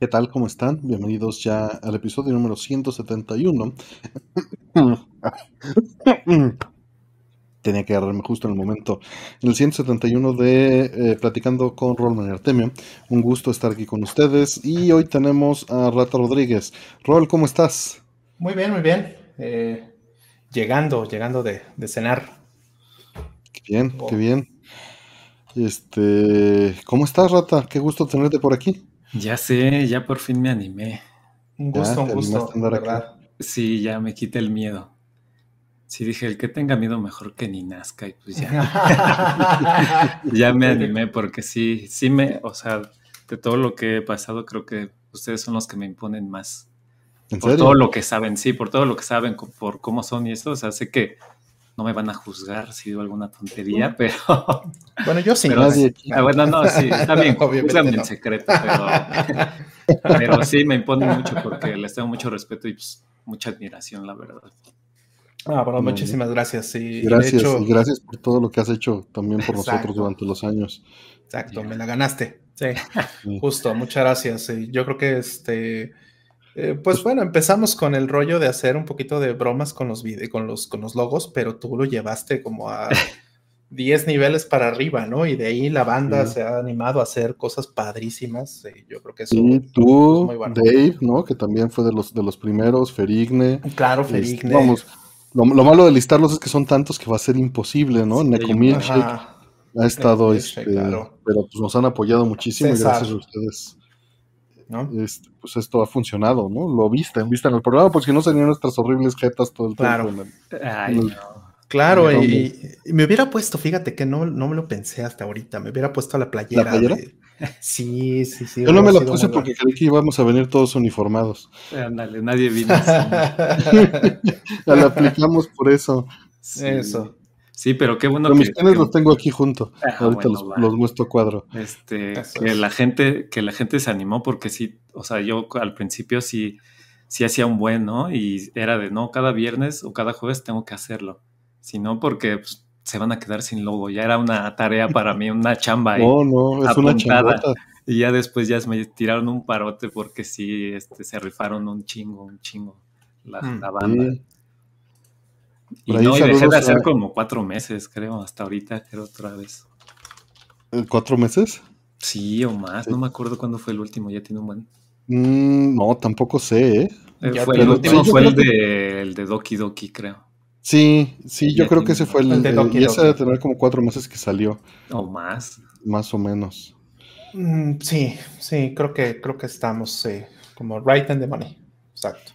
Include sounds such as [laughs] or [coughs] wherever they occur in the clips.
¿Qué tal? ¿Cómo están? Bienvenidos ya al episodio número 171. Tenía que agarrarme justo en el momento. En el 171 de eh, Platicando con Rolman Artemio. Un gusto estar aquí con ustedes. Y hoy tenemos a Rata Rodríguez. Rol, ¿cómo estás? Muy bien, muy bien. Eh, llegando, llegando de, cenar. Qué bien, qué oh. bien. Este, ¿cómo estás, Rata? Qué gusto tenerte por aquí. Ya sé, ya por fin me animé. Un gusto, un gusto, verdad. Sí, ya me quité el miedo. Sí, dije, el que tenga miedo mejor que ni nazca, y pues ya. [laughs] ya me animé porque sí, sí me, o sea, de todo lo que he pasado, creo que ustedes son los que me imponen más. por todo lo que saben, sí, por todo lo que saben, por cómo son y eso, o sea, sé que no me van a juzgar si digo alguna tontería, pero. [laughs] Bueno, yo sí. Ah, bueno, no, sí, está bien, [laughs] Obviamente en secreto, pero, [laughs] pero sí me imponen mucho porque les tengo mucho respeto y pues, mucha admiración, la verdad. Ah, bueno, muchísimas gracias. Y gracias, y gracias por todo lo que has hecho también por nosotros durante los años. Exacto, me la ganaste. Sí, justo, muchas gracias. yo creo que este eh, pues bueno, empezamos con el rollo de hacer un poquito de bromas con los, con los, con los logos, pero tú lo llevaste como a [laughs] 10 niveles para arriba, ¿no? Y de ahí la banda se ha animado a hacer cosas padrísimas. Y yo creo que eso y tú, Dave, ¿no? Que también fue de los, de los primeros, Ferigne. Claro, este, Ferigne. vamos, lo, malo de listarlos es que son tantos que va a ser imposible, ¿no? Sí, ha estado, este, pero pues nos han apoyado muchísimo y gracias a ustedes este, pues esto ha funcionado, ¿no? Lo viste, viste en el programa, pues si no serían nuestras horribles jetas todo el tiempo. Claro, y, me hubiera puesto, fíjate que no, no me lo pensé hasta ahorita, me hubiera puesto la playera. ¿La playera? [laughs] Sí, sí, sí. Yo no me la puse porque creí que íbamos a venir todos uniformados. Ándale, nadie vino [laughs] así. la aplicamos por eso. Eso. Sí, pero qué bueno pero que. Mis penes los tengo aquí junto. Ah, Ahorita los, muestro cuadro. Este, que la gente, que la gente se animó porque sí, o sea, yo al principio sí, sí hacía un buen, ¿no? Y era de no, cada viernes o cada jueves tengo que hacerlo. Si no, porque pues, se van a quedar sin logo. Ya era una tarea para mí, una chamba. [laughs] No, no, es una chambota. Y ya después ya me tiraron un parote porque sí, este, se rifaron un chingo, un chingo la, mm. la banda. Y no, y dejé de hacer como cuatro meses, creo, hasta ahorita, creo otra vez. ¿Eh, ¿Cuatro meses? Sí, o más, no me acuerdo cuándo fue el último, ya tiene un buen. Mm, no, tampoco sé, ¿eh? eh el último fue el de, el de Doki Doki, creo. Sí, sí, yo creo que ese fue el, de Doki Y ese debe tener como cuatro meses que salió. O más. Más o menos. Mm, sí, sí, creo que, creo que estamos como right in the money. Exacto.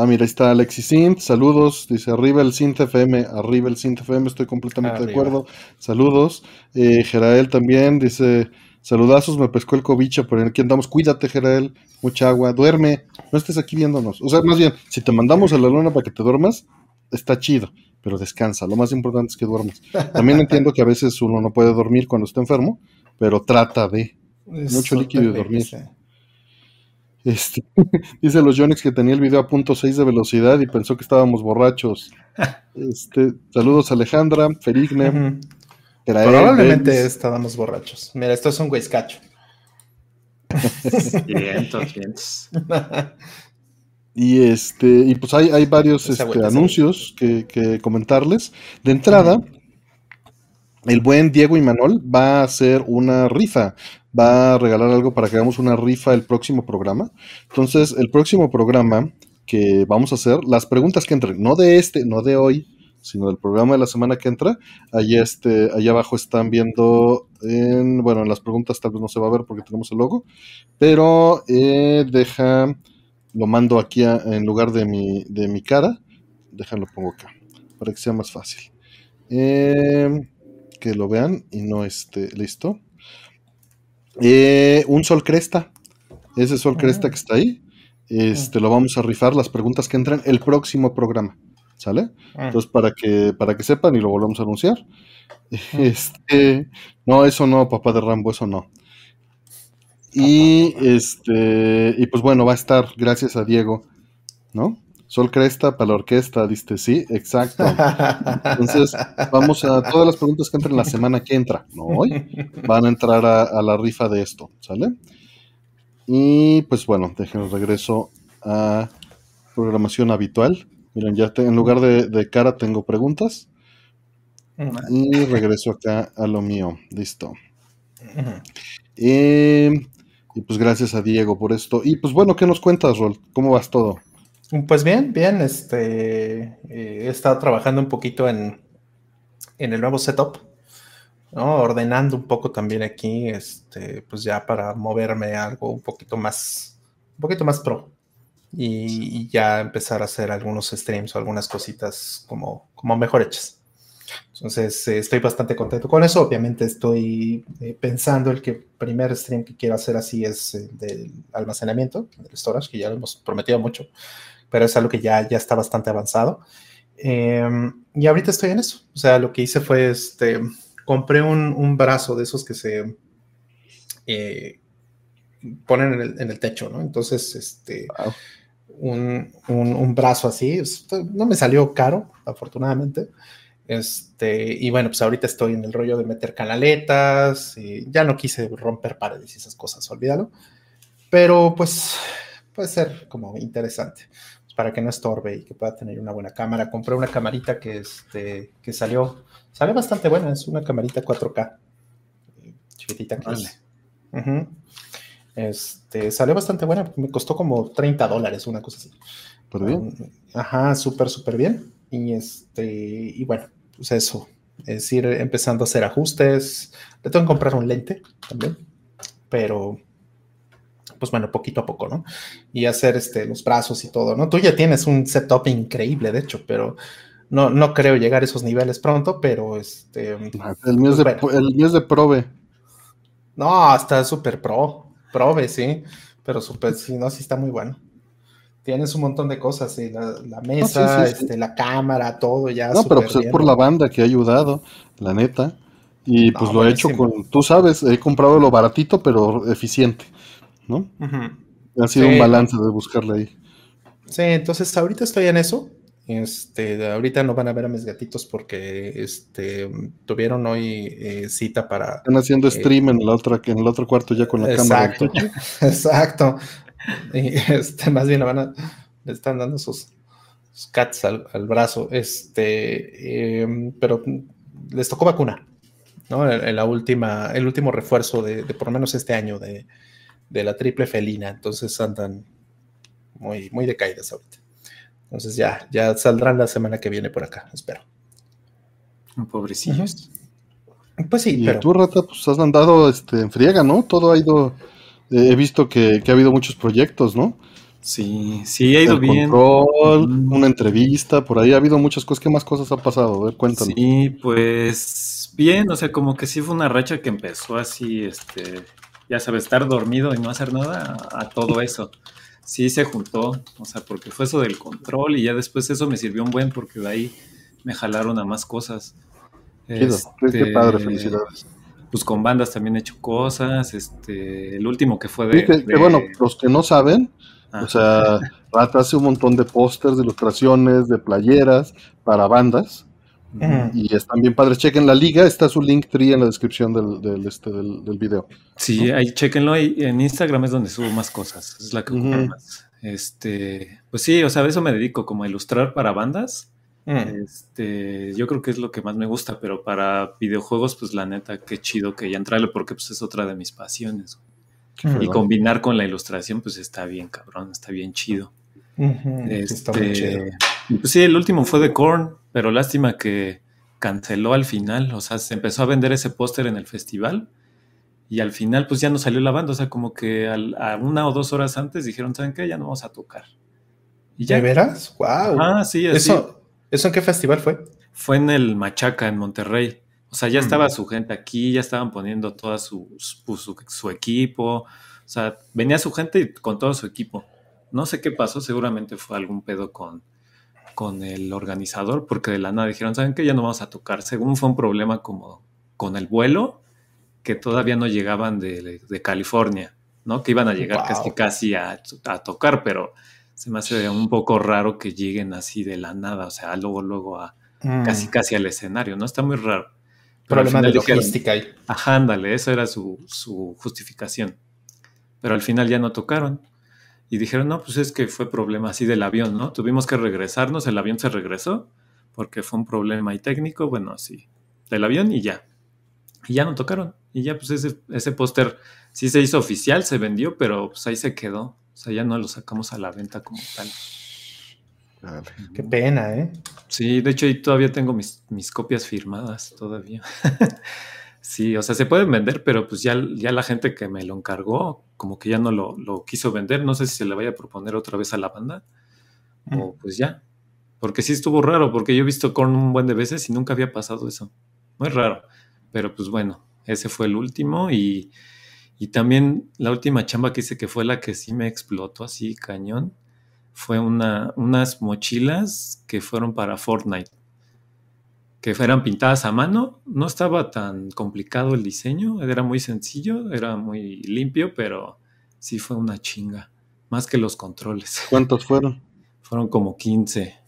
Ah, mira, ahí está Alexis Sint, saludos, dice arriba el Sint FM, arriba el Sint FM, estoy completamente de acuerdo, saludos. Eh, Gerael también dice, saludazos, me pescó el cobicha, por aquí andamos, cuídate Gerael, mucha agua, duerme, no estés aquí viéndonos. O sea, más bien, si te mandamos a la luna para que te duermas, está chido, pero descansa, lo más importante es que duermas. También entiendo que a veces uno no puede dormir cuando está enfermo, pero trata de mucho líquido y dormir. Este, [laughs] dice los Jonix que tenía el video a punto 6 de velocidad y pensó que estábamos borrachos. [laughs] Este, saludos Alejandra, Ferigne. Probablemente estábamos borrachos. Mira, esto es un güeyescacho. [laughs] y este, y pues hay, hay varios este, anuncios que, que, comentarles. De entrada, el buen Diego y Manol va a hacer una rifa va a regalar algo para que hagamos una rifa el próximo programa. Entonces, el próximo programa que vamos a hacer, las preguntas que entren, no de este, no de hoy, sino del programa de la semana que entra, allá, este, abajo están viendo, en, bueno, en las preguntas tal vez no se va a ver porque tenemos el logo, pero eh, deja, lo mando aquí en lugar de mi, de mi cara, déjalo pongo acá, para que sea más fácil. Eh, que lo vean y no esté listo. Eh, un sol cresta. Ese sol cresta que está ahí. Este, lo vamos a rifar las preguntas que entran el próximo programa. ¿Sale? Ah. Entonces, para que, para que sepan y lo volvemos a anunciar. Este, no, eso no, papá de Rambo, eso no. Y este, y pues bueno, va a estar, gracias a Diego, ¿no? Sol Cresta para la orquesta, diste sí, exacto. Entonces, vamos a todas las preguntas que entran la semana que entra, no hoy, van a entrar a, la rifa de esto, ¿sale? Y pues bueno, déjenos regreso a programación habitual. Miren, ya en lugar de, cara tengo preguntas. Y regreso acá a lo mío. Listo. Em, y pues gracias a Diego por esto. Y pues bueno, ¿qué nos cuentas, Rol? ¿Cómo vas todo? Pues bien, bien. Este, eh, he estado trabajando un poquito en, en el nuevo setup. ordenando un poco también aquí, este, pues ya para moverme algo un poquito más, un poquito más pro y, ya empezar a hacer algunos streams o algunas cositas como, como mejor hechas. Entonces eh, estoy bastante contento con eso. Obviamente estoy eh, pensando el que primer stream que quiero hacer así es eh, del almacenamiento, del storage, que ya lo hemos prometido mucho, pero es algo que ya, ya está bastante avanzado. Em, y ahorita estoy en eso. O sea, lo que hice fue, este, compré un, un brazo de esos que se ponen en el, en el, techo, ¿no? Entonces, este, un, un, brazo así. No me salió caro, afortunadamente. Este, y bueno, pues ahorita estoy en el rollo de meter canaletas. Y ya no quise romper paredes y esas cosas, olvídalo. Pero pues puede ser como interesante para que no estorbe y que pueda tener una buena cámara. Compré una camarita que, este, que salió, salió bastante buena. Es una camarita 4K. Chiquitita que este, salió bastante buena, me costó como 30 dólares, una cosa así. ¿Por bien? Ajá, súper, súper bien. Y este, y bueno, pues eso, es ir empezando a hacer ajustes. Le tengo que comprar un lente también, pero pues bueno, poquito a poco, ¿no? Y hacer este, los brazos y todo, ¿no? Tú ya tienes un setup increíble, de hecho, pero no, no creo llegar a esos niveles pronto, pero este... El mío, es, de, pues el mío es de Prove. No, está súper pro. Prove, sí, pero super, sí, no, sí está muy bueno. Tienes un montón de cosas, sí, la, mesa, Este, la cámara, todo ya. No, pero pues es por la banda que ha ayudado, la neta. Y pues lo he hecho con, tú sabes, he comprado lo baratito, pero eficiente, ¿no? Ha sido un balance de buscarle ahí. Sí, entonces ahorita estoy en eso. Este, ahorita no van a ver a mis gatitos porque este, tuvieron hoy eh, cita para. Están haciendo eh, stream en la otra, en el otro cuarto ya con la cámara. [laughs] Exacto. Y este, más bien van a, le están dando sus, cats al, brazo. Este, em, pero les tocó vacuna, ¿no? En, la última, el último refuerzo de, de, por lo menos este año de, de la triple felina. Entonces andan muy, muy decaídas ahorita. Entonces ya, ya saldrán la semana que viene por acá, espero. Pobrecillos. Pues sí, y pero... tú, Rata, pues has andado este, en friega, ¿no? Todo ha ido... Eh, he visto que, ha habido muchos proyectos, ¿no? Sí, sí, ha ido bien. una entrevista, por ahí ha habido muchas cosas. ¿Qué más cosas han pasado? A ver, cuéntanos. Sí, pues bien, o sea, como que sí fue una racha que empezó así, este, ya sabes, estar dormido y no hacer nada a todo eso sí se juntó, o sea, porque fue eso del control y ya después eso me sirvió un buen porque de ahí me jalaron a más cosas. Este, padre, felicidades. Pues con bandas también he hecho cosas, este, el último que fue de... que, bueno, los que no saben, o sea, [laughs] Rata hace un montón de pósters, de ilustraciones, de playeras para bandas. Y están bien padres. Chequen la liga, está su link tree en la descripción del, este, del, video. Sí, ahí chequenlo. Ahí, en Instagram es donde subo más cosas. Es la que más. Este, pues sí, o sea, a eso me dedico, como a ilustrar para bandas. Este, yo creo que es lo que más me gusta, pero para videojuegos, pues la neta, qué chido que ya entrarle, porque pues es otra de mis pasiones. Y combinar con la ilustración, pues está bien, cabrón, está bien chido. este, Pues sí, el último fue de Korn, pero lástima que canceló al final, o sea, se empezó a vender ese póster en el festival y al final pues ya no salió la banda, o sea, como que a una o dos horas antes dijeron, ¿saben qué? Ya no vamos a tocar. Y ya. ¿De veras? ¡Wow! Ah, sí, así. ¿Eso, ¿Eso en qué festival fue? Fue en el Machaca, en Monterrey. O sea, ya estaba mm. su gente aquí, ya estaban poniendo toda su, su, su, equipo. O sea, venía su gente con todo su equipo. No sé qué pasó, seguramente fue algún pedo con, con el organizador, porque de la nada dijeron, ¿saben qué? Ya no vamos a tocar. Según fue un problema como con el vuelo, que todavía no llegaban de, California, ¿no? Que iban a llegar casi casi a, tocar, pero se me hace un poco raro que lleguen así de la nada, o sea, luego, luego a mm. casi casi al escenario, ¿no? Está muy raro. Problema de logística ahí. Ajá, ándale, esa era su, su justificación. pero al final ya no tocaron. Y dijeron, no, pues es que fue problema así del avión, ¿no? Tuvimos que regresarnos, el avión se regresó porque fue un problema ahí técnico, bueno, así, del avión y ya. Y ya no tocaron. Y ya pues ese, ese póster sí se hizo oficial, se vendió, pero pues ahí se quedó. O sea, ya no lo sacamos a la venta como tal. Qué pena, ¿eh? Sí, de hecho ahí todavía tengo mis, mis copias firmadas todavía. [laughs] sí, o sea, se pueden vender, pero pues ya, ya la gente que me lo encargó, como que ya no lo, quiso vender. No sé si se le vaya a proponer otra vez a la banda. O pues ya. Porque sí estuvo raro, porque yo he visto con un buen de veces y nunca había pasado eso. Muy raro. Pero pues bueno, ese fue el último y, y también la última chamba que hice que fue la que sí me explotó así cañón fue una, unas mochilas que fueron para Fortnite, que fueran pintadas a mano. No estaba tan complicado el diseño, era muy sencillo, era muy limpio, pero sí fue una chinga, más que los controles. [laughs] ¿Cuántos fueron? Fueron como 15.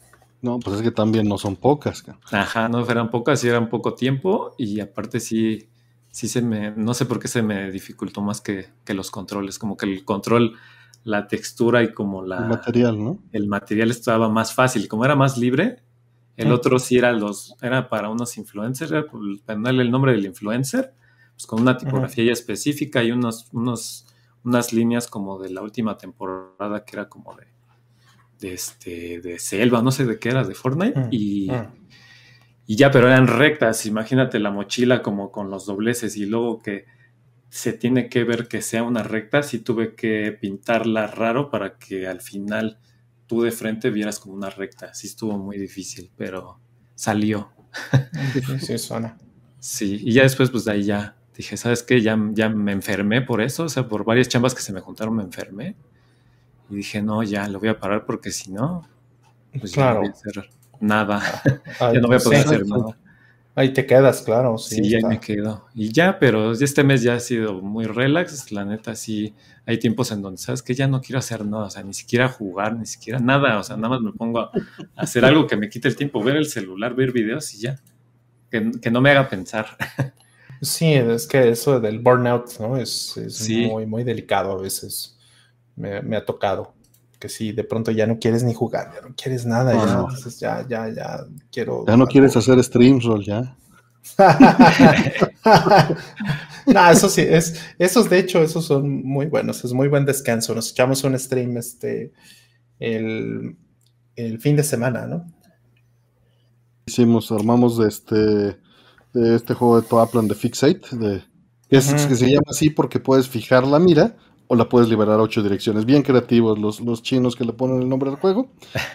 No, pues es que también no son pocas. Ajá, no eran pocas y eran poco tiempo y aparte sí, sí se me, no sé por qué se me dificultó más que, que los controles, como que el control la textura y como la... El material, ¿no? El material estaba más fácil. Como era más libre, el otro sí era, los, era para unos influencers, para darle el nombre del influencer, pues con una tipografía ya específica y unos, unos, unas líneas como de la última temporada que era como de, de, este, de selva, no sé de qué era, de Fortnite. y, y ya, pero eran rectas. Imagínate la mochila como con los dobleces y luego que se tiene que ver que sea una recta, sí tuve que pintarla raro para que al final tú de frente vieras como una recta. Sí estuvo muy difícil, pero salió. [laughs] Sí, suena. Sí, y ya después, pues de ahí ya dije, ¿sabes qué? Ya, ya me enfermé por eso, o sea, por varias chambas que se me juntaron me enfermé. Y dije, no, ya lo voy a parar porque si no, pues ya no voy a hacer nada. [laughs] ya no voy a poder hacer nada. Ahí te quedas, claro. Sí, sí ahí me quedo. Y ya, pero este mes ya ha sido muy relax. La neta, sí, hay tiempos en donde sabes que ya no quiero hacer nada, o sea, ni siquiera jugar, ni siquiera nada. O sea, nada más me pongo a hacer algo que me quite el tiempo, ver el celular, ver videos y ya. Que, no me haga pensar. [laughs] Sí, es que eso del burnout, ¿no? Es, muy, muy delicado a veces. Me, ha tocado que sí, de pronto ya no quieres ni jugar, ya no quieres nada, ya, ya, ya, ya quiero. Ya no quieres hacer streams, roll, ya. [laughs] no, eso sí, es, esos de hecho, esos son muy buenos, es muy buen descanso. Nos echamos un stream este el, el fin de semana, ¿no? Hicimos, armamos de este, de este juego de Toaplan de Fixate, de, es, que se llama así porque puedes fijar la mira o la puedes liberar a ocho direcciones. Bien creativos los, los chinos que le ponen el nombre al juego.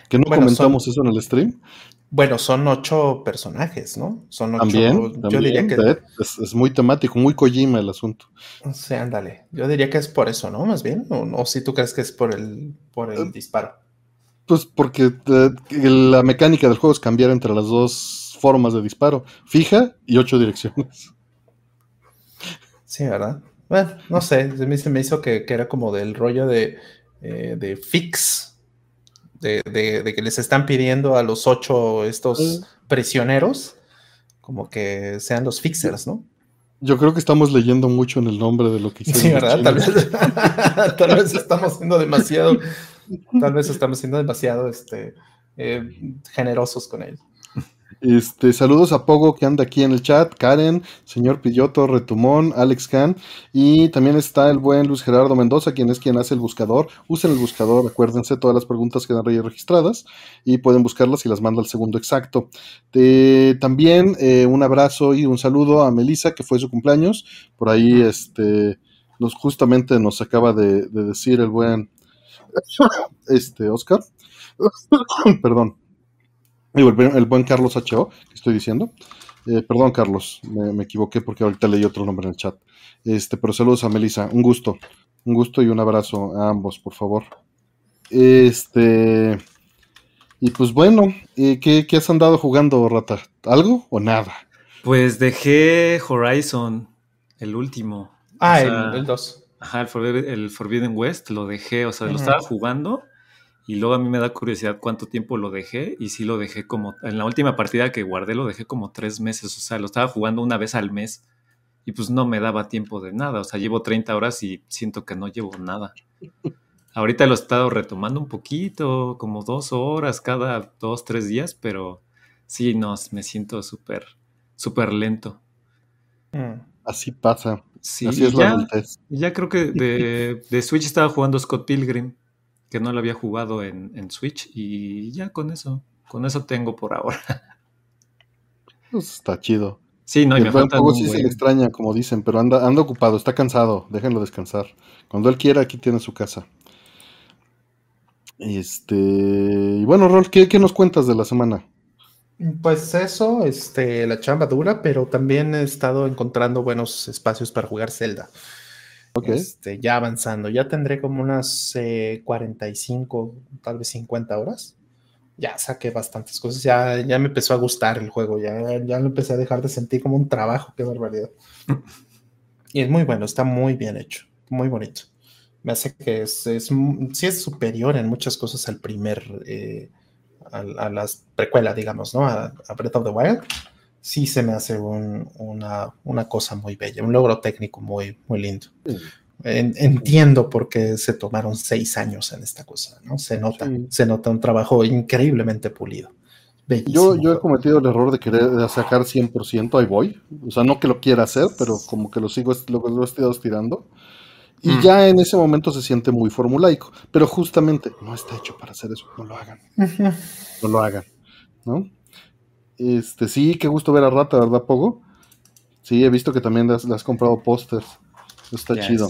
Que no [laughs] comentamos eso en el stream. Bueno, son ocho personajes, ¿no? Son ocho. También, yo diría que. Es, muy temático, muy Kojima el asunto. Sí, ándale. Yo diría que es por eso, ¿no? Más bien. O, si tú crees que es por el, por el eh, disparo. Pues porque eh, la mecánica del juego es cambiar entre las dos formas de disparo: fija y ocho direcciones. Sí, ¿verdad? Bueno, no sé, se me, hizo que, era como del rollo de, eh, fix, de, que les están pidiendo a los ocho estos prisioneros como que sean los fixers, ¿no? Yo creo que estamos leyendo mucho en el nombre de lo que hicieron. Sí, ¿verdad? Tal vez, [laughs] tal vez, estamos siendo demasiado, [laughs] tal vez estamos siendo demasiado este, eh, generosos con él. Este, saludos a Pogo que anda aquí en el chat, Karen, señor Pilloto, Retumón, Alex Khan, y también está el buen Luis Gerardo Mendoza, quien es quien hace el buscador. Usen el buscador, acuérdense, todas las preguntas quedan registradas y pueden buscarlas y las manda al segundo exacto. también eh, un abrazo y un saludo a Melissa, que fue su cumpleaños. Por ahí, este, nos, justamente nos acaba de, de decir el buen este, Oscar. [coughs] Perdón el, buen Carlos H.O., que estoy diciendo. Eh, perdón, Carlos, me, equivoqué porque ahorita leí otro nombre en el chat. Este, pero saludos a Melissa, un gusto, un gusto y un abrazo a ambos, por favor. Este, y pues bueno, eh, ¿qué, has andado jugando, Rata? ¿Algo o nada? Pues dejé Horizon, el último. Ah, el 2. Ajá, el Forbidden, West, lo dejé, o sea, lo estaba jugando y luego a mí me da curiosidad cuánto tiempo lo dejé. Y sí lo dejé como, en la última partida que guardé lo dejé como tres meses. O sea, lo estaba jugando una vez al mes. y pues no me daba tiempo de nada. O sea, llevo 30 horas y siento que no llevo nada. [laughs] Ahorita lo he estado retomando un poquito, como dos horas cada dos, tres días, pero sí, no, me siento súper, súper lento. Mm. Así pasa. Sí, Así es ya, la ya creo que de, de, Switch estaba jugando Scott Pilgrim, que no lo había jugado en, en Switch, y ya con eso, con eso tengo por ahora. [laughs] Pues está chido. Sí, no, y, me falta sí se le extraña, como dicen, pero anda, anda ocupado, está cansado, déjenlo descansar. Cuando él quiera, aquí tiene su casa. Este, y bueno, Rol, ¿qué, nos cuentas de la semana? Pues eso, este, la chamba dura, pero también he estado encontrando buenos espacios para jugar Zelda. Okay. Este, ya avanzando, ya tendré como unas 45, eh, tal vez 50 horas ya saqué bastantes cosas, ya, ya me empezó a gustar el juego, ya, ya lo empecé a dejar de sentir como un trabajo, qué barbaridad. [laughs] Y es muy bueno, está muy bien hecho, muy bonito. Me hace que es, es sí es superior en muchas cosas al primer, eh, a, a, las precuela, digamos, ¿no? A, Breath of the Wild. Sí se me hace una, una, cosa muy bella, un logro técnico muy, muy lindo entiendo por qué se tomaron seis años en esta cosa, ¿no? Se nota, se nota un trabajo increíblemente pulido. Yo, yo he cometido el error de querer sacar 100%, ahí voy. O sea, no que lo quiera hacer, pero como que lo sigo, lo, lo he estado estirando. Y mm. ya en ese momento se siente muy formulaico. Pero justamente no está hecho para hacer eso. No lo hagan. No lo hagan. ¿No? Este, sí, qué gusto ver a Rata, ¿verdad, Pogo? Sí, he visto que también le has comprado pósters. Está chido.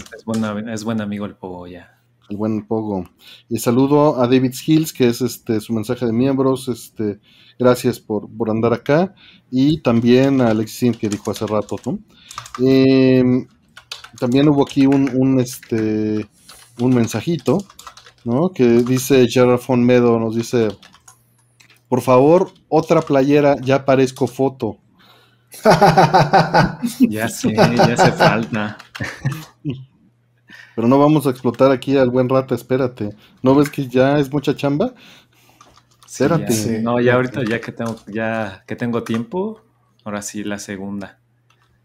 Es, buen amigo el Pogo ya. El buen Pogo. Y saludo a David Hills, que es este su mensaje de miembros. Este, gracias por, por andar acá. Y también a Alexis que dijo hace rato, ¿no? Em, también hubo aquí un, un, este, un mensajito, ¿no? Que dice Gerard von Medo, nos dice, por favor, otra playera, ya parezco foto. [laughs] ya sé, ya hace falta. Pero no vamos a explotar aquí al buen rata, espérate. ¿No ves que ya es mucha chamba? Espérate. no, ya ahorita ya que tengo, ya que tengo tiempo, ahora sí la segunda.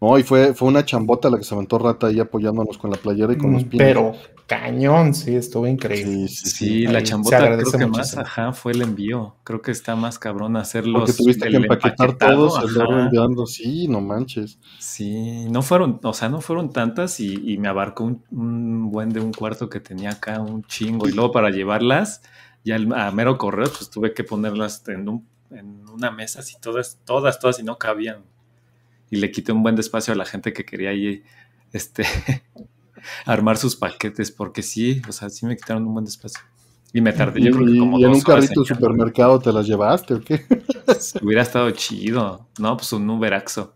No, y fue, fue una chambota la que se aventó Rata ahí apoyándonos con la playera y con los pies. Pero cañón, sí, estuvo increíble. Sí, la chambota creo que más, ajá, fue el envío. Creo que está más cabrón hacerlo. Porque tuviste que empaquetar todos, enviando, sí, no manches. Sí, no fueron, o sea, no fueron tantas y, me abarcó un, buen de un cuarto que tenía acá, un chingo. Y luego para llevarlas, ya a mero correo, pues tuve que ponerlas en, en una mesa así todas, todas, todas y no cabían y le quité un buen espacio a la gente que quería ahí este, [laughs] armar sus paquetes, porque sí, o sea, sí me quitaron un buen espacio. Y me tardé, yo creo que como ¿Y en un carrito de supermercado te las llevaste o qué? Hubiera estado chido. No, pues un Uberaxo.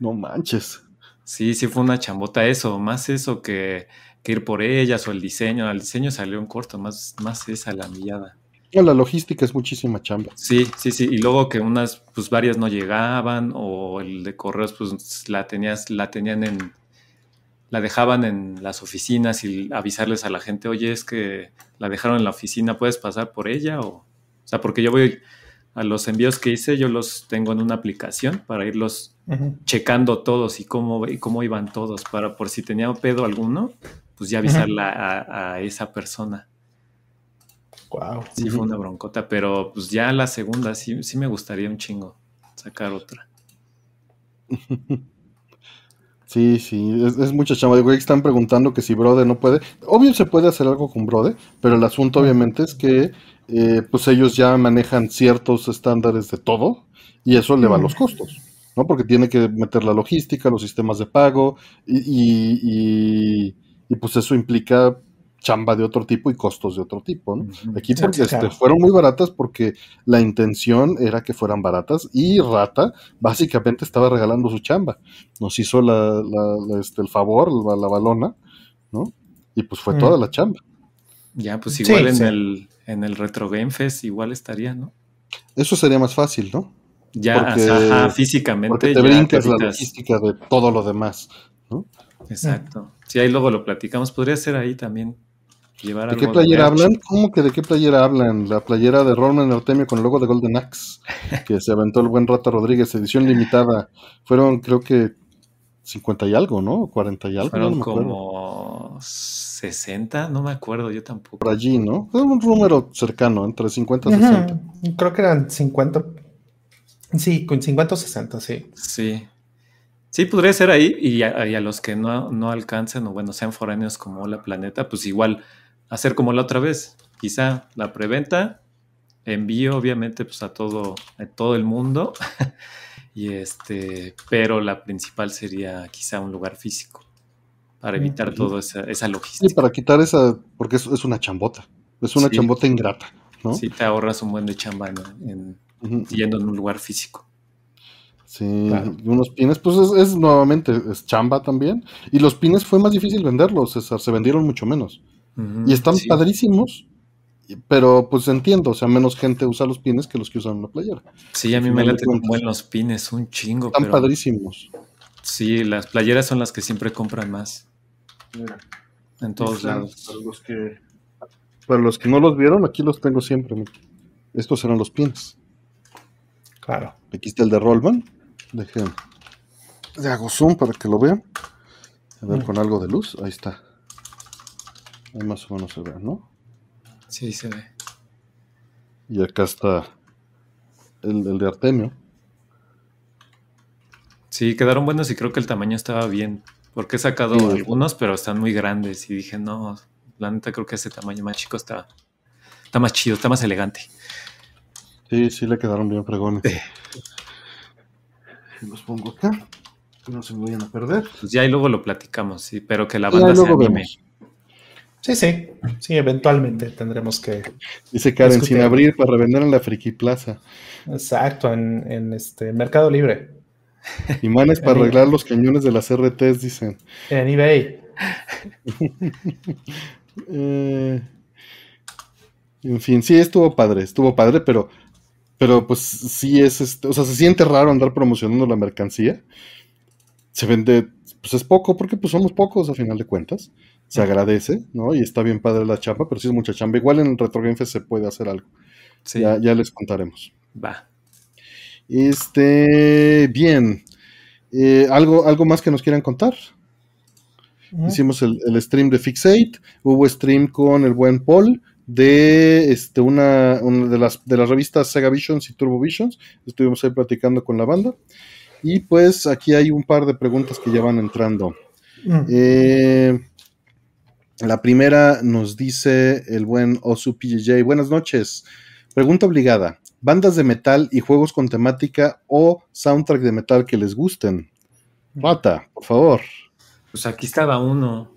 No manches. Sí, sí fue una chambota eso, más eso que, que ir por ellas o el diseño. El diseño salió en corto, más, más esa la millada la logística es muchísima chamba. Sí, sí, sí. Y luego que unas, pues varias no llegaban, o el de correos, pues la tenías, la tenían en, la dejaban en las oficinas y avisarles a la gente, oye, es que la dejaron en la oficina, ¿puedes pasar por ella? O, o sea, porque yo voy a los envíos que hice, yo los tengo en una aplicación para irlos checando todos y cómo, y cómo iban todos, para por si tenía pedo alguno, pues ya avisarla a, a esa persona. Sí, fue una broncota, pero pues ya la segunda sí, sí me gustaría un chingo sacar otra. [laughs] Sí, sí, es, mucha chamba. De están preguntando que si Brode no puede. Obvio se puede hacer algo con Brode, pero el asunto obviamente es que eh, pues ellos ya manejan ciertos estándares de todo y eso le va a los costos, ¿no? Porque tiene que meter la logística, los sistemas de pago y, y pues eso implica chamba de otro tipo y costos de otro tipo. ¿no? Aquí porque este, fueron muy baratas porque la intención era que fueran baratas y Rata básicamente estaba regalando su chamba. Nos hizo la, este, el favor, la, balona, ¿no? Y pues fue toda mm. la chamba. Ya, pues igual en, El, en el Retro Game Fest igual estaría, ¿no? Eso sería más fácil, ¿no? Ya, ajá, físicamente. Porque te brincas la logística de todo lo demás, ¿no? Exacto. Si ahí luego lo platicamos, podría ser ahí también ¿De qué playera hablan? ¿Cómo que de qué playera hablan? La playera de Roman Artemio con el logo de Golden Axe, [laughs] que se aventó el buen Rata Rodríguez, edición limitada. Fueron, creo que, 50 y algo, ¿no? 40 y algo. Fueron como 60, no me acuerdo, yo tampoco. Por allí, ¿no? Fue un número cercano, entre 50 y 60. Creo que eran 50. Sí, con 50 o 60, sí. Sí. Sí, podría ser ahí, y a, los que no, no alcancen, o bueno, sean foráneos como la planeta, pues igual hacer como la otra vez. Quizá la preventa, envío, obviamente, pues a todo, a todo el mundo. [laughs] y este, pero la principal sería quizá un lugar físico para evitar toda esa, esa, logística. Sí, para quitar esa, porque es, es una chambota, es una chambota ingrata, ¿no? Sí, te ahorras un buen de chamba en, yendo en un lugar físico. Sí, unos pines, pues es, nuevamente, es chamba también. Y los pines fue más difícil venderlos, César, se vendieron mucho menos. Y están padrísimos, pero pues entiendo, o sea, menos gente usa los pines que los que usan una playera. Sí, a mí me late como en los pines, un chingo. Están padrísimos. Sí, las playeras son las que siempre compran más. En todos lados. Para los, que, para los que no los vieron, aquí los tengo siempre. Estos eran los pines. Claro. Aquí está el de Rollman. Dejen. Le hago zoom para que lo vean. A ver, mm. con algo de luz. Ahí está. Ahí más o menos se ve, ¿no? Sí, se ve. Y acá está el, de Artemio. Sí, quedaron buenos y creo que el tamaño estaba bien. Porque he sacado algunos, pero están muy grandes. Y dije, no, la neta creo que ese tamaño más chico está, está más chido, está más elegante. Sí, sí le quedaron bien fregones los pongo acá, que no se me vayan a perder. Pues ya y luego lo platicamos, sí, pero que la banda se anime. Sí, sí, sí, eventualmente tendremos que. Dice Karen, sin abrir para revender en la Friki Plaza. Exacto, en, este Mercado Libre. Imanes [laughs] para arreglar los cañones de las RTs, dicen. En eBay. [laughs] Eh, en fin, sí, estuvo padre, estuvo padre, pero pero pues sí es, este, o sea, se siente raro andar promocionando la mercancía. Se vende, pues es poco, porque pues somos pocos a final de cuentas. Se agradece, ¿no? Y está bien padre la chamba, pero sí es mucha chamba. Igual en Retro Game Fest se puede hacer algo. Ya, ya les contaremos. Va. Este, bien. Eh, ¿algo, ¿Algo más que nos quieran contar? Hicimos el, el, stream de Fixate, hubo stream con el buen Paul, de este, una, de, las, de las revistas Sega Visions y Turbo Visions. Estuvimos ahí platicando con la banda. Y pues aquí hay un par de preguntas que ya van entrando. Mm. Eh, la primera nos dice el buen Osu PJJ. Buenas noches. Pregunta obligada. ¿Bandas de metal y juegos con temática o soundtrack de metal que les gusten? Rata, por favor. Pues aquí estaba uno,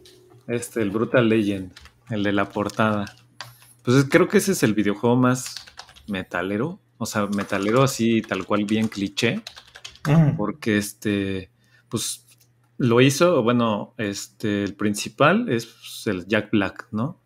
este, el Brutal Legend, el de la portada. Pues creo que ese es el videojuego más metalero, o sea, metalero así tal cual bien cliché, porque este, pues lo hizo, bueno, este, el principal es pues, el Jack Black, ¿no?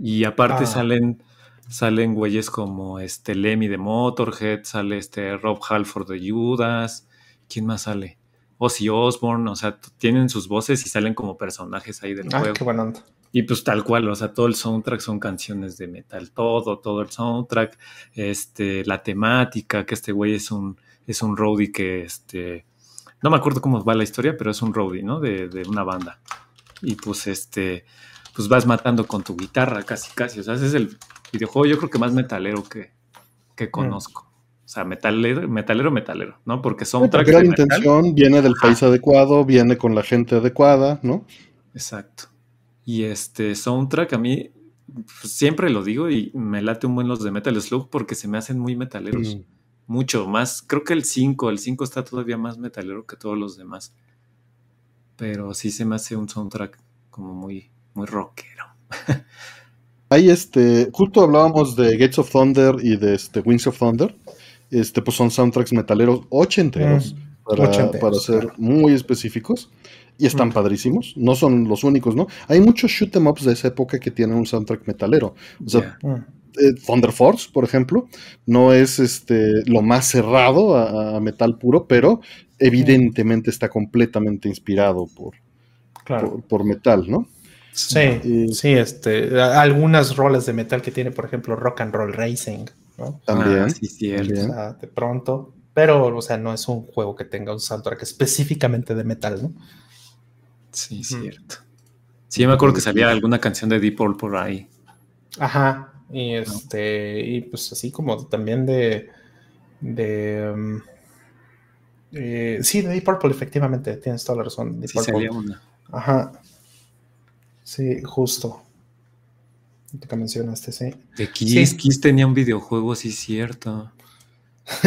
Y aparte ah. salen, salen güeyes como este Lemmy de Motorhead, sale este Rob Halford de Judas, ¿quién más sale? Ozzy Osbourne, o sea, tienen sus voces y salen como personajes ahí del ah, juego. Qué. Y pues tal cual, o sea, todo el soundtrack son canciones de metal, todo, todo el soundtrack, este, la temática, que este güey es un, es un roadie que, este, no me acuerdo cómo va la historia, pero es un roadie, ¿no? De, de una banda. Y pues este, pues vas matando con tu guitarra casi, casi, o sea, ese es el videojuego yo creo que más metalero que, que mm. conozco. O sea, metalero, metalero, metalero, ¿no? Porque soundtrack. La intención viene del país adecuado, viene con la gente adecuada, ¿no? Exacto. Y este soundtrack a mí pues, siempre lo digo y me late un buen los de Metal Slug porque se me hacen muy metaleros. Mm. Mucho más. Creo que el 5, el 5 está todavía más metalero que todos los demás. Pero sí se me hace un soundtrack como muy, muy rockero. [laughs] Hay este, justo hablábamos de Gates of Thunder y de este Wings of Thunder. Este, pues son soundtracks metaleros ochenteros, mm, para, para ser muy específicos y están mm. padrísimos. No son los únicos, ¿no? Hay muchos shoot em ups de esa época que tienen un soundtrack metalero. O sea, mm. Eh, Thunder Force, por ejemplo, no es este lo más cerrado a, metal puro, pero evidentemente está completamente inspirado por, por, metal, ¿no? Sí, sí, este, algunas roles de metal que tiene, por ejemplo, Rock and Roll Racing, ¿no? También, ah, sí, de pronto Pero, o sea, no es un juego que tenga un soundtrack específicamente de metal, ¿no? Sí, cierto. Sí, me acuerdo que salía alguna canción de Deep Purple por ahí. Ajá. Y este, y pues así como también de. de um, eh, sí, de Deep Purple, efectivamente, tienes toda la razón. sí, salía una. Ajá. Sí, justo. Que mencionaste, sí. De Kiss, Kiss tenía un videojuego, sí, cierto. [laughs]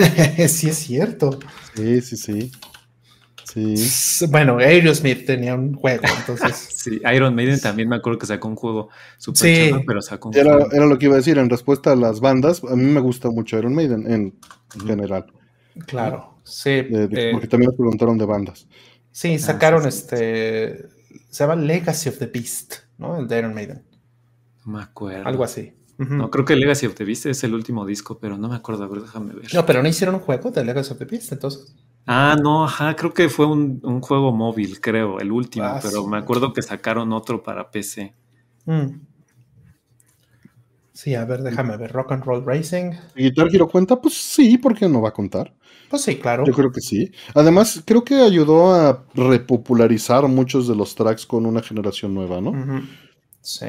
sí, es cierto. Sí, sí, sí. Sí. Bueno, Aerosmith tenía un juego, entonces. [laughs] sí, Iron Maiden también me acuerdo que sacó un juego super sí. pero sacó un era, juego. Era lo que iba a decir en respuesta a las bandas. A mí me gusta mucho Iron Maiden en general. Claro, sí. Eh, porque también me preguntaron de bandas. Sí, sacaron este. Se llama Legacy of the Beast, ¿no? El de Iron Maiden. No me acuerdo. Algo así. No, creo que Legacy of the Beast es el último disco, pero no me acuerdo. A ver, déjame ver. No, pero no hicieron un juego de Legacy of the Beast, entonces. Ah, no, ajá, creo que fue un, un juego móvil, creo, el último, Ah, pero sí. me acuerdo que sacaron otro para PC. Mm. Sí, a ver, déjame ver. Rock and Roll Racing. ¿Y Guitar Hero cuenta? Pues sí, ¿por qué no va a contar? Pues sí, claro. Yo creo que sí. Además, creo que ayudó a repopularizar muchos de los tracks con una generación nueva, ¿no? Ujú. Sí.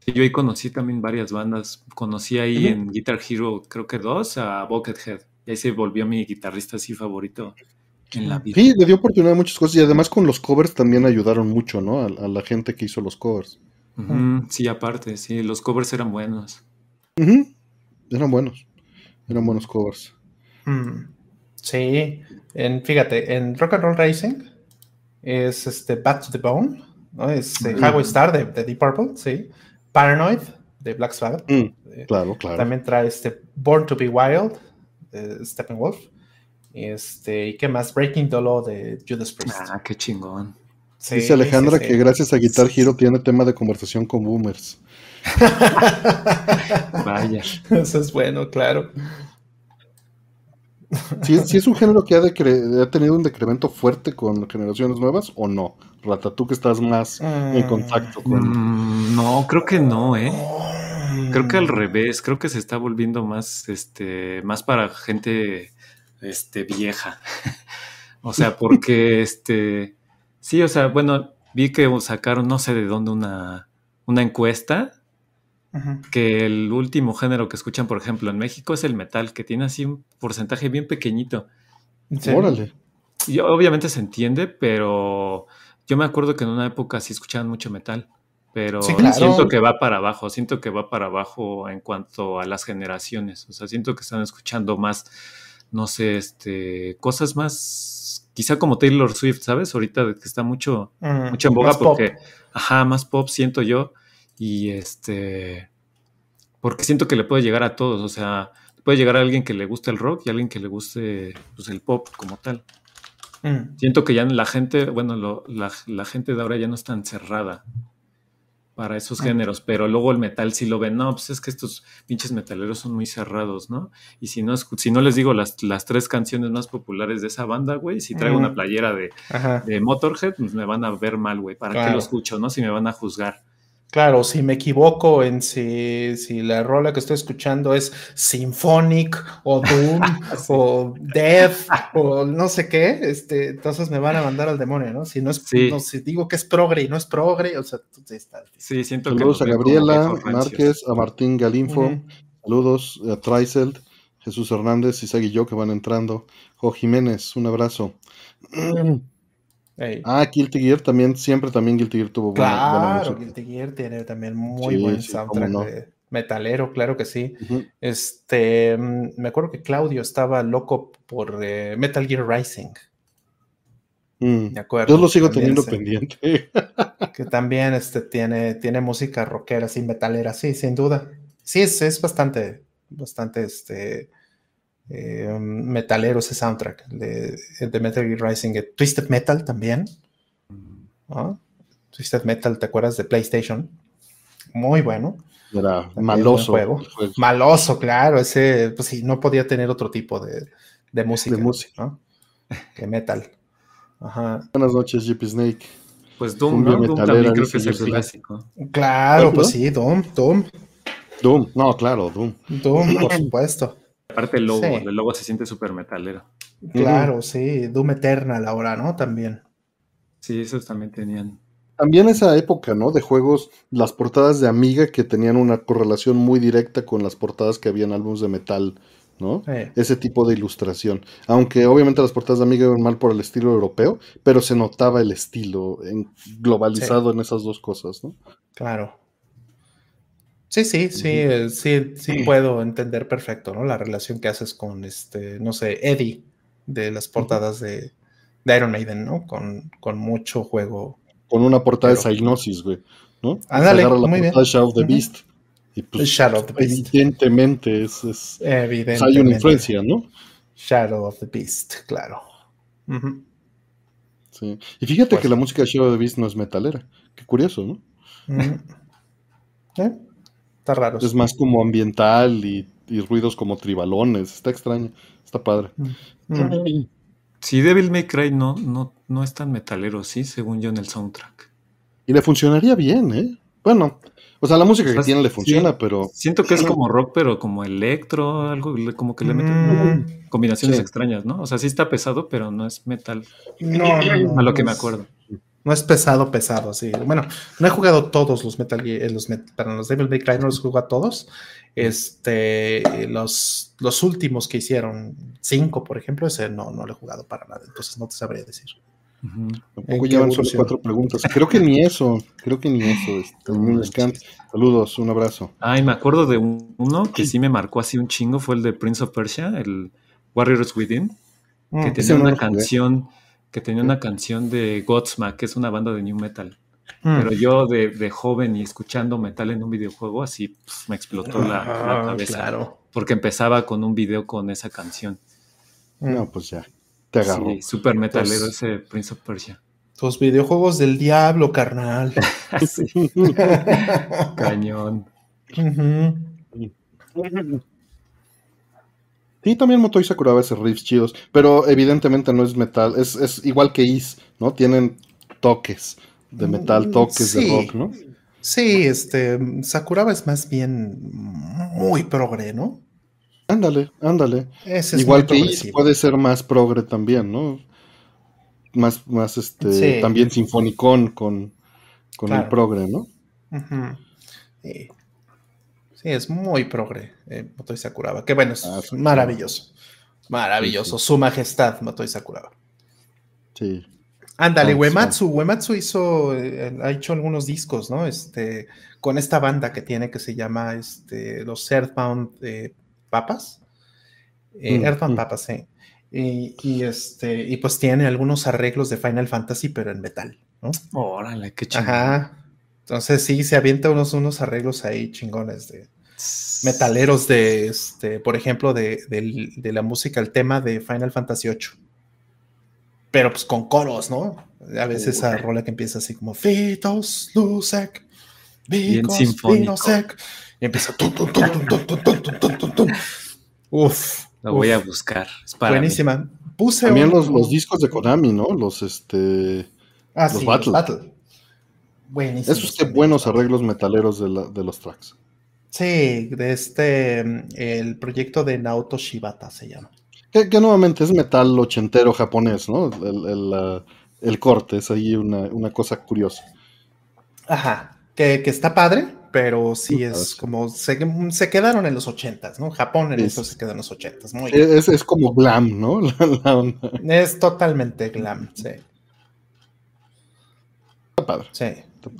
Sí, Yo ahí conocí también varias bandas. Conocí ahí en Guitar Hero, creo que dos, a Buckethead. Y ahí se volvió mi guitarrista así favorito en la vida. Sí, le dio oportunidad a muchas cosas y además con los covers también ayudaron mucho, ¿no? A, a la gente que hizo los covers. Sí, aparte, sí, los covers eran buenos. Eran buenos. Eran buenos covers. Mm. Sí. En, fíjate, en Rock and Roll Racing es este Back to the Bone, ¿no? Es eh, Ujú. Highway Star de, de Deep Purple, sí. Paranoid de Black Sabbath. Mm, Eh, claro, claro. También trae este Born to be Wild de Steppenwolf. Y este, ¿y qué más? Breaking the Law de Judas Priest. Ah, qué chingón. Sí, Dice Alejandra sí, sí. que gracias a Guitar Hero tiene tema de conversación con boomers. [laughs] Vaya. Eso es bueno, claro. ¿Sí, sí es un género que ha, ha tenido un decremento fuerte con generaciones nuevas o no? Rata, tú que estás más en contacto con... Mm, no, creo que no, ¿eh? Mm. Creo que al revés, creo que se está volviendo más, este, más para gente, este, vieja. [laughs] o sea, porque, este, sí, o sea, bueno, vi que sacaron, no sé de dónde, una, una encuesta que el último género que escuchan, por ejemplo, en México es el metal, que tiene así un porcentaje bien pequeñito. Sí. Órale. Y obviamente se entiende, pero yo me acuerdo que en una época sí escuchaban mucho metal, pero Sí, claro. siento que va para abajo, siento que va para abajo en cuanto a las generaciones, o sea, siento que están escuchando más, no sé, este, cosas más, quizá como Taylor Swift, ¿sabes? Ahorita que está mucho, Mm, mucho en boga pop. porque, ajá, más pop siento yo, y este, porque siento que le puede llegar a todos, o sea, puede llegar a alguien que le guste el rock y a alguien que le guste pues, el pop como tal. Mm. Siento que ya la gente, bueno, lo- la, la gente de ahora ya no es tan cerrada para esos géneros, pero luego el metal sí lo ven, no, pues es que estos pinches metaleros son muy cerrados, ¿no? Y si no, si no les digo las, las tres canciones más populares de esa banda, güey, si traigo una playera de, de Motorhead, pues me van a ver mal, güey, ¿para qué Claro. lo escucho, no? Si me van a juzgar. Claro, si me equivoco en si, si la rola que estoy escuchando es Symphonic o Doom [laughs] o Death o no sé qué, este, entonces me van a mandar al demonio, ¿no? Si no es, Sí. no, si digo que es progre y no es progre, o sea, tú- está. Sí, siento Saludos que... a Gabriela. Márquez, a Martín Galinfo, saludos a Treiseld, Jesús Hernández, Isaac y yo que van entrando. Jo Jiménez, un abrazo. [clears throat] Ah, Guilty Gear también, siempre también Guilty Gear tuvo buena, buena Claro, música. Guilty Gear tiene también muy Sí, buen sí, soundtrack no. de metalero, claro que sí. Este, mm, me acuerdo que Claudio estaba loco por eh, Metal Gear Rising, Mm. me acuerdo. Yo lo sigo También teniendo ese- pendiente. [laughs] que también este, tiene, tiene música rockera, así metalera, sí, sin duda. Sí, es, es bastante, bastante este, eh, metalero ese soundtrack de, de Metal Gear Rising. Eh, Twisted Metal también. ¿no? Twisted Metal, ¿te acuerdas de PlayStation? Muy bueno. Era También maloso. juego. juego. Maloso, claro. Ese, pues sí, no podía tener otro tipo de, de música. De música. ¿no? Que metal. Ajá. Buenas noches, JP Snake. Pues Doom, ¿no? Doom también creo que es el clásico. Claro, ¿Cuál, pues sí, Doom, Doom, Doom, no, claro, Doom. Doom, por [clears throat] supuesto. Aparte el logo, el logo se siente súper metalero. Claro, sí, Doom Eternal ahora, ¿no? También. Sí, esos también tenían. También esa época, ¿no? De juegos, las portadas de Amiga que tenían una correlación muy directa con las portadas que había en álbumes de metal, ¿no? Ese tipo de ilustración. Aunque obviamente las portadas de Amiga iban mal por el estilo europeo, pero se notaba el estilo globalizado en esas dos cosas, ¿no? Claro. Sí, sí, sí, eh, sí, sí puedo entender perfecto, ¿no? La relación que haces con este, no sé, Eddie de las portadas de, Iron Maiden, ¿no? Con, con mucho juego. Con una portada de Psygnosis, güey, ¿no? Ándale, la muy bien. de Shadow of the Beast. Y pues, Shadow of the Beast. Evidentemente es, es evidentemente. hay una influencia, ¿no? Shadow of the Beast, claro. Sí. Y fíjate pues que la música de Shadow of the Beast no es metalera. Qué curioso, ¿no? [laughs] ¿Eh? Está raro. Es más como ambiental y, ruidos como tribalones. Está extraño. Está padre. Mm. Sí, Devil May Cry no, no, no es tan metalero, sí, según yo en el soundtrack. Y le funcionaría bien, ¿eh? Bueno, o sea, la música que tiene le funciona, pero. Siento que es como rock, pero como electro, algo como que le meten mm. combinaciones extrañas, ¿no? O sea, sí está pesado, pero no es metal. No, a lo que me acuerdo. No es pesado, pesado, sí. Bueno, no he jugado todos los Metal Gear, eh, los, para los Devil May Cry no los juego a todos. Este, los, los últimos que hicieron, cinco, por ejemplo, ese no, no lo he jugado para nada, entonces no te sabría decir. Tampoco llevan solo cuatro preguntas. Creo que ni eso, creo que ni eso. Este, [laughs] Saludos, un abrazo. Ay, me acuerdo de uno que sí me marcó así un chingo, fue el de Prince of Persia, el Warriors Within, que mm, tenía una canción que tenía una canción de Godsmack, que es una banda de new metal. Mm. Pero yo de, joven y escuchando metal en un videojuego, así me explotó la, ah, cabeza. Claro. Porque empezaba con un video con esa canción. No, pues ya, te agarró. Sí, super metalero ese Prince of Persia. Tus videojuegos del diablo, carnal. [laughs] [laughs] Cañón. Sí, también Motoi Sakura a veces riffs chidos, pero evidentemente no es metal, es, igual que Is, ¿no? Tienen toques de metal, mm, toques de rock, ¿no? Sí, este, Sakuraba es más bien muy progre, ¿no? Ándale, ándale. igual que Is puede ser más progre también, ¿no? Más, más este, también sinfonicón con, con el progre, ¿no? sí. Sí, es muy progre, eh, Motoi Sakuraba. Que bueno, es ah, maravilloso. Maravilloso. Su majestad, Motoi Sakuraba. Sí. Ándale, Uematsu. Uematsu hizo, eh, ha hecho algunos discos, ¿no? Este, con esta banda que tiene que se llama este, los Earthbound eh, Papas. Eh, mm, Earthbound mm. Papas, sí. Y, este, y pues tiene algunos arreglos de Final Fantasy, pero en metal, ¿no? Órale, qué chido. Ajá. Entonces sí, se avienta unos, unos arreglos ahí chingones de metaleros de, este, por ejemplo, de, la música, el tema de Final Fantasy VIII. Pero pues con coros, ¿no? A veces esa rola que empieza así como Fitos, Lusek, Vicos, Vinosek. Y empieza. Uf. Lo voy a buscar. buenísima. Puse También los, los, discos de Konami, ¿no? Los este. Ah, los Battle. Buenísimo. Esos que buenos arreglos metaleros de, los tracks. Sí, de este, el proyecto de Naoto Shibata se llama. Que, nuevamente es metal ochentero japonés, ¿no? El, corte es ahí una, cosa curiosa. Ajá, que, está padre, pero sí es como, se, quedaron en los ochentas, ¿no? Japón en eso se quedó en los ochentas. Muy es, es, como glam, ¿no? [laughs] es totalmente glam, sí. Está padre. Sí.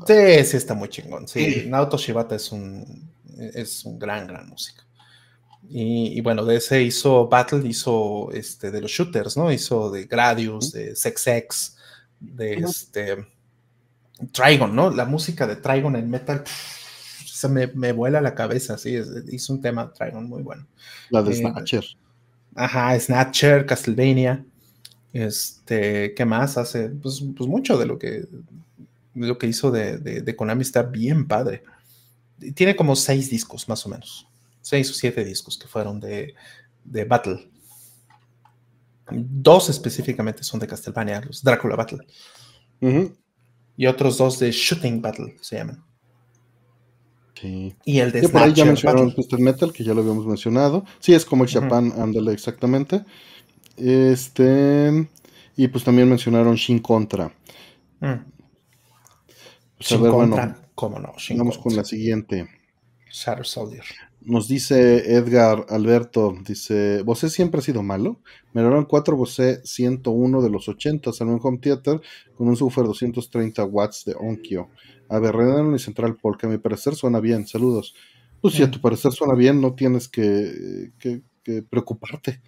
Sí, sí, está muy chingón. Sí, Naoto Shibata es un, es un gran, gran músico. Y, bueno, de ese hizo Battle, hizo este, de los shooters, ¿no? Hizo de Gradius, de Sex X, de este. Trigon, ¿no? La música de Trigon en metal se me, me, vuela la cabeza, sí. Hizo un tema Trigon muy bueno. La de eh, Snatcher. Ajá, Snatcher, Castlevania. Este, ¿qué más hace? Pues, pues mucho de lo que lo que hizo de, de, Konami está bien padre. Tiene como seis discos, más o menos. Seis o siete discos que fueron de, de Battle. Dos específicamente son de Castlevania, los Drácula Battle. Y otros dos de Shooting Battle se llaman. Sí. Y el de Por ahí ya mencionaron Twisted Metal, que ya lo habíamos mencionado. Sí, es como el Japan, ándale, exactamente. Este. Y pues también mencionaron Shin Contra. Mm. Pues, cómo no. vamos con la siguiente. Shadow Soldier. Nos dice Edgar Alberto, dice, ¿Bose siempre ha sido malo? Me dieron 4 Bose 101 de los 80 en un home theater con un subwoofer 230 watts de Onkyo. A ver, Renan y Central porque a mi parecer suena bien. Saludos. Pues si a mm. tu parecer suena bien, no tienes que, preocuparte.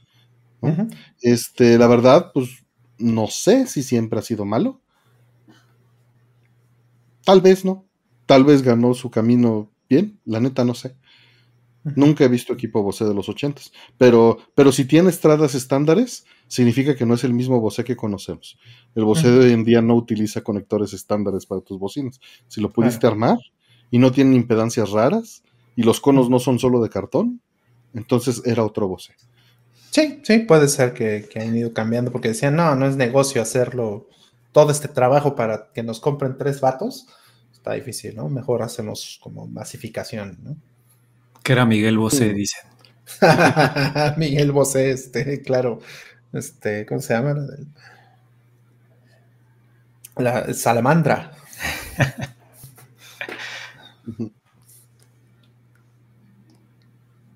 Este, la verdad, pues no sé si siempre ha sido malo. Tal vez no. Tal vez ganó su camino bien. La neta no sé. Nunca he visto equipo Bose de los 80 pero, pero si tiene estradas estándares, significa que no es el mismo Bose que conocemos. El Bose de hoy en día no utiliza conectores estándares para tus bocinas. Si lo pudiste armar y no tienen impedancias raras y los conos no son solo de cartón, entonces era otro Bose. Sí, sí, puede ser que, que han ido cambiando porque decían, no, no es negocio hacerlo, todo este trabajo para que nos compren tres vatos. Está difícil, ¿no? Mejor hacemos como masificación, ¿no? Que era Miguel Bosé, dicen. [laughs] Miguel Bosé, este, claro. Este, ¿cómo se llama? La salamandra. [laughs]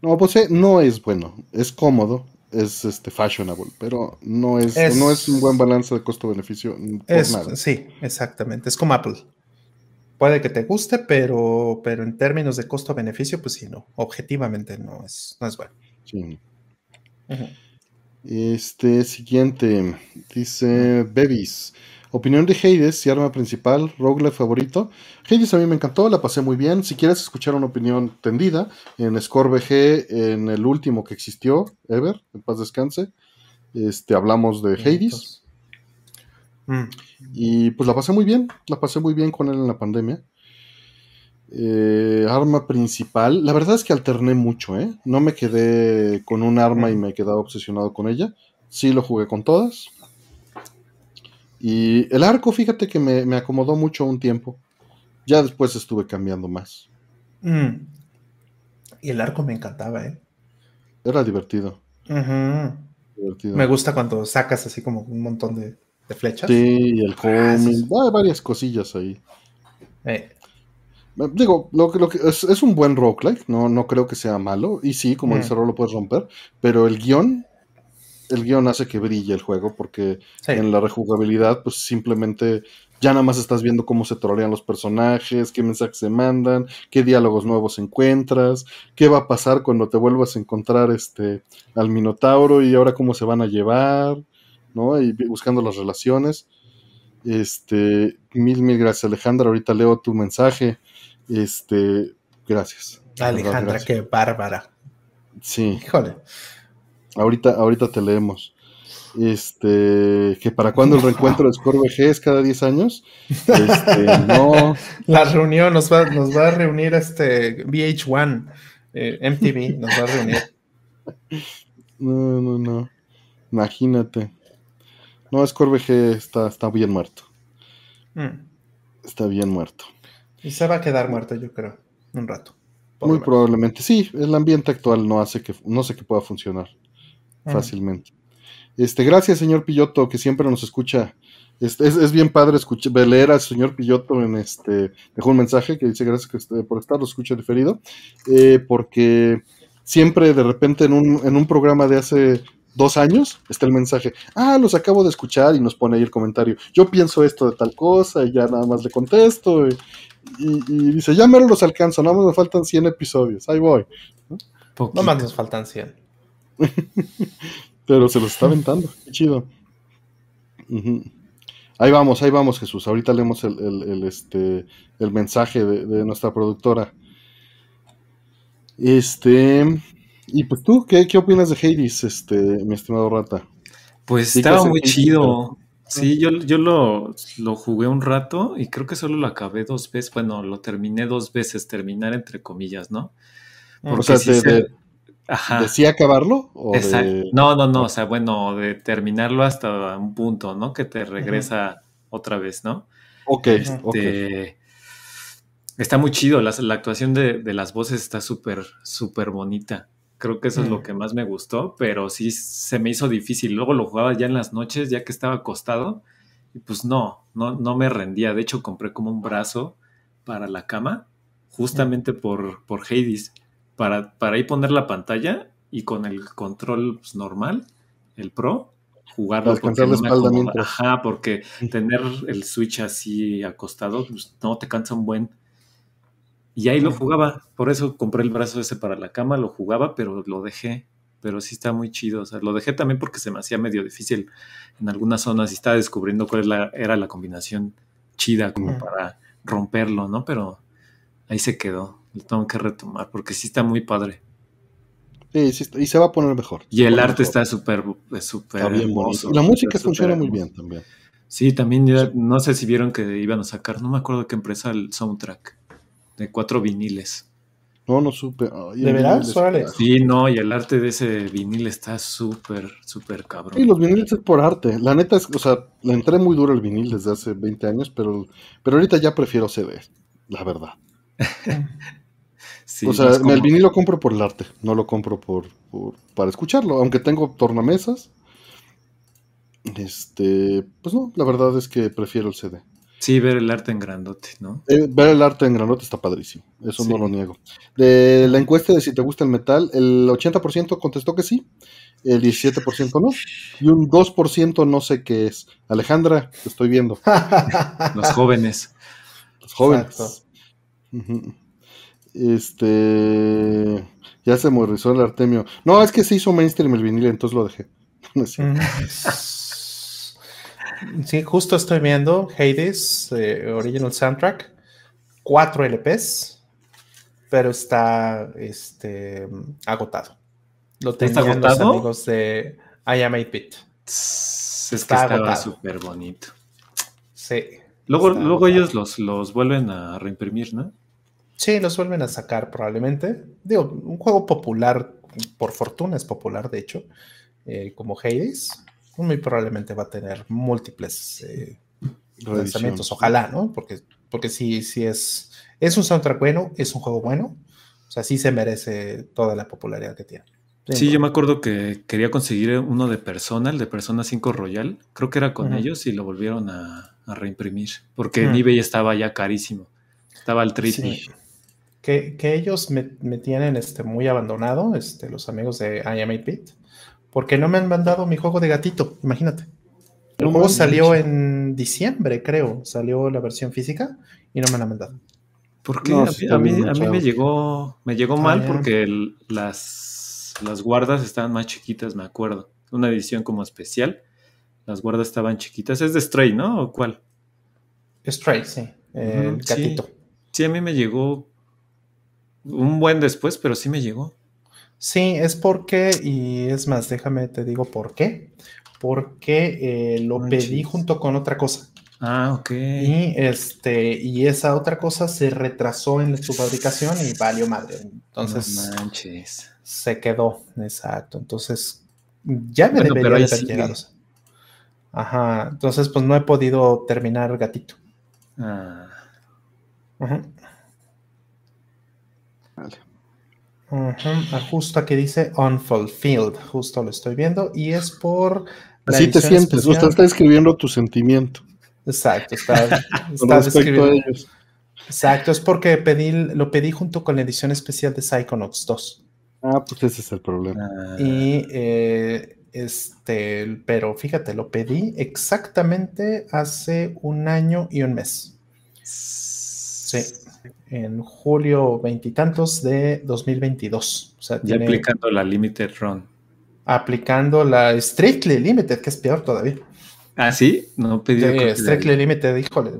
No, Bosé no es bueno, es cómodo, es este fashionable, pero no es, no es un buen balance de costo-beneficio por nada. Sí, exactamente, es como Apple puede que te guste, pero, pero en términos de costo-beneficio, pues sí, no. Objetivamente no es, no es bueno. Sí. Este siguiente dice Bebis. Opinión de Hades y arma principal, Rogue favorito. Hades a mí me encantó, la pasé muy bien. Si quieres escuchar una opinión tendida, en Score BG, en el último que existió, Ever, en paz descanse, este, hablamos de Hades. Mm. Y pues la pasé muy bien, la pasé muy bien con él en la pandemia. Eh, arma principal, la verdad es que alterné mucho, ¿eh? No me quedé con un arma y me he quedado obsesionado con ella. Sí lo jugué con todas. Y el arco, fíjate que me, acomodó mucho un tiempo. Ya después estuve cambiando más. Mm. Y el arco me encantaba, ¿eh? Era divertido. divertido. Me gusta cuando sacas así como un montón de, de flechas. Sí, el ah, hay varias cosillas ahí. Eh. Digo, lo, lo que es, un buen roguelike, no, no creo que sea malo. Y sí, como dice Rolo, lo puedes romper. Pero el guion, el guion hace que brille el juego, porque en la rejugabilidad, pues simplemente ya nada más estás viendo cómo se trolean los personajes, qué mensajes se mandan, qué diálogos nuevos encuentras, qué va a pasar cuando te vuelvas a encontrar este al Minotauro y ahora cómo se van a llevar. ¿No? Y buscando las relaciones. Este, mil, mil gracias, Alejandra. Ahorita leo tu mensaje. Este, gracias. Alejandra, qué bárbara. Sí. Híjole. Ahorita, ahorita te leemos. Este, que para cuando el [laughs] reencuentro de Score es cada 10 años. Este, [laughs] no. La reunión nos va, nos va a reunir este VH1, eh, MTV, nos va a reunir. [laughs] No, no, no. Imagínate. No, Scorbg está, está bien muerto. Mm. Está bien muerto. Y se va a quedar muerto, yo creo, un rato. Muy probablemente. Sí, el ambiente actual no hace que, no sé que pueda funcionar mm. fácilmente. Este, gracias, señor Pilloto, que siempre nos escucha. Este, es, bien padre escuchar, leer al señor Pilloto en este. Dejó un mensaje que dice gracias por estar, lo escucha diferido. Eh, porque siempre de repente en un, en un programa de hace dos años, está el mensaje, ah, los acabo de escuchar y nos pone ahí el comentario, yo pienso esto de tal cosa y ya nada más le contesto y, dice, ya mero los alcanzo, nada más me faltan 100 episodios, ahí voy. ¿no? más nos faltan 100. [laughs] Pero se los está aventando, qué chido. Ahí vamos, ahí vamos Jesús, ahorita leemos el, este, el mensaje de, de nuestra productora. Este, y pues tú, ¿qué, opinas de Hades, este, mi estimado Rata? Pues estaba muy chido. Sí, yo, yo lo, lo, jugué un rato y creo que solo lo acabé dos veces. Bueno, lo terminé dos veces, terminar entre comillas, ¿no? o sea, de, sí acabarlo? No, no, no, o sea, bueno, de terminarlo hasta un punto, ¿no? Que te regresa otra vez, ¿no? Ok, este, Está muy chido, la, actuación de, las voces está súper, súper bonita. Creo que eso es lo mm. que más me gustó, pero sí se me hizo difícil. Luego lo jugaba ya en las noches, ya que estaba acostado, y pues no, no, no me rendía. De hecho, compré como un brazo para la cama, justamente por, por Hades, para, para ahí poner la pantalla y con el control pues, normal, el Pro, jugarlo. Porque la espalda Ajá, porque tener el Switch así acostado, pues no te cansa un buen. Y ahí lo jugaba, por eso compré el brazo ese para la cama, lo jugaba, pero lo dejé. Pero sí está muy chido. O sea, lo dejé también porque se me hacía medio difícil en algunas zonas y estaba descubriendo cuál era la combinación chida como para romperlo, ¿no? Pero ahí se quedó. Lo tengo que retomar porque sí está muy padre. Sí, sí y se va a poner mejor. Y el arte está súper, súper hermoso. La música funciona muy bien también. Sí, también no sé si vieron que iban a sacar, no me acuerdo qué empresa, el soundtrack de cuatro viniles. No, no supe. ¿De verdad? Sí, no, y el arte de ese vinil está súper, súper cabrón. Sí, los viniles es por arte. La neta es, o sea, le entré muy duro el vinil desde hace 20 años, pero, pero ahorita ya prefiero CD, la verdad. o sea, el vinil lo compro por el arte, no lo compro por, para escucharlo, aunque tengo tornamesas. Este, pues no, la verdad es que prefiero el CD. Sí, ver el arte en grandote, ¿no? Eh, ver el arte en grandote está padrísimo, eso no lo niego. De la encuesta de si te gusta el metal, el 80% contestó que sí, el 17% no, y un 2% no sé qué es. Alejandra, te estoy viendo. [laughs] [laughs] Los jóvenes. Los jóvenes. Este. Ya se morrizó el Artemio. No, es que se hizo mainstream el vinil, entonces lo dejé. [laughs] Sí, justo estoy viendo Hades eh, Original Soundtrack, 4 LPs, pero está este, agotado. Lo tenían los amigos de I Am 8-Bit. Es que estaba súper bonito. Sí. Luego, luego ellos los, los vuelven a reimprimir, ¿no? Sí, los vuelven a sacar probablemente. Digo, un juego popular, por fortuna es popular, de hecho, eh, como Hades muy probablemente va a tener múltiples eh, lanzamientos, ojalá, ¿no? Porque, porque sí, sí es, es un soundtrack bueno, es un juego bueno, o sea, sí se merece toda la popularidad que tiene. Sí, yo me acuerdo que quería conseguir uno de Persona, el de Persona 5 Royal, creo que era con ellos y lo volvieron a, reimprimir, porque en eBay estaba ya carísimo, estaba al triple. Que, ellos me, me, tienen este, muy abandonado, este, los amigos de I Am 8-Bit porque no me han mandado mi juego de gatito, imagínate. El juego salió en diciembre, creo, salió la versión física y no me la han mandado. ¿Por qué? a, mí, me llegó, me llegó mal porque las, las guardas estaban más chiquitas, me acuerdo. Una edición como especial. Las guardas estaban chiquitas. Es de Stray, ¿no? ¿O cuál? Stray, sí. El gatito. sí, a mí me llegó un buen después, pero sí me llegó. Sí, es porque, y es más, déjame te digo por qué. Porque eh, lo pedí junto con otra cosa. Ah, ok. Y, este, y esa otra cosa se retrasó en su fabricación y valió madre. Entonces, manches. se quedó, exacto. Entonces, ya me debería de haber llegado. Ajá, entonces pues no he podido terminar gatito. Ah. Ajá. Justo que dice unfulfilled, justo lo estoy viendo, y es por. Así te sientes, usted está escribiendo tu sentimiento. Exacto, está, [laughs] describiendo. Exacto, es porque pedí, lo pedí junto con la edición especial de Psychonauts 2. Ah, pues ese es el problema. Ah. Y eh, este, pero fíjate, lo pedí exactamente hace un año y un mes. Sí en julio veintitantos de 2022. O sea, ya aplicando la Limited Run. Aplicando la Strictly Limited, que es peor todavía. Ah, sí, no pedí. Strictly Limited, híjole.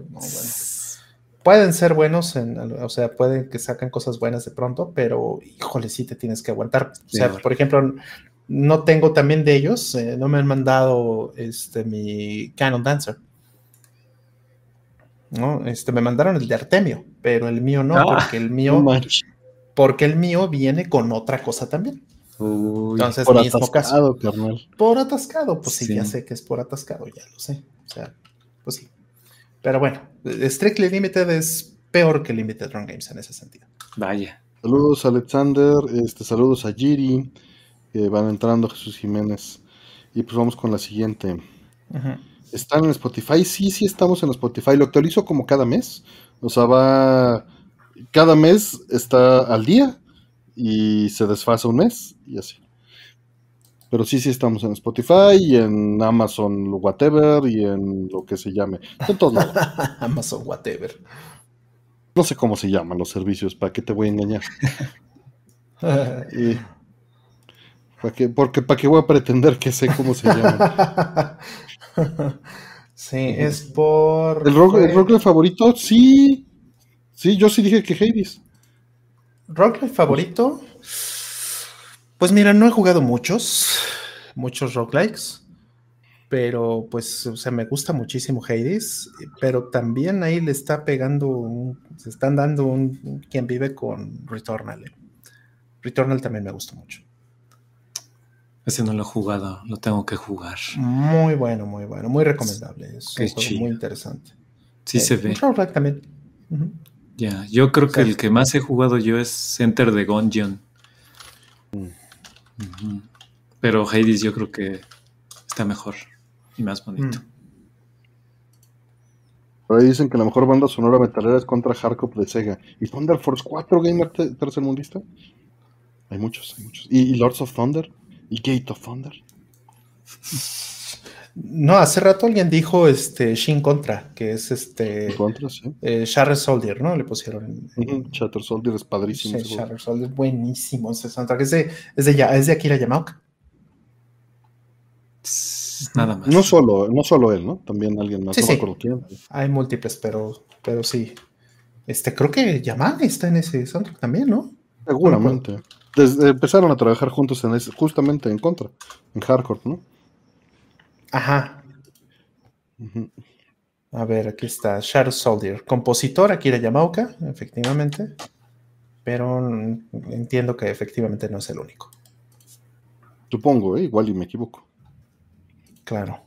Pueden ser buenos, o sea, pueden que sacan cosas buenas de pronto, pero híjole, sí te tienes que aguantar. O sea, por ejemplo, no tengo también de ellos, eh, no me han mandado este, mi Canon Dancer. ¿no? Este, me mandaron el de Artemio, pero el mío no, ah, porque el mío, porque el mío viene con otra cosa también. Entonces, por atascado, carnal. Por atascado, pues sí, ya sé que es por atascado, ya lo sé. O sea, pues sí. Pero bueno, Strictly Limited es peor que Limited Run Games en ese sentido. Vaya. Saludos Alexander, este, saludos a Giri, que van entrando Jesús Jiménez. Y pues vamos con la siguiente. ¿Están en Spotify? Sí, sí estamos en Spotify. Lo actualizo como cada mes. O sea, va. Cada mes está al día y se desfasa un mes y así. Pero sí, sí estamos en Spotify y en Amazon Whatever y en lo que se llame. En todos lados. [laughs] Amazon Whatever. No sé cómo se llaman los servicios, ¿para qué te voy a engañar? [laughs] ¿para qué, porque para qué voy a pretender que sé cómo se llaman. [laughs] sí, es por. ¿El rock, favorito? Sí. Sí, yo sí dije que Hades. ¿Rock favorito? Pues mira, no he jugado muchos, muchos roguelikes pero pues, o sea, me gusta muchísimo Hades, pero también ahí le está pegando, se están dando un, quien vive con Returnal. Eh. Returnal también me gusta mucho. Ese no lo he jugado, lo tengo que jugar. Muy bueno, muy bueno, muy recomendable. Es muy interesante. Sí se ve. también. Ya, yo creo que el que más he jugado yo es Enter the Gungeon. Mm. Pero Hades yo creo que está mejor y más bonito. Mm. Por ahí dicen que la mejor banda sonora metalera es contra Hardcore de Sega. ¿Y Thunder Force 4 Gamer tercermundista? Hay muchos, hay muchos. ¿Y, Lords of Thunder? ¿Y Gate of Thunder? No, hace rato alguien dijo este Shin Contra, que es este. Contra, sí. Eh, Soldier, ¿no? Le pusieron. Shatter Soldier es padrísimo. Sí, Shatter Soldier, buenísimo ese soundtrack. Es de, es de, es de Akira Yamaoka. Nada más. No solo, no solo él, ¿no? También alguien más. no quién. Hay múltiples, pero, pero sí. Este, creo que Yamane está en ese soundtrack también, ¿no? Seguramente. Desde, empezaron a trabajar juntos en ese, justamente en contra, en hardcore, ¿no? Ajá. A ver, aquí está Shadow Soldier, compositor Akira Yamaoka, efectivamente, pero entiendo que efectivamente no es el único. Supongo, ¿eh? igual y me equivoco. Claro.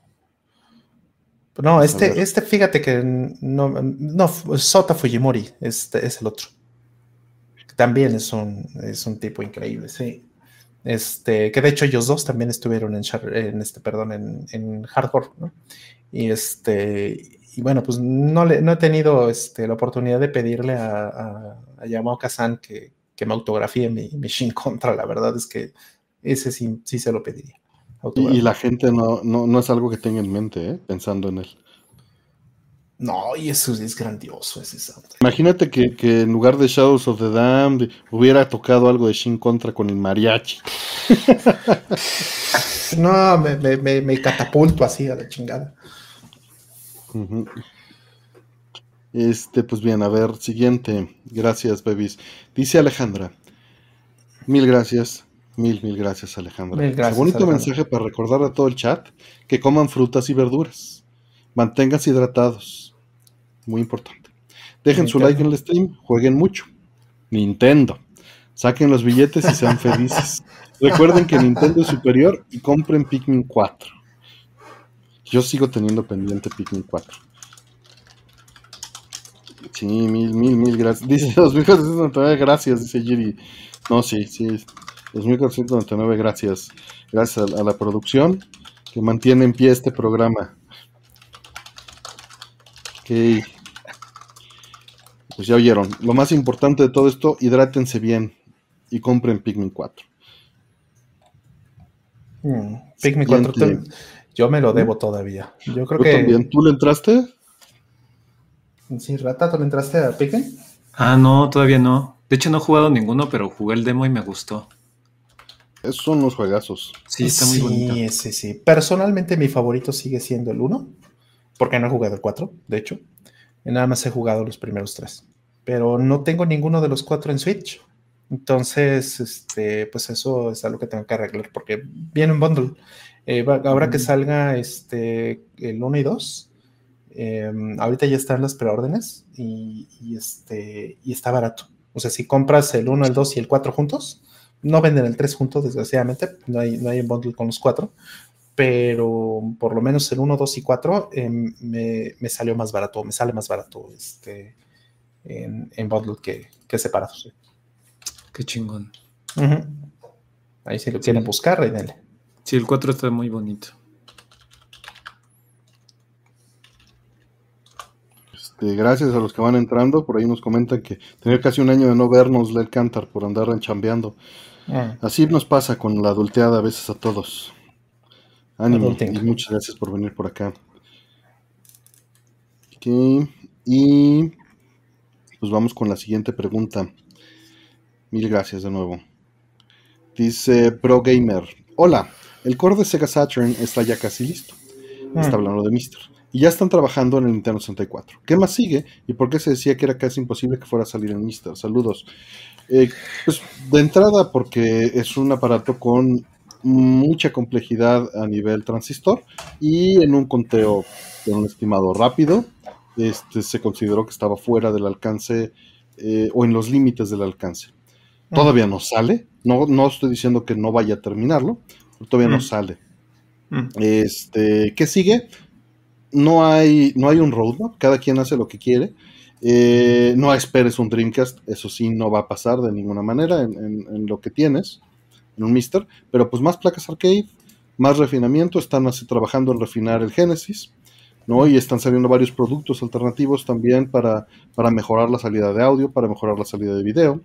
No, este, este, fíjate que no, no, Sota Fujimori, este es el otro. También es un, es un tipo increíble, sí. Este, que de hecho ellos dos también estuvieron en, en este, perdón, en, en hardcore, ¿no? Y este, y bueno, pues no, le, no he tenido este, la oportunidad de pedirle a, a, a San que, que, me autografíe mi, mi Shin Contra, la verdad es que ese sí, sí se lo pediría. Y, la gente no, no, es algo que tenga en mente, ¿eh? pensando en él. No, y eso es grandioso ese soundtrack. Imagínate que, en lugar de Shadows of the Damned hubiera tocado algo de Shin Contra con el mariachi. [laughs] no, me, me, catapulto así a la chingada. Este, pues bien, a ver, siguiente. Gracias, babies. Dice Alejandra. Mil gracias. Mil, mil gracias, Alejandra. Mil gracias, bonito mensaje para recordar a todo el chat que coman frutas y verduras. Manténganse hidratados. Muy importante. Dejen su like en el stream, jueguen mucho. Nintendo. Saquen los billetes y sean felices. [laughs] Recuerden que Nintendo es superior y compren Pikmin 4. Yo sigo teniendo pendiente Pikmin 4. Sí, mil, mil, mil gracias. [laughs] Dice los gracias, dice Giri. No, sí, sí. 2499, gracias. Gracias a, la producción que mantiene en pie este programa. Ok. Pues ya oyeron. Lo más importante de todo esto, hidrátense bien y compren Pikmin 4. Hmm, Pikmin 4, yo me lo debo todavía. Yo creo que. También. ¿Tú le entraste? Sí, Rata, ¿tú le entraste a Pikmin? Ah, no, todavía no. De hecho, no he jugado ninguno, pero jugué el demo y me gustó. Esos son unos juegazos. Sí, está muy bonito. Sí, sí, sí. Personalmente mi favorito sigue siendo el 1, porque no he jugado el 4, de hecho. Y nada más he jugado los primeros tres. Pero no tengo ninguno de los cuatro en Switch. Entonces, este, pues eso es algo que tengo que arreglar, porque viene un bundle. Eh, ahora que salga este, el 1 y 2, em, ahorita ya están las preórdenes y, y, este, y está barato. O sea, si compras el 1, el 2 y el 4 juntos, no venden el 3 juntos, desgraciadamente, no hay, no hay un bundle con los 4, pero por lo menos el 1, 2 y 4 em, me, me, salió más barato, me sale más barato este, en, en Botloop que, que separados. Qué chingón. Ahí si lo quieren buscar, dale. Sí, el 4 está muy bonito. Este, gracias a los que van entrando. Por ahí nos comentan que tener casi un año de no vernos, Led Cantar, por andar enchambeando. Ah. Así nos pasa con la adulteada a veces a todos. Ánimo y muchas gracias por venir por acá. Y pues vamos con la siguiente pregunta. Mil gracias de nuevo. Dice Pro Gamer. Hola, el core de Sega Saturn está ya casi listo. Está ah. hablando de Mister. Y ya están trabajando en el Nintendo 64. ¿Qué más sigue? ¿Y por qué se decía que era casi imposible que fuera a salir en Mister? Saludos. Eh, pues de entrada porque es un aparato con mucha complejidad a nivel transistor y en un conteo de un estimado rápido este, se consideró que estaba fuera del alcance eh, o en los límites del alcance. Todavía no sale, no, no estoy diciendo que no vaya a terminarlo, pero todavía no sale. Este, ¿Qué sigue? No hay, no hay un roadmap, cada quien hace lo que quiere. Eh, no esperes un Dreamcast, eso sí no va a pasar de ninguna manera en, lo que tienes, en un Mister, pero pues más placas arcade, más refinamiento, están así trabajando en refinar el Genesis, ¿no? Y están saliendo varios productos alternativos también para, para mejorar la salida de audio, para mejorar la salida de video.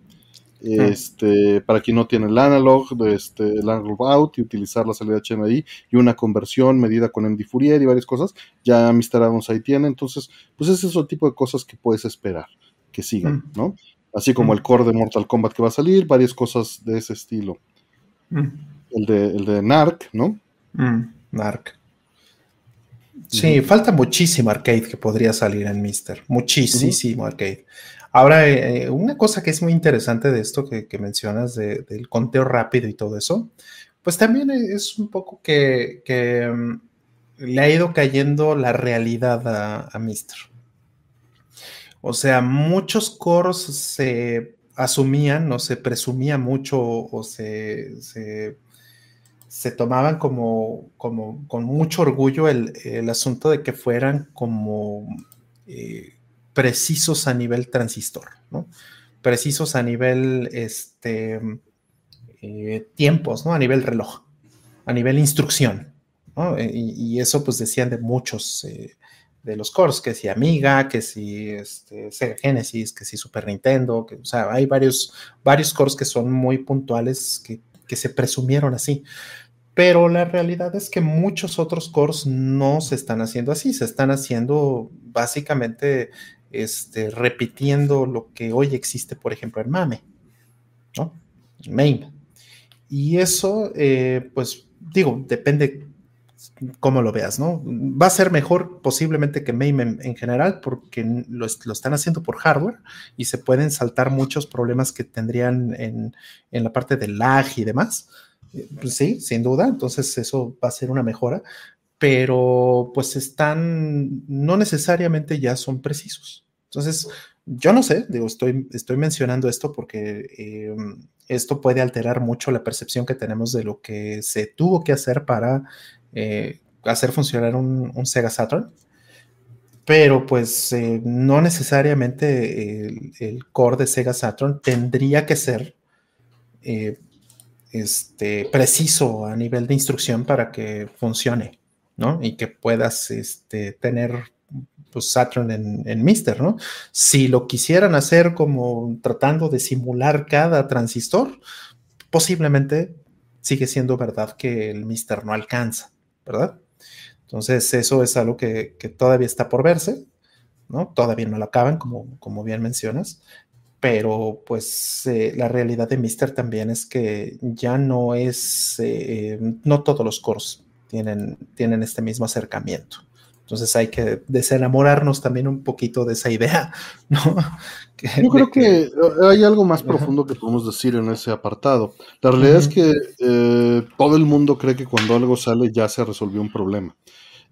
Este, para quien no tiene el analog, este, el analog out y utilizar la salida HMI y una conversión medida con MD Fourier y varias cosas, ya Mr. Adams ahí tiene. Entonces, pues ese es el tipo de cosas que puedes esperar que sigan, mm. ¿no? Así como mm. el core de Mortal Kombat que va a salir, varias cosas de ese estilo. Mm. El, de, el de Narc, ¿no? Narc. Sí, falta muchísimo arcade que podría salir en Mister. Muchísimo arcade. Ahora, eh, una cosa que es muy interesante de esto que, mencionas del conteo rápido y todo eso, pues también es un poco que, mm, le ha ido cayendo la realidad a, a Mister. O sea, muchos coros se asumían o se presumía mucho o se se tomaban como, como con mucho orgullo el, asunto de que fueran como eh, precisos a nivel transistor, ¿no? Precisos a nivel este, eh, tiempos, ¿no? A nivel reloj, a nivel instrucción, ¿no? Eh, y, eso pues decían de muchos de los cores, que si Amiga, que si este, Sega Genesis, que si Super Nintendo, que, o sea, hay varios, varios cores que son muy puntuales que, que se presumieron así. Pero la realidad es que muchos otros cores no se están haciendo así, se están haciendo básicamente este, repitiendo lo que hoy existe, por ejemplo, en MAME, ¿no? MAME. Y eso, eh, pues digo, depende cómo lo veas, ¿no? Va a ser mejor posiblemente que MAME en, general porque lo, lo, están haciendo por hardware y se pueden saltar muchos problemas que tendrían en, en la parte de lag y demás pues sí, sin duda, entonces eso va a ser una mejora, pero pues están, no necesariamente ya son precisos. Entonces, yo no sé, digo, estoy, estoy mencionando esto porque em, esto puede alterar mucho la percepción que tenemos de lo que se tuvo que hacer para eh, hacer funcionar un, Sega Saturn. Pero pues eh, no necesariamente el, core de Sega Saturn tendría que ser eh, este, preciso a nivel de instrucción para que funcione, ¿no? Y que puedas este, tener pues, Saturn en, en Mister, ¿no? Si lo quisieran hacer como tratando de simular cada transistor, posiblemente sigue siendo verdad que el Mister no alcanza, ¿verdad? Entonces, eso es algo que, que todavía está por verse, ¿no? Todavía no lo acaban, como, como bien mencionas, pero pues eh, la realidad de Mister también es que ya no es, eh, no todos los coros tienen, tienen este mismo acercamiento. Entonces hay que desenamorarnos también un poquito de esa idea, [laughs] ¿no? Yo creo que, hay algo más profundo que podemos decir en ese apartado. La realidad es que eh, todo el mundo cree que cuando algo sale ya se resolvió un problema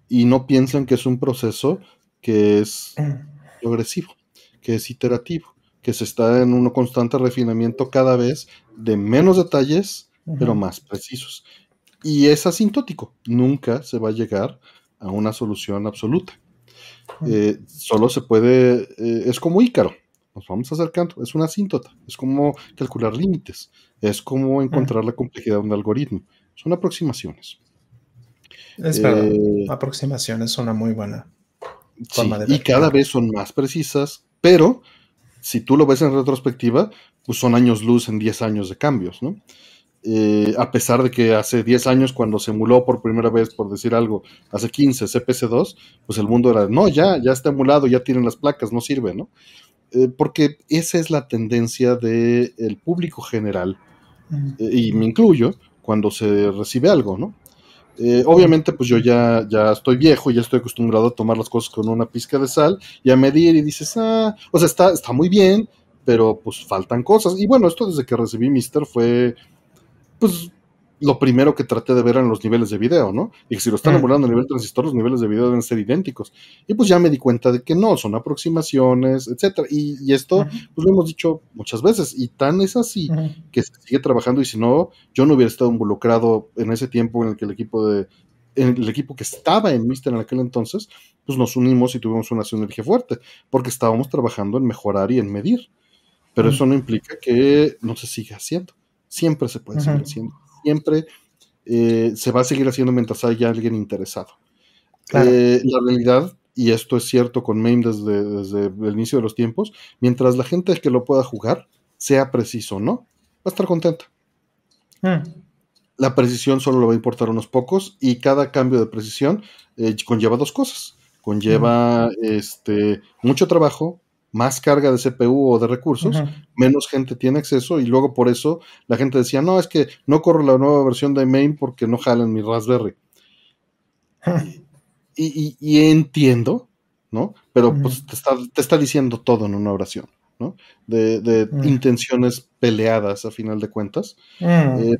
y no piensan que es un proceso que es mm. progresivo, que es iterativo que se está en un constante refinamiento cada vez de menos detalles, pero más precisos. Y es asintótico, nunca se va a llegar a una solución absoluta. Eh, solo se puede, eh, es como Ícaro. nos vamos acercando. Es una asíntota, es como calcular límites, es como encontrar la complejidad de un algoritmo. Son aproximaciones. Es verdad, eh, aproximación es una muy buena forma de ver. Y cada vez son más precisas, pero si tú lo ves en retrospectiva, pues son años luz en 10 años de cambios, ¿no? Eh, a pesar de que hace 10 años cuando se emuló por primera vez, por decir algo, hace 15 CPC2, pues el mundo era, no, ya, ya está emulado, ya tienen las placas, no sirve, ¿no? Eh, porque esa es la tendencia del público general, eh, y me incluyo, cuando se recibe algo, ¿no? obviamente, pues yo ya, ya estoy viejo, ya estoy acostumbrado a tomar las cosas con una pizca de sal y a medir y dices, ah, o sea, está, está muy bien, pero pues faltan cosas. Y bueno, esto desde que recibí Mister fue pues lo primero que traté de ver eran los niveles de video, ¿no? Y que si lo están emulando a nivel transistor, los niveles de video deben ser idénticos. Y pues ya me di cuenta de que no, son aproximaciones, etcétera. Y, esto, pues lo hemos dicho muchas veces, y tan es así que se sigue trabajando, y si no, yo no hubiera estado involucrado en ese tiempo en el que el equipo de el equipo que estaba en Mister en aquel entonces, pues nos unimos y tuvimos una sinergia fuerte, porque estábamos trabajando en mejorar y en medir. Pero eso no implica que no se siga haciendo. Siempre se puede seguir haciendo. Siempre eh, se va a seguir haciendo mientras haya alguien interesado. Eh, la realidad, y esto es cierto con MAME desde, el inicio de los tiempos, mientras la gente que lo pueda jugar, sea preciso no, va a estar contenta. Hmm. La precisión solo le va a importar a unos pocos y cada cambio de precisión eh, conlleva dos cosas. Conlleva hmm. este, mucho trabajo, más carga de CPU o de recursos, menos gente tiene acceso y luego por eso la gente decía, no, es que no corro la nueva versión de main porque no en mi Raspberry. [laughs] y, entiendo, ¿no? Pero pues te está, diciendo todo en una oración, ¿no? De, intenciones peleadas a final de cuentas. Eh,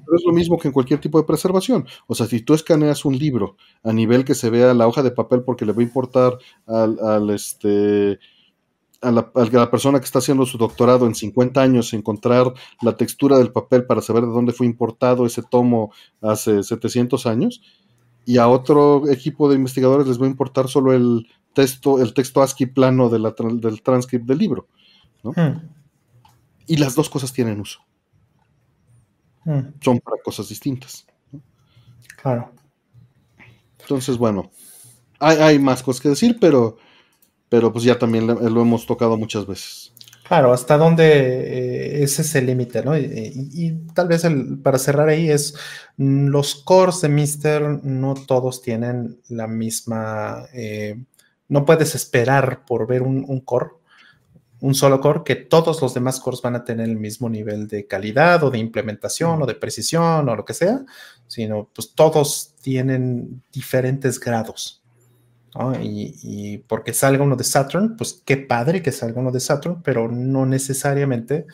pero es lo mismo que en cualquier tipo de preservación. O sea, si tú escaneas un libro a nivel que se vea la hoja de papel porque le va a importar al, al este a la, persona que está haciendo su doctorado en 50 años encontrar la textura del papel para saber de dónde fue importado ese tomo hace 700 años, y a otro equipo de investigadores les va a importar solo el texto, el texto ASCII plano de la, del transcript del libro. Hmm. Y las dos cosas tienen uso. Hmm. Son para cosas distintas. Claro. Entonces, bueno, hay, hay más cosas que decir, pero pero pues ya también lo hemos tocado muchas veces. Claro, hasta dónde eh, ese es el límite, ¿no? Y, tal vez para cerrar ahí es, mm, los cores de Mister no todos tienen la misma, eh, no puedes esperar por ver un, core, un solo core, que todos los demás cores van a tener el mismo nivel de calidad o de implementación o de precisión o lo que sea, sino pues todos tienen diferentes grados. Y, porque salga uno de Saturn, pues qué padre que salga uno de Saturn, pero no necesariamente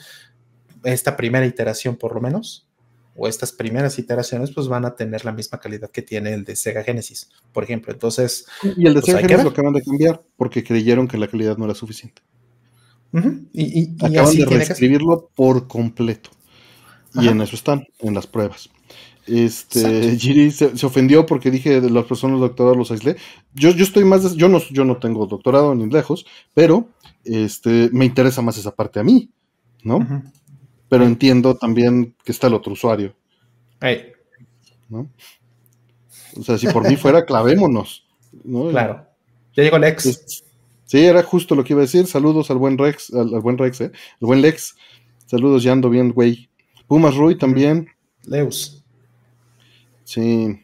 esta primera iteración por lo menos, o estas primeras iteraciones, pues van a tener la misma calidad que tiene el de Sega Genesis, por ejemplo. Entonces... Y el de pues, Sega Genesis lo acaban de cambiar porque creyeron que la calidad no era suficiente. y, acaban de reescribirlo por completo. Y en eso están, en las pruebas. Este, Giri se, ofendió porque dije de las personas doctorados los aislé. Yo, yo estoy más, yo no, yo no tengo doctorado ni lejos, pero este, me interesa más esa parte a mí, ¿no? Pero entiendo también que está el otro usuario. ¿no? O sea, si por mí fuera, [laughs] clavémonos. ¿no? Claro. Ya llegó Lex. Sí, era justo lo que iba a decir. Saludos al buen Rex, al, buen Rex, ¿eh? Al buen Lex. Saludos, ya ando bien, güey. Pumas Rui también. Leus. Sí.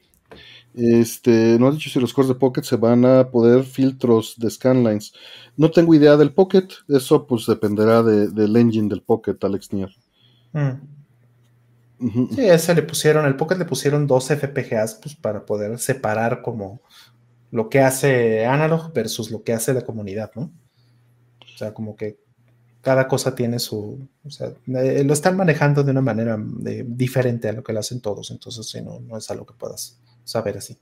Este, no has dicho si los cores de Pocket se van a poder filtros de scanlines. No tengo idea del Pocket, eso pues dependerá del engine del Pocket, Alex Nier. Mm. Sí, ese le pusieron, el Pocket le pusieron dos FPGAs pues, para poder separar como lo que hace Analog versus lo que hace la comunidad, ¿no? O sea, como que cada cosa tiene su, o sea, eh, lo están manejando de una manera eh, diferente a lo que lo hacen todos, entonces sí, no, no es algo que puedas saber así.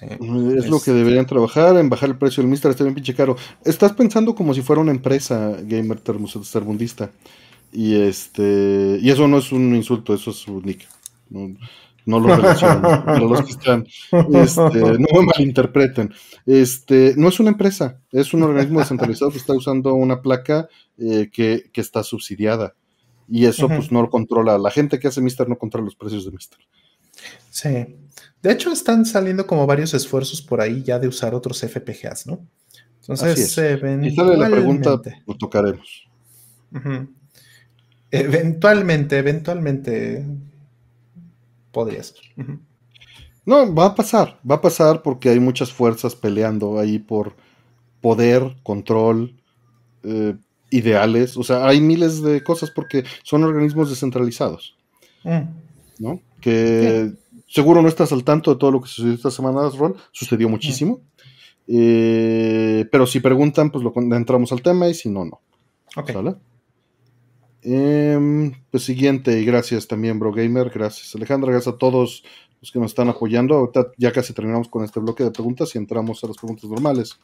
es, lo que deberían trabajar en bajar el precio del Mister, está bien pinche caro. Estás pensando como si fuera una empresa gamer termundista. Y este y eso no es un insulto, eso es un nick. no lo relaciono, [laughs] los que están, este, no me malinterpreten. Este, no es una empresa, es un organismo descentralizado que está usando una placa eh, que, está subsidiada. Y eso pues no lo controla. La gente que hace Mister no controla los precios de Mister. Sí. De hecho, están saliendo como varios esfuerzos por ahí ya de usar otros FPGAs, ¿no? Entonces, eventualmente... Y sale la pregunta, lo tocaremos. Eventualmente, eventualmente podría ser. No, va a pasar, va a pasar porque hay muchas fuerzas peleando ahí por poder, control, eh, ideales. O sea, hay miles de cosas porque son organismos descentralizados. Mm. ¿No? Que seguro no estás al tanto de todo lo que sucedió esta semana, Rol. Sucedió muchísimo. Eh, pero si preguntan, pues lo entramos al tema y si no, no. Ok. Em, pues siguiente, y gracias también, Bro Gamer. Gracias, Alejandra. Gracias a todos los que nos están apoyando. Ahorita ya casi terminamos con este bloque de preguntas y entramos a las preguntas normales.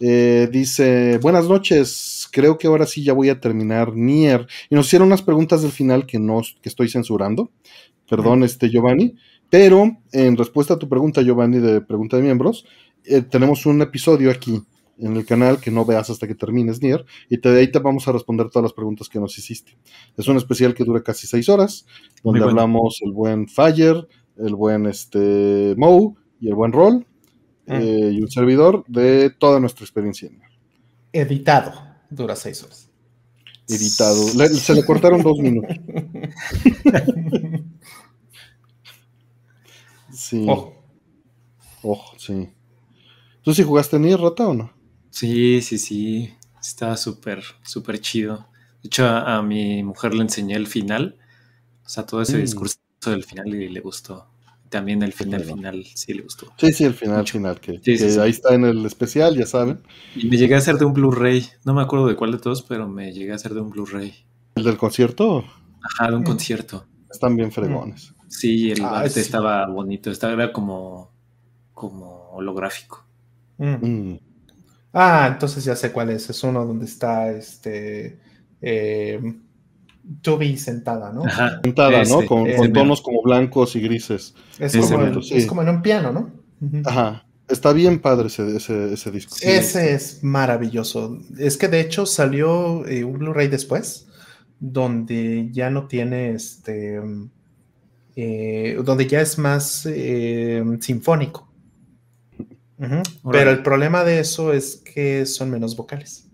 Eh, dice, buenas noches, creo que ahora sí ya voy a terminar Nier. Y nos hicieron unas preguntas del final que no que estoy censurando. Perdón, este Giovanni. Pero en respuesta a tu pregunta, Giovanni, de pregunta de miembros, eh, tenemos un episodio aquí en el canal que no veas hasta que termines Nier y te, de ahí te vamos a responder todas las preguntas que nos hiciste. Es un especial que dura casi seis horas, donde hablamos el buen Fire, el buen este, Mo y el buen Roll mm. eh, y un servidor de toda nuestra experiencia en Editado, dura seis horas. Editado. se le cortaron dos minutos. [laughs] sí. Ojo. Ojo, sí. ¿Tú sí jugaste Nier, Rata, o no? Sí, sí, sí. Estaba súper, súper chido. De hecho, a, mi mujer le enseñé el final. O sea, todo ese mm. discurso del final y le gustó. También el final final sí le gustó. Sí, sí, el final final, que, ahí está en el especial, ya saben. Y me llegué a hacer de un Blu-ray. No me acuerdo de cuál de todos, pero me llegué a hacer de un Blu-ray. ¿El del concierto? Ajá, de un concierto. Están bien fregones. Sí, el ah, arte estaba bonito. Estaba, era como, como holográfico. Mm. Ah, entonces ya sé cuál es. Es uno donde está este. Eh, Toby sentada, ¿no? sentada, ¿no? Con, tonos como blancos y grises. Es, como, en un piano, ¿no? Ajá. Está bien padre ese, ese, disco. Ese es maravilloso. Es que de hecho salió eh, un Blu-ray después, donde ya no tiene este. Eh, donde ya es más eh, sinfónico. Pero el problema de eso es que son menos vocales.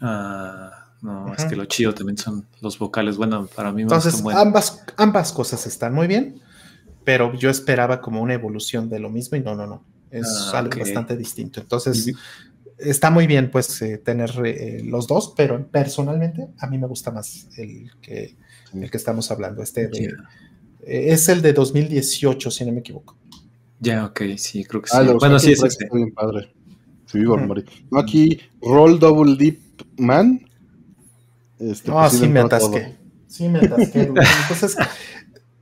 Ah, no, es que lo chido también son los vocales. Bueno, para mí Entonces, ambas, ambas cosas están muy bien, pero yo esperaba como una evolución de lo mismo y no, no, no. Es ah, algo bastante distinto. Entonces, está muy bien pues eh, tener eh, los dos, pero personalmente a mí me gusta más el que, el que estamos hablando. Este eh, es el de 2018, si no me equivoco. Ya, ok, sí, creo que ah, sí. bueno, sí, es este. Está bien padre. Sí, No, aquí, Roll Double Deep Man. Este, oh, sí me atasqué. Sí me atasqué. Entonces,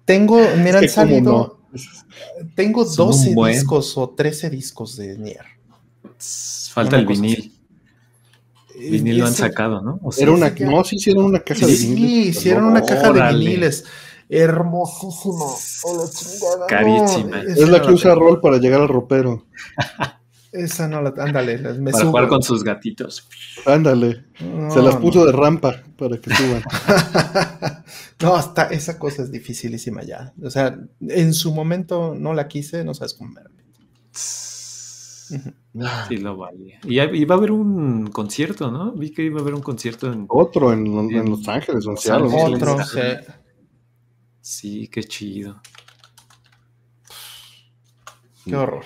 tengo, [laughs] mira, han salido. Tengo 12 discos o 13 discos de Nier. Falta el vinil. Vinil lo han sacado, ¿no? era una, no, sí hicieron una caja de viniles. Sí, hicieron una caja de viniles hermosísima. Carísima. es la que usa rol para llegar al ropero. Esa no la. Ándale, me Para jugar con sus gatitos. Ándale. Se las puso de rampa para que suban. [laughs] no, hasta esa cosa es dificilísima ya. O sea, en su momento no la quise, no sabes cómo Sí, lo vale. Y iba a haber un concierto, ¿no? Vi que iba a haber un concierto en. Otro en, Los Ángeles, en Otro, sí. Sí, qué chido. Qué horror.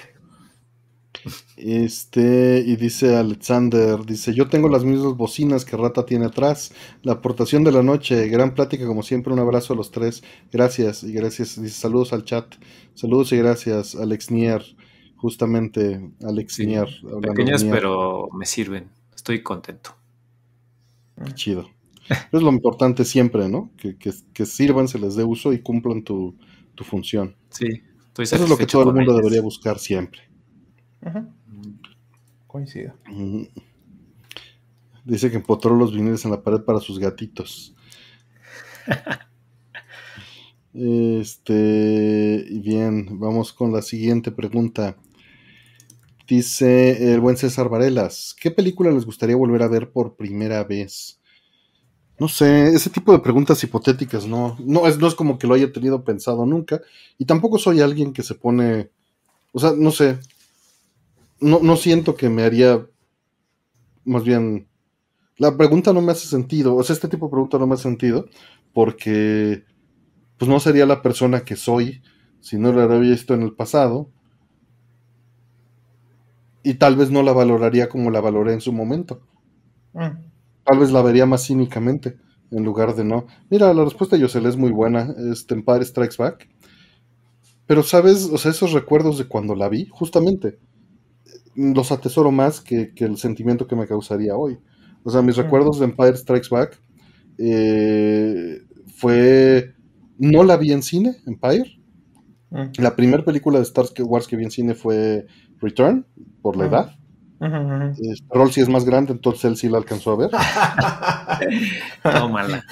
Este, y dice Alexander, dice, yo tengo las mismas bocinas que Rata tiene atrás. La aportación de la noche, gran plática como siempre, un abrazo a los tres. Gracias, y gracias, dice, saludos al chat. Saludos y gracias, Alex Nier, justamente, Alex Nier. Pequeñas, pero me sirven, estoy contento. Chido. [laughs] Es lo importante siempre, ¿no? Que, sirvan, se les dé uso y cumplan tu, función. Sí, estoy Eso es lo que todo el mundo debería buscar siempre. Coincido. Dice que empotró los viniles en la pared para sus gatitos. [laughs] Este, bien, vamos con la siguiente pregunta. Dice el buen César Varelas, ¿qué película les gustaría volver a ver por primera vez? No sé, ese tipo de preguntas hipotéticas no, no es, no es como que lo haya tenido pensado nunca. Y tampoco soy alguien que se pone, o sea, no sé, no, no siento que me haría, más bien, la pregunta no me hace sentido, o sea, este tipo de pregunta no me hace sentido, porque pues no sería la persona que soy si no la había visto en el pasado. Y tal vez no la valoraría como la valoré en su momento. Mm. Tal vez la vería más cínicamente en lugar de no. Mira, la respuesta de Yosel es muy buena, es Empire Strikes Back. Pero, ¿sabes? O sea, esos recuerdos de cuando la vi, justamente, los atesoro más que, el sentimiento que me causaría hoy. O sea, mis mm. recuerdos de Empire Strikes Back eh, fue... No la vi en cine, Empire. Mm. La primera película de Star Wars que vi en cine fue Return, por la edad. Uh sí es más grande, entonces él sí la alcanzó a ver. [laughs] no mala.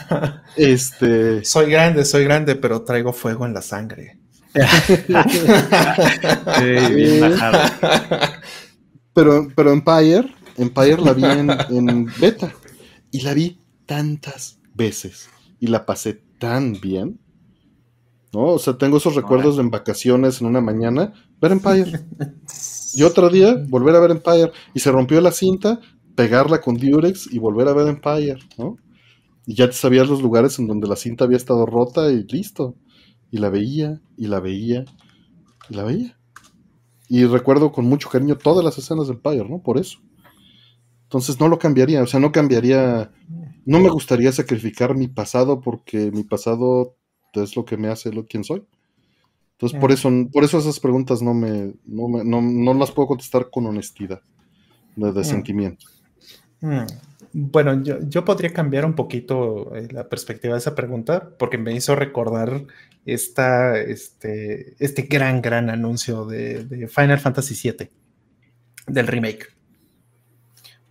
Este. Soy grande, soy grande, pero traigo fuego en la sangre. [laughs] pero, pero Empire, Empire la vi en, beta y la vi tantas veces y la pasé tan bien. ¿no? O sea, tengo esos recuerdos de en vacaciones en una mañana, ver Empire. [laughs] Y otro día, volver a ver Empire. Y se rompió la cinta, pegarla con Durex y volver a ver Empire, ¿no? Y ya te sabías los lugares en donde la cinta había estado rota y listo. Y la veía, y la veía, y la veía. Y recuerdo con mucho cariño todas las escenas de Empire, ¿no? Por eso. Entonces no lo cambiaría, o sea, no cambiaría, no me gustaría sacrificar mi pasado porque mi pasado es lo que me hace lo quien soy. Entonces, por eso, por eso esas preguntas no me, no, las puedo contestar con honestidad, de, mm. sentimiento. Mm. Bueno, yo, podría cambiar un poquito eh, la perspectiva de esa pregunta, porque me hizo recordar esta, este, este gran, gran anuncio de, Final Fantasy VII, del remake.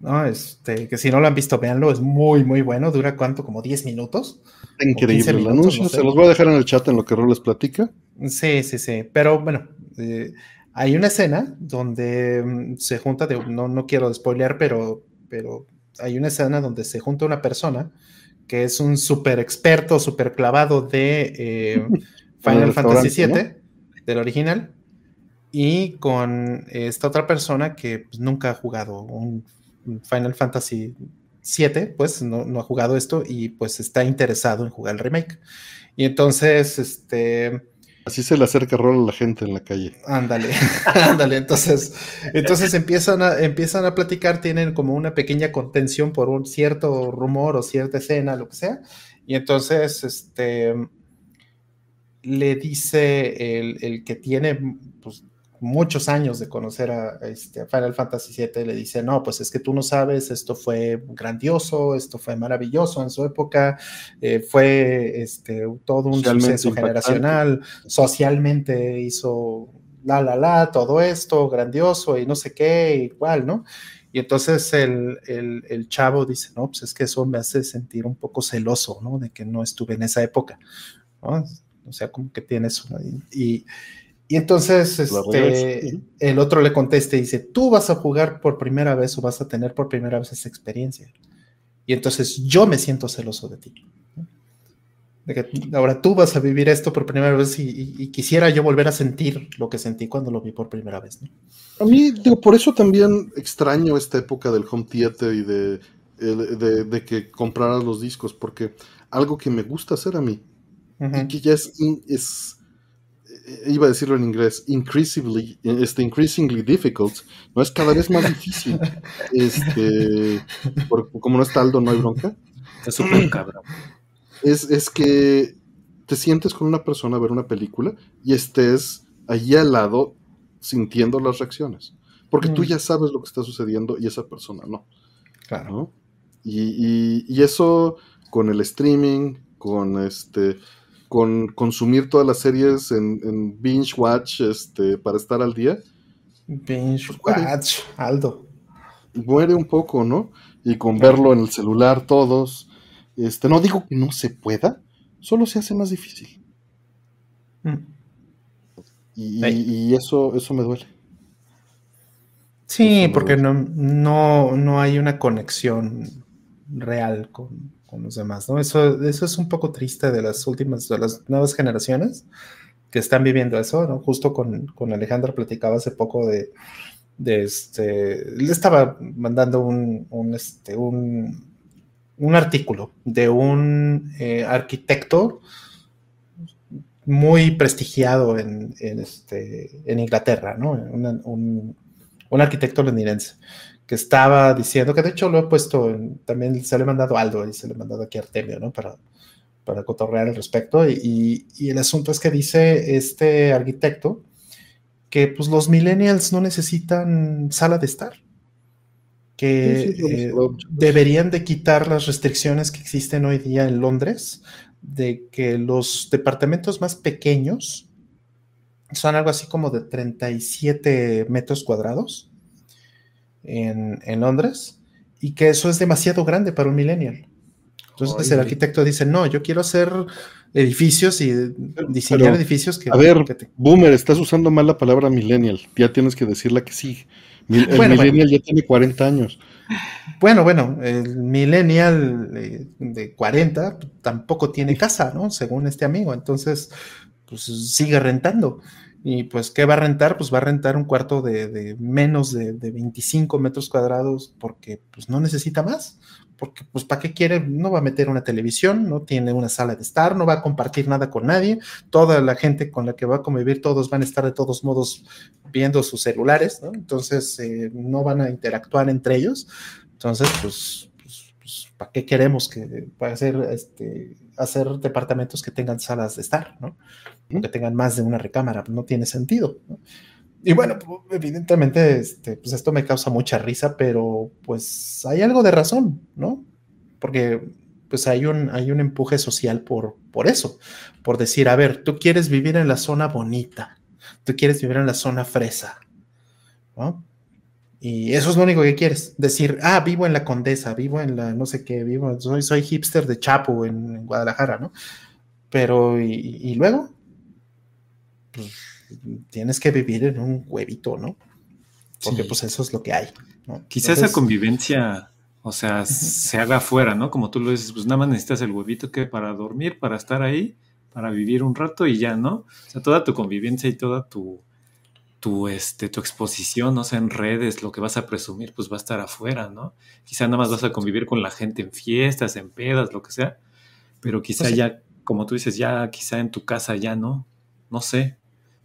¿no? Este, que si no lo han visto, véanlo, es muy, muy bueno. Dura cuánto, como 10 minutos. Increíble el anuncio. Se los voy a dejar en el chat en lo que Rol les platica. Sí, sí, sí. Pero bueno, eh, hay una escena donde mm, se junta, de, no, no quiero spoilear, pero, pero hay una escena donde se junta una persona que es un súper experto, súper clavado de eh, [laughs] Final Fantasy VII, del original, y con esta otra persona que pues, nunca ha jugado un Final Fantasy VII, pues no, no, ha jugado esto y pues está interesado en jugar el remake. Y entonces, este Así se le acerca rol a la gente en la calle. Ándale, [laughs] ándale. Entonces, entonces empiezan a, empiezan a platicar, tienen como una pequeña contención por un cierto rumor o cierta escena, lo que sea. Y entonces, este, le dice el, el que tiene, muchos años de conocer a, este, Final Fantasy VII, le dice, no, pues es que tú no sabes, esto fue grandioso, esto fue maravilloso en su época, eh, fue este, todo un suceso generacional, socialmente hizo la, la, la, todo esto, grandioso y no sé qué, igual, ¿no? Y entonces el, el, chavo dice, no, pues es que eso me hace sentir un poco celoso, ¿no? De que no estuve en esa época, ¿no? O sea, como que tienes una... y y entonces este, el otro le contesta y dice, tú vas a jugar por primera vez o vas a tener por primera vez esa experiencia. Y entonces yo me siento celoso de ti. De que ahora tú vas a vivir esto por primera vez y, quisiera yo volver a sentir lo que sentí cuando lo vi por primera vez. A mí, digo, por eso también extraño esta época del home theater y de, de, que compraras los discos, porque algo que me gusta hacer a mí, y que ya es, es iba a decirlo en inglés, increasingly, este, increasingly difficult, no es cada vez más difícil. [laughs] Este, como no está Aldo, no hay bronca. Es súper cabrón. Es, es que te sientes con una persona a ver una película y estés allí al lado sintiendo las reacciones. Porque tú mm. ya sabes lo que está sucediendo y esa persona no. Claro. Y, y, eso con el streaming, con este con consumir todas las series en, binge watch este, para estar al día. Binge pues watch, Aldo. Muere un poco, ¿no? Y con verlo en el celular todos. Este, no digo que no se pueda, solo se hace más difícil. Y, eso, eso me duele. Sí, porque no, no, no hay una conexión real con, los demás, ¿no? Eso, eso es un poco triste de las últimas, de las nuevas generaciones que están viviendo eso, ¿no? Justo con, con Alejandra platicaba hace poco de, de este, le estaba mandando un, un, este, un, un artículo de un eh, arquitecto muy prestigiado en, en, este, en Inglaterra, ¿no? un, un, arquitecto londinense, que estaba diciendo, que de hecho lo he puesto, también se le he mandado a Aldo y se le he mandado aquí a Artemio, ¿no? Para, para cotorrear al respecto. Y, y, el asunto es que dice este arquitecto que pues los millennials no necesitan sala de estar, que eh, deberían de quitar las restricciones que existen hoy día en Londres de que los departamentos más pequeños son algo así como de 37 metros cuadrados en, Londres y que eso es demasiado grande para un millennial. Entonces el arquitecto dice, no, yo quiero hacer edificios y diseñar edificios que... A ver, Boomer, estás usando mal la palabra millennial, ya tienes que decirla que sí. El millennial ya tiene 40 años. Bueno, bueno, el millennial de 40 tampoco tiene casa, ¿no? Según este amigo. Entonces, pues sigue rentando. Y pues, ¿qué va a rentar? Pues va a rentar un cuarto de, menos de, de, 25 metros cuadrados porque pues no necesita más porque pues ¿para qué quiere? No va a meter una televisión, no tiene una sala de estar, no va a compartir nada con nadie, toda la gente con la que va a convivir, todos van a estar de todos modos viendo sus celulares, ¿no? Entonces eh, no van a interactuar entre ellos, entonces pues, pues, pues ¿para qué queremos que para hacer, este, hacer departamentos que tengan salas de estar, ¿no? Que tengan más de una recámara, no tiene sentido, ¿no? Y bueno, evidentemente, este, pues esto me causa mucha risa, pero pues hay algo de razón, ¿no? Porque pues hay un, hay un empuje social por, por eso, por decir, a ver, tú quieres vivir en la zona bonita, tú quieres vivir en la zona fresa, ¿no? Y eso es lo único que quieres, decir, ah, vivo en la Condesa, vivo en la no sé qué, vivo, soy, soy hipster de Chapo en, Guadalajara, ¿no? Pero, ¿y, y luego? Pues tienes que vivir en un huevito, ¿no? Porque pues eso es lo que hay. ¿no? Quizás esa convivencia, o sea, se haga afuera, ¿no? Como tú lo dices, pues nada más necesitas el huevito que para dormir, para estar ahí, para vivir un rato y ya, ¿no? O sea, toda tu convivencia y toda tu, tu, este, tu exposición, no sea, en redes, lo que vas a presumir, pues va a estar afuera, ¿no? Quizá nada más vas a convivir con la gente en fiestas, en pedas, lo que sea, pero quizá pues ya, como tú dices, ya quizá en tu casa ya no, no sé.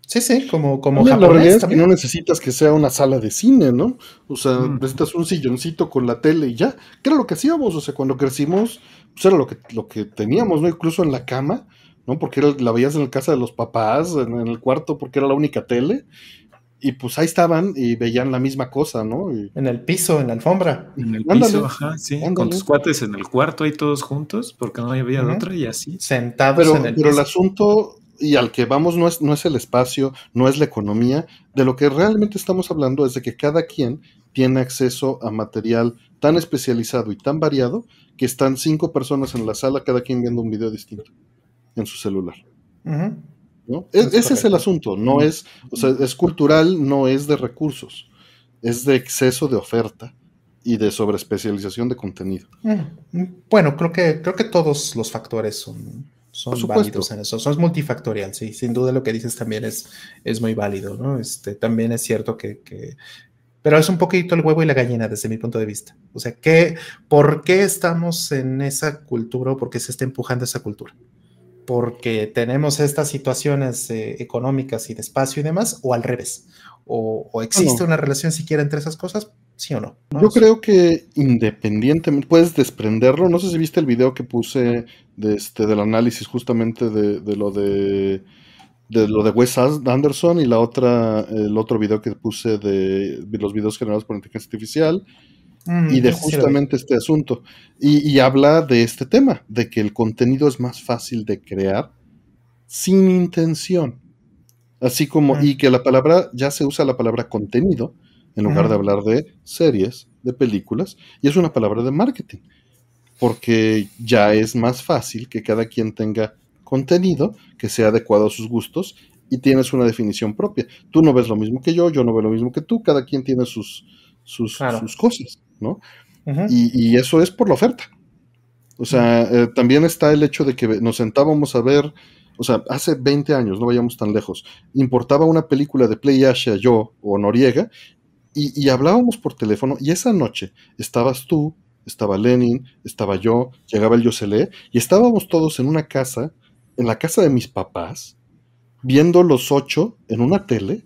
Sí, sí, como, como La realidad es que no necesitas que sea una sala de cine, ¿no? O sea, mm. necesitas un silloncito con la tele y ya. ¿Qué era lo que hacíamos? O sea, cuando crecimos, pues era lo que, lo que teníamos, ¿no? Incluso en la cama, ¿no? Porque la veías en la casa de los papás, en, el cuarto, porque era la única tele. Y pues ahí estaban y veían la misma cosa, ¿no? En el piso, en la alfombra. En el piso, ajá, sí. Con tus cuates en el cuarto ahí todos juntos, porque no había otra y así. Sentados pero, en el Pero el asunto y al que vamos no es, no es el espacio, no es la economía, de lo que realmente estamos hablando es de que cada quien tiene acceso a material tan especializado y tan variado que están cinco personas en la sala, cada quien viendo un video distinto en su celular. ¿No? ese es el asunto, no es, o sea, es cultural, no es de recursos, es de exceso de oferta y de sobreespecialización de contenido. Bueno, creo que, creo que todos los factores son, son válidos en eso. Son multifactorial, sí. Sin duda lo que dices también es, es muy válido, ¿no? Este, también es cierto que, Pero es un poquito el huevo y la gallina desde mi punto de vista. O sea, ¿qué, ¿por qué estamos en esa cultura o por qué se está empujando esa cultura? Porque tenemos estas situaciones eh, económicas y de espacio y demás, o al revés. O, existe una relación siquiera entre esas cosas, ¿Sí o no? Yo creo que independientemente, puedes desprenderlo. No sé si viste el video que puse de este, del análisis justamente de, lo de de lo de Wes Anderson y la otra, el otro video que puse de, los videos generados por inteligencia artificial mm, y de justamente este asunto. Y, habla de este tema, de que el contenido es más fácil de crear sin intención. Así como, mm. y que la palabra, ya se usa la palabra contenido en lugar de hablar de series, de películas, y es una palabra de marketing, porque ya es más fácil que cada quien tenga contenido que sea adecuado a sus gustos y tienes una definición propia. Tú no ves lo mismo que yo, yo no veo lo mismo que tú, cada quien tiene sus, sus, cosas, ¿no? y, eso es por la oferta. O sea, eh, también está el hecho de que nos sentábamos a ver, o sea, hace 20 años, no vayamos tan lejos, importaba una película de Play Asia, yo o Noriega, y, hablábamos por teléfono, y esa noche estabas tú, estaba Lenin, estaba yo, llegaba el Yoselé, y estábamos todos en una casa, en la casa de mis papás, viendo los ocho en una tele,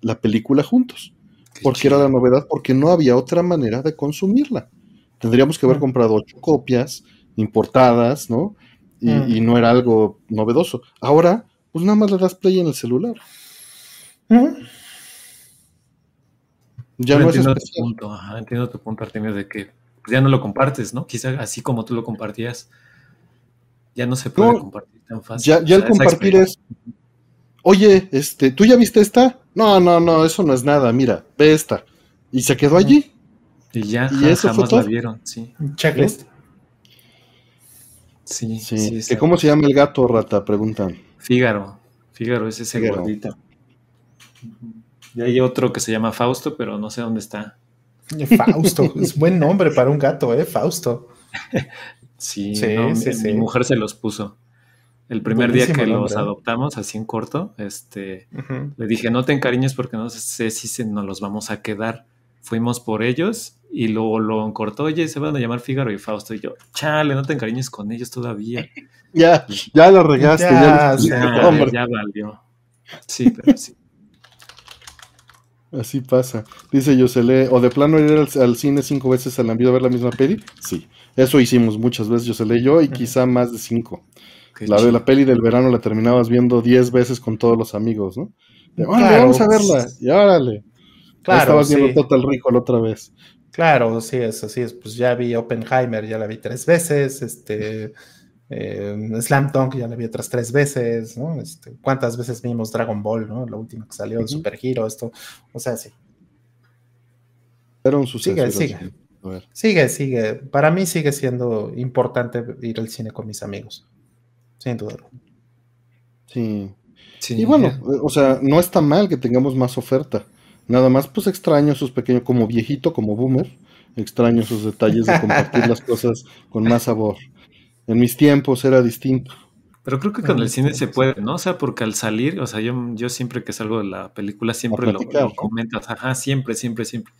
la película juntos. Porque era la novedad, porque no había otra manera de consumirla. Tendríamos que haber comprado ocho copias importadas, ¿no? Y, no era algo novedoso. Ahora, pues nada más le das play en el celular. Ya no entiendo tu punto, entiendo tu punto, Artemio, de que ya no lo compartes, ¿no? Quizá así como tú lo compartías, ya no se puede compartir tan fácil. Ya, ya el compartir es, oye, este, ¿tú ya viste esta? No, no, no, eso no es nada, mira, ve esta. Y se quedó allí. Y ya, y eso jamás la vieron, sí. Checklist. Sí, sí. sí ¿Cómo se llama el gato, rata? Preguntan. Fígaro. Fígaro es ese gordito. Y hay otro que se llama Fausto, pero no sé dónde está. Fausto, [laughs] es buen nombre para un gato, ¿eh? Fausto. [laughs] sí, mi, mujer se los puso. El primer día que los adoptamos, así en corto, este, le dije, no te encariñes porque no sé si se nos los vamos a quedar. Fuimos por ellos y luego lo cortó, oye, se van a llamar Fígaro y Fausto. Y yo, chale, no te encariñes con ellos todavía. [laughs] ya, ya lo regaste. Ya, ya, valió. Sí, pero sí. Así pasa. Dice Yosele, o de plano ir al, cine cinco veces al envío a ver la misma peli. Sí, eso hicimos muchas veces Yosele y yo, y quizá más de cinco. La de la peli del verano la terminabas viendo diez veces con todos los amigos, ¿no? vamos a verla, y órale. Claro, estabas viendo Total Recall otra vez. Claro, sí es, así es. Pues ya vi Oppenheimer, ya la vi tres veces, este, eh, Slam Dunk ya la vi otras tres veces, ¿no? Este, ¿Cuántas veces vimos Dragon Ball, ¿no? Lo último que salió de Super Hero, esto, o sea, sí. Era un suceso. Sigue, sigue. Sigue, sigue. Para mí sigue siendo importante ir al cine con mis amigos, sin duda. Sí. sí. Y bueno, o sea, no está mal que tengamos más oferta. Nada más, pues extraño esos pequeños, como viejito, como boomer, extraño esos detalles de compartir las cosas con más sabor. En mis tiempos era distinto. Pero creo que con el cine se puede, ¿no? O sea, porque al salir, o sea, yo, yo siempre que salgo de la película siempre lo, comentas, ajá, siempre, siempre, siempre.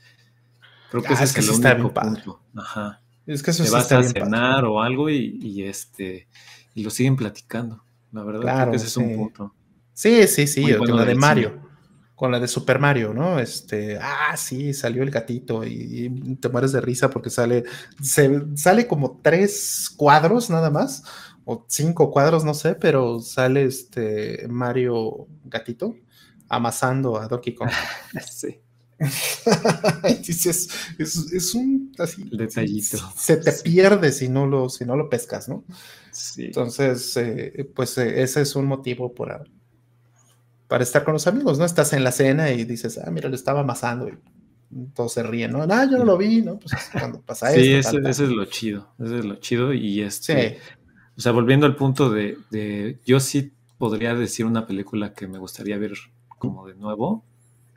Creo que ah, ese es, el único punto. Ajá. Es que eso Te vas a cenar o algo y, este y lo siguen platicando. La verdad, creo que ese es un punto. Sí, sí, sí, la de Mario con la de Super Mario, ¿no? Este, ah, sí, salió el gatito y, te mueres de risa porque sale, se, sale como tres cuadros nada más, o cinco cuadros, no sé, pero sale este Mario gatito amasando a Donkey Kong. [laughs] sí. [laughs] dices, es, un así, detallito. Se te pierde si no lo, si no lo pescas, ¿no? Sí. Entonces, eh, pues eh, ese es un motivo por, para estar con los amigos, ¿no? Estás en la cena y dices, ah, mira, lo estaba amasando y todos se ríen, ¿no? Ah, yo no lo vi, ¿no? Pues cuando pasa eso. Sí, ese, es lo chido, ese es lo chido y este, o sea, volviendo al punto de, de, yo sí podría decir una película que me gustaría ver como de nuevo.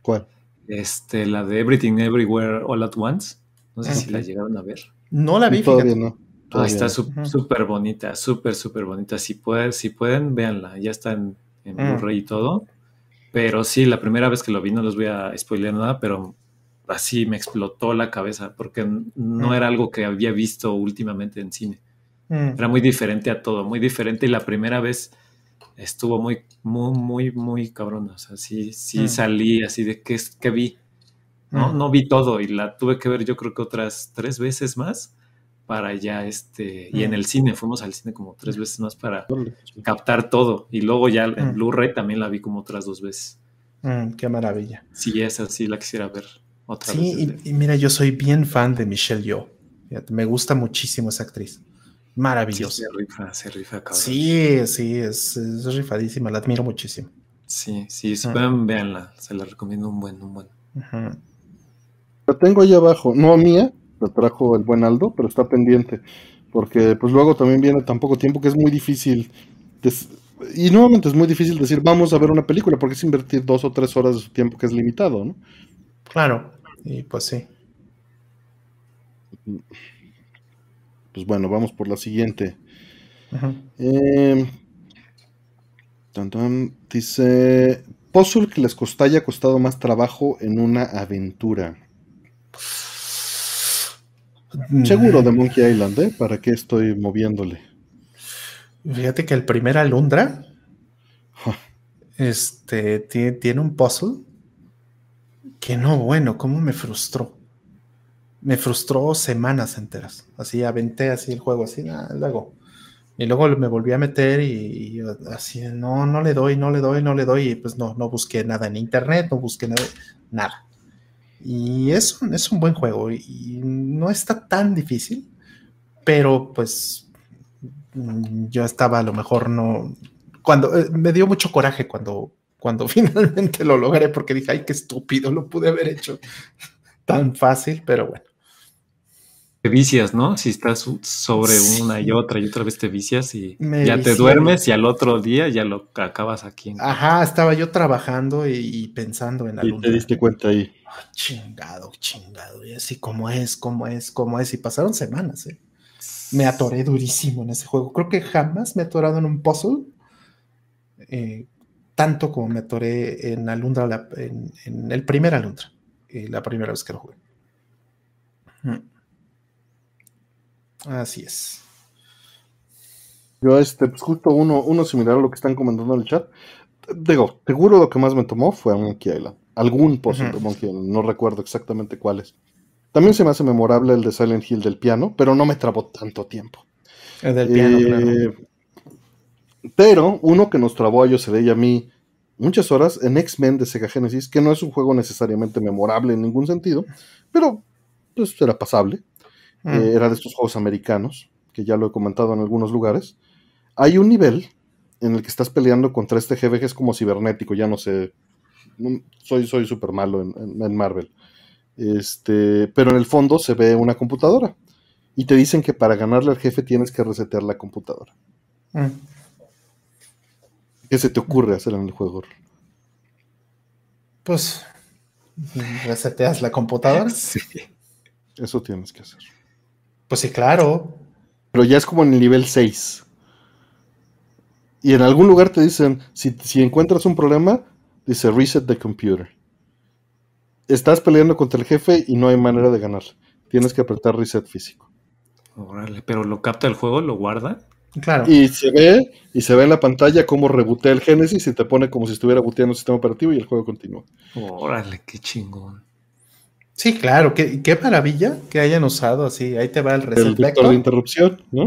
¿Cuál? Este, la de Everything Everywhere All at Once. No sé si la llegaron a ver. No la vi, todavía no. Ah, está súper bonita, súper, súper bonita. Si, pueden, si pueden, véanla. Ya está en, en mm. Blu-ray y todo. Pero sí, la primera vez que lo vi, no les voy a spoiler nada, pero así me explotó la cabeza porque no mm. era algo que había visto últimamente en cine. Mm. Era muy diferente a todo, muy diferente. Y la primera vez estuvo muy, muy, muy, muy cabrón. O sea, sí, sí mm. salí así de qué, qué vi. ¿no? no vi todo y la tuve que ver yo creo que otras tres veces más para ya este, y en el cine, fuimos al cine como tres veces más para captar todo. Y luego ya en Blu-ray también la vi como otras dos veces. Mm, qué maravilla. Sí, esa sí la quisiera ver otra vez. Sí, y, mira, yo soy bien fan de Michelle Yeoh. Me gusta muchísimo esa actriz. Maravillosa. se rifa, se rifa, cabrón. Sí, sí, es, rifadísima, la admiro muchísimo. Sí, sí, si pueden, véanla, se la recomiendo un buen, un buen. La tengo ahí abajo, no mía, lo trajo el buen Aldo, pero está pendiente, porque pues luego también viene tan poco tiempo que es muy difícil y nuevamente es muy difícil decir, vamos a ver una película, porque es invertir dos o tres horas de su tiempo que es limitado, ¿no? Claro, y pues sí. Pues bueno, vamos por la siguiente. Em, dice, puzzle que les haya costado más trabajo en una aventura. Mm. Seguro de Monkey Island, ¿eh? ¿Para qué estoy moviéndole? Fíjate que el primer Alundra este, tiene, un puzzle que no, bueno, cómo me frustró. Me frustró semanas enteras. Así aventé así el juego, así, nada, luego. Y luego me volví a meter y, así, no, no le doy, no le doy, no le doy. Y pues no, no busqué nada en internet, no busqué nada, nada. Y es un, es un buen juego y no está tan difícil, pero pues Mm, yo estaba a lo mejor no, cuando eh, me dio mucho coraje cuando, cuando [laughs] finalmente lo logré porque dije, ay, qué estúpido, lo pude haber hecho tan fácil, pero bueno. Te vicias, ¿no? Si estás sobre una y otra y otra vez te vicias y ya te duermes y al otro día ya lo acabas aquí. Ajá, estaba yo trabajando y, pensando en algo. Y te diste cuenta ahí. chingado, chingado, y así como es, como es, como es. Y pasaron semanas, ¿eh? me atoré durísimo en ese juego. Creo que jamás me he atorado en un puzzle eh, tanto como me atoré en Alundra, en, el primer Alundra, eh, la primera vez que lo jugué. Mm. Así es. Yo, este, pues justo uno, uno similar a lo que están comentando en el chat. Digo, seguro lo que más me tomó fue a Monkey Island. Algún de Monkey Island, no recuerdo exactamente cuáles. También se me hace memorable el de Silent Hill del piano, pero no me trabó tanto tiempo. El del piano, eh, Pero uno que nos trabó a José y a mí muchas horas en X-Men de Sega Genesis, que no es un juego necesariamente memorable en ningún sentido, pero pues era pasable. Mm. Eh, era de estos juegos americanos, que ya lo he comentado en algunos lugares. Hay un nivel en el que estás peleando contra este jefe que es como cibernético, ya no sé. Soy súper malo en Marvel. Este, pero en el fondo se ve una computadora. Y te dicen que para ganarle al jefe tienes que resetear la computadora. Mm. ¿Qué se te ocurre hacer en el juego? Pues reseteas la computadora. [laughs] Sí. Eso tienes que hacer. Pues sí, claro. Pero ya es como en el nivel 6. Y en algún lugar te dicen, si, si encuentras un problema, dice reset the computer estás peleando contra el jefe y no hay manera de ganar. Tienes que apretar reset físico. Órale, pero lo capta el juego, lo guarda. Claro. Y se ve, y se ve en la pantalla cómo rebotea el Genesis y te pone como si estuviera boteando el sistema operativo y el juego continúa. Órale, qué chingón. Sí, claro, qué, qué maravilla que hayan usado así. Ahí te va el reset el vector. de interrupción, ¿no?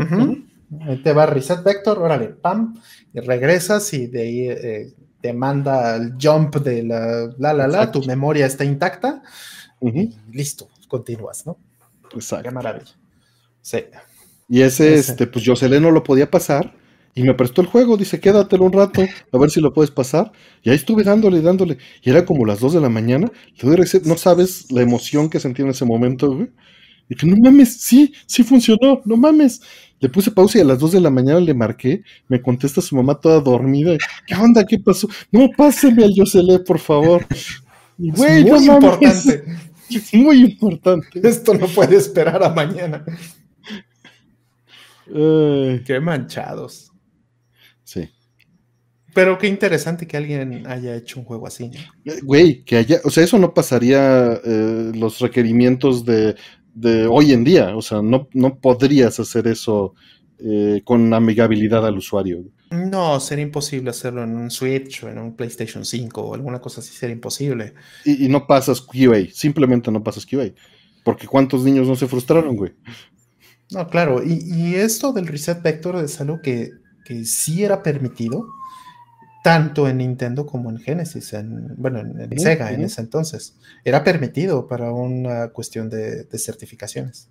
Ahí te va el reset vector, órale, pam, y regresas y de ahí eh, te manda el jump de la la la la, tu memoria está intacta y listo, continúas, ¿no? Exacto. Qué maravilla. Sí. Y ese, este, pues Jocelyn no lo podía pasar y me prestó el juego, dice, quédatelo un rato, a ver si lo puedes pasar. Y ahí estuve dándole, dándole. Y era como las 2 de la mañana. no sabes la emoción que sentí en ese momento, güey. Y que no mames, sí, sí funcionó, no mames. Le puse pausa y a las 2 de la mañana le marqué. Me contesta su mamá toda dormida. ¿Qué onda? ¿Qué pasó? No, páseme al Yoselé, por favor. Y, güey, muy importante. [laughs] Es muy importante. Esto no puede esperar a mañana. qué manchados. Sí. Pero qué interesante que alguien haya hecho un juego así. Güey, que haya, o sea, eso no pasaría eh, los requerimientos de de hoy en día. O sea, no, no podrías hacer eso eh, con amigabilidad al usuario. No, sería imposible hacerlo en un Switch o en un PlayStation 5 o alguna cosa así, sería imposible. Y, no pasas QA, simplemente no pasas QA. Porque cuántos niños no se frustraron, güey. No, claro, y, esto del reset vector es algo que, que sí era permitido, tanto en Nintendo como en Genesis, en, bueno, en, Sega en ese entonces. Era permitido para una cuestión de, certificaciones.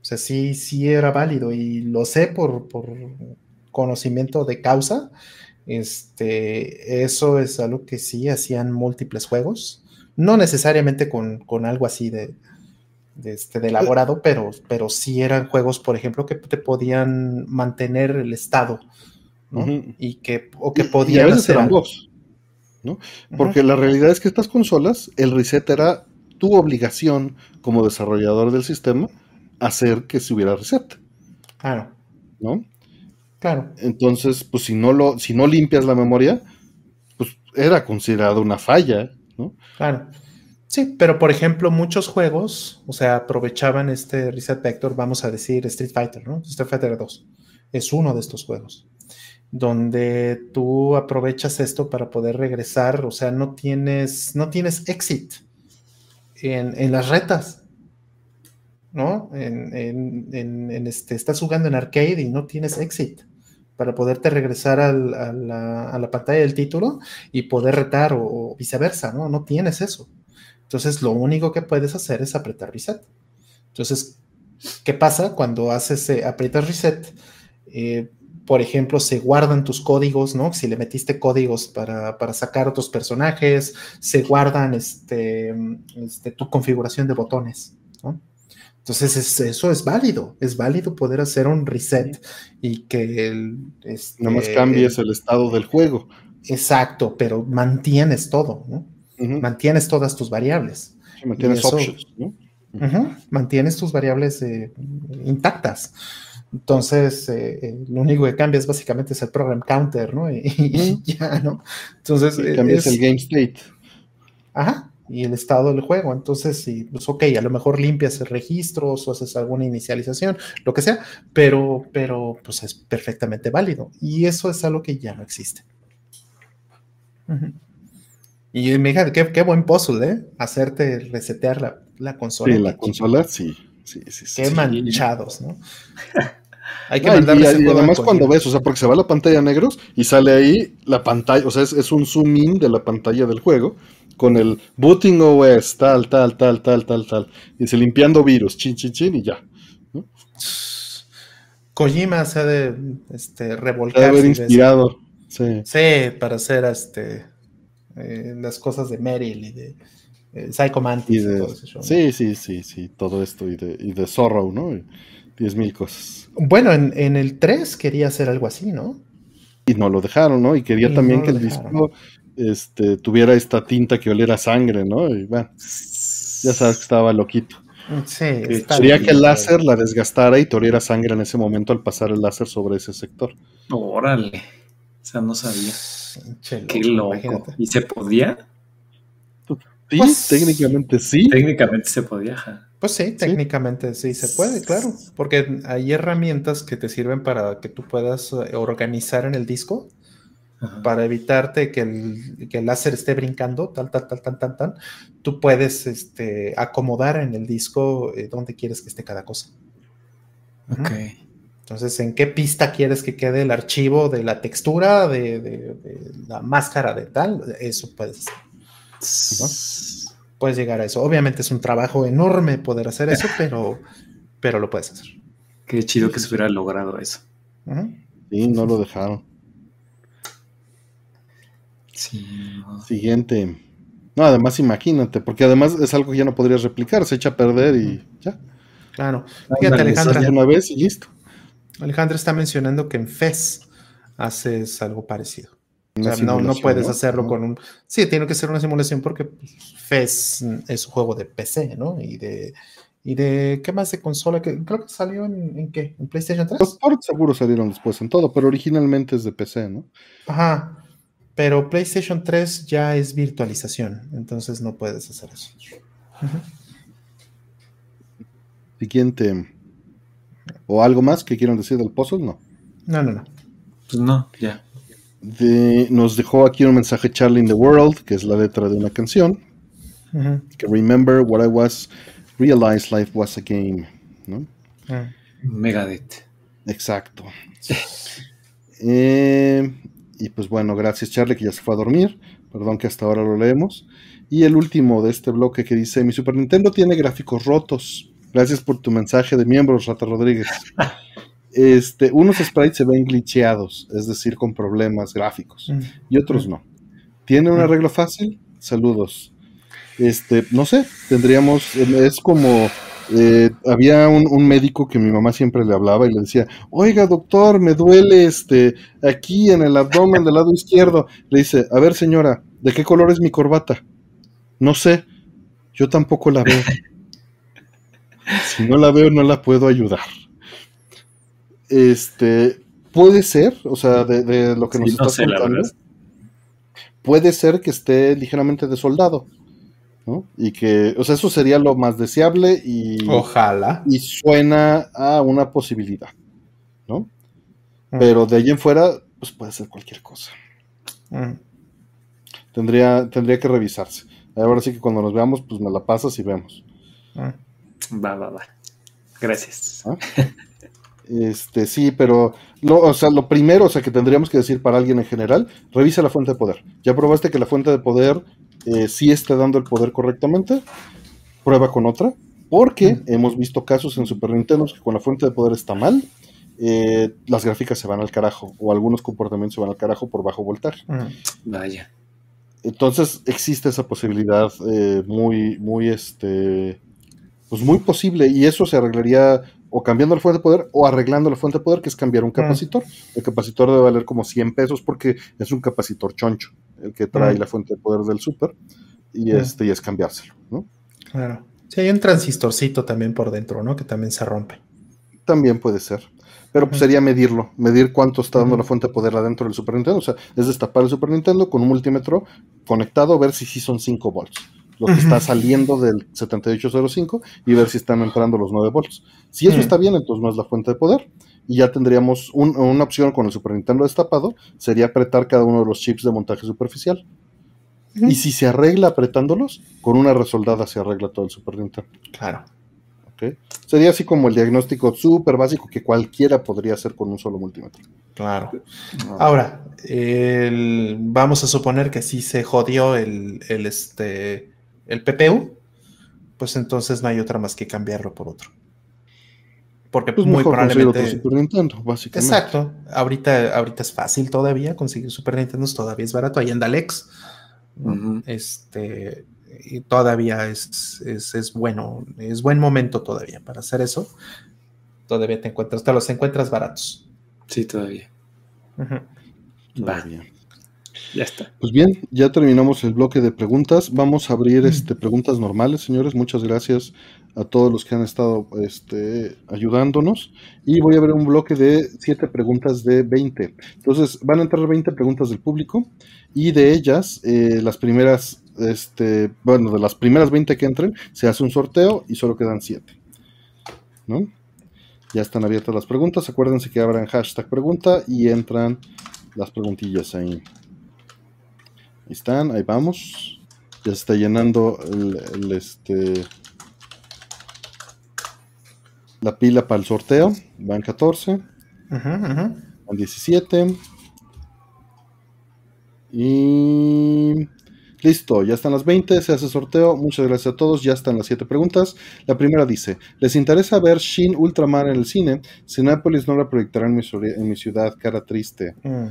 O sea, sí, sí era válido y lo sé por, por conocimiento de causa. Este, eso es algo que sí hacían múltiples juegos, no necesariamente con, algo así de, este, de elaborado, pero, pero sí eran juegos, por ejemplo, que te podían mantener el estado ¿no? Y que, o que podían hacer ¿no? Porque la realidad es que estas consolas, el reset era tu obligación como desarrollador del sistema hacer que se hubiera reset. Claro. ¿No? Claro. Entonces, pues si no lo, si no limpias la memoria, pues era considerado una falla, ¿no? Claro. Sí, pero por ejemplo, muchos juegos, o sea, aprovechaban este reset vector, vamos a decir Street Fighter, ¿no? Street Fighter 2 es uno de estos juegos, donde tú aprovechas esto para poder regresar, o sea, no tienes, no tienes exit en, las retas, ¿no? En, este, estás jugando en arcade y no tienes exit para poderte regresar a, la, pantalla del título y poder retar o, viceversa, ¿no? No tienes eso. Entonces, lo único que puedes hacer es apretar reset. Entonces, ¿qué pasa cuando haces, eh, aprietas reset? Eh, por ejemplo, se guardan tus códigos, ¿no? Si le metiste códigos para, sacar otros personajes, se guardan este, este, tu configuración de botones, ¿no? Entonces eso es válido, es válido poder hacer un reset y que el... Este, Nada más cambies el estado del juego. Exacto, pero mantienes todo, ¿no? Mantienes todas tus variables. mantienes options, ¿no? Mantienes tus variables eh, intactas. Entonces, eh, eh, lo único que cambia es básicamente es el program counter, ¿no? Y, [laughs] ya, ¿no? Entonces. Y cambias el game state. Ajá. Y el estado del juego. Entonces, sí, pues ok, a lo mejor limpias registros o haces alguna inicialización, lo que sea, pero, pero pues es perfectamente válido. Y eso es algo que ya no existe. Y me qué, qué, buen puzzle, ¿eh? Hacerte resetear la, la consola. Sí, la consola, sí. Sí, sí, Qué manchados, ¿no? [laughs] Hay que mandarle y, además cuando ves, o sea, porque se va la pantalla a negros y sale ahí la pantalla, o sea, es, un zoom in de la pantalla del juego con el booting OS, tal, tal, tal, tal, tal, tal. Y dice limpiando virus, chin, chin, chin, y ya. Kojima se ha de este, revolcar. haber inspirado. Sí. sí. para hacer este, eh, las cosas de Meryl y de eh, Psycho Mantis y, todo eso. Sí, sí, sí, sí, todo esto y de, y de Zorro, ¿no? Diez mil cosas. Bueno, en, el 3 quería hacer algo así, ¿no? Y no lo dejaron, ¿no? Y quería también que el disco este, tuviera esta tinta que oliera sangre, ¿no? Y bueno, ya sabes que estaba loquito. Sí, quería que el láser la desgastara y te oliera sangre en ese momento al pasar el láser sobre ese sector. Órale, o sea, no sabía. Qué loco. ¿Y se podía? Sí, pues, técnicamente sí. Técnicamente se podía. Pues sí, técnicamente sí. se puede, claro, porque hay herramientas que te sirven para que tú puedas eh, organizar en el disco para evitarte que el, láser esté brincando, tal, tal, tal, tal, tal, tal. Tú puedes este, acomodar en el disco eh, donde quieres que esté cada cosa. Ok. Entonces, ¿en qué pista quieres que quede el archivo de la textura, de, la máscara de tal? Eso puedes Puedes llegar a eso. Obviamente es un trabajo enorme poder hacer eso, [laughs] pero, pero lo puedes hacer. Qué chido que se hubiera logrado eso. Sí, no lo dejaron. Siguiente. No, además imagínate, porque además es algo que ya no podrías replicar, se echa a perder y ya. Claro. Fíjate, Alejandra. Una vez y listo. Alejandra está mencionando que en FES haces algo parecido no, no puedes hacerlo con un... Sí, tiene que ser una simulación porque FES es un juego de PC, ¿no? Y de... ¿Y de qué más de consola? Que, creo que salió en, en qué? ¿En PlayStation 3? Los ports seguro salieron después en todo, pero originalmente es de PC, ¿no? Ajá. Pero PlayStation 3 ya es virtualización, entonces no puedes hacer eso. Siguiente. ¿O algo más que quieran decir del puzzle? No. No, no, no. Pues no, ya nos dejó aquí un mensaje Charlie in the World, que es la letra de una canción. Que remember what I was, realize life was a game. ¿no? Megadeth. Exacto. Eh, y pues bueno, gracias Charlie, que ya se fue a dormir. Perdón que hasta ahora lo leemos. Y el último de este bloque que dice: Mi Super Nintendo tiene gráficos rotos. Gracias por tu mensaje de miembros, Rata Rodríguez. este, unos sprites se ven glitcheados, es decir, con problemas gráficos, mm. y otros mm. no. ¿Tiene un mm. arreglo fácil? Saludos. Este, no sé, tendríamos, es como Eh, había un, médico que mi mamá siempre le hablaba y le decía, oiga doctor, me duele este aquí en el abdomen del lado izquierdo. Le dice, a ver señora, ¿de qué color es mi corbata? No sé, yo tampoco la veo. [laughs] si no la veo, no la puedo ayudar. Este, puede ser, o sea, de, lo que nos está contando, puede ser que esté ligeramente de soldado. ¿no? Y que, o sea, eso sería lo más deseable y. Ojalá. Y suena a una posibilidad, ¿no? Mm. Pero de ahí en fuera, pues puede ser cualquier cosa. Mm. Tendría, tendría que revisarse. Ahora sí que cuando nos veamos, pues me la pasas y vemos. Mm. Va, va, va. Gracias. ¿Ah? Este, sí, pero lo, o sea, lo primero, o sea, que tendríamos que decir para alguien en general, revisa la fuente de poder. Ya probaste que la fuente de poder eh, sí está dando el poder correctamente, prueba con otra, porque hemos visto casos en Super Nintendo que con la fuente de poder está mal, eh, las gráficas se van al carajo, o algunos comportamientos se van al carajo por bajo voltaje. Vaya. Entonces existe esa posibilidad eh, muy, muy, este, pues muy posible, y eso se arreglaría o cambiando la fuente de poder o arreglando la fuente de poder, que es cambiar un capacitor. El capacitor debe valer como 100 pesos porque es un capacitor choncho, el que trae la fuente de poder del super, y, este, y es cambiárselo, ¿no? Claro. Sí, hay un transistorcito también por dentro, ¿no? Que también se rompe. También puede ser. Pero pues sería medirlo, medir cuánto está dando la fuente de poder adentro del Super Nintendo. O sea, es destapar el Super Nintendo con un multímetro conectado, ver si sí son 5 volts lo que está saliendo del 7805 y ver si están entrando los 9 volts. Si eso está bien, entonces no es la fuente de poder. Y ya tendríamos una opción con el Super Nintendo destapado, sería apretar cada uno de los chips de montaje superficial. Y si se arregla apretándolos, con una resoldada se arregla todo el Super Nintendo. Claro. Sería así como el diagnóstico súper básico que cualquiera podría hacer con un solo multímetro. Claro. Ahora, vamos a suponer que sí se jodió el, el, este, el PPU, pues entonces no hay otra más que cambiarlo por otro. Porque pues muy probablemente. Super Nintendo, básicamente. Exacto. Ahorita, ahorita es fácil todavía conseguir Super Nintendo, todavía es barato. Ahí en Dalex. Este. Y todavía es, es, es, bueno, es buen momento todavía para hacer eso. Todavía te encuentras, te los encuentras baratos. Sí, todavía. Va. Ya está. Pues bien, ya terminamos el bloque de preguntas. Vamos a abrir mm. este, preguntas normales, señores. Muchas gracias a todos los que han estado este, ayudándonos. Y voy a abrir un bloque de siete preguntas de 20. Entonces, van a entrar 20 preguntas del público. Y de ellas, eh, las primeras, este, bueno, de las primeras 20 que entren, se hace un sorteo y solo quedan 7. ¿No? Ya están abiertas las preguntas. Acuérdense que abran hashtag pregunta y entran las preguntillas ahí. Ahí están, ahí vamos. Ya se está llenando el, este, la pila para el sorteo. Van 14. Van 17. Y listo, ya están las 20, se hace sorteo. Muchas gracias a todos, ya están las 7 preguntas. La primera dice: ¿Les interesa ver Shin Ultraman en el cine? Cinepolis no la proyectará en mi, en mi ciudad, cara triste. Mm.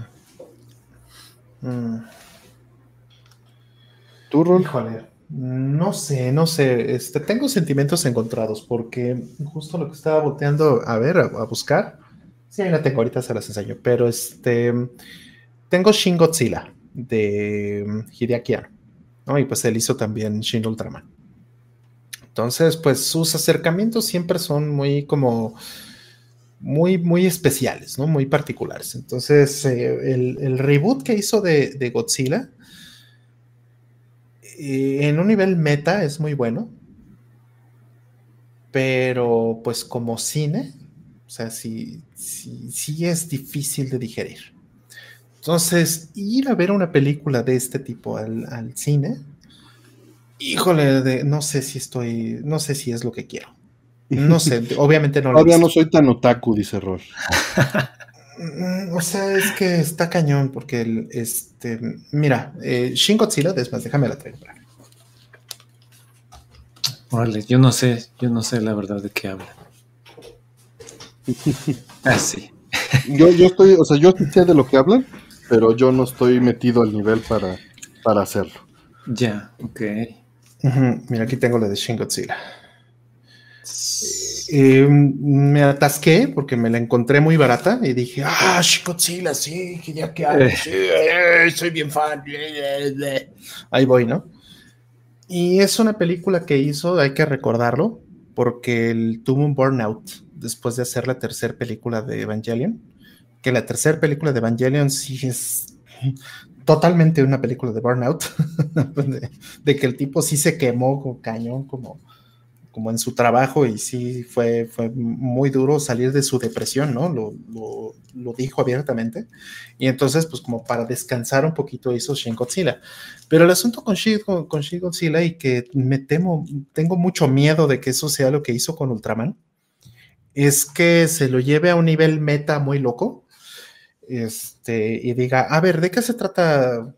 Mm. Híjole, no sé, no sé. Este, tengo sentimientos encontrados porque justo lo que estaba boteando a ver, a, buscar. Sí, ahí la tengo, ahorita se las enseño. Pero este. Tengo Shin Godzilla de Hideaki ¿no? Y pues él hizo también Shin Ultraman. Entonces, pues sus acercamientos siempre son muy como muy, muy especiales, ¿no? Muy particulares. Entonces, eh, el, reboot que hizo de, de Godzilla en un nivel meta es muy bueno, pero pues como cine, o sea, sí, sí, es difícil de digerir. Entonces, ir a ver una película de este tipo al, cine, híjole, no sé si estoy, no sé si es lo que quiero. No sé, [laughs] obviamente no lo Todavía no soy tan otaku, dice Rol. [laughs] Mm, o sea, es que está cañón, porque el, este, mira, eh, Shin Godzilla, después déjame la traigo Órale, yo no sé, yo no sé la verdad de qué habla. [laughs] ah, sí. yo, yo estoy, o sea, yo sé de lo que hablan, pero yo no estoy metido al nivel para, para hacerlo. Ya, ok. Mira, aquí tengo la de Shin Godzilla. Eh, me atasqué porque me la encontré muy barata y dije, ah, Godzilla, sí, que ya que hay, eh, soy bien fan. Ahí voy, ¿no? Y es una película que hizo, hay que recordarlo, porque él tuvo un burnout después de hacer la tercera película de Evangelion, que la tercera película de Evangelion sí es totalmente una película de burnout, [laughs] de, que el tipo sí se quemó con cañón como, como en su trabajo y sí fue, fue muy duro salir de su depresión, ¿no? Lo, lo, dijo abiertamente. Y entonces, pues como para descansar un poquito hizo Shin Godzilla. Pero el asunto con Shin, con, Godzilla y que me temo, tengo mucho miedo de que eso sea lo que hizo con Ultraman, es que se lo lleve a un nivel meta muy loco este, y diga, a ver, ¿de qué se trata?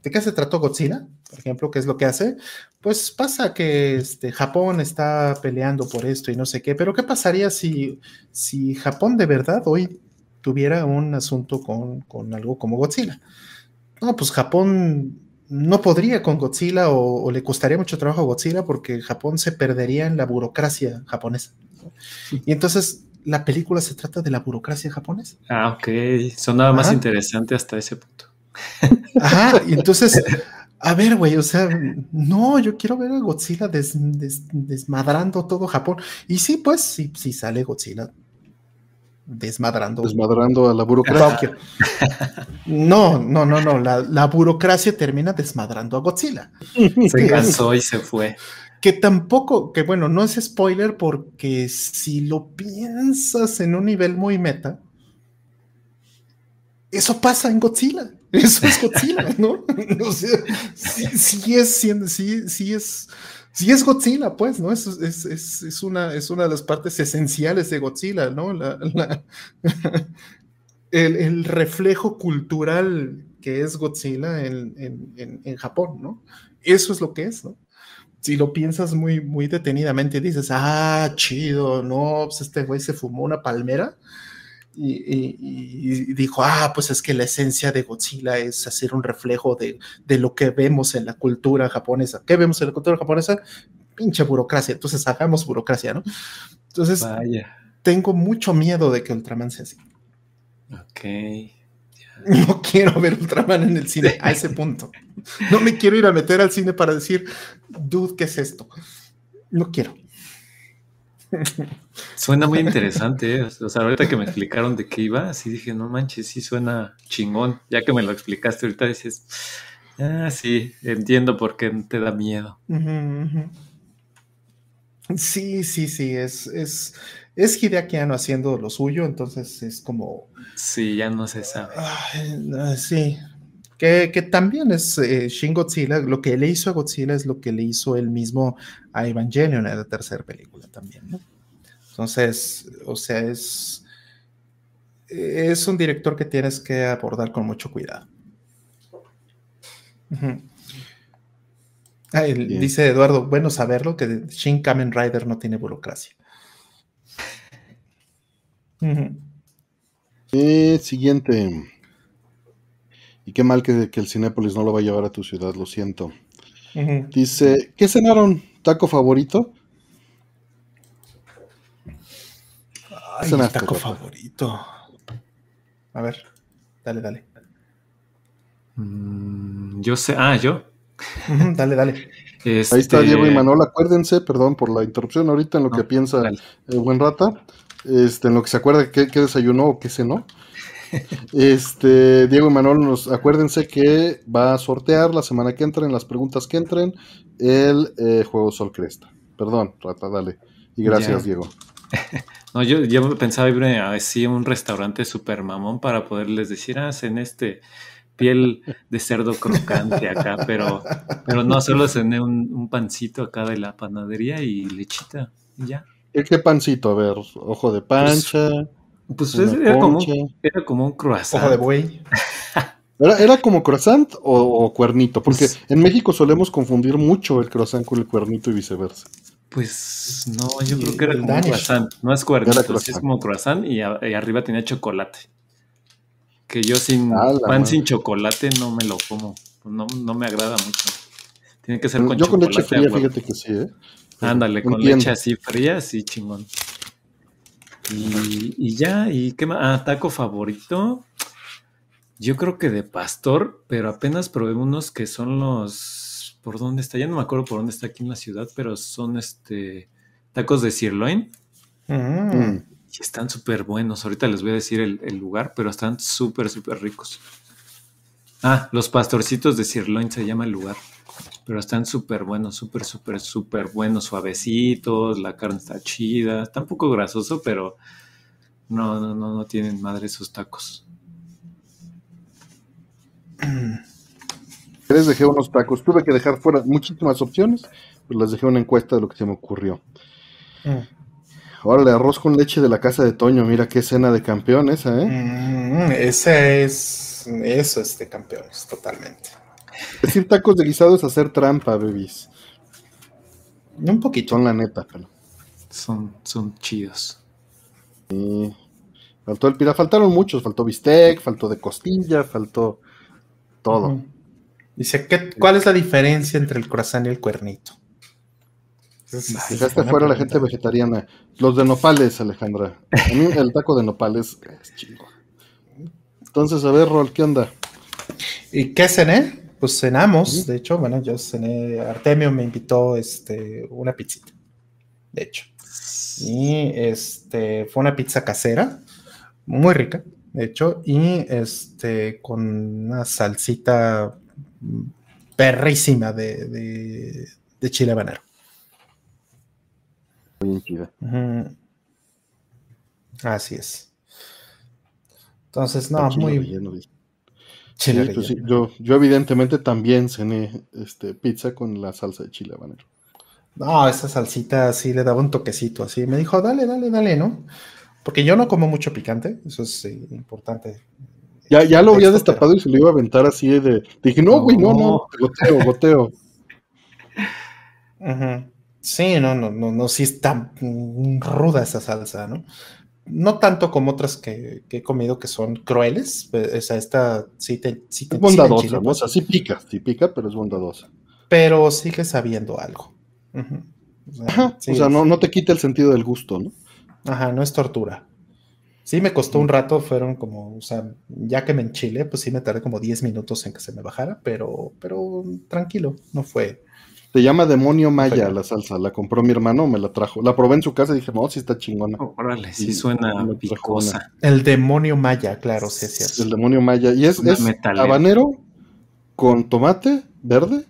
¿De qué se trató Godzilla? Por ejemplo, ¿qué es lo que hace? Pues pasa que este, Japón está peleando por esto y no sé qué, pero ¿qué pasaría si, si Japón de verdad hoy tuviera un asunto con, con algo como Godzilla? No, pues Japón no podría con Godzilla o, le costaría mucho trabajo a Godzilla porque Japón se perdería en la burocracia japonesa. Y entonces la película se trata de la burocracia japonesa. Ah, ok. Sonaba más interesante hasta ese punto. Ajá, y entonces, a ver, güey, o sea, no, yo quiero ver a Godzilla desmadrando todo Japón. Y sí, pues, sí, sí sale Godzilla desmadrando. Desmadrando a la burocracia. No, no, no, no. La, la burocracia termina desmadrando a Godzilla. [laughs] Se cansó y se fue que tampoco, que bueno, no es spoiler porque si lo piensas en un nivel muy meta, eso pasa en Godzilla. [laughs] Eso es Godzilla, ¿no? [laughs] o sea, sí, es, sí, es, sí es Godzilla, pues, ¿no? Es, es, es, una, es una de las partes esenciales de Godzilla, ¿no? [laughs] el, reflejo cultural que es Godzilla en, en, en Japón, ¿no? Eso es lo que es, ¿no? si lo piensas muy, muy detenidamente, dices, ah, chido, no, pues este güey se fumó una palmera y, dijo, ah, pues es que la esencia de Godzilla es hacer un reflejo de, lo que vemos en la cultura japonesa. ¿Qué vemos en la cultura japonesa? Pinche burocracia, entonces hagamos burocracia, ¿no? Entonces, tengo mucho miedo de que Ultraman sea así. Ok. No quiero ver Ultraman en el cine a ese punto. No me quiero ir a meter al cine para decir, dude, ¿qué es esto? No quiero. [laughs] Suena muy interesante, ¿eh? o sea, ahorita que me explicaron de qué iba, así dije, no manches, sí suena chingón. Ya que me lo explicaste ahorita dices, ah, sí, entiendo por qué te da miedo. Sí, sí, sí, es, es, es Hideakiano haciendo lo suyo, entonces es como... Sí, ya no se sabe. sí, que, también es eh, Shin Godzilla, lo que le hizo a Godzilla es lo que le hizo él mismo a Evangelion en la tercera película también, ¿no? Entonces, o sea, es, es un director que tienes que abordar con mucho cuidado. dice Eduardo, bueno saberlo, que Shin Kamen Rider no tiene burocracia. Eh, siguiente. Y qué mal que, el Cinépolis no lo va a llevar a tu ciudad, lo siento. Dice, ¿qué cenaron? ¿Taco favorito? Ay, taco favorito. A ver, dale, dale. Mm, yo sé, ah, yo. dale, dale. [laughs] Ahí está este Diego y Manuel, acuérdense, perdón por la interrupción ahorita en lo que piensa el buen rata este, en lo que se acuerda qué, desayunó o qué cenó. [laughs] Este, Diego y Manuel, nos, acuérdense que va a sortear la semana que entren, las preguntas que entren, el eh, juego Sol Cresta. Perdón, Rata, dale. Y gracias, Diego. [laughs] No, yo, yo pensaba ir a un restaurante super mamón para poderles decir, ah, en este piel de cerdo crocante acá, pero, pero no, solo cené un, un pancito acá de la panadería y lechita, y ya. ¿Qué pancito? A ver, ojo de pancha. Pues, pues era, como, era, como, un croissant. Ojo de buey. [laughs] ¿Era, como croissant o, cuernito? Porque pues en México solemos confundir mucho el croissant con el cuernito y viceversa. Pues no, yo creo que era como croissant. No es cuernito, es como croissant y, arriba tenía chocolate. Que yo sin ah, pan sin chocolate no me lo como. No, no me agrada mucho. Tiene que ser con chocolate. Yo con leche fría, fíjate que sí, ¿eh? Ándale, con leche así fría, así chingón. Y, y, ya, ¿y qué más? Ah, taco favorito. Yo creo que de pastor, pero apenas probé unos que son los. ¿Por dónde está? Ya no me acuerdo por dónde está aquí en la ciudad, pero son este tacos de sirloin. Mm. Y están súper buenos. Ahorita les voy a decir el, el lugar, pero están súper, súper ricos. Ah, los pastorcitos de sirloin se llama el lugar. Pero están súper buenos, súper, súper, súper buenos, suavecitos, la carne está chida, está un poco grasoso, pero no, no, no, no tienen madre esos tacos. [clears throat] Les dejé unos tacos, tuve que dejar fuera muchísimas opciones, pues les dejé una encuesta de lo que se me ocurrió. Ahora mm. arroz con leche de la casa de Toño, mira qué escena de campeón esa, ¿eh? Mm, ese es, eso es de campeones, totalmente. Decir tacos de guisado es hacer trampa, bebis. Un poquito. Son la neta, pero. Son, son chidos. Faltó el pira, faltaron muchos, faltó bistec, faltó de costilla, faltó todo. Dice, ¿qué, ¿cuál es la diferencia entre el corazón y el cuernito? Dejaste fuera la gente vegetariana. Los de nopales, Alejandra. A mí el taco de nopales es chingo. Entonces, a ver, Rol, ¿qué onda? ¿Y qué cené? Pues cenamos, de hecho, bueno, yo cené, Artemio me invitó este, una pizzita, de hecho. Y este, fue una pizza casera, muy rica, de hecho, y este, con una salsita perrísima de, de, chile habanero. Así es. Entonces, no, muy, pues yo, yo evidentemente también cené este, pizza con la salsa de chile habanero. No, esa salsita sí le daba un toquecito así. Me dijo, dale, dale, dale, ¿no? Porque yo no como mucho picante, eso es eh, importante. Ya, ya lo había destapado y se lo iba a aventar así de. Dije, no, güey, no, no, goteo, goteo. [laughs] Sí, no, no, no, no, sí está ruda esa salsa, ¿no? no tanto como otras que, he comido que son crueles. O sea, esta sí te. Sí es bondadosa, ¿no? O sea, sí pica, sí pica, pero es bondadosa. Pero sigue sabiendo algo. O sea, no, no te quita el sentido del gusto, ¿no? Ajá, no es tortura. Sí, me costó un rato, fueron como, o sea, ya que me enchile, pues sí me tardé como 10 minutos en que se me bajara, pero, pero tranquilo, no fue, se llama Demonio Maya la salsa. La compró mi hermano, me la trajo. La probé en su casa y dije, no, sí está chingona. Oh, órale, sí suena picosa. El Demonio Maya, claro, sí es cierto. El Demonio Maya. Y es, es habanero con tomate verde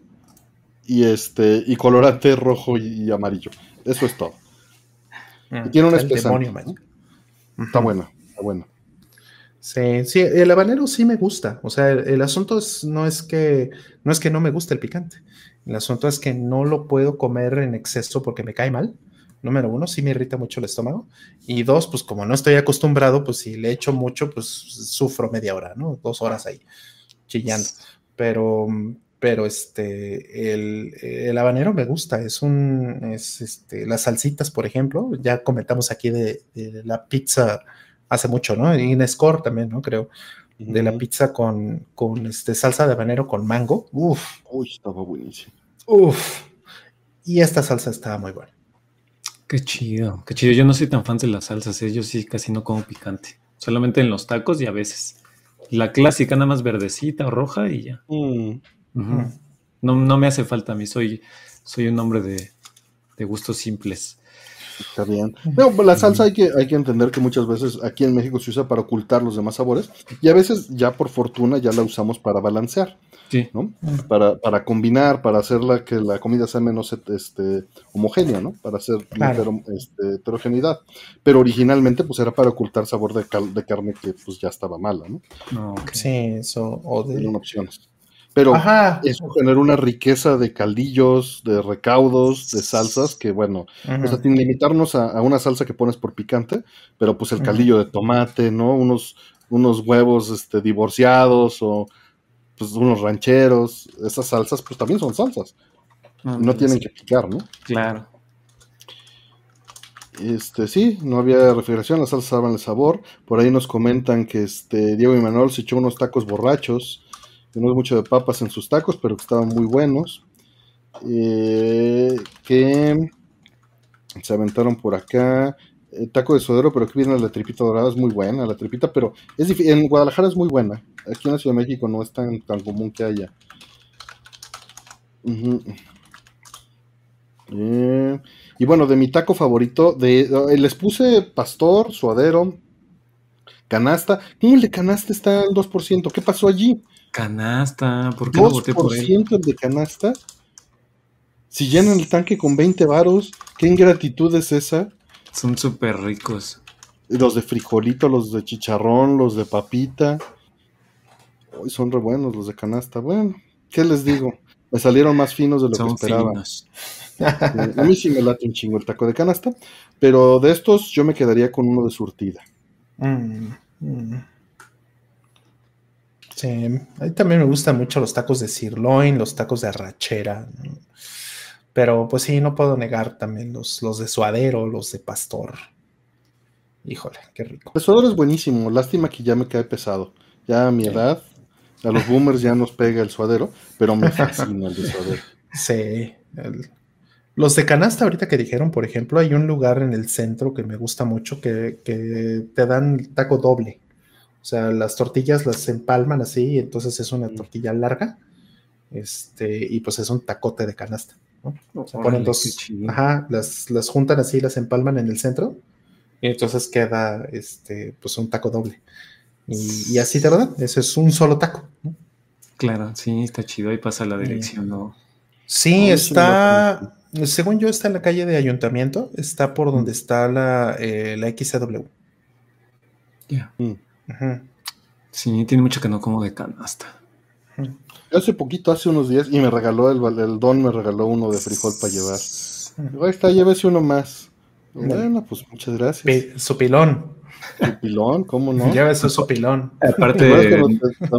y este y colorante rojo y, amarillo. Eso es todo. y tiene Está bueno, está bueno. Sí, sí, el habanero sí me gusta. O sea, el, asunto es, no es que no es que no me guste el picante. El asunto es que no lo puedo comer en exceso porque me cae mal. Número uno, sí me irrita mucho el estómago. Y dos, pues como no estoy acostumbrado, pues si le echo mucho, pues sufro media hora, ¿no? Dos horas ahí chillando. Pero, pero este, el, habanero me gusta. Es un, es este, las salsitas, por ejemplo, ya comentamos aquí de, la pizza hace mucho, ¿no? Y en Score también, ¿no? Creo de la pizza con, con este, salsa de habanero con mango. Uf. Uy, estaba buenísimo. Uf. Y esta salsa estaba muy buena. Qué chido, qué chido. Yo no soy tan fan de las salsas, ¿eh? yo sí casi no como picante. Solamente en los tacos y a veces. La clásica, nada más verdecita o roja y ya. Mm. No, no, me hace falta a mí, soy, soy un hombre de, de gustos simples. Está bien. Pues, la salsa hay que, hay que entender que muchas veces aquí en México se usa para ocultar los demás sabores y a veces ya por fortuna ya la usamos para balancear. Sí. ¿no? Para, para combinar, para hacerla que la comida sea menos este, homogénea, ¿no? Para hacer este, heterogeneidad. Pero originalmente pues era para ocultar sabor de, de carne que pues ya estaba mala, ¿no? Sí, eso. O de... opciones. Pero eso genera una riqueza de caldillos, de recaudos, de salsas, que bueno, o sea, sin limitarnos a, una salsa que pones por picante, pero pues el caldillo de tomate, ¿no? Unos, unos huevos este, divorciados o pues unos rancheros, esas salsas pues también son salsas. no tienen que picar, ¿no? Claro. Este, sí, no había refrigeración, las salsas daban el sabor. Por ahí nos comentan que este Diego y Manuel se echó unos tacos borrachos no es mucho de papas en sus tacos, pero que estaban muy buenos. Eh, que Se aventaron por acá. Taco de suadero, pero aquí viene la tripita dorada, es muy buena la tripita, pero es en Guadalajara es muy buena. Aquí en la Ciudad de México no es tan, tan común que haya. Eh, y bueno, de mi taco favorito, eh, les puse pastor, suadero, canasta. ¿Cómo el de canasta está al 2%? ¿Qué pasó allí? Canasta, ¿por qué no voté por él? el de canasta. Si llenan el tanque con 20 varos, ¿qué ingratitud es esa? Son súper ricos. Los de frijolito, los de chicharrón, los de papita. Hoy son re buenos los de canasta. Bueno, ¿qué les digo? Me salieron más finos de lo que esperaba. [laughs] A mí sí me late un chingo el taco de canasta, pero de estos yo me quedaría con uno de surtida. Mm, mm. Sí, a mí también me gustan mucho los tacos de sirloin, los tacos de arrachera. Pero pues sí, no puedo negar también los, los de suadero, los de pastor. Híjole, qué rico. El suadero es buenísimo, lástima que ya me cae pesado. Ya a mi edad, a los boomers ya nos pega el suadero, pero me fascina el de suadero. [laughs] Sí, los de canasta ahorita que dijeron, por ejemplo, hay un lugar en el centro que me gusta mucho que, que te dan taco doble. O sea, las tortillas las empalman así, y entonces es una mm. tortilla larga, este, y pues es un tacote de canasta. Se ponen dos, ajá, las, las, juntan así, las empalman en el centro, y entonces queda este, pues un taco doble. Y, así lo dan, eso es un solo taco. Claro, sí, está chido, ahí pasa la dirección, ¿no? Sí, está, según yo, está en la calle de Ayuntamiento, está por donde está la, eh, la XCW. Ya. Mm. Sí, tiene mucho que no como de canasta. Hace poquito, hace unos días, y me regaló el, el don, me regaló uno de frijol para llevar. Ahí está, llévese uno más. Bueno, pues muchas gracias. su pilón. Su pilón, ¿cómo no? [laughs] Llévese su pilón. Aparte de...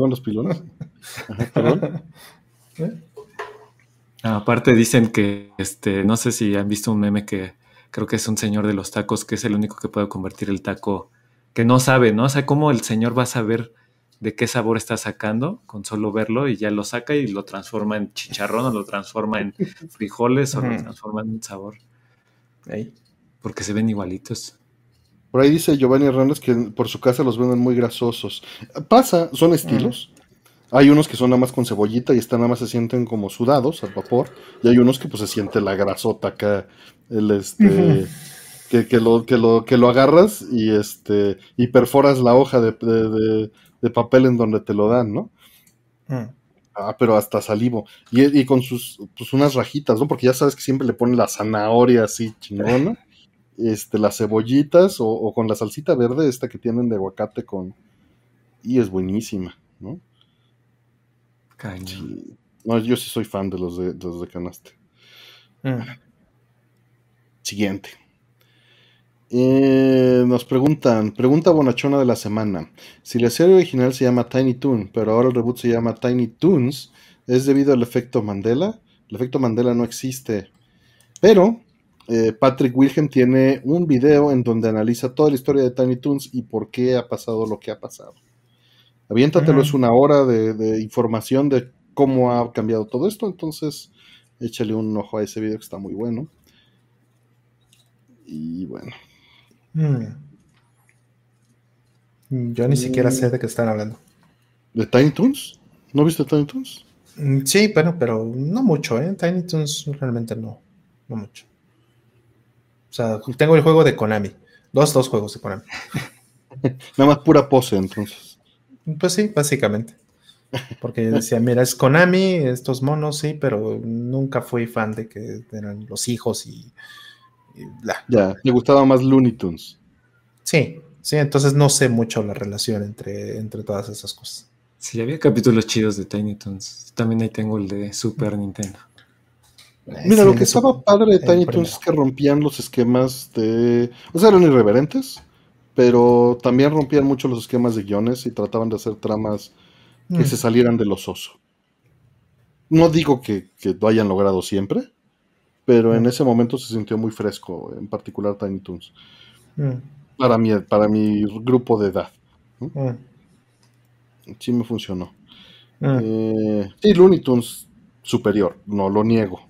los pilones? ¿Eh? [laughs] Aparte dicen que, este, no sé si han visto un meme que creo que es un señor de los tacos, que es el único que puede convertir el taco, que no sabe, ¿no? O sea, cómo el señor va a saber de qué sabor está sacando con solo verlo y ya lo saca y lo transforma en chicharrón o lo transforma en [laughs] frijoles o lo transforma en un sabor. Porque se ven igualitos. Por ahí dice Giovanni Hernández que por su casa los venden muy grasosos. Pasa, son estilos. Hay unos que son nada más con cebollita y están nada más se sienten como sudados al vapor. Y hay unos que pues se siente la grasota acá. El este. Que, lo, que, lo, que lo agarras y este. y perforas la hoja de, de papel en donde te lo dan, ¿no? Mm. Ah, pero hasta salivo. Y, con sus pues unas rajitas, ¿no? Porque ya sabes que siempre le ponen la zanahoria así chingona. [laughs] este, las cebollitas o, con la salsita verde, esta que tienen de aguacate con. Y es buenísima, ¿no? No, yo sí soy fan de los de, los de canaste. Mm. Siguiente. Eh, nos preguntan, pregunta bonachona de la semana. Si la serie original se llama Tiny Toon, pero ahora el reboot se llama Tiny Toons, ¿es debido al efecto Mandela? El efecto Mandela no existe. Pero eh, Patrick Wilhelm tiene un video en donde analiza toda la historia de Tiny Toons y por qué ha pasado lo que ha pasado. Aviéntatelo, es una hora de, de, información de cómo ha cambiado todo esto, entonces échale un ojo a ese video que está muy bueno. Y bueno, Mm. Yo ni siquiera sé de qué están hablando. ¿De Tiny Toons? ¿No viste Tiny Toons? Mm, sí, bueno, pero no mucho, ¿eh? Tiny Toons realmente no, no mucho. O sea, tengo el juego de Konami. Dos, dos juegos de Konami. [laughs] Nada más pura pose, entonces. Pues sí, básicamente. Porque decía, mira, es Konami, estos monos, sí, pero nunca fui fan de que eran los hijos y ya, le gustaba más Looney Tunes. Sí, sí, entonces no sé mucho la relación entre, entre todas esas cosas. Sí, había capítulos chidos de Tiny Toons. También ahí tengo el de Super Nintendo. Mira, lo que estaba padre de Tiny Toons es que rompían los esquemas de. O sea, eran irreverentes, pero también rompían mucho los esquemas de guiones y trataban de hacer tramas que mm. se salieran de los osos. No digo que, que, lo hayan logrado siempre, pero en ese momento se sintió muy fresco, en particular Tiny Toons. Mm. Para, mi, para mi grupo de edad. Mm. Sí me funcionó. Mm. Eh, sí, Looney Tunes superior, no lo niego.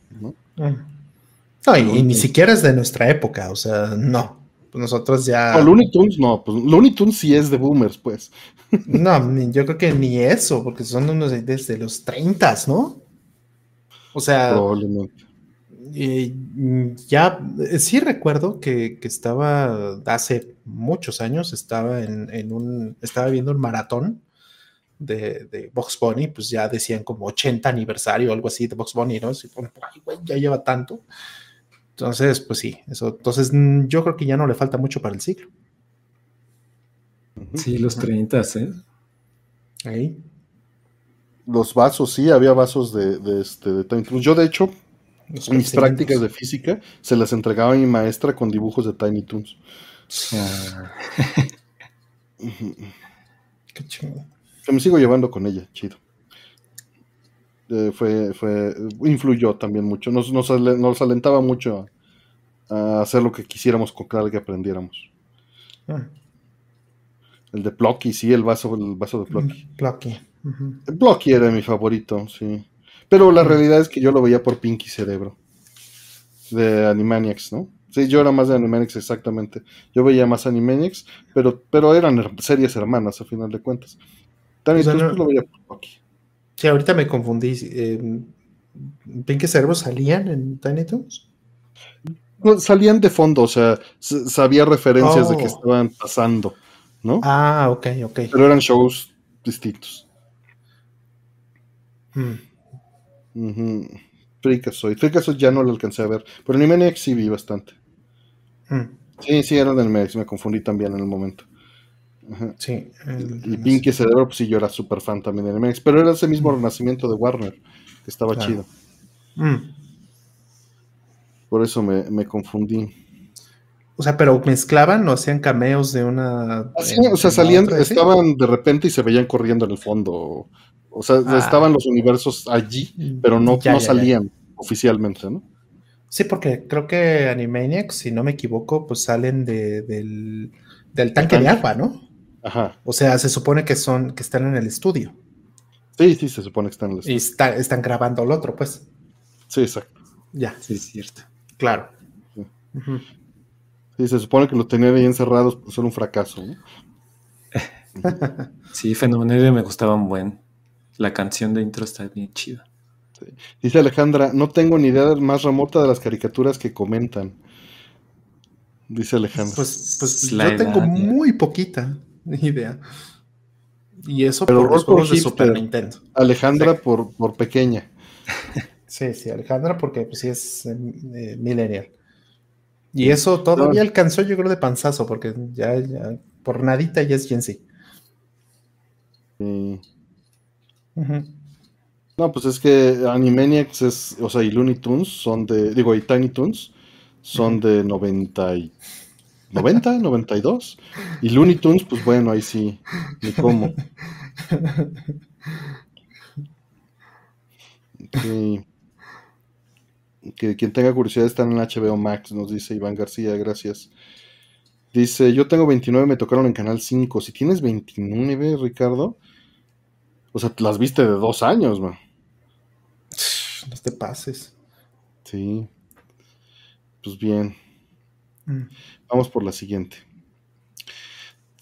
No, y, ni siquiera es de nuestra época, o sea, no. Pues nosotros ya. No, Looney Tunes no, pues Looney Tunes sí es de boomers, pues. [laughs] No, yo creo que ni eso, porque son unos desde los 30, ¿no? O sea. Probablemente. Ya sí recuerdo que, estaba hace muchos años, estaba en, un. Estaba viendo un maratón de, de Box Bunny, pues ya decían como 80 aniversario o algo así de Box Bunny, ¿no? ya lleva tanto. Entonces, pues sí, eso. Entonces, mm, yo creo que ya no le falta mucho para el ciclo. Sí, los 30, ¿eh? Ahí. Los vasos, sí, había vasos de, de, este, de Yo, de hecho, mis prácticas de física se las entregaba a mi maestra con dibujos de Tiny Toons. Ah. Qué chido. Que me sigo llevando con ella, chido. Eh, fue, fue, influyó también mucho, nos, nos, alentaba mucho a, hacer lo que quisiéramos con cada que aprendiéramos. Ah. El de Plocky, sí, el vaso, el vaso de Plocky. Plocky. Plocky era mi favorito, sí. Pero la realidad es que yo lo veía por Pinky Cerebro. De Animaniacs, ¿no? Sí, yo era más de Animaniacs, exactamente. Yo veía más Animaniacs, pero, pero eran series hermanas, a final de cuentas. También pues lo veía por Plocky. Sí, ahorita me confundí. Eh, ¿Pinky Cerebro salían en Tiny Toons? salían de fondo, o sea, sabía referencias de que oh. estaban pasando, ¿no? Ah, ok, ok. Pero eran shows distintos. Hmm. Freakazoid. Freakazoid ya no lo alcancé a ver, pero en Animaniacs sí vi bastante. Hmm. Sí, sí, eran del Mex, me confundí también en el momento. Sí. y Pinky Cerebro, pues sí, yo era súper fan también de MX, pero era ese mismo mm. renacimiento de Warner, que estaba chido. Mm. Por eso me, confundí. O sea, pero mezclaban o hacían cameos de una. Ah, o sea, salían, estaban de repente y se veían corriendo en el fondo. O sea, ah. estaban los universos allí, pero no, no salían oficialmente, ¿no? Sí, porque creo que Animaniacs, si no me equivoco, pues salen del, del tanque de agua, ¿no? Ajá. O sea, se supone que son, que están en el estudio. Sí, sí, se supone que están en el estudio. Y están grabando el otro, pues. Sí, exacto. Ya. Sí, es cierto. Claro. Sí. se supone que los tenían ahí encerrados, pues son un fracaso, ¿no? [laughs] sí, Fenomenal me gustaba un buen. La canción de intro está bien chida. Dice Alejandra, no tengo ni idea más remota de las caricaturas que comentan. Dice Alejandra. Pues, pues yo tengo muy poquita. Idea. Y eso por los juegos de Super Nintendo. Alejandra por, por pequeña. Sí, sí, Alejandra porque pues sí es eh, millennial. Y eso todavía alcanzó yo creo de panzazo porque ya, ya por nadita ya es Gen Z. No, pues es que Animaniacs es, o sea, y Looney Tunes son de, digo, y Tiny Tunes son de 90 y 90, 92. [laughs] Y Looney Tunes, pues bueno, ahí sí, ni cómo. Que quien tenga curiosidad está en HBO Max, nos dice Iván García, gracias. Dice, yo tengo 29, me tocaron en Canal 5. Si tienes 29, Ricardo, o sea, las viste de dos años, man. No te pases. Sí. Pues bien. Mm. Vamos por la siguiente.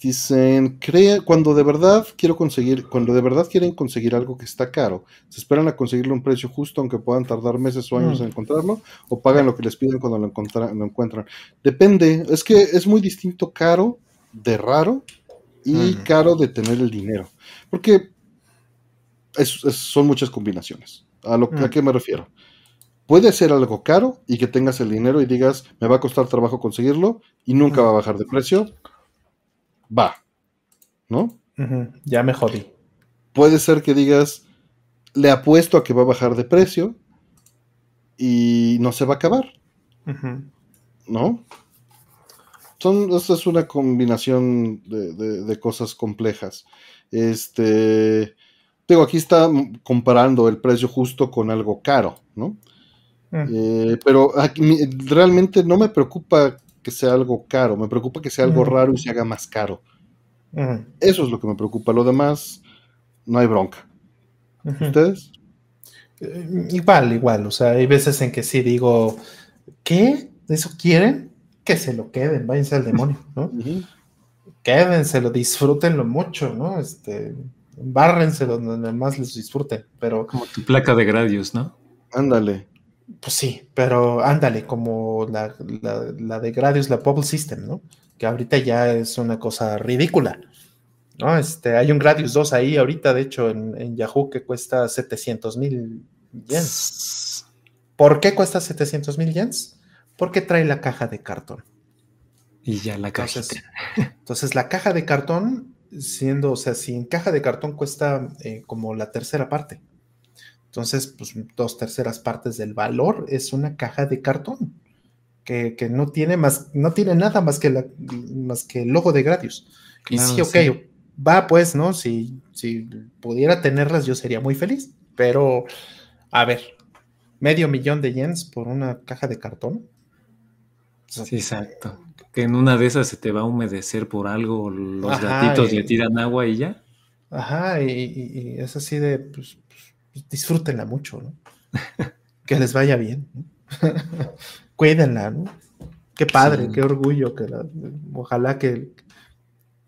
Dicen, crea, cuando de verdad quiero conseguir, cuando de verdad quieren conseguir algo que está caro, se esperan a conseguirlo a un precio justo, aunque puedan tardar meses o años mm. en encontrarlo, o pagan lo que les piden cuando lo, encuentran. Depende, es que es muy distinto caro de raro y caro de tener el dinero. Porque son muchas combinaciones. ¿A, lo, ¿A mm. qué me refiero? Puede ser algo caro y que tengas el dinero y digas, me va a costar trabajo conseguirlo y nunca va a bajar de precio. Va. ¿No? Ya me jodí. Puede ser que digas, le apuesto a que va a bajar de precio y no se va a acabar. ¿No? Son, esta es una combinación de, cosas complejas. Este, digo, aquí está comparando el precio justo con algo caro, ¿no? Mm. Eh, pero realmente no me preocupa que sea algo caro, me preocupa que sea algo mm. raro y se haga más caro. Mm. Eso es lo que me preocupa. Lo demás, no hay bronca. ¿Ustedes? Eh, igual, igual. O sea, hay veces en que sí digo, ¿qué? ¿Eso quieren? Que se lo queden, váyanse al demonio, ¿no? Quédenselo, disfrútenlo mucho, ¿no? Este, bárrenselo donde más les disfruten, pero... Como tu placa de Gradius, ¿no? Ándale. Pues sí, pero ándale, como la, la, de Gradius, la Bubble System, ¿no? Que ahorita ya es una cosa ridícula, ¿no? Este, hay un Gradius 2 ahí ahorita, de hecho, en, Yahoo que cuesta 700 mil yens. ¿Por qué cuesta 700 mil yens? Porque trae la caja de cartón. Y ya la caja. Entonces, la caja de cartón, siendo, o sea, si en caja de cartón cuesta eh, como la tercera parte. Entonces, pues dos terceras partes del valor es una caja de cartón que, no tiene más, no tiene nada más que, la, más que el logo de Gradius. y sí, ok, va pues, ¿no? Si, si pudiera tenerlas, yo sería muy feliz. Pero, a ver, medio millón de yens por una caja de cartón. Sí, exacto. Que en una de esas se te va a humedecer por algo, los gatitos le tiran agua y ya. Ajá, y, es así de, pues, pues, disfrútenla mucho, ¿no? [laughs] que les vaya bien. [laughs] Cuídenla, ¿no? Qué padre, qué orgullo, que ojalá que,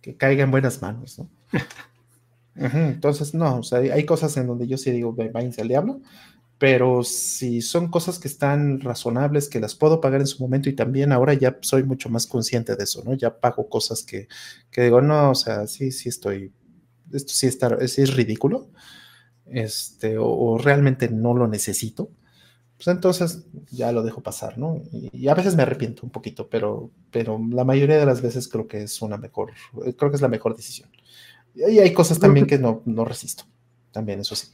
que caiga en buenas manos, ¿no? [laughs] entonces, no, o sea, hay cosas en donde yo sí digo, váyanse al diablo, pero si son cosas que están razonables, que las puedo pagar en su momento y también ahora ya soy mucho más consciente de eso, ¿no? Ya pago cosas que, que digo, no, o sea, sí, sí estoy, esto sí, está, sí es ridículo, este, o, realmente no lo necesito, pues entonces ya lo dejo pasar, ¿no? Y, a veces me arrepiento un poquito, pero, pero la mayoría de las veces creo que es una mejor, creo que es la mejor decisión. Y hay cosas también que no, no resisto, también eso sí.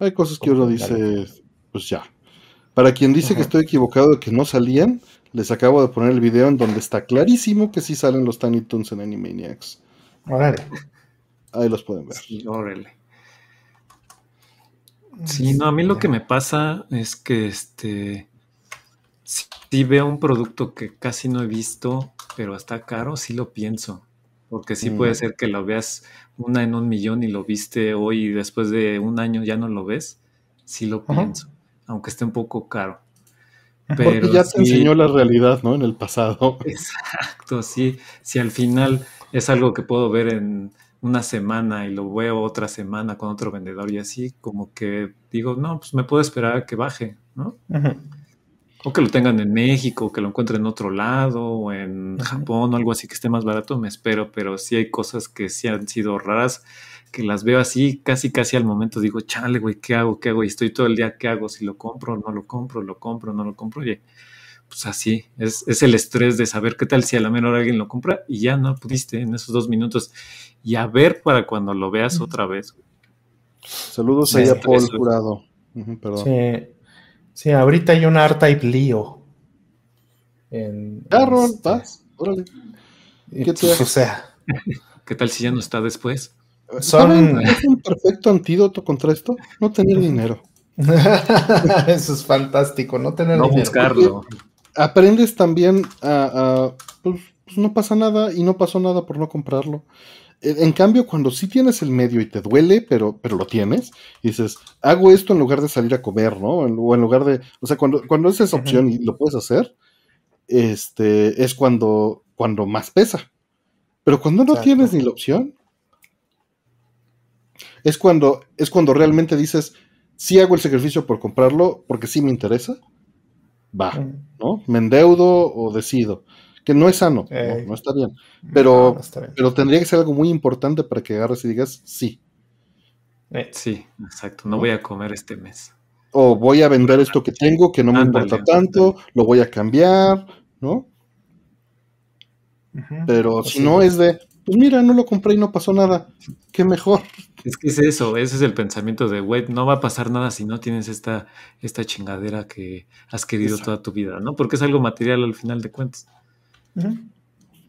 Hay cosas que uno dice, pues ya. Para quien dice que estoy equivocado de que no salían, les acabo de poner el video en donde está clarísimo que sí salen los Tiny Toons en Animaniacs. Órale. Ahí los pueden ver. Sí, órale. Sí, no, a mí lo que me pasa es que este si veo un producto que casi no he visto, pero está caro, sí lo pienso. Porque sí puede mm. ser que lo veas una en un millón y lo viste hoy y después de un año ya no lo ves. Sí lo pienso, aunque esté un poco caro. Pero Porque ya te enseñó la realidad, ¿no? En el pasado. [laughs] Exacto, sí. Si al final es algo que puedo ver en una semana y lo veo otra semana con otro vendedor y así, como que digo, no, pues me puedo esperar a que baje, ¿no? O que lo tengan en México, o que lo encuentren en otro lado, o en Japón, o algo así que esté más barato, me espero, pero sí hay cosas que sí han sido raras, que las veo así, casi, casi al momento digo, chale, güey, ¿qué hago? ¿Qué hago? Y estoy todo el día, ¿qué hago? Si lo compro, no lo compro, lo compro, no lo compro, y pues así, es, es, el estrés de saber qué tal si a la menor alguien lo compra y ya no pudiste en esos dos minutos. Y a ver para cuando lo veas otra vez. Saludos a Paul Jurado. Sí. Sí, ahorita hay un R-Type Leo. En, Carron, este, vas, órale. ¿Qué te o sea. [laughs] ¿Qué tal si ya no está después? Son... ¿Es un perfecto antídoto contra esto? No tener [laughs] dinero. [laughs] Eso es fantástico, no tener no buscarlo aprendes también a, pues, pues, no pasa nada y no pasó nada por no comprarlo. En cambio, cuando sí tienes el medio y te duele, pero, pero lo tienes, dices, hago esto en lugar de salir a comer, ¿no? O en lugar de, o sea, cuando, cuando es esa opción y lo puedes hacer, este, es cuando, cuando más pesa. Pero cuando no tienes ni la opción, es cuando, es cuando realmente dices, sí hago el sacrificio por comprarlo porque sí me interesa, va, ¿no? Me endeudo o decido. Que no es sano, no, está bien. Pero, pero tendría que ser algo muy importante para que agarres y digas sí. Eh, sí, exacto. No, voy a comer este mes. O voy a vender esto que tengo, que no me importa tanto, lo voy a cambiar, ¿no? Pero si no es de, pues mira, no lo compré y no pasó nada, qué mejor. Es que es eso, ese es el pensamiento de, güey, no va a pasar nada si no tienes esta, esta chingadera que has querido toda tu vida, ¿no? Porque es algo material al final de cuentas.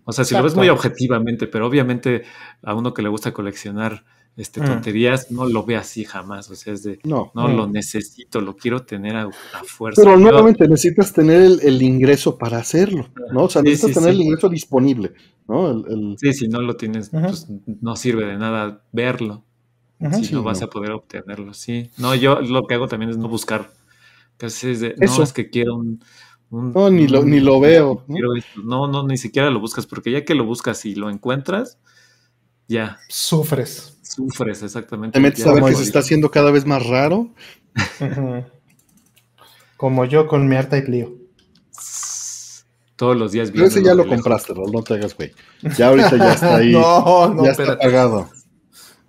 O sea, si lo ves muy objetivamente, pero obviamente a uno que le gusta coleccionar este, mm. tonterías, no lo ve así jamás. O sea, es de, no, no, lo necesito, lo quiero tener a, fuerza. Pero nuevamente necesitas tener el, ingreso para hacerlo, ¿no? O sea, necesitas tener el ingreso disponible, ¿no? Sí, si no lo tienes, pues no sirve de nada verlo. si no vas a poder obtenerlo, sí. No, yo lo que hago también es no buscar Casi es de, no, es que quiero un... no, ni lo, ni lo veo. ¿no? ¿no? ni siquiera lo buscas, porque ya que lo buscas y lo encuentras, ya. Sufres. Sufres, exactamente. Te metes a ver que se está haciendo cada vez más raro. Como yo con mi Arta y Clio. Todos los días Pero ese ya lo compraste, no te hagas, güey. Ya ahorita ya está ahí. [laughs] no, no, ya está pagado.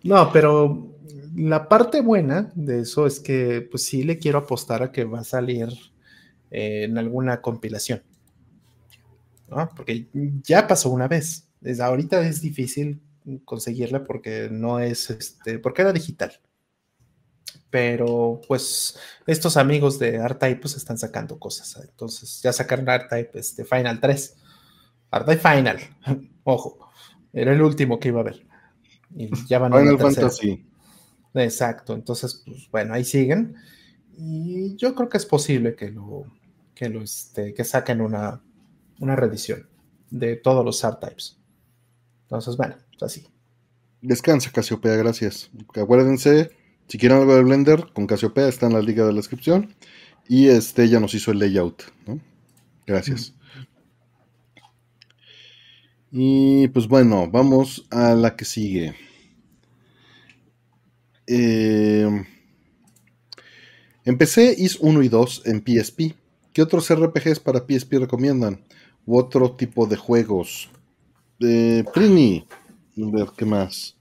No, pero la parte buena de eso es que, pues sí le quiero apostar a que va a salir eh, en alguna compilación. ¿no? Porque ya pasó una vez. Desde ahorita es difícil conseguirla porque no es este, porque era digital pero pues estos amigos de R-Type pues están sacando cosas. Entonces ya sacaron R-Type este, Final 3. R-Type Final, [laughs] ojo, era el último que iba a ver. Y ya van Final Fantasy. Exacto, entonces pues bueno, ahí siguen. Y yo creo que es posible que lo, que lo este, que saquen una, una reedición de todos los R-Types. Entonces, bueno, pues así. Descansa, Casiopea, gracias. Acuérdense, si quieren algo de Blender, con Casiopea está en la liga de la descripción. Y este ya nos hizo el layout, Gracias. Y pues bueno, vamos a la que sigue. Eh, empecé IS 1 y 2 en PSP. ¿Qué otros RPGs para PSP recomiendan? ¿U otro tipo de juegos? Eh, Prini, a ver qué más.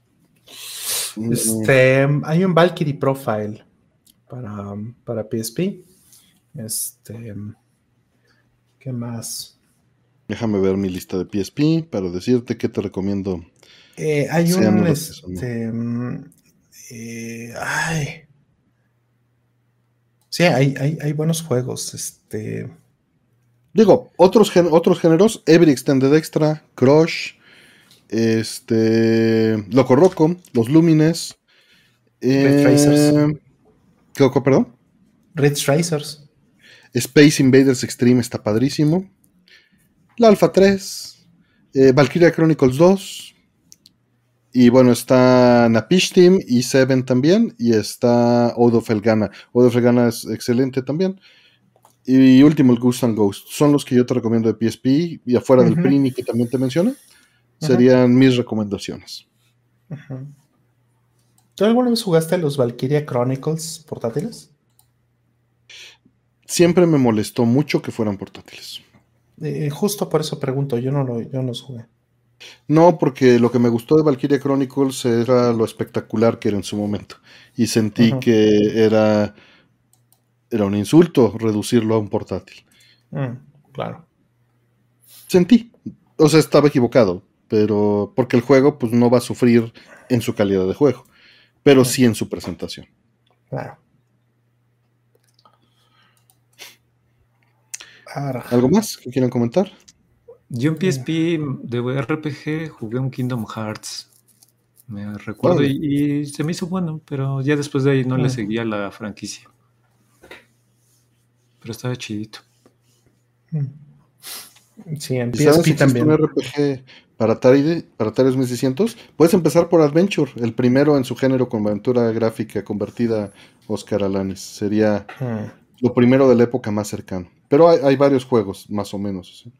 Este, hay un Valkyrie Profile para, para PSP. Este, ¿qué más? Déjame ver mi lista de PSP para decirte qué te recomiendo. Eh, hay un. Este, mm, eh, ay. Sí, hay, hay, buenos juegos. Este. Digo, otros, otros géneros: Every Extended Extra, Crush, este. Loco Roco, Los Lumines. Red Tracers. Eh, ¿Qué, perdón? Red Tracers. Space Invaders Extreme está padrísimo. La Alpha 3. Eh, Valkyria Chronicles 2. Y bueno, está Napish Team y Seven también. Y está Odo Felgana. Odo Felgana es excelente también. Y último, el Ghost and Ghost. Son los que yo te recomiendo de PSP. Y afuera del Prini que también te mencioné serían mis recomendaciones. ¿Tú alguna vez jugaste los Valkyria Chronicles portátiles? Siempre me molestó mucho que fueran portátiles. Eh, justo por eso pregunto, yo no, lo, yo los jugué. No, porque lo que me gustó de Valkyria Chronicles era lo espectacular que era en su momento. Y sentí que era, era un insulto reducirlo a un portátil. Mm, claro. Sentí. O sea, estaba equivocado pero porque el juego pues no va a sufrir en su calidad de juego, pero sí en su presentación. Claro. ¿Algo más que quieran comentar? Yo en PSP de RPG jugué un Kingdom Hearts. Me recuerdo y, se me hizo bueno, pero ya después de ahí no le seguía la franquicia. Pero estaba chidito. Sí, en PSP también. Un RPG para Atari, para Atari 2600, puedes empezar por Adventure, el primero en su género con aventura gráfica convertida Oscar Alanis. Sería hmm. lo primero de la época más cercano. Pero hay, varios juegos, más o menos. ¿sí?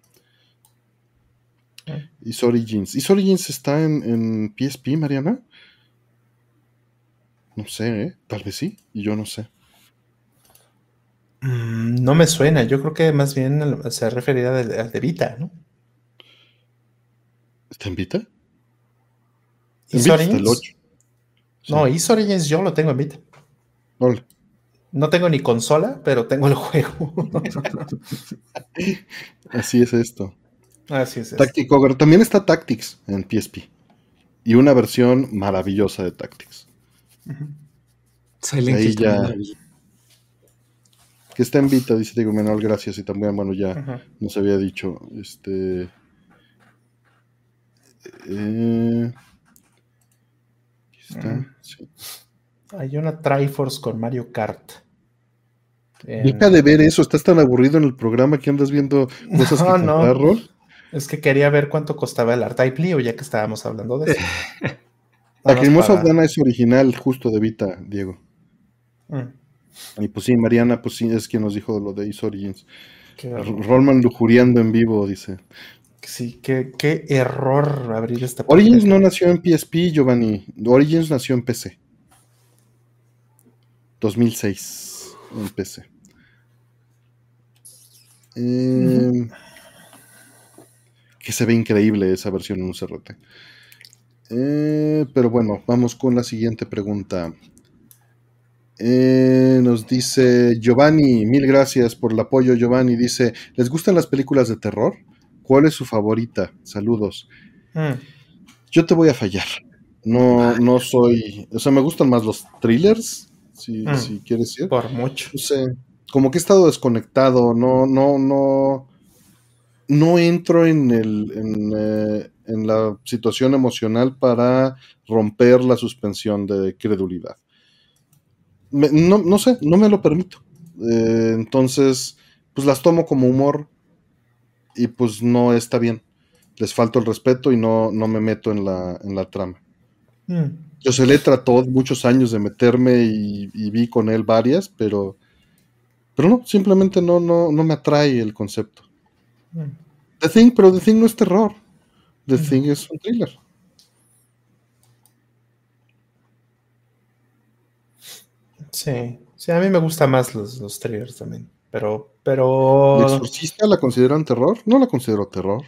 Is Origins. ¿Is Origins está en, PSP, Mariana? No sé, ¿eh? tal vez sí, y yo no sé. Mm, no me suena, yo creo que más bien se refería al de Vita, ¿no? ¿Está en Vita? ¿Is Origins? No, Is Origins yo lo tengo en Vita. No tengo ni consola, pero tengo el juego. [laughs] Así es esto. Así es. Tactic Ogre. También está Tactics en PSP. Y una versión maravillosa de Tactics. Ahí ya. Que está en Vita, dice Diego Menor, gracias. Y también, bueno, ya nos había dicho. Este. Eh, está, mm. Hay una Triforce con Mario Kart. Deja de ver eso, estás tan aburrido en el programa que andas viendo cosas [laughs] no, que no. Es que quería ver cuánto costaba el Art-Type Leo, ya que estábamos hablando de eso. [laughs] La Cremosa Dana es original, justo de Vita, Diego. Mm. Y pues sí, Mariana, pues sí, es quien nos dijo lo de Is Origins. Rollman lujuriando en vivo, dice. Sí, qué, qué error abrir esta Origins no nació en PSP, Giovanni. Origins nació en PC. 2006 en PC. Em, que se ve increíble esa versión en un CRT. Eh, pero bueno, vamos con la siguiente pregunta. Eh, nos dice Giovanni, mil gracias por el apoyo, Giovanni. Dice, ¿les gustan las películas de terror? ¿Cuál es su favorita? Saludos. Mm. Yo te voy a fallar. No, no soy. O sea, me gustan más los thrillers, si, mm. si quieres decir. Por mucho. No sé. Como que he estado desconectado. No, no, no. No entro en el. En, eh, en la situación emocional para romper la suspensión de credulidad. no, sé, no me lo permito. Eh, entonces, pues las tomo como humor y pues no está bien. Les falto el respeto y no, no me meto en la, en la trama. Mm. Yo se le trató muchos años de meterme y, vi con él varias, pero, pero no, simplemente no, no, no me atrae el concepto. The Thing, pero The Thing no es terror. The. Thing es un thriller. Sí, sí, a mí me gustan más los, los thrillers también. Pero, pero. ¿El exorcista la consideran terror? No la considero terror.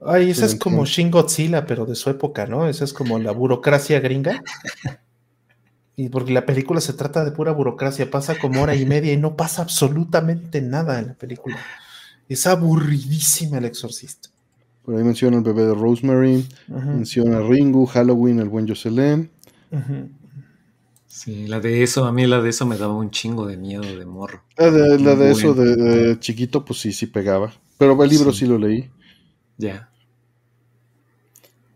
Ay, esa es como Shin Godzilla, pero de su época, ¿no? Esa es como la burocracia gringa. [laughs] Y porque la película se trata de pura burocracia, pasa como hora y media y no pasa absolutamente nada en la película. Es aburridísima el exorcista. Por ahí menciona el bebé de Rosemary, menciona Ringu, Halloween, el buen Jocelyn. Sí, la de eso, a mí la de eso me daba un chingo de miedo de morro. La de, eso de, chiquito, pues sí, sí pegaba. Pero el libro sí, lo leí. Ya.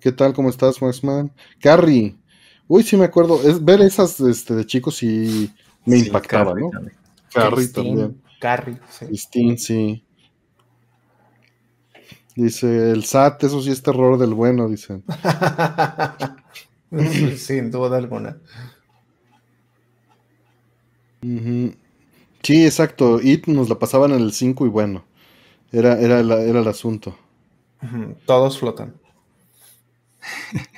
¿Qué tal? ¿Cómo estás, Maxman? Carrie. Uy, sí me acuerdo. Es, ver esas este, de chicos sí me impactaba, ¿no? Carrie también. Carrie, sí. Christine, sí. Dice, el SAT, eso sí es terror del bueno, dicen. [laughs] Sin duda alguna. Sí, exacto. It nos la pasaban en el 5 y bueno, era, era, era el asunto. Todos flotan.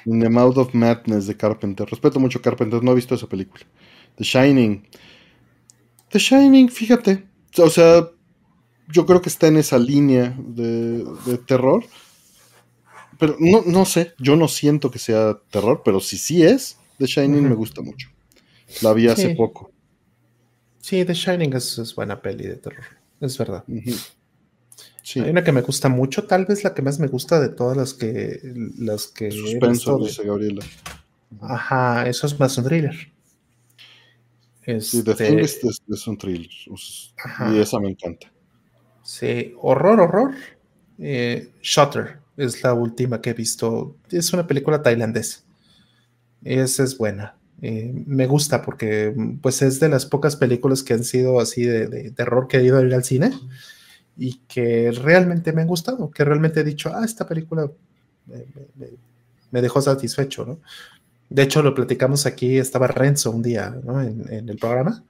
In the Mouth of Madness de Carpenter. Respeto mucho Carpenter, no he visto esa película. The Shining. The Shining, fíjate. O sea, yo creo que está en esa línea de, terror. Pero no, no, sé, yo no siento que sea terror, pero si sí es, The Shining me gusta mucho. La vi hace poco. Sí, The Shining es, buena peli de terror, es verdad. Hay una que me gusta mucho, tal vez la que más me gusta de todas las que las que Suspenso, dice Gabriela. Ajá, eso es más un thriller. Sí, The este Thing es, un thriller. Y esa me encanta. Sí, horror, horror. Eh, Shutter es la última que he visto. Es una película tailandesa. Esa es buena. Eh, me gusta porque pues es de las pocas películas que han sido así de, terror que he ido a ir al cine y que realmente me han gustado, que realmente he dicho, ah, esta película me, dejó satisfecho, ¿no? De hecho, lo platicamos aquí, estaba Renzo un día, ¿no? En, el programa,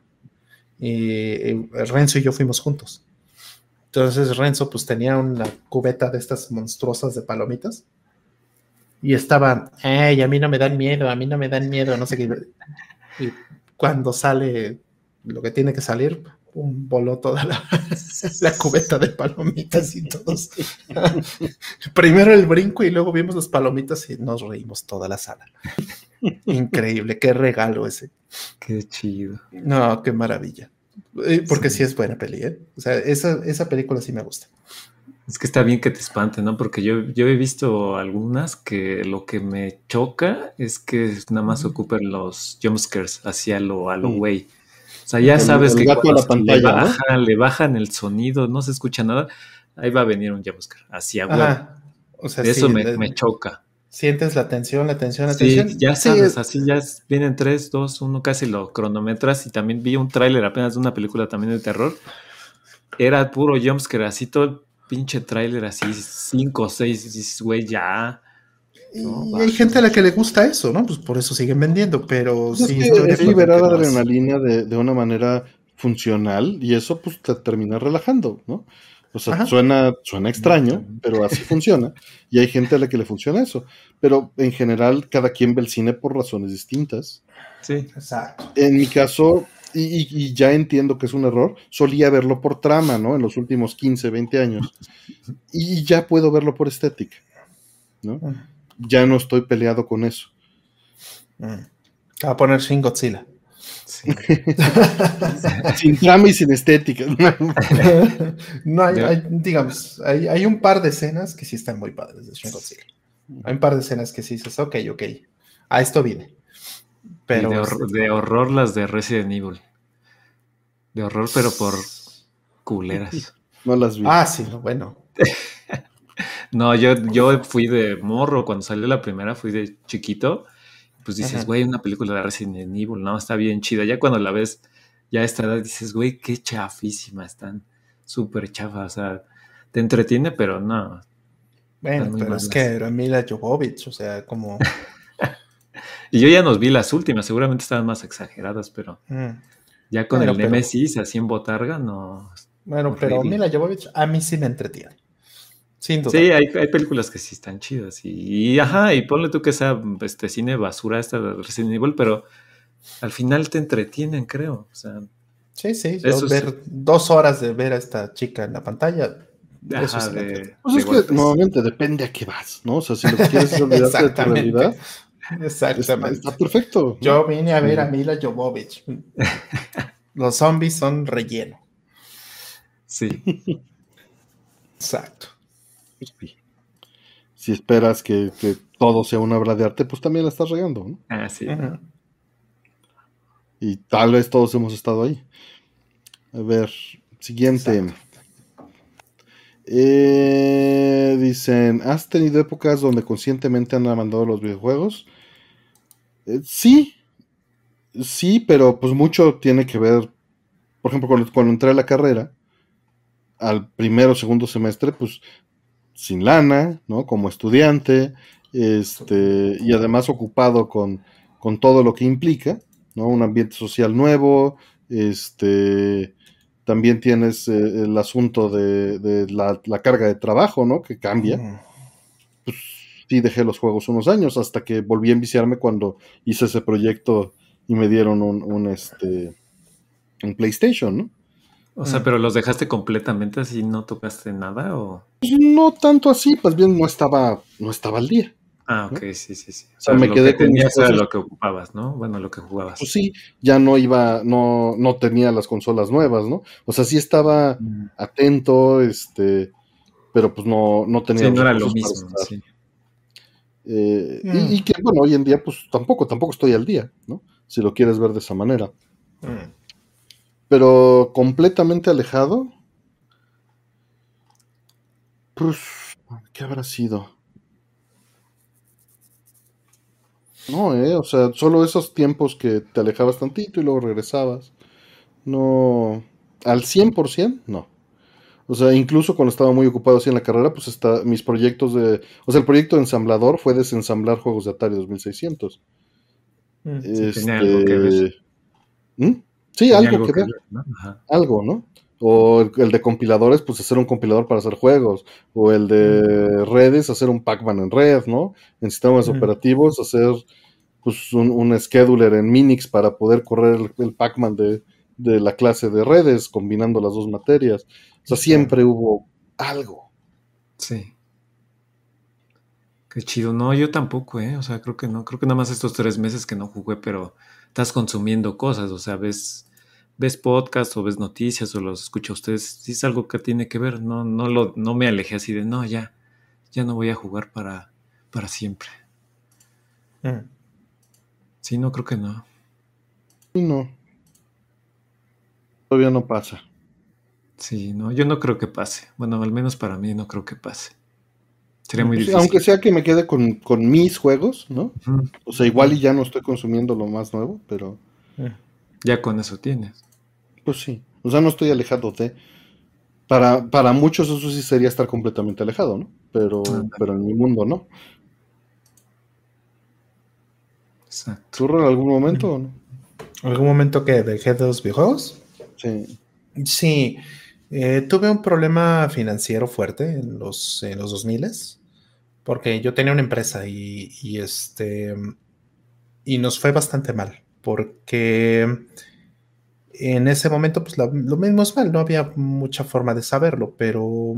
y, Renzo y yo fuimos juntos. Entonces Renzo pues tenía una cubeta de estas monstruosas de palomitas y estaban, ay, a mí no me dan miedo, a mí no me dan miedo, no sé qué. Y cuando sale lo que tiene que salir, un voló toda [laughs] la, cubeta de palomitas y todos. [laughs] Primero el brinco y luego vimos las palomitas y nos reímos toda la sala. Increíble, qué regalo ese. Qué chido. No, qué maravilla. Eh, porque sí, es buena peli, ¿eh? O sea, esa, esa película sí me gusta. Es que está bien que te espante, ¿no? Porque yo, yo he visto algunas que lo que me choca es que nada más ocupen los jumpscares hacia lo, a lo güey. O sea, ya sabes que le, bajan, le bajan el sonido, no se escucha nada, ahí va a venir un jumpscare, hacia güey. O sea, Eso me, choca. Sientes la tensión, la tensión, la tensión. Sí, ya sabes, así ya vienen tres, dos, uno, casi lo cronometras y también vi un tráiler apenas de una película también de terror. Era puro jumpscare, así todo pinche tráiler así, cinco o seis, güey, ya. y hay gente a la que le gusta eso, ¿no? Pues por eso siguen vendiendo, pero sí. Es, liberar adrenalina de, de, una manera funcional y eso pues te termina relajando, ¿no? O sea, suena, suena extraño, pero así [laughs] funciona. Y hay gente a la que le funciona eso. Pero en general, cada quien ve el cine por razones distintas. Sí, exacto. En mi caso, y, ya entiendo que es un error, solía verlo por trama, ¿no? En los últimos 15, 20 años. Y ya puedo verlo por estética, ¿no? Ya no estoy peleado con eso. Va a poner Shin Godzilla. [laughs] sin trama y sin estética. no, hay, digamos, hay, un par de escenas que sí están muy padres de Shin Godzilla. Hay un par de escenas que sí dices, ok, ok, a esto viene. Pero de, horror las de Resident Evil. De horror, pero por culeras. No las vi. Ah, sí, bueno. [laughs] no, yo, yo fui de morro. Cuando salió la primera, fui de chiquito pues dices, güey, una película de Resident Evil, no, está bien chida. Ya cuando la ves, ya a esta edad dices, güey, qué chafísima, están súper chafas, o sea, te entretiene, pero no. Bueno, pero es que era Mila Jovovich, o sea, como... [laughs] y yo ya nos vi las últimas, seguramente estaban más exageradas, pero mm. ya con el Nemesis así en botarga, no. Bueno, pero Mila Jovovich a mí sí me entretiene. Sí, hay, películas que sí están chidas. Y, ajá, y ponle tú que sea este cine basura esta de Resident Evil, pero al final te entretienen, creo. O sea, sí, sí. ver dos horas de ver a esta chica en la pantalla. Ajá, de, pues es que nuevamente depende a qué vas, ¿no? O sea, si lo quieres olvidarte de tu realidad. [laughs] Exactamente. Está, perfecto. Yo vine a ver a Mila Jovovich. Los zombies son relleno. [laughs] Sí. Exacto. Si esperas que, todo sea una obra de arte, pues también la estás regando, ¿no? Ah, sí. Y tal vez todos hemos estado ahí. A ver, siguiente. Eh, dicen, ¿has tenido épocas donde conscientemente han mandado los videojuegos? Eh, sí, sí, pero pues mucho tiene que ver, por ejemplo, cuando, cuando entré a la carrera, al primero o segundo semestre, pues sin lana, ¿no? Como estudiante, este, y además ocupado con, con todo lo que implica, ¿no? Un ambiente social nuevo, este, también tienes eh, el asunto de, la, carga de trabajo, ¿no? Que cambia. Pues sí dejé los juegos unos años hasta que volví a enviciarme cuando hice ese proyecto y me dieron un, un este, un PlayStation, ¿no? O sea, mm. pero los dejaste completamente así, no tocaste nada o. Pues no tanto así, pues bien no estaba, no estaba al día. Ah, ok, sí, sí, sí. O sea, me lo quedé que tenías era lo que ocupabas, ¿no? Bueno, lo que jugabas. Pues sí, ya no iba, no, no tenía las consolas nuevas, ¿no? O sea, sí estaba mm. atento, este, pero pues no, no tenía. Sí, no era lo mismo, sí. Eh, y, mm. y, que, bueno, hoy en día, pues tampoco, tampoco estoy al día, ¿no? Si lo quieres ver de esa manera pero completamente alejado. Pues, ¿qué habrá sido? No, eh, o sea, solo esos tiempos que te alejabas tantito y luego regresabas. No, al 100%, no. O sea, incluso cuando estaba muy ocupado así en la carrera, pues está mis proyectos de... O sea, el proyecto de ensamblador fue desensamblar juegos de Atari 2600. Mm, este... algo que ver. ¿Mm? Sí, algo, que, ver. Algo, ¿no? O el, de compiladores, pues hacer un compilador para hacer juegos. O el de redes, hacer un Pac-Man en red, ¿no? En sistemas operativos, hacer pues un, scheduler en Minix para poder correr el, Pac-Man de, la clase de redes, combinando las dos materias. O sea, siempre hubo algo. Sí. Qué chido. No, yo tampoco, ¿eh? O sea, creo que no. Creo que nada más estos tres meses que no jugué, pero estás consumiendo cosas, o sea, ves, ves podcast o ves noticias o los escucha ustedes, si es algo que tiene que ver, no, no, lo, no me alejé así de, no, ya, ya no voy a jugar para, para siempre. Mm. Sí, no creo que no. No. Todavía no pasa. Sí, no, yo no creo que pase. Bueno, al menos para mí no creo que pase. Sería muy difícil. Aunque sea que me quede con, mis juegos, ¿no? O sea, igual y ya no estoy consumiendo lo más nuevo, pero... Eh, ya con eso tienes. Pues sí. O sea, no estoy alejado de... Para, para muchos eso sí sería estar completamente alejado, ¿no? Pero, pero en mi mundo no. Exacto. ¿Surro en algún momento o no? ¿Algún momento que dejé de los videojuegos? Sí. Sí. Eh, tuve un problema financiero fuerte en los, en los 2000 porque yo tenía una empresa este y nos fue bastante mal porque en ese momento pues lo mismo es mal, no había mucha forma de saberlo, pero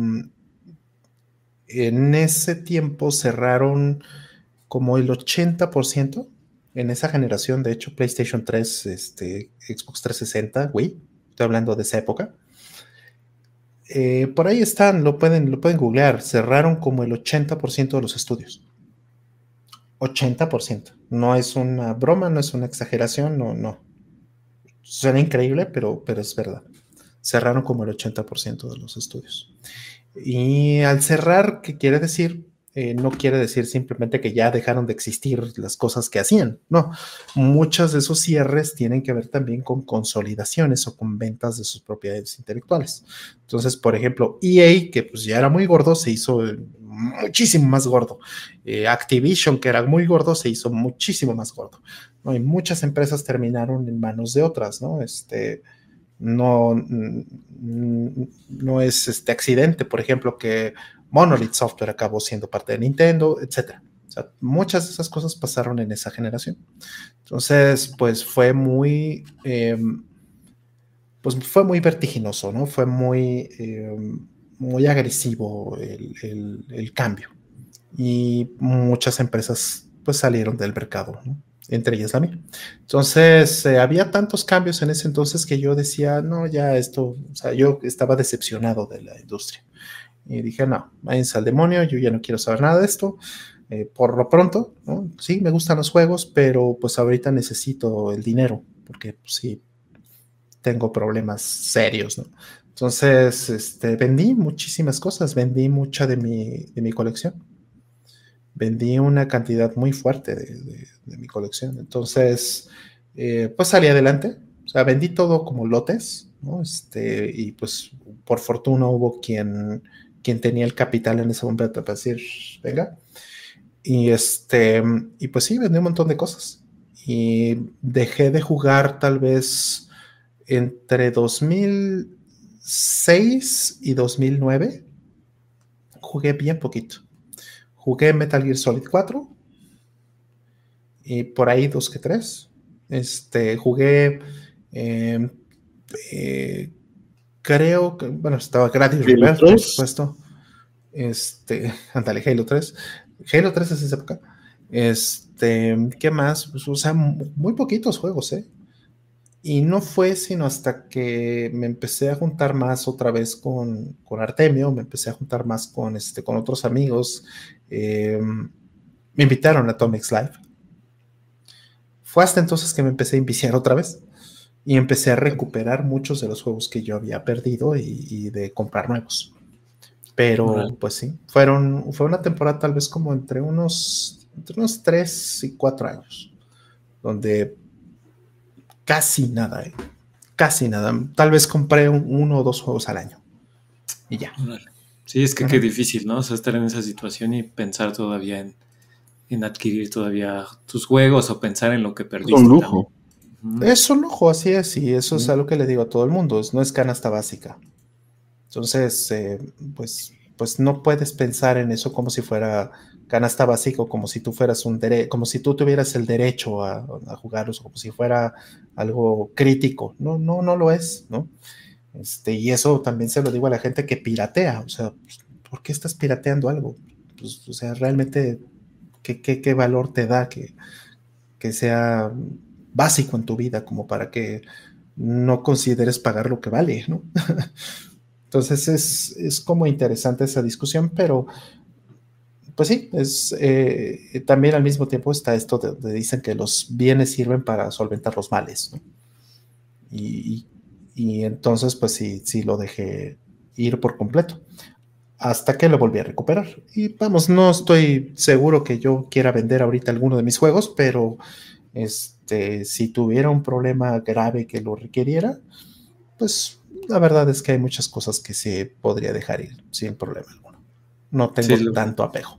en ese tiempo cerraron como el 80% en esa generación, de hecho, PlayStation 3, este, Xbox 360, Wii, estoy hablando de esa época. Eh, por ahí están, lo pueden, lo pueden googlear, cerraron como el 80% de los estudios. 80%. No es una broma, no es una exageración, no, no. Suena increíble, pero, pero es verdad. Cerraron como el 80% de los estudios. Y al cerrar, ¿qué quiere decir? Eh, no quiere decir simplemente que ya dejaron de existir las cosas que hacían. No, muchos de esos cierres tienen que ver también con consolidaciones o con ventas de sus propiedades intelectuales. Entonces, por ejemplo, EA, que pues ya era muy gordo, se hizo muchísimo más gordo. Eh, Activision, que era muy gordo, se hizo muchísimo más gordo. ¿no? Y muchas empresas terminaron en manos de otras, ¿no? Este, no, no es este accidente, por ejemplo, que Monolith Software acabó siendo parte de Nintendo, etc. muchas de esas cosas pasaron en esa generación. Entonces, pues fue muy, em, pues fue muy vertiginoso, ¿no? Fue muy, em, muy agresivo el, cambio. Y muchas empresas pues salieron del mercado, entre ellas la mía. Entonces, eh, había tantos cambios en ese entonces que yo decía, no, ya esto, o sea, yo estaba decepcionado de la industria. Y dije, no, váyanse al demonio, yo ya no quiero saber nada de esto. Eh, por lo pronto, sí, me gustan los juegos, pero pues ahorita necesito el dinero, porque pues, sí, tengo problemas serios. Entonces, este, vendí muchísimas cosas, vendí mucha de mi, de mi colección. Vendí una cantidad muy fuerte de, de, mi colección. Entonces, eh, pues salí adelante. O sea, vendí todo como lotes, ¿no? Este, y pues por fortuna hubo quien quien tenía el capital en ese momento para decir, venga. Y este, y pues sí, vendí un montón de cosas. Y dejé de jugar tal vez entre 2006 y 2009. Jugué bien poquito. Jugué Metal Gear Solid 4 y por ahí dos que tres. Este, jugué em, eh, creo que, bueno, estaba gratis por supuesto. Este, [laughs] andale, Halo 3. Halo 3 es esa época. Este, ¿qué más? Pues, o sea, muy poquitos juegos, ¿eh? Y no fue sino hasta que me empecé a juntar más otra vez con, con Artemio, me empecé a juntar más con, este, con otros amigos. Eh, me invitaron a Atomics Live. Fue hasta entonces que me empecé a inviciar otra vez y empecé a recuperar muchos de los juegos que yo había perdido y, de comprar nuevos. Pero pues sí, fueron, fue una temporada tal vez como entre unos, entre unos 3 y 4 años, donde casi nada, eh, casi nada. Tal vez compré uno o dos juegos al año y ya. Sí, es que qué difícil, ¿no? O sea, estar en esa situación y pensar todavía en, en adquirir todavía tus juegos o pensar en lo que perdiste. Con lujo. Es un lujo, así es, y eso es algo que le digo a todo el mundo, no es canasta básica. Entonces, eh, pues, pues no puedes pensar en eso como si fuera canasta básica o como si tú fueras un derecho, como si tú tuvieras el derecho a, a jugarlos, como si fuera algo crítico. No, no, no lo es, ¿no? Este, y eso también se lo digo a la gente que piratea, o sea, ¿por qué estás pirateando algo? Pues, o sea, realmente, ¿qué, qué, qué valor te da que, que sea básico en tu vida como para que no consideres pagar lo que vale, ¿no? [laughs] Entonces es, como interesante esa discusión, pero pues sí, es eh, también al mismo tiempo está esto de, dicen que los bienes sirven para solventar los males, ¿no? Y, entonces pues sí, sí lo dejé ir por completo hasta que lo volví a recuperar. Y vamos, no estoy seguro que yo quiera vender ahorita alguno de mis juegos, pero este, si tuviera un problema grave que lo requiriera, pues la verdad es que hay muchas cosas que se podría dejar ir sin problema alguno. No tengo tanto apego.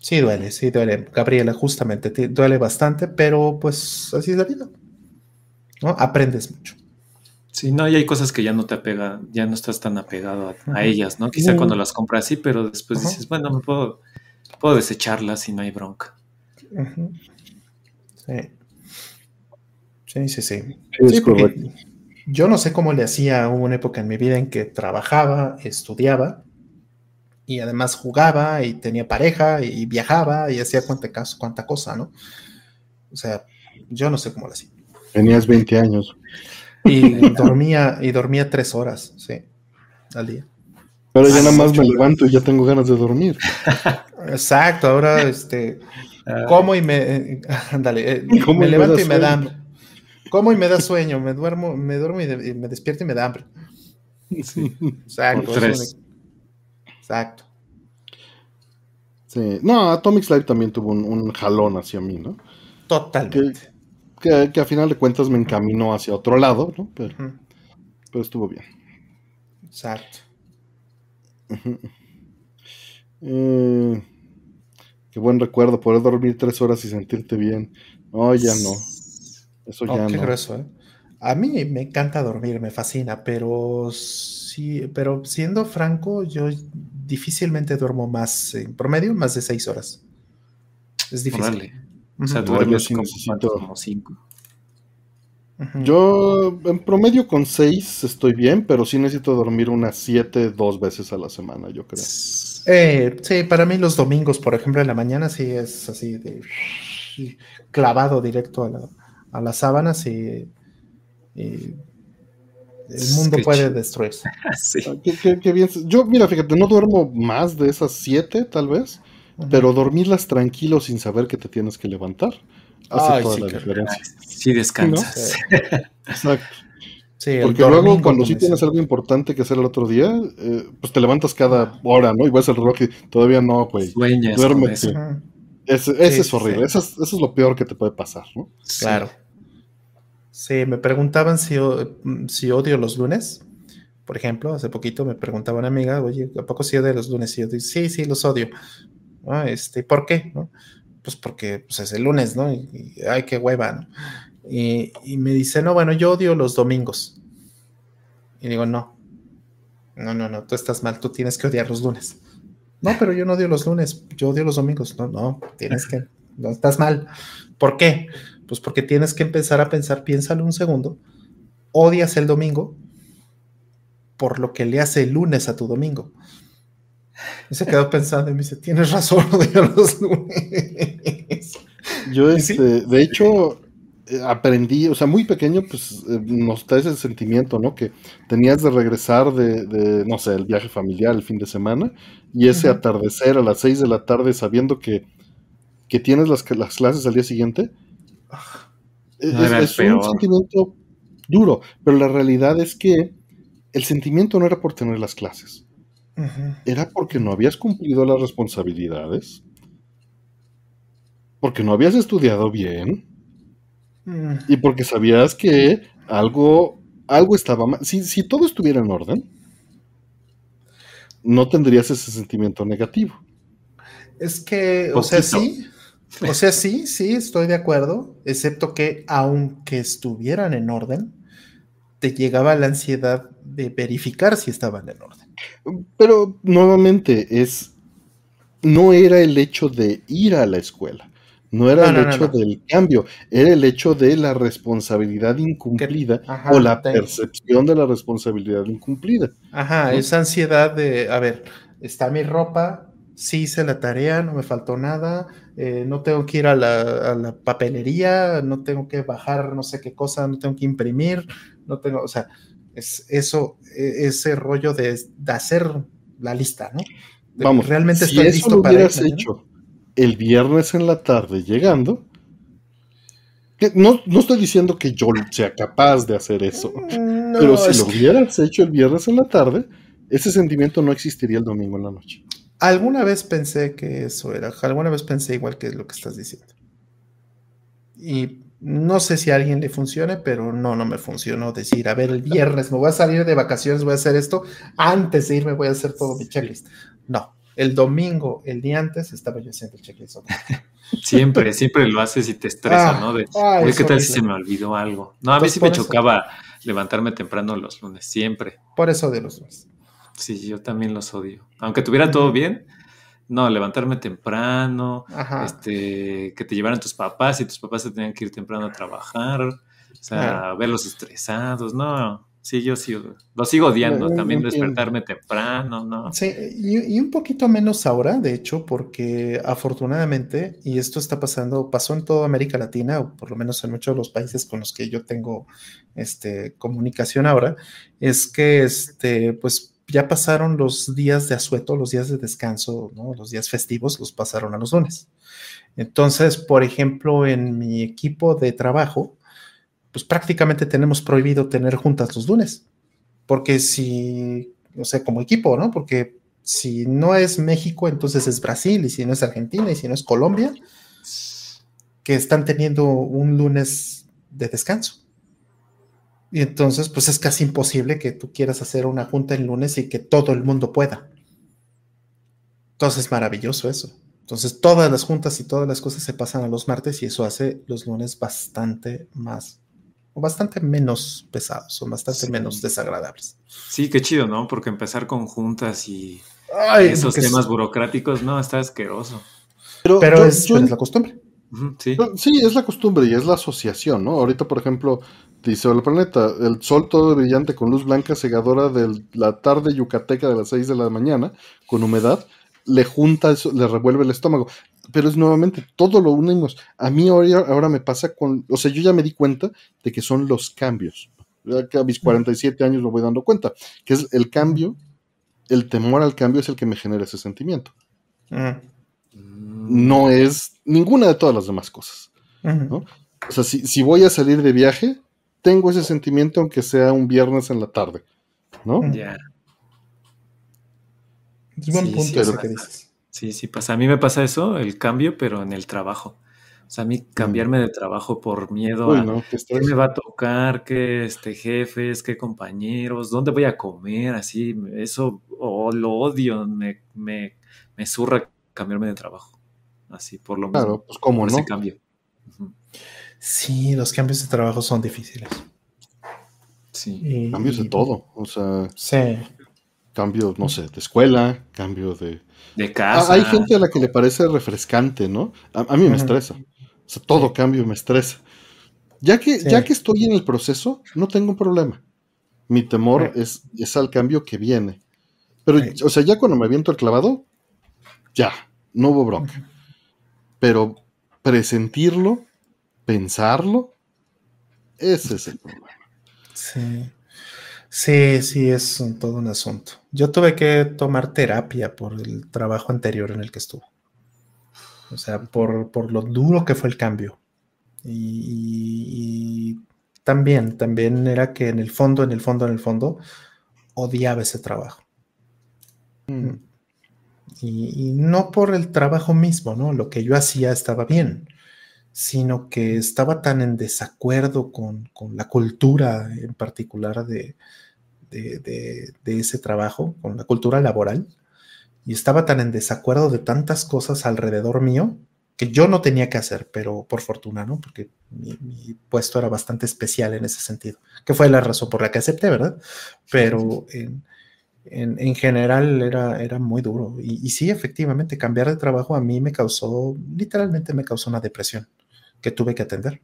Sí duele, sí duele, Gabriela, justamente, duele bastante, pero pues así es la vida. ¿no? Aprendes mucho. Sí, no, y hay cosas que ya no te apegan, ya no estás tan apegado a, ellas, ¿no? Quizá cuando las compras sí, pero después dices, bueno, me puedo, puedo desecharlas y no hay bronca. Sí. Sí, sí, sí. sí yo no sé cómo le hacía, hubo una época en mi vida en que trabajaba, estudiaba y además jugaba y tenía pareja y viajaba y hacía cuanta, cuanta cosa, ¿no? O sea, yo no sé cómo le hacía. Tenías 20 años. Y dormía, y dormía tres horas, sí, al día. Pero ya nada más me levanto y ya tengo ganas de dormir. Exacto, ahora este como y me [laughs] ándale, eh, me levanto y me da hambre. Como y me da sueño, me duermo, me duermo y, me despierto y me da hambre. Sí. Exacto. Exacto. Sí. No, Atomic Slide también tuvo un, jalón hacia mí, ¿no? Totalmente. Que, a final de cuentas me encaminó hacia otro lado, ¿no? Pero, estuvo bien. Exacto. Eh, qué buen recuerdo, poder dormir tres horas y sentirte bien. No, ya no. Eso ya qué Grueso, ¿eh? A mí me encanta dormir, me fascina, pero sí, pero siendo franco, yo difícilmente duermo más, en promedio, más de seis horas. Es difícil. O sea, duermes como, cinco. Yo en promedio con seis estoy bien, pero sí necesito dormir unas siete, dos veces a la semana, yo creo. Eh, sí, para mí los domingos, por ejemplo, en la mañana sí es así de clavado directo a la, a las sábanas y, el mundo puede destruirse. [laughs] Qué, bien. Yo, mira, fíjate, no duermo más de esas siete, tal vez, pero dormirlas tranquilo sin saber que te tienes que levantar hace toda la diferencia. Sí, descansas. [laughs] Exacto. Porque luego cuando sí tienes algo importante que hacer el otro día, eh, pues te levantas cada hora, ¿no? Y vas al reloj y todavía no, güey. Duérmete. Ese, es horrible, eso, es, eso, es, lo peor que te puede pasar, ¿no? Claro. Sí, me preguntaban si, si odio los lunes. Por ejemplo, hace poquito me preguntaba una amiga, oye, ¿a poco sí odio los lunes? Y yo digo, sí, sí, los odio. Este, ¿Por qué? Pues porque pues, es el lunes, ¿no? Y, ay, qué hueva, ¿no? Y, y, me dice, no, bueno, yo odio los domingos. Y digo, no, no, no, no, tú estás mal, tú tienes que odiar los lunes. No, pero yo no odio los lunes, yo odio los domingos. No, no, tienes que, no estás mal. ¿Por qué? Pues porque tienes que empezar a pensar, piénsalo un segundo, odias el domingo por lo que le hace el lunes a tu domingo. Y se quedó pensando y me dice, tienes razón, odio los lunes. Yo, [laughs] este, de hecho, aprendí, o sea, muy pequeño, pues eh, nos trae ese sentimiento, ¿no? Que tenías de regresar de, no sé, el viaje familiar el fin de semana y ese atardecer a las seis de la tarde sabiendo que, que tienes las, las clases al día siguiente, es, un sentimiento duro, pero la realidad es que el sentimiento no era por tener las clases, era porque no habías cumplido las responsabilidades, porque no habías estudiado bien mm. y porque sabías que algo, algo estaba mal. Si, si todo estuviera en orden, no tendrías ese sentimiento negativo. Es que, o sea, sí, o sea, sí, sí, estoy de acuerdo, excepto que aunque estuvieran en orden, te llegaba la ansiedad de verificar si estaban en orden. Pero nuevamente es no era el hecho de ir a la escuela, no era el hecho del cambio, era el hecho de la responsabilidad incumplida o la percepción de la responsabilidad incumplida. Ajá, esa ansiedad de, a ver, está mi ropa, sí hice la tarea, no me faltó nada, eh, no tengo que ir a la, papelería, no tengo que bajar no sé qué cosa, no tengo que imprimir, no tengo, o sea, es eso, e, ese rollo de, hacer la lista, ¿no? Vamos, realmente si estoy eso lo hubieras hecho el viernes en la tarde llegando, no, no, estoy diciendo que yo sea capaz de hacer eso, mm, pero si lo hubieras hecho el viernes en la tarde, ese sentimiento no existiría el domingo en la noche. Alguna vez pensé que eso era, alguna vez pensé igual que lo que estás diciendo. Y no sé si a alguien le funcione, pero no, no me funcionó decir, a ver, el viernes me voy a salir de vacaciones, voy a hacer esto, antes de irme voy a hacer todo mi checklist. No, el domingo, el día antes, estaba yo haciendo el checklist. [laughs] siempre, siempre lo haces y te estresa, ah, ¿no? De, ¿qué tal si se me olvidó algo? No, a mí pues sí me chocaba levantarme temprano los lunes, siempre. Por eso de los lunes. Sí, yo también los odio. Aunque tuviera todo bien, no, levantarme temprano, este, que te llevaran tus papás y tus papás se tenían que ir temprano a trabajar, o sea, verlos estresados, no, sí, yo sí, lo sigo odiando, también despertarme temprano, ¿no? Sí, y, un poquito menos ahora, de hecho, porque afortunadamente, y esto está pasando, pasó en toda América Latina, o por lo menos en muchos de los países con los que yo tengo este, comunicación ahora, es que, este, pues, ya pasaron los días de asueto, los días de descanso, ¿no? los días festivos, los pasaron a los lunes. Entonces, por ejemplo, en mi equipo de trabajo, pues prácticamente tenemos prohibido tener juntas los lunes, porque si, o sea, como equipo, ¿no? Porque si no es México, entonces es Brasil, y si no es Argentina, y si no es Colombia, que están teniendo un lunes de descanso. Y entonces, pues es casi imposible que tú quieras hacer una junta el lunes y que todo el mundo pueda. Entonces es maravilloso eso. Entonces todas las juntas y todas las cosas se pasan a los martes y eso hace los lunes bastante más bastante menos pesados o bastante menos desagradables. Sí, qué chido, ¿no? Porque empezar con juntas y esos temas burocráticos, no, está asqueroso. Pero, es, es la costumbre. Sí. sí, es la costumbre y es la asociación, ¿no? Ahorita, por ejemplo, dice el planeta, el sol todo brillante con luz blanca cegadora de la tarde yucateca de las 6 de la mañana, con humedad, le junta eso, le revuelve el estómago. Pero es nuevamente, todo lo unimos. A mí ahora, ahora me pasa con, o sea, yo ya me di cuenta de que son los cambios. A mis 47 años me voy dando cuenta, que es el cambio, el temor al cambio es el que me genera ese sentimiento no es ninguna de todas las demás cosas. ¿no? O sea, si, voy a salir de viaje, tengo ese sentimiento aunque sea un viernes en la tarde, ¿no? Ya. Es buen punto eso que dices. Sí, sí pasa. A mí me pasa eso, el cambio, pero en el trabajo. O sea, a mí cambiarme de trabajo por miedo a qué me va a tocar, qué este, jefes, qué compañeros, dónde voy a comer, así, eso, o lo odio, me, me, me surra cambiarme de trabajo así por lo menos. Claro, pues como no. Ese cambio. Sí, los cambios de trabajo son difíciles. Sí. cambios de todo, o sea. Sí. Cambio, no sé, de escuela, cambio de. De ah, casa. hay gente a la que le parece refrescante, ¿no? A, mí me estresa. O sea, todo cambio me estresa. Ya que, ya que estoy en el proceso, no tengo un problema. Mi temor es, es al cambio que viene. Pero, o sea, ya cuando me aviento el clavado, ya, no hubo bronca pero presentirlo, pensarlo, ese es el problema. Sí. Sí, sí, es todo un asunto. Yo tuve que tomar terapia por el trabajo anterior en el que estuve. O sea, por, lo duro que fue el cambio. Y, también, también era que en el fondo, en el fondo, en el fondo, odiaba ese trabajo. Mm. Y, no por el trabajo mismo, ¿no? Lo que yo hacía estaba bien, sino que estaba tan en desacuerdo con, la cultura en particular de, de, ese trabajo, con la cultura laboral, y estaba tan en desacuerdo de tantas cosas alrededor mío que yo no tenía que hacer, pero por fortuna, ¿no? Porque mi, puesto era bastante especial en ese sentido, que fue la razón por la que acepté, ¿verdad? Pero en, en, general era, era muy duro. Y, sí, efectivamente, cambiar de trabajo a mí me causó, literalmente me causó una depresión que tuve que atender.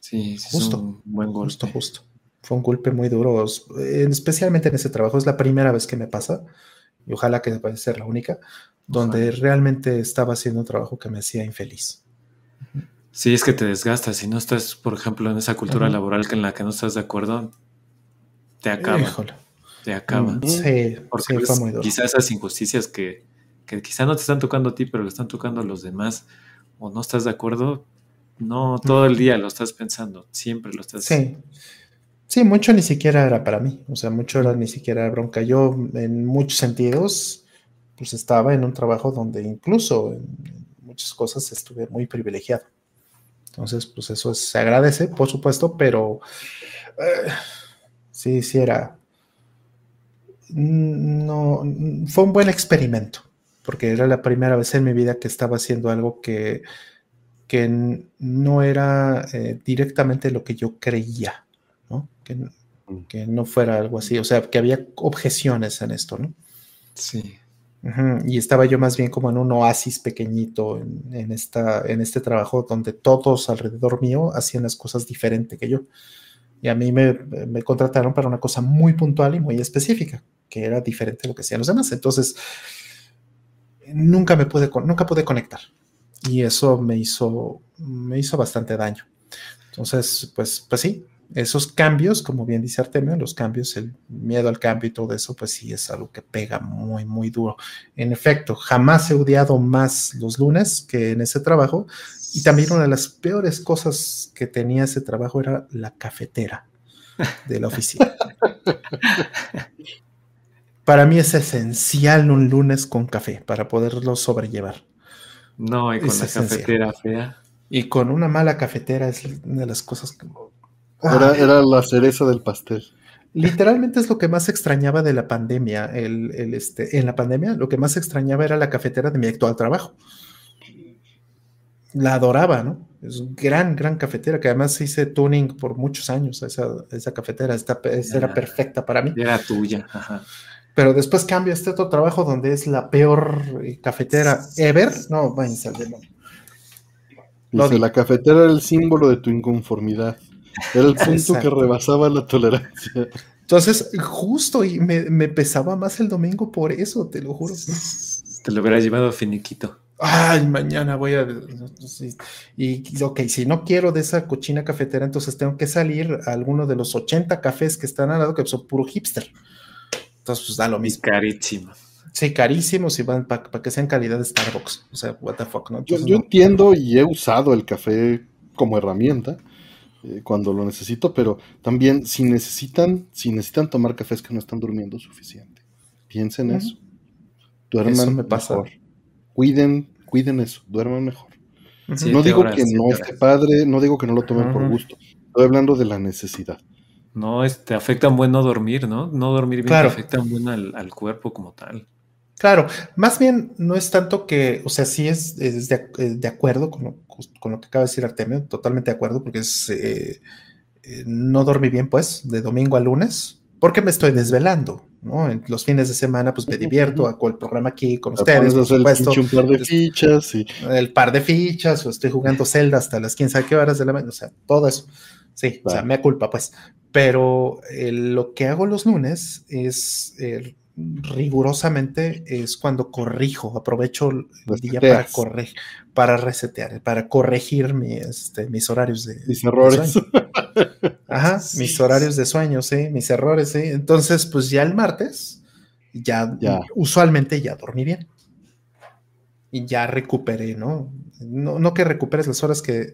Sí, justo. Un buen golpe. Justo, justo. Fue un golpe muy duro, especialmente en ese trabajo. Es la primera vez que me pasa, y ojalá que vaya a ser la única, donde realmente estaba haciendo un trabajo que me hacía infeliz. Sí, es que te desgastas. Si no estás, por ejemplo, en esa cultura laboral en la que no estás de acuerdo, te acaba te acaba. Sí, Porque quizás esas injusticias que, que quizás no te están tocando a ti, pero le están tocando a los demás, o no estás de acuerdo, no todo el día lo estás pensando, siempre lo estás. Sí. Sí, mucho ni siquiera era para mí, o sea, mucho era ni siquiera bronca. Yo, en muchos sentidos, pues estaba en un trabajo donde incluso en muchas cosas estuve muy privilegiado. Entonces, pues eso se agradece, por supuesto, pero eh, sí, sí era, no, fue un buen experimento, porque era la primera vez en mi vida que estaba haciendo algo que, que no era eh, directamente lo que yo creía, ¿no? Que, mm. que, no fuera algo así, o sea, que había objeciones en esto, ¿no? Sí. Y estaba yo más bien como en un oasis pequeñito en, esta, en este trabajo donde todos alrededor mío hacían las cosas diferente que yo. Y a mí me, me, contrataron para una cosa muy puntual y muy específica, que era diferente de lo que hacían los demás. Entonces, nunca me pude, nunca pude conectar. Y eso me hizo, me hizo bastante daño. Entonces, pues, pues sí, esos cambios, como bien dice Artemio, los cambios, el miedo al cambio y todo eso, pues sí es algo que pega muy, muy duro. En efecto, jamás he odiado más los lunes que en ese trabajo. Y también una de las peores cosas que tenía ese trabajo era la cafetera de la oficina. [laughs] para mí es esencial un lunes con café para poderlo sobrellevar. No, y con la cafetera fea. Y con una mala cafetera es una de las cosas que era, la cereza del pastel. Literalmente es lo que más extrañaba de la pandemia. El, este, en la pandemia, lo que más extrañaba era la cafetera de mi actual trabajo. La adoraba, ¿no? Es una gran, gran cafetera que además hice tuning por muchos años. Esa, esa cafetera esta, era perfecta para mí. Era tuya. Pero después cambio a este otro trabajo donde es la peor eh, cafetera ever. No, váyanse al demonio. Dice, la cafetera era el símbolo de tu inconformidad. Era el punto que rebasaba la tolerancia. Entonces, justo, y me, pesaba más el domingo por eso, te lo juro. Te lo hubiera llevado a finiquito. Ay, mañana voy a. Y, ok, si no quiero de esa cochina cafetera, entonces tengo que salir a alguno de los 80 cafés que están al lado, que son puro hipster. Entonces, pues da lo mismo. Carísimo. Sí, carísimos y van para que sean calidad de Starbucks. O sea, what the fuck, ¿no? yo, entiendo y he usado el café como herramienta, eh, cuando lo necesito, pero también si necesitan, si necesitan tomar cafés que no están durmiendo suficiente, piensen eso. Duerman me pasa. mejor. Cuiden, cuiden eso, duerman mejor. no digo que no esté padre, no digo que no lo tomen por gusto. Estoy hablando de la necesidad. No, te este, afecta buen no dormir, ¿no? No dormir bien claro. afecta buen al, al cuerpo como tal. Claro, más bien no es tanto que, o sea, sí es, de, acuerdo con lo, con lo, que acaba de decir Artemio, totalmente de acuerdo, porque es, eh, eh, no dormí bien, pues, de domingo a lunes, porque me estoy desvelando, ¿no? En los fines de semana, pues me divierto, hago el programa aquí con ustedes, por supuesto. El par de fichas, y... El par de fichas, o estoy jugando Zelda hasta las quién sabe qué horas de la mañana, o sea, todo eso. Sí, o sea, me culpa, pues. Pero eh, lo que hago los lunes es rigurosamente es cuando corrijo, aprovecho el día para corregir, para resetear, para corregir este, mis horarios de mis errores. Ajá, [laughs] mis horarios de sueño, sí, mis errores, sí. Entonces, pues ya el martes, ya, ya. usualmente ya dormí bien. Y ya recuperé, ¿no? No, no que recuperes las horas que,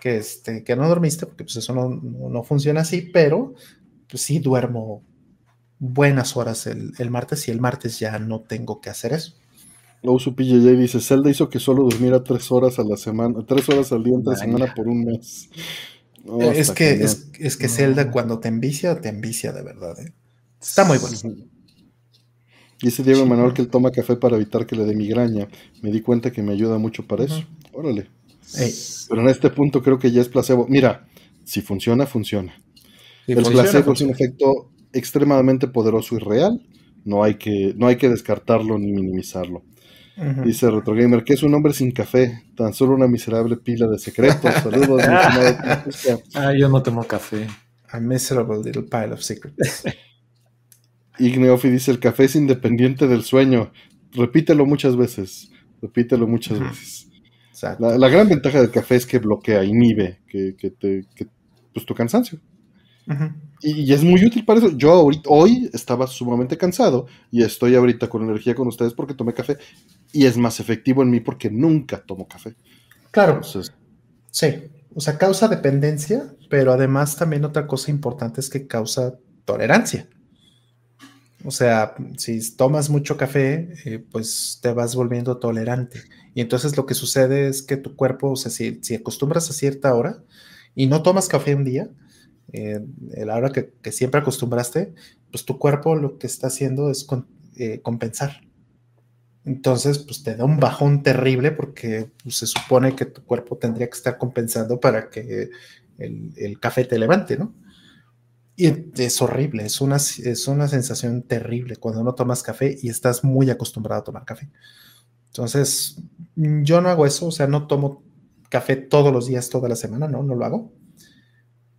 que, este, que no dormiste, porque pues eso no, no funciona así, pero pues sí duermo buenas horas el, martes y el martes ya no tengo que hacer eso. su PJJ dice, Zelda hizo que solo durmiera tres horas a la semana, tres horas al día entre semana por un mes. es, que, es, que Zelda cuando te envicia, te envicia de verdad. ¿eh? Está muy bueno. Dice Diego Manuel que él toma café para evitar que le dé migraña. Me di cuenta que me ayuda mucho para eso. Órale. Pero en este punto creo que ya es placebo. Mira, si funciona, funciona. el placebo es un efecto extremadamente poderoso y real. No hay que, no hay que descartarlo ni minimizarlo. Dice Retrogamer, que es un hombre sin café, tan solo una miserable pila de secretos. Saludos, [laughs] Ah, yo no tomo café. A miserable little pile of secrets. [laughs] Igneofi dice, el café es independiente del sueño. Repítelo muchas veces. Repítelo muchas veces. La, gran ventaja del café es que bloquea, inhibe que, que te, que, pues, tu cansancio y, es muy útil para eso. Yo ahorita, hoy estaba sumamente cansado y estoy ahorita con energía con ustedes porque tomé café y es más efectivo en mí porque nunca tomo café. Claro. sí. O sea, causa dependencia, pero además también otra cosa importante es que causa tolerancia. O sea, si tomas mucho café, eh, pues te vas volviendo tolerante. Y entonces lo que sucede es que tu cuerpo, o sea, si, si acostumbras a cierta hora y no tomas café un día, eh, la hora que, siempre acostumbraste, pues tu cuerpo lo que está haciendo es eh, compensar. Entonces, pues te da un bajón terrible porque pues, se supone que tu cuerpo tendría que estar compensando para que el, café te levante, ¿no? Y es horrible, es una, es una sensación terrible cuando no tomas café y estás muy acostumbrado a tomar café. Entonces, yo no hago eso, o sea, no tomo café todos los días, toda la semana, no, no lo hago.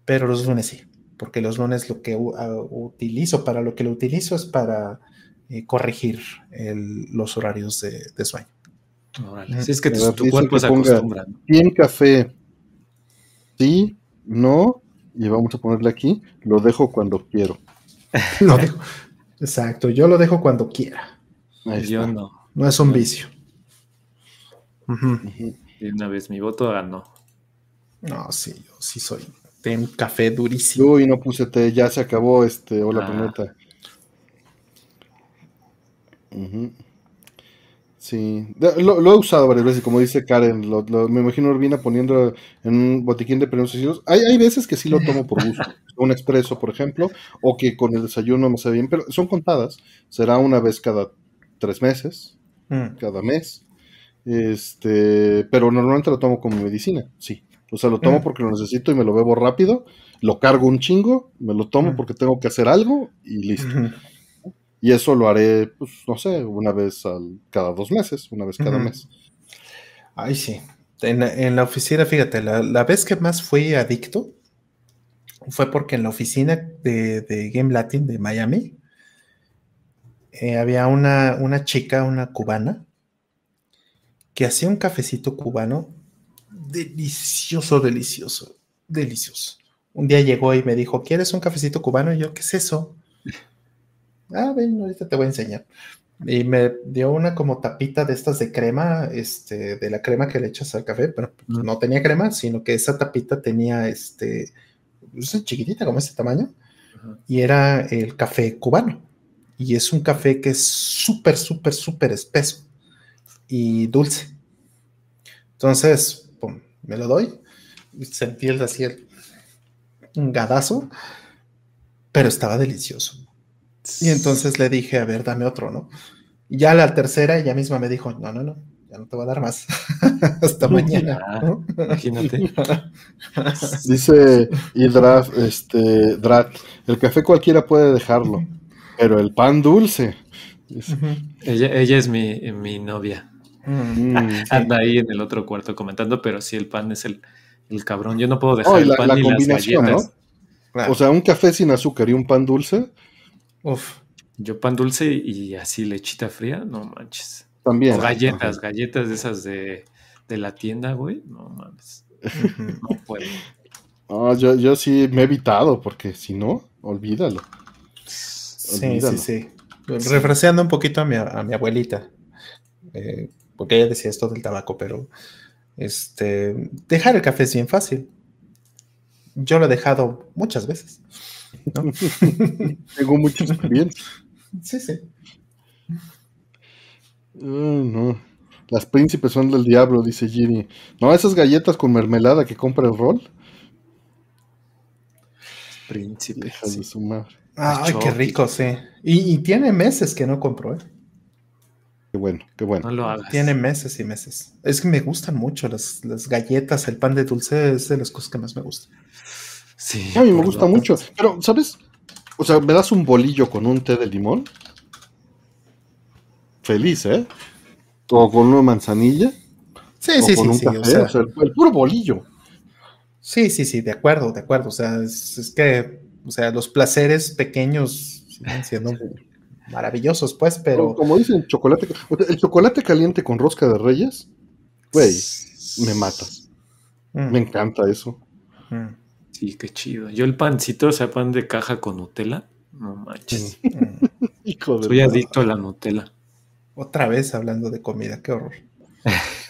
Pero los lunes sí, porque los lunes lo que utilizo, para lo que lo utilizo es para eh, corregir los horarios de, sueño. Si es que tu, cuerpo se acostumbra. Bien café, sí, no, y vamos a ponerle aquí, lo dejo cuando quiero. [laughs] lo dejo. Exacto, yo lo dejo cuando quiera. yo no. No es un vicio. Y una vez mi voto ganó. No, sí, yo sí soy. Ten café durísimo. Uy, no puse té, ya se acabó este, hola ah. Sí, lo, he usado varias veces, como dice Karen, me imagino Urbina poniendo en un botiquín de premios Hay, hay veces que sí lo tomo por gusto, [laughs] un expreso, por ejemplo, o que con el desayuno me sabe bien, pero son contadas, será una vez cada tres meses, mm. cada mes. Este, pero normalmente lo tomo como medicina, sí. O sea, lo tomo porque lo necesito y me lo bebo rápido, lo cargo un chingo, me lo tomo porque tengo que hacer algo y listo. Y eso lo haré, pues, no sé, una vez al, cada dos meses, una vez cada mes. Ay, sí. En, la oficina, fíjate, la, vez que más fui adicto fue porque en la oficina de, Game Latin de Miami eh, había una, una chica, una cubana, que hacía un cafecito cubano delicioso, delicioso, delicioso. Un día llegó y me dijo, ¿quieres un cafecito cubano? Y yo, ¿qué es eso? Ah, ven, ahorita te voy a enseñar. Y me dio una como tapita de estas de crema, este, de la crema que le echas al café, pero no tenía crema, sino que esa tapita tenía, este, pues, chiquitita como este tamaño, y era el café cubano. Y es un café que es súper, súper, súper espeso y dulce. Entonces, me lo doy. Sentí el así un gadazo, pero estaba delicioso. Y entonces le dije, a ver, dame otro, ¿no? Y ya la tercera, ella misma me dijo, no, no, no, ya no te voy a dar más. [laughs] Hasta mañana. Imagínate. [laughs] Dice Hidrat, este, Drat, el café cualquiera puede dejarlo, pero el pan dulce. ella, ella es mi, mi novia. Mm, Anda ahí en el otro cuarto comentando, pero sí, el pan es el, el cabrón. Yo no puedo dejar el pan ni las galletas. O sea, un café sin azúcar y un pan dulce. Uf. Yo pan dulce y así lechita fría, no manches. También. O galletas, galletas de esas de, de la tienda, güey. No mames. no puedo. yo, yo sí me he evitado, porque si no, olvídalo. Sí, sí, sí. Refraseando un poquito a mi, a mi abuelita. Eh, porque ella decía esto del tabaco, pero este, dejar el café es bien fácil. Yo lo he dejado muchas veces. [laughs] Tengo mucha experiencia. Sí, sí. no. Las príncipes son del diablo, dice Ginny. No, esas galletas con mermelada que compra el rol. Príncipe. de su madre. Ay, qué rico, sí. Y, y, tiene meses que no compro, ¿eh? Qué bueno, qué bueno. Tiene meses y meses. Es que me gustan mucho las, galletas, el pan de dulce es de las cosas que más me gustan. Sí. A mí me gusta mucho. Pero, ¿sabes? O sea, me das un bolillo con un té de limón. Feliz, ¿eh? O con una manzanilla. Sí, sí, sí, o sea, el, puro bolillo. Sí, sí, sí, de acuerdo, de acuerdo. O sea, es, que, o sea, los placeres pequeños siguen siendo maravillosos, pues, pero. Como dicen, chocolate. El chocolate caliente con rosca de reyes, güey, me mata. Mm. Me encanta eso. Mm. Sí, qué chido. Yo el pancito, o sea, pan de caja con Nutella, no manches. Mm. [laughs] Soy adicto a la Nutella. Otra vez hablando de comida, qué horror.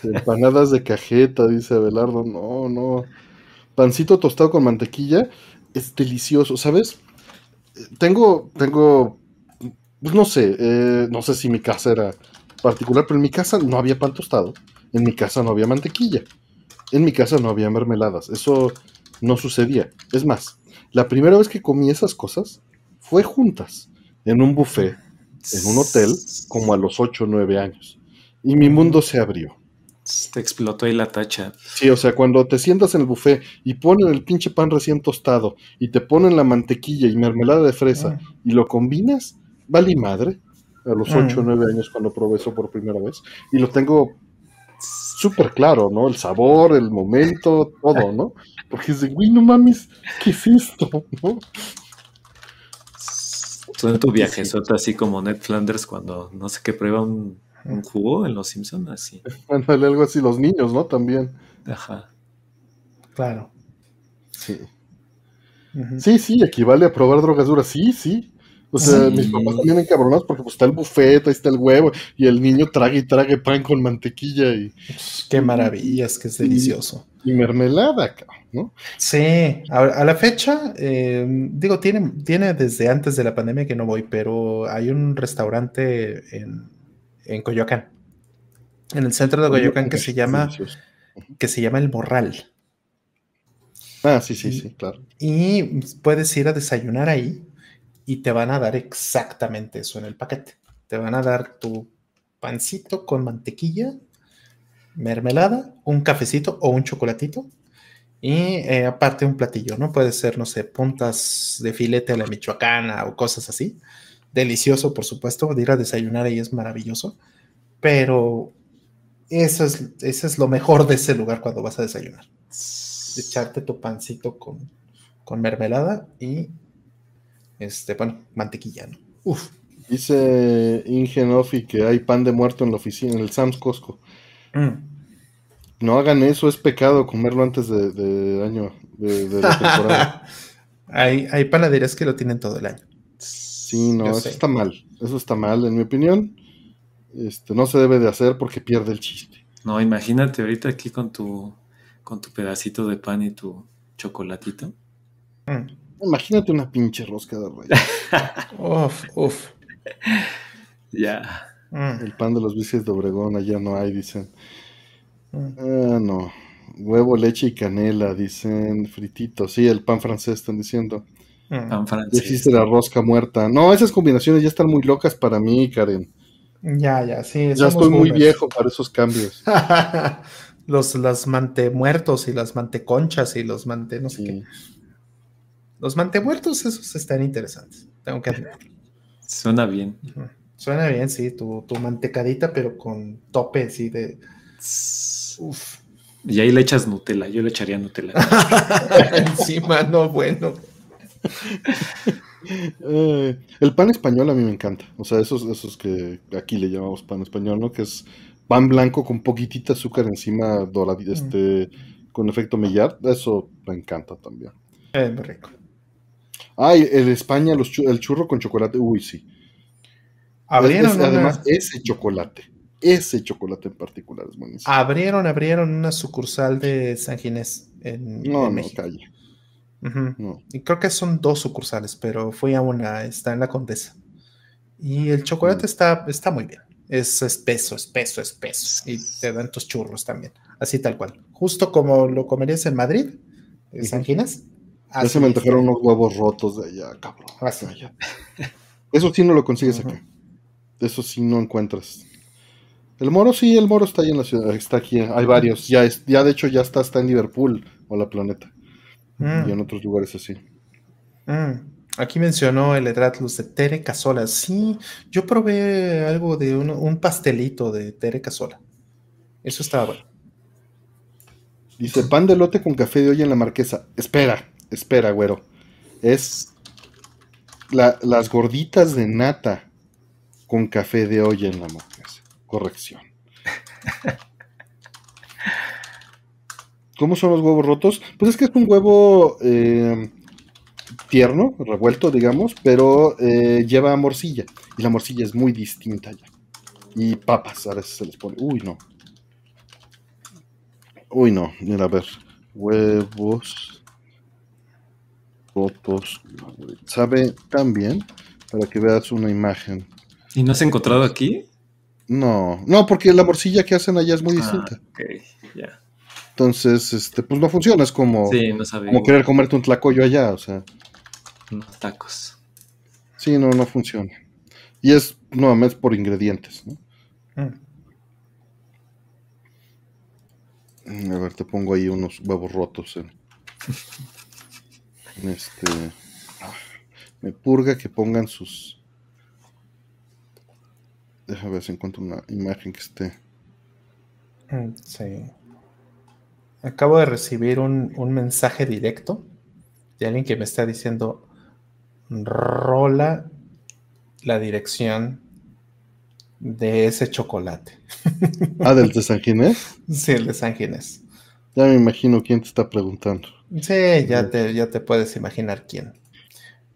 Empanadas de cajeta, dice Abelardo. No, no. Pancito tostado con mantequilla es delicioso, ¿sabes? Tengo, tengo pues no sé, eh, no sé si mi casa era particular, pero en mi casa no había pan tostado, en mi casa no había mantequilla, en mi casa no había mermeladas, eso no sucedía. Es más, La primera vez que comí esas cosas fue juntas, en un buffet, en un hotel, como a los 8 o 9 años. Y mi mundo se abrió. Te explotó ahí la tacha. Sí, o sea, cuando te sientas en el buffet y ponen el pinche pan recién tostado y te ponen la mantequilla y mermelada de fresa ah. y lo combinas, vale madre. A los 8 o 9 años cuando probé eso por primera vez. Y lo tengo súper claro, ¿no? El sabor, el momento, todo, ¿no? Porque es de, güey, no mames, ¿qué es esto? ¿no? Suena tu viajezote así como Ned Flanders cuando no sé qué prueba un, jugo en Los Simpsons, así. Ándale, algo así, los niños, ¿no? También. Ajá. Claro. Sí. Sí, sí, equivale a probar drogas duras, sí, sí. O sea, mis papás también encabronados porque pues está el buffet, ahí está el huevo, y el niño trague y trague pan con mantequilla y. Qué maravillas, que es delicioso. Y, mermelada, ¿no? Sí, a, la fecha, eh, digo, tiene, tiene desde antes de la pandemia que no voy, pero hay un restaurante en, en Coyoacán, en el centro de Coyoacán que se llama, que se llama El Morral. Ah, sí, sí, sí, claro. Y puedes ir a desayunar ahí y te van a dar exactamente eso en el paquete. Te van a dar tu pancito con mantequilla, mermelada, un cafecito o un chocolatito y eh, aparte un platillo, ¿no? Puede ser, no sé, puntas de filete a la michoacana o cosas así. Delicioso, por supuesto, de ir a desayunar ahí es maravilloso, pero eso es, eso es lo mejor de ese lugar cuando vas a desayunar. Echarte tu pancito con, con mermelada y este, bueno, mantequilla, ¿no? Uf. Dice Ingenofi que hay pan de muerto en la oficina, en el Sam's Costco. Mm. No hagan eso, es pecado comerlo antes de, año, de, la temporada. [laughs] hay, hay panaderías que lo tienen todo el año. Sí, no, eso está mal. Eso está mal, en mi opinión. Este, no se debe de hacer porque pierde el chiste. No, imagínate ahorita aquí con tu, con tu pedacito de pan y tu chocolatito. Mm. Imagínate una pinche rosca de reyes. [laughs] uf, uf. Ya. Mm. El pan de los bicis de Obregón, allá no hay, dicen. Mm. Ah, no. Huevo, leche y canela, dicen fritito. Sí, el pan francés están diciendo. Mm. Pan francés. Existe la rosca muerta. No, esas combinaciones ya están muy locas para mí, Karen. Ya, ya, sí. Ya estoy muy viejo para esos cambios. [laughs] los las mantemuertos y las manteconchas y los mante no sé qué. Los mantemuertos, esos están interesantes, tengo que admitirlo. Suena bien. Suena bien, sí, tu, mantecadita, pero con tope, sí, de... Uf. Y ahí le echas Nutella, yo le echaría Nutella. [laughs] Encima, no, bueno. Eh, el pan español a mí me encanta. O sea, esos, esos que aquí le llamamos pan español, ¿no? Que es pan blanco con poquitita azúcar encima, dorado, este, con efecto millar. Eso me encanta también. Es muy rico. Ay, en España el churro con chocolate, uy, sí. Abrieron Además, ese chocolate, ese chocolate en particular es buenísimo. Abrieron, abrieron una sucursal de San Ginés en, no, no, Calle. Y creo que son dos sucursales, pero fui a una, está en la Condesa. Y el chocolate está, está muy bien. Es espeso, espeso, espeso. Y te dan tus churros también. Así tal cual. Justo como lo comerías en Madrid, en San Ginés ya se me antojaron unos huevos rotos de allá, cabrón. allá. Eso sí no lo consigues acá. Eso sí no encuentras. El moro sí, el moro está ahí en la ciudad, está aquí, hay varios. Ya, es, ya de hecho ya está, está en Liverpool o la planeta. Mm. Y en otros lugares así. Mm. Aquí mencionó el Edratlus de Tere Casola. Sí, yo probé algo de un, un pastelito de Tere Casola. Eso estaba bueno. Dice pan de lote con café de hoy en la marquesa. Espera, espera, güero. Es las gorditas de nata con café de olla en la marquesa. Corrección. [laughs] ¿Cómo son los huevos rotos? Pues es que es un huevo eh, tierno, revuelto, digamos, pero eh, lleva morcilla. Y la morcilla es muy distinta ya. Y papas, a veces se les pone. Uy, no. Uy, no. Mira, a ver. Huevos fotos. Sabe tan bien para que veas una imagen. ¿Y no has encontrado aquí? No, no, porque la morcilla que hacen allá es muy ah, distinta. ya. Entonces, este, pues no funciona, es como, como querer comerte un tlacoyo allá, o sea. Unos tacos. Sí, no, no funciona. Y es nuevamente por ingredientes, ¿no? Mm. A ver, te pongo ahí unos huevos rotos en, [laughs] este. Me purga que pongan sus. Déjame ver si encuentro una imagen que esté. Mm, sí. Acabo de recibir un, un mensaje directo de alguien que me está diciendo: rola la dirección de ese chocolate. Ah, del de San Ginés. [laughs] Sí, el de San Ginés. Ya me imagino quién te está preguntando. Sí, ya te, ya te puedes imaginar quién.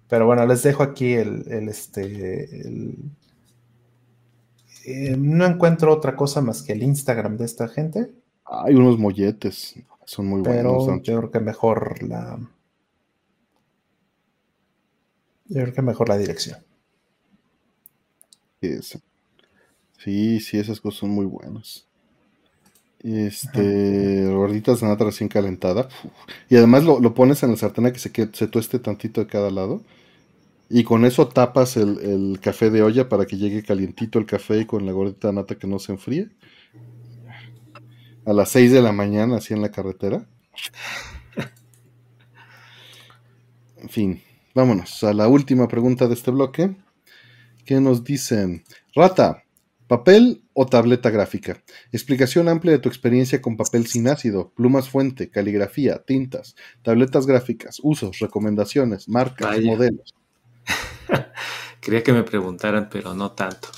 Pero bueno, les dejo aquí el, este. Eh, no encuentro otra cosa más que el Instagram de esta gente. Hay unos molletes, son muy buenos. Pero yo creo que mejor la. Yo creo que mejor la dirección. Sí, sí, esas cosas son muy buenas. Este, gorditas de nata recién calentada. Y además lo, pones en la sartén que se, se tueste tantito de cada lado. Y con eso tapas el, café de olla para que llegue calientito el café y con la gordita de nata que no se enfríe. A las 6 de la mañana, así en la carretera. En fin, vámonos a la última pregunta de este bloque. ¿Qué nos dicen? Rata, papel o tableta gráfica. Explicación amplia de tu experiencia con papel sin ácido, plumas fuente, caligrafía, tintas, tabletas gráficas, usos, recomendaciones, marcas, modelos. [laughs] Quería que me preguntaran, pero no tanto.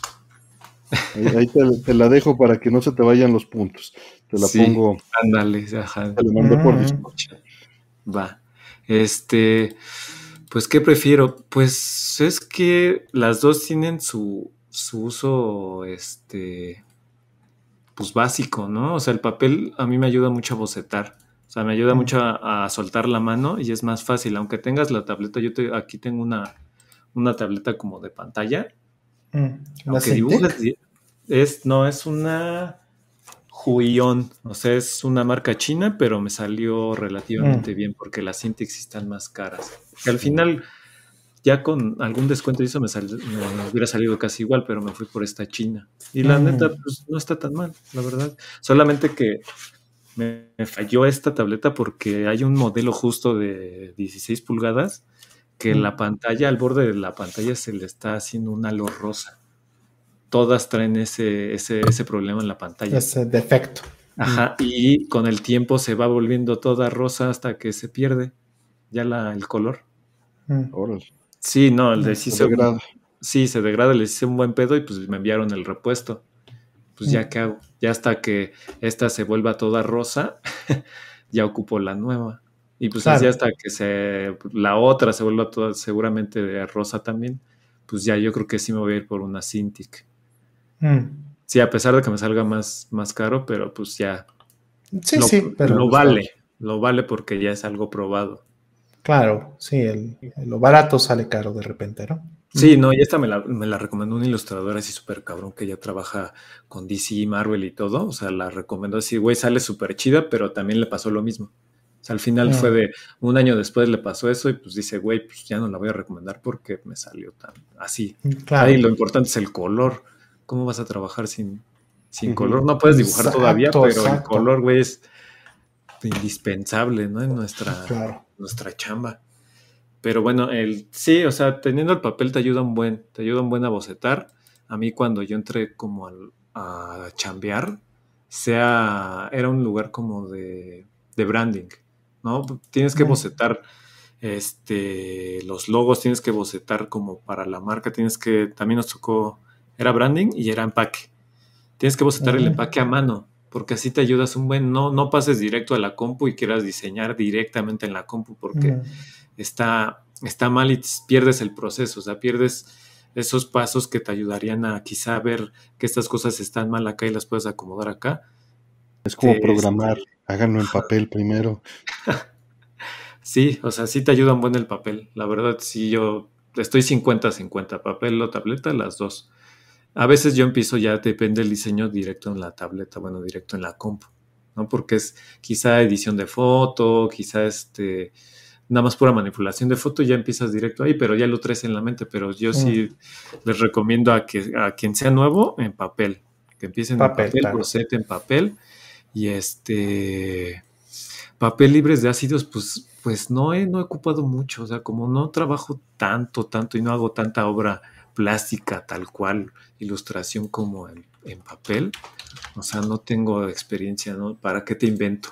Ahí, te, la dejo para que no se te vayan los puntos. Te la pongo. Ándale, ajá. Te la mando por mm. Va. Este, pues, ¿qué prefiero? Pues es que las dos tienen su, su uso, este, pues básico, ¿no? O sea, el papel a mí me ayuda mucho a bocetar. O sea, me ayuda mucho a, soltar la mano y es más fácil. Aunque tengas la tableta, yo aquí tengo una, una tableta como de pantalla. Mm, aunque dibujas, es, no, es una Huion. O sea, es una marca china, pero me salió relativamente mm. bien porque las Cintiq están más caras. Que al final ya con algún descuento y eso me, hubiera salido casi igual, pero me fui por esta China. Y la mm. neta, pues no está tan mal, la verdad. Solamente que me, falló esta tableta porque hay un modelo justo de 16 pulgadas que la mm. pantalla, al borde de la pantalla se le está haciendo un halo rosa. Todas traen ese, ese, ese problema en la pantalla. Ese defecto. Ajá, y con el tiempo se va volviendo toda rosa hasta que se pierde ya la, el color. Mm. Sí, no, el de sí se, degrada. Sí, se degrada, les hice un buen pedo y pues me enviaron el repuesto. Pues ya mm. que hago, ya hasta que esta se vuelva toda rosa, [laughs] ya ocupo la nueva. Y pues así hasta que se la otra se vuelva toda seguramente de rosa también, pues ya yo creo que sí me voy a ir por una Cintiq. Mm. Sí, a pesar de que me salga más, más caro, pero pues ya. Sí, sí, pero lo vale, lo vale porque ya es algo probado. Claro, sí, el, lo barato sale caro de repente, ¿no? Sí, no, y esta me la, me la recomendó un ilustrador así súper cabrón que ya trabaja con DC, Marvel y todo. O sea, la recomendó así, güey, sale súper chida, pero también le pasó lo mismo. O sea, al final fue de un año después le pasó eso y pues dice, güey, pues ya no la voy a recomendar porque me salió tan así. Mm, claro. y lo importante es el color. ¿Cómo vas a trabajar sin, sin color? No puedes dibujar todavía, pero el color, güey, es indispensable, ¿no? En nuestra, nuestra chamba. Pero bueno, el, sí, o sea, teniendo el papel te ayuda un buen, te ayuda un buen a bocetar. A mí cuando yo entré como a chambear, sea, era un lugar como de, de branding, ¿no? Tienes que bocetar este, los logos, tienes que bocetar como para la marca, tienes que, también nos tocó, era branding y era empaque. Tienes que bocetar el empaque a mano porque así te ayudas un buen, no, no pases directo a la compu y quieras diseñar directamente en la compu porque está, está mal y pierdes el proceso, o sea, pierdes esos pasos que te ayudarían a quizá ver que estas cosas están mal acá y las puedes acomodar acá. Es como programar, háganlo en papel primero. [laughs] sí, o sea, sí te ayuda un buen el papel. La verdad, sí, yo estoy 50-50, papel o tableta, las dos. A veces yo empiezo ya, depende del diseño directo en la tableta, bueno, directo en la compu. ¿no? Porque es quizá edición de foto, quizá este, nada más pura manipulación de foto, ya empiezas directo ahí, pero ya lo traes en la mente. Pero yo sí mm. les recomiendo a, que, a quien sea nuevo en papel, que empiecen en papel, en papel y este papel libres de ácidos, pues, pues no he, no he ocupado mucho, o sea, como no trabajo tanto, tanto y no hago tanta obra plástica tal cual, ilustración como en, papel, o sea, no tengo experiencia, ¿no? ¿Para qué te invento?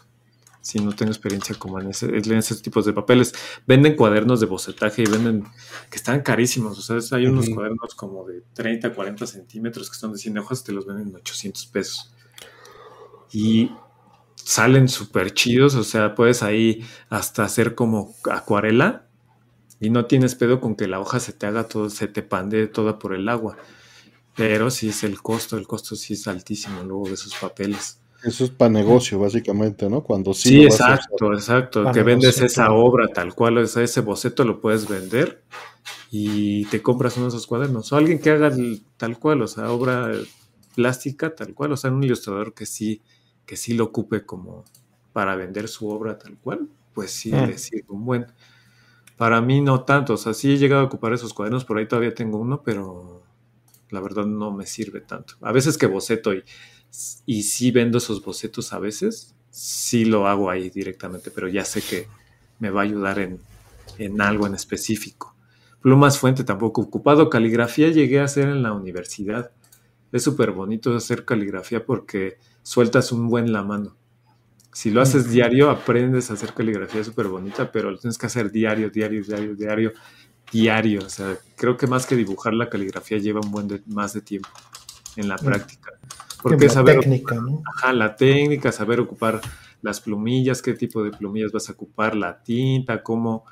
Si no tengo experiencia como en, ese, en esos tipos de papeles. Venden cuadernos de bocetaje y venden que están carísimos. O sea, hay unos cuadernos como de 30, 40 centímetros que son de 100 hojas, te los venden en 800 pesos. Y salen súper chidos, o sea, puedes ahí hasta hacer como acuarela y no tienes pedo con que la hoja se te haga todo, se te pande toda por el agua. Pero sí es el costo, el costo sí es altísimo luego de esos papeles. Eso es para negocio, básicamente, ¿no? Cuando sí. Sí, exacto, exacto. que vendes esa obra tal cual, o sea, ese boceto lo puedes vender y te compras uno de esos cuadernos. O alguien que haga tal cual, o sea, obra plástica tal cual, o sea, un ilustrador que sí que sí lo ocupe como para vender su obra tal cual, pues sí mm. le sirve un buen. Para mí no tanto, o sea, sí he llegado a ocupar esos cuadernos, por ahí todavía tengo uno, pero la verdad no me sirve tanto. A veces que boceto y, y sí vendo esos bocetos a veces, sí lo hago ahí directamente, pero ya sé que me va a ayudar en, en algo en específico. Plumas fuente tampoco ocupado. Caligrafía llegué a hacer en la universidad. Es súper bonito hacer caligrafía porque sueltas un buen la mano. Si lo haces diario, aprendes a hacer caligrafía súper bonita, pero lo tienes que hacer diario, diario, diario, diario, diario. O sea, creo que más que dibujar la caligrafía lleva un buen más de tiempo en la práctica. Porque la técnica, ¿no? Ajá, la técnica, saber ocupar las plumillas, qué tipo de plumillas vas a ocupar, la tinta, cómo,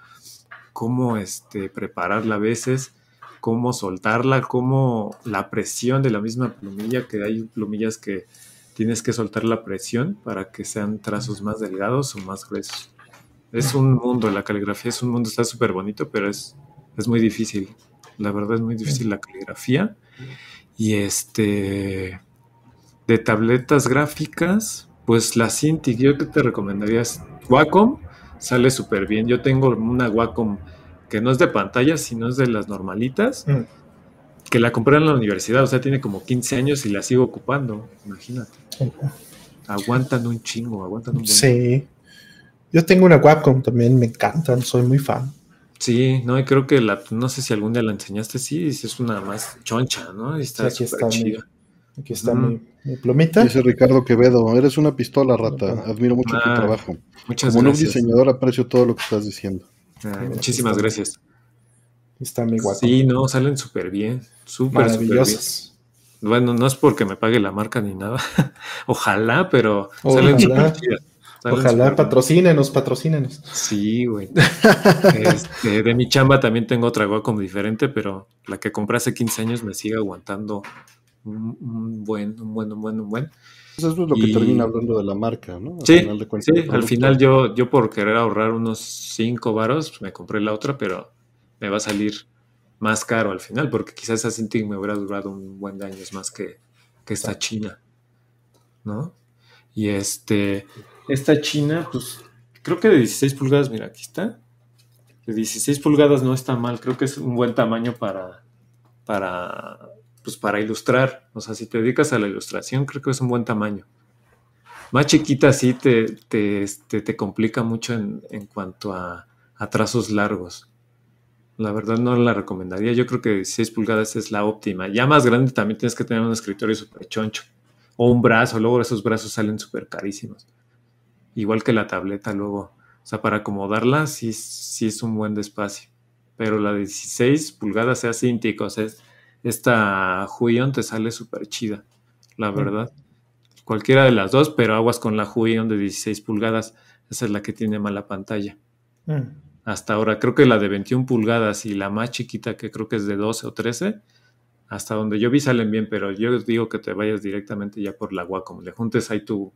cómo este, prepararla a veces, cómo soltarla, cómo la presión de la misma plumilla, que hay plumillas que tienes que soltar la presión para que sean trazos más delgados o más gruesos. Es un mundo, la caligrafía es un mundo, está súper bonito, pero es, es muy difícil. La verdad es muy difícil la caligrafía. Y este, de tabletas gráficas, pues la Cintiq, yo que te recomendaría Wacom, sale súper bien. Yo tengo una Wacom que no es de pantalla, sino es de las normalitas. Mm que la compré en la universidad, o sea, tiene como 15 años y la sigo ocupando, imagínate. Aguantan un chingo, aguantan un Sí. Yo tengo una Wacom también, me encantan, soy muy fan. Sí, no, y creo que la, no sé si algún día la enseñaste, sí, es una más choncha, ¿no? Y está aquí está, mi, aquí está mi, plumita. Dice Ricardo Quevedo, eres una pistola rata, admiro mucho tu ah, trabajo. Muchas Como un diseñador aprecio todo lo que estás diciendo. Ah, muchísimas gracias. Está muy guapo. Sí, no, salen súper bien. Súper, Maravillosas. Bueno, no es porque me pague la marca ni nada. [laughs] Ojalá, pero salen súper chidas. Ojalá patrocínenos, patrocínenos. Sí, güey. [laughs] Este, de mi chamba también tengo otra como diferente, pero la que compré hace 15 años me sigue aguantando un, buen, un buen, un buen, un buen. Pues eso es lo que termina hablando de la marca, ¿no? Al sí, final sí al final yo, yo por querer ahorrar unos 5 varos me compré la otra, pero me va a salir más caro al final, porque quizás esa Cintiq me hubiera durado un buen de años más que, esta China, ¿no? Y este, esta China, pues creo que de 16 pulgadas, mira, aquí está. De 16 pulgadas no está mal, creo que es un buen tamaño para, para, pues para ilustrar. O sea, si te dedicas a la ilustración, creo que es un buen tamaño. Más chiquita sí te, te, este, te, complica mucho en, en cuanto a, a, trazos largos. La verdad no la recomendaría. Yo creo que 16 pulgadas es la óptima. Ya más grande también tienes que tener un escritorio súper choncho. O un brazo. Luego esos brazos salen súper carísimos. Igual que la tableta luego. O sea, para acomodarla sí, sí es un buen despacio. Pero la de 16 pulgadas sea Cintiq, o sea, esta Huion te sale súper chida. La verdad. Cualquiera de las dos, pero aguas con la Huion de 16 pulgadas. Esa es la que tiene mala pantalla. Mm hasta ahora. Creo que la de 21 pulgadas y la más chiquita, que creo que es de 12 o 13, hasta donde yo vi salen bien, pero yo digo que te vayas directamente ya por la Wacom. Le juntes ahí tu,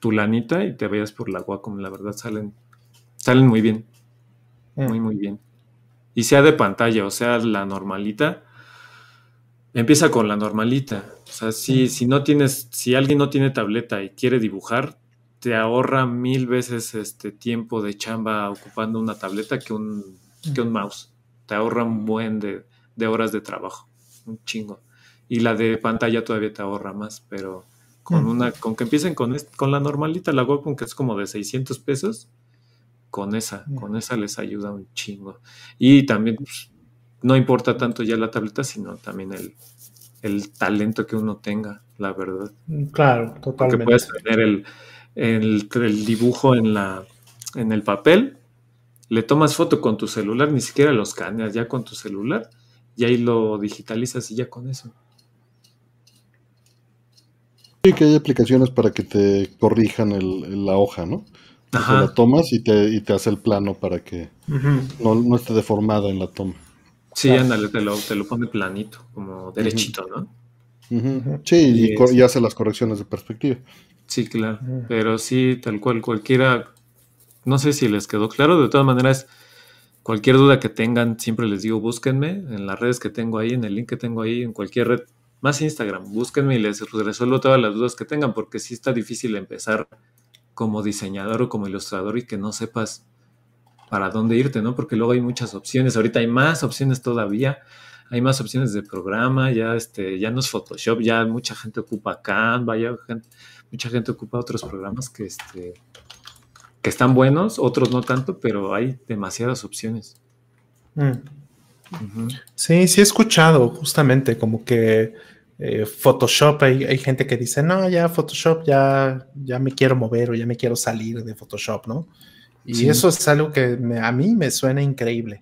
tu lanita y te vayas por la Wacom. La verdad salen, salen muy bien. Mm. Muy, muy bien. Y sea de pantalla, o sea, la normalita. Empieza con la normalita. O sea, si, mm. si no tienes, si alguien no tiene tableta y quiere dibujar, te ahorra mil veces este tiempo de chamba ocupando una tableta que un, que un mouse. Te ahorra un buen de, de horas de trabajo, un chingo. Y la de pantalla todavía te ahorra más, pero con una, con que empiecen con, con la normalita, la Wacom que es como de 600 pesos, con esa, con esa les ayuda un chingo. Y también pues, no importa tanto ya la tableta, sino también el, el talento que uno tenga, la verdad. Claro, totalmente. Porque puedes tener el, el, el, dibujo en, la, en el papel, le tomas foto con tu celular, ni siquiera lo escaneas ya con tu celular, y ahí lo digitalizas y ya con eso. Sí, que hay aplicaciones para que te corrijan el, la hoja, ¿no? Ajá. la tomas y te, y te, hace el plano para que no, no, esté deformada en la toma. Sí, ándale, te lo, te lo pone planito, como derechito, ¿no? Sí, y, hace las correcciones de perspectiva. Sí, claro, pero sí, tal cual, cualquiera, no sé si les quedó claro, de todas maneras, cualquier duda que tengan, siempre les digo, búsquenme en las redes que tengo ahí, en el link que tengo ahí, en cualquier red más Instagram, búsquenme y les resuelvo todas las dudas que tengan, porque sí está difícil empezar como diseñador o como ilustrador y que no sepas para dónde irte, ¿no? Porque luego hay muchas opciones, ahorita hay más opciones todavía, hay más opciones de programa, ya este, ya no es Photoshop, ya mucha gente ocupa Canva, ya mucha gente ocupa otros programas que este que están buenos, otros no tanto, pero hay demasiadas opciones. Mm. Sí, sí he escuchado justamente como que eh, Photoshop, hay, gente que dice, no, ya Photoshop, ya, ya me quiero mover o ya me quiero salir de Photoshop, ¿no? Y eso es algo que a mí me suena increíble.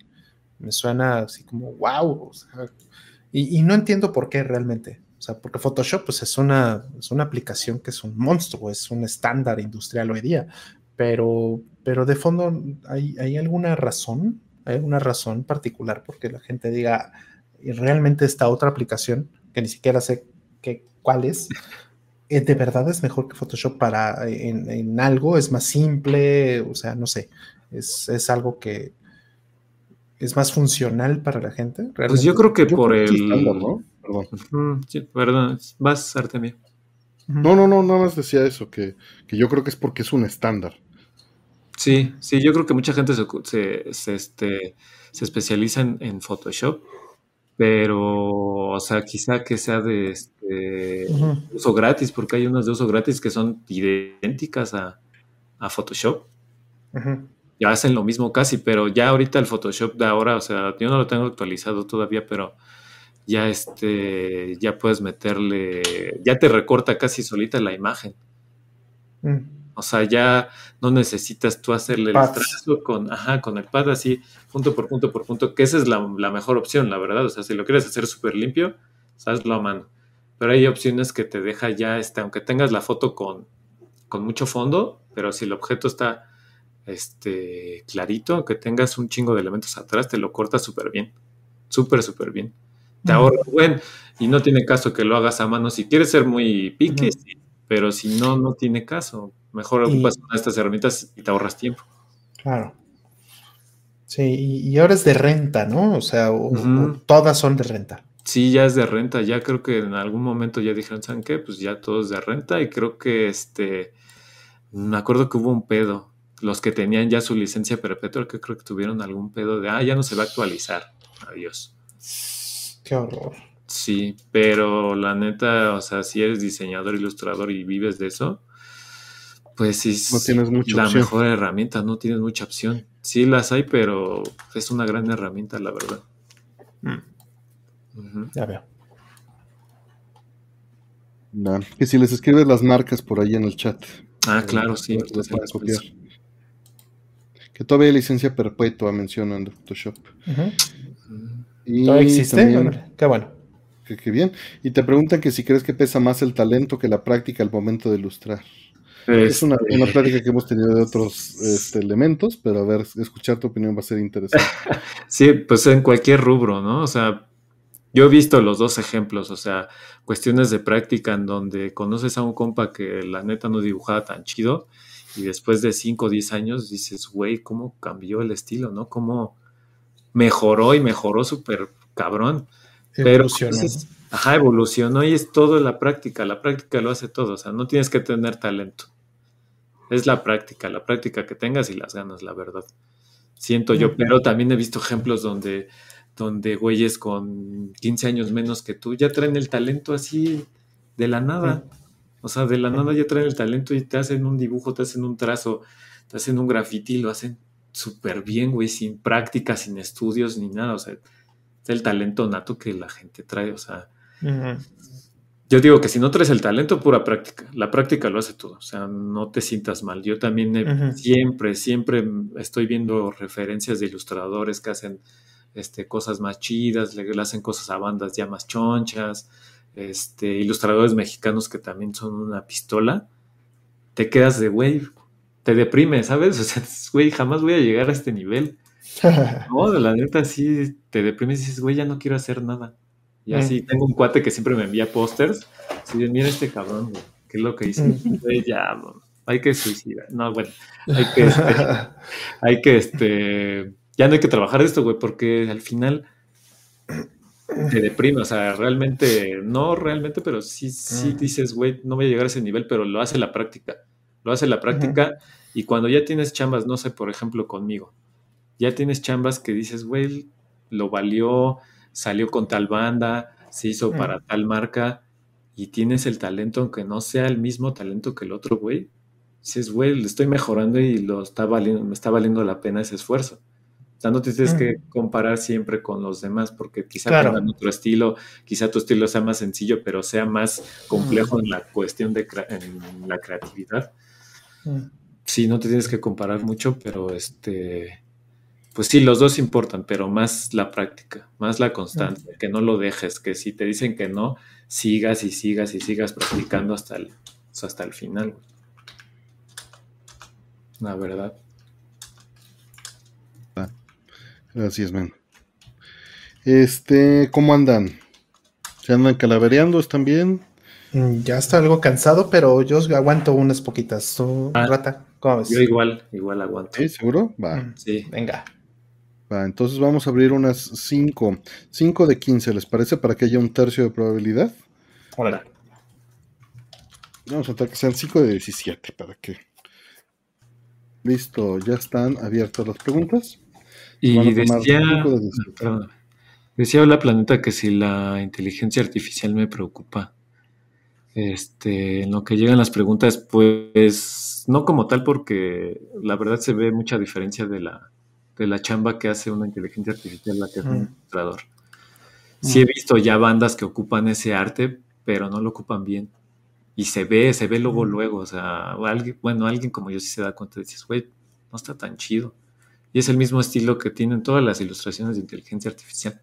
Me suena así como, wow. y, no entiendo por qué realmente. O sea, porque Photoshop pues, es, una, es una aplicación que es un monstruo, es un estándar industrial hoy día. Pero, pero de fondo, ¿hay, ¿hay alguna razón? ¿Hay alguna razón particular porque la gente diga, realmente esta otra aplicación que ni siquiera sé qué, cuál es, eh, de verdad es mejor que Photoshop para en, algo, es más simple, o sea, no sé, es, algo que es más funcional para la gente. Pues yo creo que por el... ¿no? Perdón. sí, perdón, vas, Artemio. No, no, no, nada más decía eso, que, yo creo que es porque es un estándar. Sí, sí, yo creo que mucha gente se, este, se especializa en Photoshop pero, o sea, quizá que sea de este, uso gratis, porque hay unas de uso gratis que son idénticas a, Photoshop. Ya hacen lo mismo casi, pero ya ahorita el Photoshop de ahora, o sea, yo no lo tengo actualizado todavía, pero ya este, ya puedes meterle, ya te recorta casi solita la imagen. Mm. O sea, ya no necesitas tú hacerle el trazo con, ajá, con el pad así, punto por punto por punto, que esa es la, mejor opción, la verdad. O sea, si lo quieres hacer súper limpio, hazlo a mano. Pero hay opciones que te deja ya, este, aunque tengas la foto con, con mucho fondo, pero si el objeto está este, clarito, que tengas un chingo de elementos atrás, te lo corta súper bien. Súper, súper bien. Te ahorra buen y no tiene caso que lo hagas a mano. Si quieres ser muy pique, pero si no, no tiene caso Mejor ocupas una de estas herramientas y te ahorras tiempo. Claro. Sí, y, ahora es de renta, ¿no? O sea, todas son de renta. Sí, ya es de renta. Ya creo que en algún momento ya dijeron, ¿saben qué? Pues ya todo es de renta. Y creo que este. Me acuerdo que hubo un pedo. Los que tenían ya su licencia perpetua, que creo que tuvieron algún pedo de, ah, ya no se va a actualizar. Adiós. Qué horror. Sí, pero la neta, o sea, si eres diseñador, ilustrador y vives de eso, pues sí, no tienes mucha la mejor herramienta, no tienes mucha opción. Sí las hay, pero es una gran herramienta, la verdad. Mm. Ya veo. que si les escribes las marcas por ahí en el chat. Ah, claro, sí. copiar. Que todavía hay licencia perpetua, mencionan de Photoshop. Y existe? Qué bueno. Qué bien. Y te preguntan que si crees que pesa más el talento que la práctica al momento de ilustrar. Es una, una, este, plática que hemos tenido de otros este, elementos, pero a ver, escuchar tu opinión va a ser interesante. [laughs] sí, pues en cualquier rubro, ¿no? O sea, yo he visto los dos ejemplos, o sea, cuestiones de práctica en donde conoces a un compa que la neta no dibujaba tan chido y después de 5 o 10 años dices, güey, ¿cómo cambió el estilo, no? ¿Cómo mejoró y mejoró súper cabrón? Pero, ajá, evolucionó y es todo la práctica, la práctica lo hace todo, o sea, no tienes que tener talento. Es la práctica, la práctica que tengas y las ganas, la verdad. Siento yo, pero también he visto ejemplos donde, donde güeyes con 15 años menos que tú ya traen el talento así de la nada. O sea, de la nada ya traen el talento y te hacen un dibujo, te hacen un trazo, te hacen un graffiti, lo hacen súper bien, güey, sin práctica, sin estudios ni nada. O sea, es el talento nato que la gente trae. O sea, yo digo que si no traes el talento, pura práctica. La práctica lo hace todo. O sea, no te sientas mal. Yo también siempre, siempre estoy viendo referencias de ilustradores que hacen este, cosas más chidas, le, hacen cosas a bandas ya más chonchas, este, ilustradores mexicanos que también son una pistola. Te quedas de, güey, te deprime, ¿sabes? [laughs] O sea, güey, jamás voy a llegar a este nivel. [laughs] no, de la neta sí te deprimes y dices, güey, ya no quiero hacer nada. Y así tengo un cuate que siempre me envía pósters. De, mira este cabrón, güey, ¿qué es lo que hice? [laughs] ya, hay que suicidar. No, bueno, hay que, este, hay que, este, ya no hay que trabajar esto, güey, porque al final te deprime, o sea, realmente, no realmente, pero sí, sí dices, güey, no voy a llegar a ese nivel, pero lo hace la práctica. Lo hace la práctica y cuando ya tienes chambas, no sé, por ejemplo, conmigo, ya tienes chambas que dices, güey, lo valió, salió con tal banda, se hizo para tal marca y tienes el talento, aunque no sea el mismo talento que el otro güey, dices, güey, le estoy mejorando y lo está valiendo, me está valiendo la pena ese esfuerzo. O sea, no te tienes que comparar siempre con los demás, porque quizá tengan otro estilo, quizá tu estilo sea más sencillo, pero sea más complejo en la cuestión de en la creatividad. Sí, no te tienes que comparar mucho, pero este, pues sí, los dos importan, pero más la práctica, más la constancia, que no lo dejes, que si te dicen que no, sigas y sigas y sigas practicando hasta el, hasta el final. La verdad. Ah, gracias, man. Este, ¿cómo andan? ¿Se andan calavereando? ¿Están bien? Mm, ya está algo cansado, pero yo aguanto unas poquitas. Ah, rata, ¿cómo ves? Yo igual, igual aguanto. ¿Sí? ¿Seguro? Va. Mm, sí. Venga entonces vamos a abrir unas 5. 5 de 15, ¿les parece? Para que haya un tercio de probabilidad. Hola. Vamos a tratar que sean 5 de 17 para que. Listo, ya están abiertas las preguntas. Y decía, decía Hola Planeta que si la inteligencia artificial me preocupa. Este, en lo que llegan las preguntas, pues no como tal, porque la verdad se ve mucha diferencia de la, de la chamba que hace una inteligencia artificial, la que es un ilustrador. Sí he visto ya bandas que ocupan ese arte, pero no lo ocupan bien. Y se ve, se ve luego, luego. O sea, alguien, bueno, alguien como yo sí se da cuenta y dices, güey, no está tan chido. Y es el mismo estilo que tienen todas las ilustraciones de inteligencia artificial.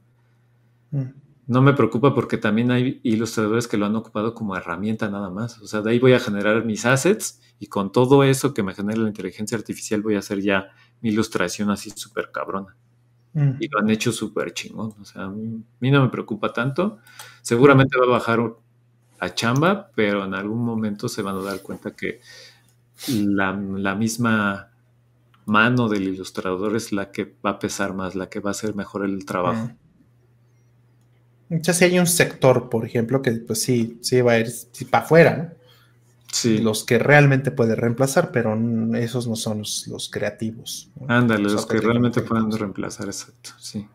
No me preocupa porque también hay ilustradores que lo han ocupado como herramienta nada más. O sea, de ahí voy a generar mis assets y con todo eso que me genera la inteligencia artificial voy a hacer ya mi ilustración así súper cabrona. Mm. Y lo han hecho súper chingón. O sea, a mí, no me preocupa tanto. Seguramente va a bajar a chamba, pero en algún momento se van a dar cuenta que la, misma mano del ilustrador es la que va a pesar más, la que va a hacer mejor el trabajo. Ya si hay un sector, por ejemplo, que pues sí, sí va a ir para afuera, ¿no? Los que realmente puede reemplazar, pero esos no son los, creativos. Ándale, los, que realmente pueden reemplazar, exacto, sí.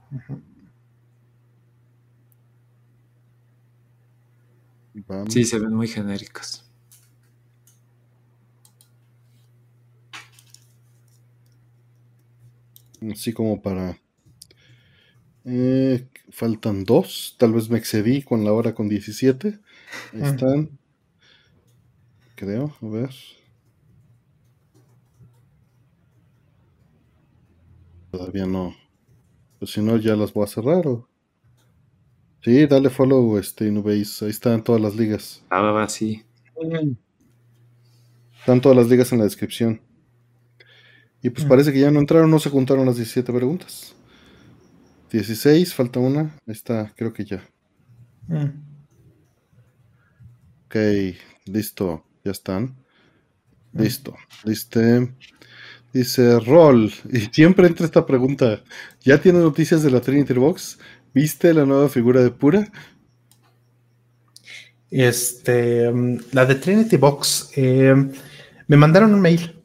Sí, se ven muy genéricas. Así como para... Eh, faltan dos, tal vez me excedí con la hora con 17. Ahí están creo, a ver. Todavía no. Pues si no, ya las voy a cerrar. ¿o? Sí, dale follow, este, veis Ahí están todas las ligas. Ah, va, va, sí. Están todas las ligas en la descripción. Y pues mm. parece que ya no entraron, no se juntaron las 17 preguntas. 16, falta una. Está, creo que ya. Mm. Ok, listo. Ya están. Mm. Listo. Dice, dice Roll. Y siempre entra esta pregunta. ¿Ya tiene noticias de la Trinity Box? ¿Viste la nueva figura de Pura? Este, mm, la de Trinity Box, eh, me mandaron un mail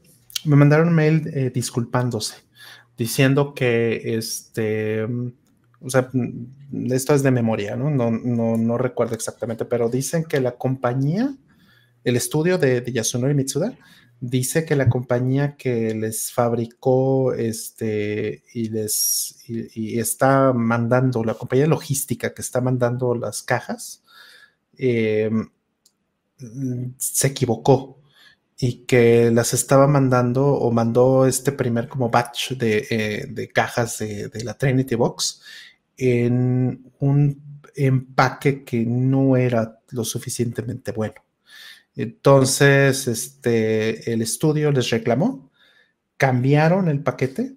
me mandaron un mail eh, disculpándose, diciendo que este, o sea, esto es de memoria, ¿no? No, no, no recuerdo exactamente, pero dicen que la compañía, el estudio de, de Yasunori Mitsuda, dice que la compañía que les fabricó este y les y, está mandando la compañía logística que está mandando las cajas em, se equivocó y que las estaba mandando o mandó este primer como batch de, eh, cajas de, de, la Trinity Box en un empaque que no era lo suficientemente bueno. Entonces, este, el estudio les reclamó, cambiaron el paquete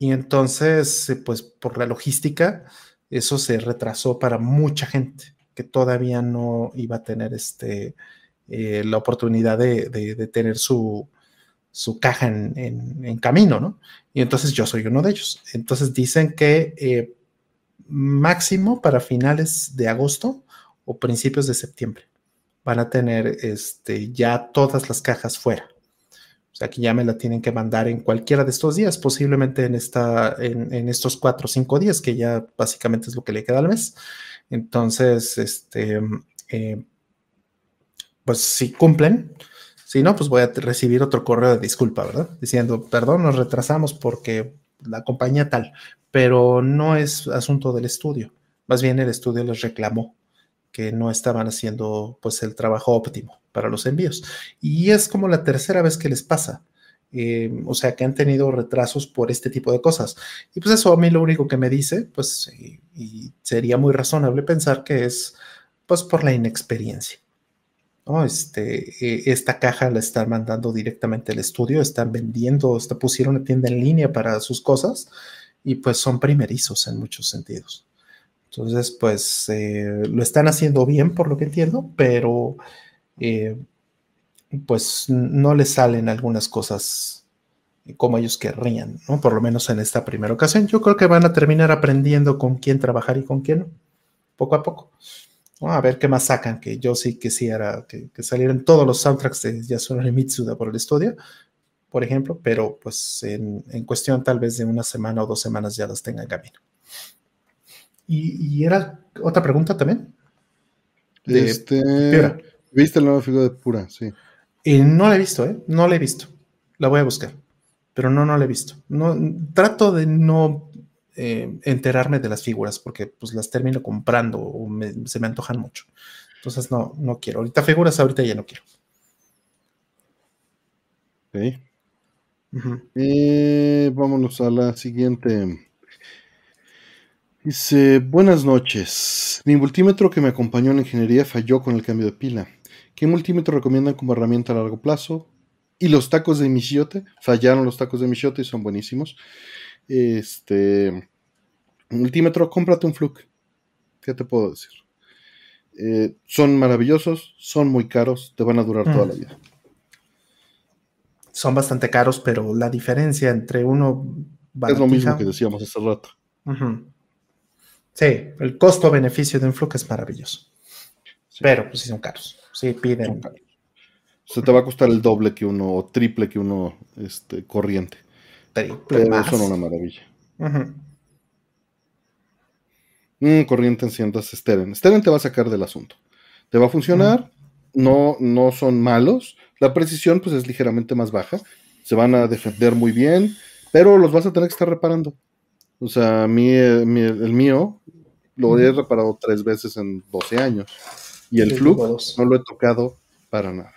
y entonces, eh, pues por la logística, eso se retrasó para mucha gente que todavía no iba a tener este, eh, la oportunidad de, tener su, caja en, camino, ¿no? Y entonces yo soy uno de ellos. Entonces dicen que eh, máximo para finales de agosto o principios de septiembre van a tener este, ya todas las cajas fuera. O sea, que ya me la tienen que mandar en cualquiera de estos días, posiblemente en, esta, en, estos cuatro o cinco días, que ya básicamente es lo que le queda al mes. Entonces, este, eh, pues si cumplen, si no, pues voy a recibir otro correo de disculpa, ¿verdad? Diciendo, perdón, nos retrasamos porque la compañía tal, pero no es asunto del estudio. Más bien el estudio les reclamó que no estaban haciendo pues el trabajo óptimo para los envíos. Y es como la tercera vez que les pasa. Eh, o sea, que han tenido retrasos por este tipo de cosas. Y pues eso a mí lo único que me dice, pues, y, sería muy razonable pensar que es pues por la inexperiencia. ¿No? Este, eh, esta caja la están mandando directamente al estudio, están vendiendo, hasta pusieron una tienda en línea para sus cosas y pues son primerizos en muchos sentidos. Entonces, pues eh, lo están haciendo bien por lo que entiendo, pero eh, pues no les salen algunas cosas como ellos querrían, ¿no? Por lo menos en esta primera ocasión. Yo creo que van a terminar aprendiendo con quién trabajar y con quién poco a poco. A ver qué más sacan, que yo sí quisiera que, que salieran todos los soundtracks de Yasunori Mitsuda por el estudio, por ejemplo, pero pues en, en cuestión tal vez de una semana o dos semanas ya las tengan en camino. Y, era otra pregunta también. este, ¿Viste la nueva figura de Pura? Sí. Y no la he visto, ¿eh? No la he visto. La voy a buscar. Pero no, no la he visto. No, trato de no eh, enterarme de las figuras porque pues las termino comprando o se me antojan mucho. Entonces no, no quiero. Ahorita figuras, ahorita ya no quiero. Ok. Eh, vámonos a la siguiente. Dice, buenas noches. Mi multímetro que me acompañó en la ingeniería falló con el cambio de pila. ¿Qué multímetro recomiendan como herramienta a largo plazo? Y los tacos de michiote, fallaron los tacos de michiote y son buenísimos. Este, multímetro, cómprate un Fluke. ¿Qué te puedo decir? Eh, son maravillosos, son muy caros, te van a durar toda la mm. vida. Son bastante caros, pero la diferencia entre uno... Es lo mismo que decíamos hace rato. Sí, el costo-beneficio de un Fluke es maravilloso. Pero pues sí son caros. Sí, piden. Se te va a costar el doble que uno, o triple que uno este, corriente. Pero son una maravilla. Mm, corriente en cientos Steren. Steren te va a sacar del asunto. Te va a funcionar. No, no son malos. La precisión, pues, es ligeramente más baja. Se van a defender muy bien. Pero los vas a tener que estar reparando. O sea, a mí, eh, el mío lo he reparado tres veces en 12 años. Y el Fluke no lo he tocado para nada.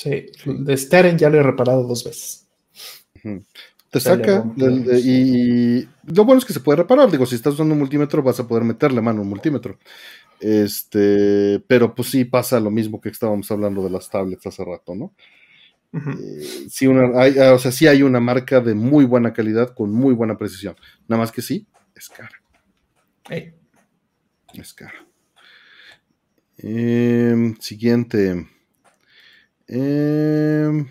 Sí, de Steren ya lo he reparado dos veces. Te saca y, lo bueno es que se puede reparar. Digo, si estás usando un multímetro, vas a poder meterle mano a un multímetro. Este, pero pues sí pasa lo mismo que estábamos hablando de las tablets hace rato, ¿no? Eh, sí, una, hay, ah, o sea, sí hay una marca de muy buena calidad con muy buena precisión. Nada más que sí, es cara. Es cara. Em, siguiente. Em,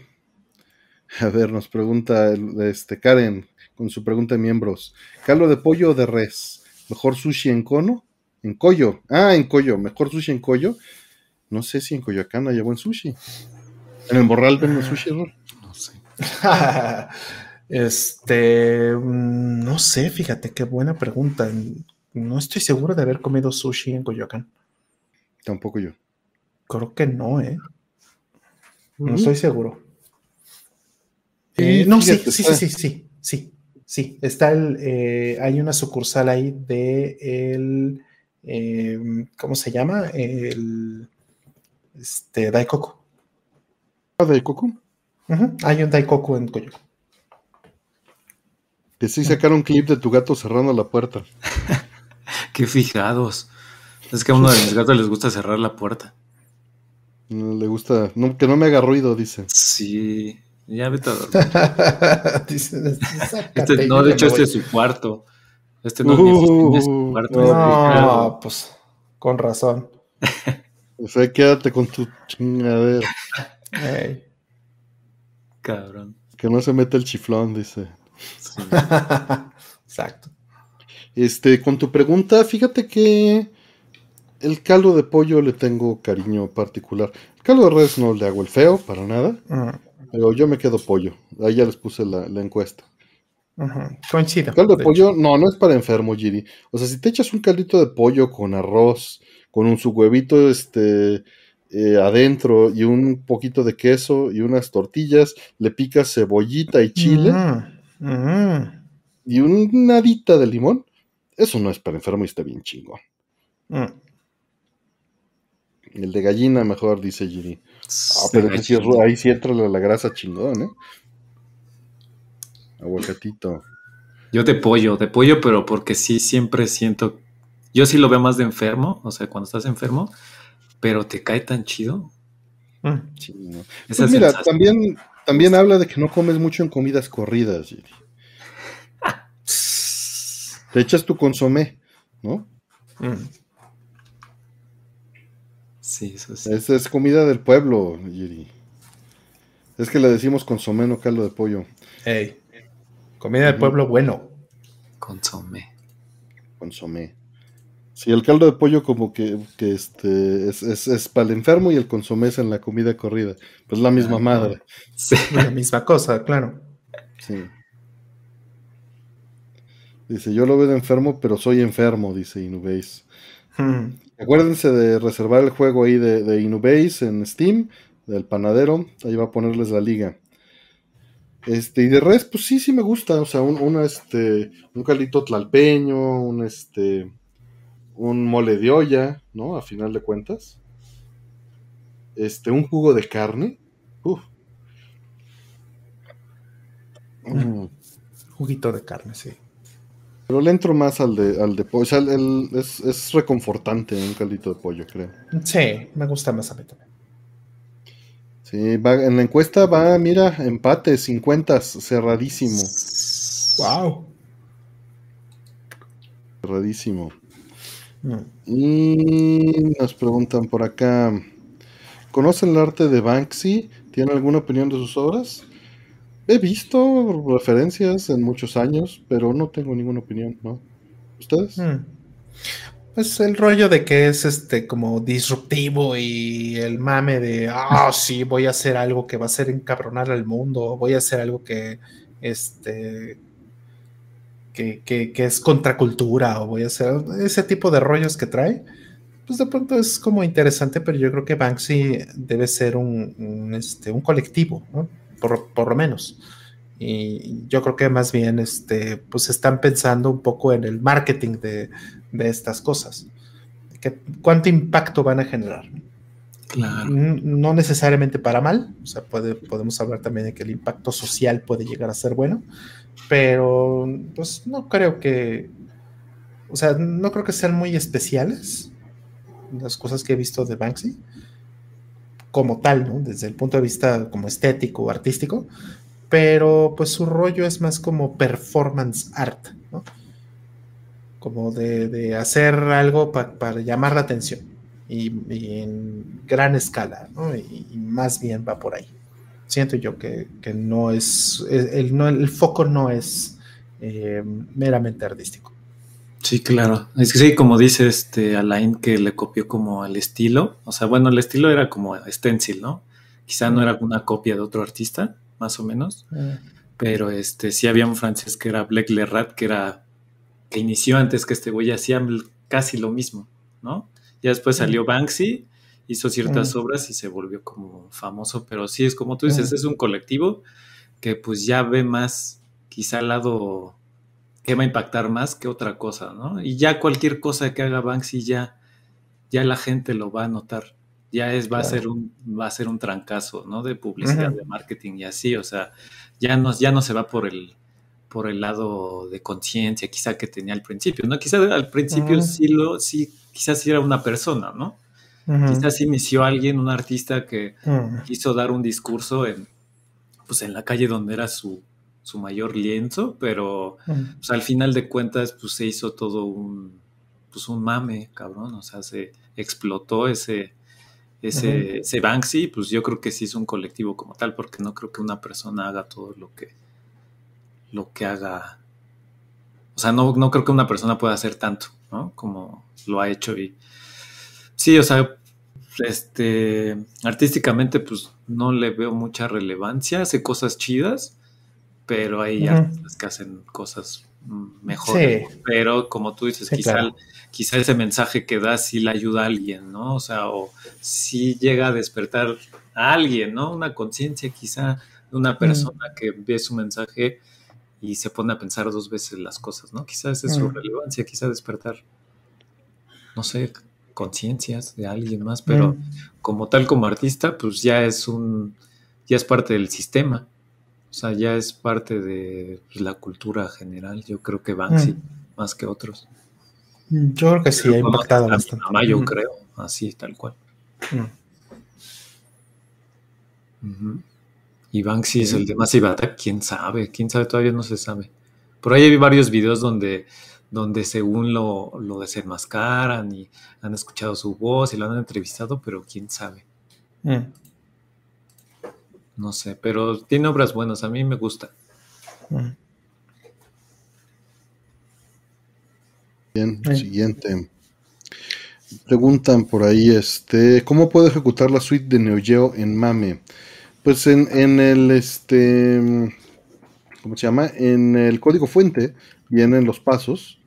a ver, nos pregunta este, Karen con su pregunta de miembros. ¿Caldo de pollo o de res? ¿Mejor sushi en cono? En Coyo. Ah, en Coyo. ¿Mejor sushi en Coyo? No sé si en Coyoacán haya buen sushi. ¿En el Morral venden sushi, No sé. [laughs] este, mm, no sé, fíjate, qué buena pregunta. No estoy seguro de haber comido sushi en Coyoacán. Tampoco yo. Creo que no, ¿eh? No estoy seguro. Eh, no, sí, sí, sí, sí, sí, sí, sí. Está el, eh, hay una sucursal ahí de el, em, ¿cómo se llama? El, este, Daikoku. ¿Ah, Daikoku? Hay un Daikoku en Coyoacán. Que sí sacaron un clip de tu gato cerrando la puerta. [laughs] Qué fijados. Es que a uno de mis gatos les gusta cerrar la puerta. No le gusta, que no me haga ruido, dice. Sí, ya ve todo. [laughs] este, no, de hecho, este es su cuarto. Este no es su uh, cuarto. No, pues con razón. [laughs] o sea, quédate con tu chingadera. Cabrón. Que no se mete el chiflón, dice. [laughs] Exacto. Este, con tu pregunta, fíjate que el caldo de pollo le tengo cariño particular. El caldo de res no le hago el feo, para nada. Pero yo me quedo pollo. Ahí ya les puse la, encuesta. Coincido. El caldo de, pollo, no, no es para enfermo, Giri. O sea, si te echas un caldito de pollo con arroz, con un su huevito este, eh, adentro y un poquito de queso y unas tortillas, le picas cebollita y chile y un nadita de limón, eso no es para enfermo y está bien chingón. Mm. El de gallina mejor, dice Giri. Ah, pero ahí sí entra la, grasa chingón, ¿eh? Aguacatito. Yo de pollo, de pollo, pero porque sí siempre siento. Yo sí lo veo más de enfermo, o sea, cuando estás enfermo, pero te cae tan chido. Mm. Pues mira, también, también habla de que no comes mucho en comidas corridas, Giri. [laughs] Te echas tu consomé, ¿no? Mm. Sí, eso sí. Es comida del pueblo, Yiri. Es que le decimos consomé, no caldo de pollo. Ey, comida del pueblo bueno. Consomé. Consomé. Sí, el caldo de pollo como que, este es, para el enfermo y el consomé es en la comida corrida. Pues la misma ah, madre. Sí. [laughs] La misma cosa, claro. Sí. Dice, yo lo veo de enfermo, pero soy enfermo, dice Inubase. Hmm. Acuérdense de reservar el juego ahí de, de, Inubase en Steam, del panadero, ahí va a ponerles la liga. Este, y de res, pues sí, sí me gusta. O sea, un, este, un calito tlalpeño, un este, un mole de olla, ¿no? A final de cuentas. Este, un jugo de carne. Uf. Mm. Juguito de carne, sí. Pero le entro más al de, al de pollo. O sea, el, es, es, reconfortante un caldito de pollo, creo. Sí, me gusta más a mí también. Sí, va, en la encuesta va, mira, empate, 50, cerradísimo. Wow. Cerradísimo. Mm. Y nos preguntan por acá, ¿conocen el arte de Banksy? ¿Tienen alguna opinión de sus obras? He visto referencias en muchos años, pero no tengo ninguna opinión, ¿no? ¿Ustedes? Hmm. Pues el rollo de que es este como disruptivo y el mame de, ah, sí, voy a hacer algo que va a ser encabronar al mundo, voy a hacer algo que, este, que, que, es contracultura, o voy a hacer ese tipo de rollos que trae, pues de pronto es como interesante, pero yo creo que Banksy debe ser un, este, un colectivo, ¿no? Por, lo menos. Y yo creo que más bien este, pues están pensando un poco en el marketing de, estas cosas. Que, ¿Cuánto impacto van a generar? No necesariamente para mal, o sea, puede, podemos hablar también de que el impacto social puede llegar a ser bueno, pero pues no creo que, o sea, no creo que sean muy especiales las cosas que he visto de Banksy como tal, ¿no? Desde el punto de vista como estético, artístico, pero pues su rollo es más como performance art, ¿no? Como de, hacer algo para llamar la atención y, en gran escala, ¿no? Y, más bien va por ahí. Siento yo que, no es, el, no, el foco no es eh, meramente artístico. Sí, claro. Es que sí, como dice este Alain, que le copió como al estilo. O sea, bueno, el estilo era como stencil, ¿no? Quizá no era una copia de otro artista, más o menos, pero este sí había un francés que era Black Lerrat, que era que inició antes que este güey, hacía casi lo mismo, ¿no? Ya después salió Banksy, hizo ciertas obras y se volvió como famoso, pero sí es como tú dices, es un colectivo que pues ya ve más, quizá al lado que va a impactar más que otra cosa, ¿no? Y ya cualquier cosa que haga Banksy ya, ya la gente lo va a notar. Ya es, va a ser un, va a ser un trancazo, ¿no? De publicidad, de marketing y así. O sea, ya no, ya no se va por el, por el lado de conciencia, quizá que tenía al principio, ¿no? Quizá al principio sí lo, sí, quizás sí era una persona, ¿no? Quizás sí inició alguien, un artista que quiso dar un discurso en, pues en la calle donde era su, su mayor lienzo, pero pues, al final de cuentas pues se hizo todo un, pues un mame, cabrón, o sea, se explotó ese, ese, ese Banksy, pues yo creo que sí es un colectivo como tal, porque no creo que una persona haga todo lo que, lo que haga, o sea, no, no creo que una persona pueda hacer tanto, ¿no? Como lo ha hecho y sí, o sea, este, artísticamente pues no le veo mucha relevancia, hace cosas chidas, pero hay artistas que hacen cosas mejores. Pero como tú dices, quizá, quizá, ese mensaje que da sí le ayuda a alguien, ¿no? O sea, o sí llega a despertar a alguien, ¿no? Una conciencia quizá de una persona que ve su mensaje y se pone a pensar dos veces las cosas, ¿no? Quizá esa es su relevancia, quizá despertar, no sé, conciencias de alguien más, pero como tal como artista, pues ya es un, ya es parte del sistema. O sea, ya es parte de la cultura general. Yo creo que Banksy, mm. más que otros. Mm, yo creo que sí, ha impactado bastante. yo mm. creo, así, tal cual. Y Banksy es el de más Attack, quién sabe, quién sabe, todavía no se sabe. Por ahí hay varios videos donde, donde según lo, lo desenmascaran y han escuchado su voz y lo han entrevistado, pero quién sabe. No sé, pero tiene obras buenas, a mí me gusta. Bien, siguiente. Preguntan por ahí, este, ¿cómo puedo ejecutar la suite de Neo Geo en MAME? Pues en, en el, este, ¿cómo se llama? En el código fuente vienen los pasos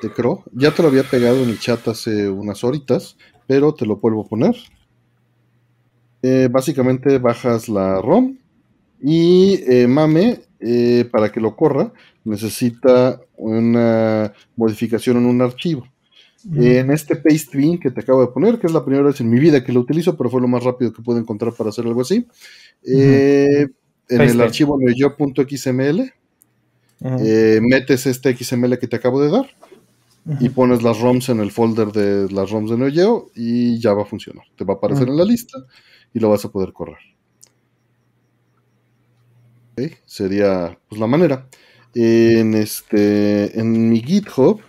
de CRO. Ya te lo había pegado en el chat hace unas horitas, pero te lo vuelvo a poner. Eh, básicamente bajas la ROM y eh, Mame, eh, para que lo corra, necesita una modificación en un archivo. En este paste bin que te acabo de poner, que es la primera vez en mi vida que lo utilizo, pero fue lo más rápido que puedo encontrar para hacer algo así. En el archivo neoyo.xml, metes este XML que te acabo de dar y pones las ROMs en el folder de las ROMs de NeoGeo y ya va a funcionar. Te va a aparecer en la lista y lo vas a poder correr. Sería pues la manera. En este en mi GitHub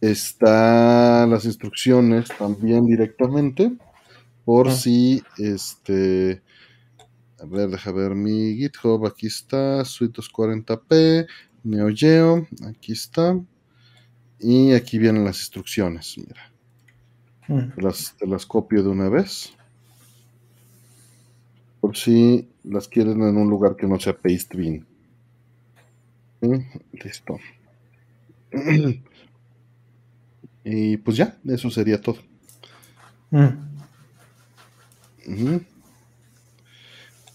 están las instrucciones también directamente por ah. si este a ver, deja ver mi GitHub, aquí está, Suitos 40p, NeoGeo, aquí está. Y aquí vienen las instrucciones, mira. Las, te las copio de una vez por si las quieren en un lugar que no sea paste bin. Listo. [clears throat] y pues ya, eso sería todo. Mm.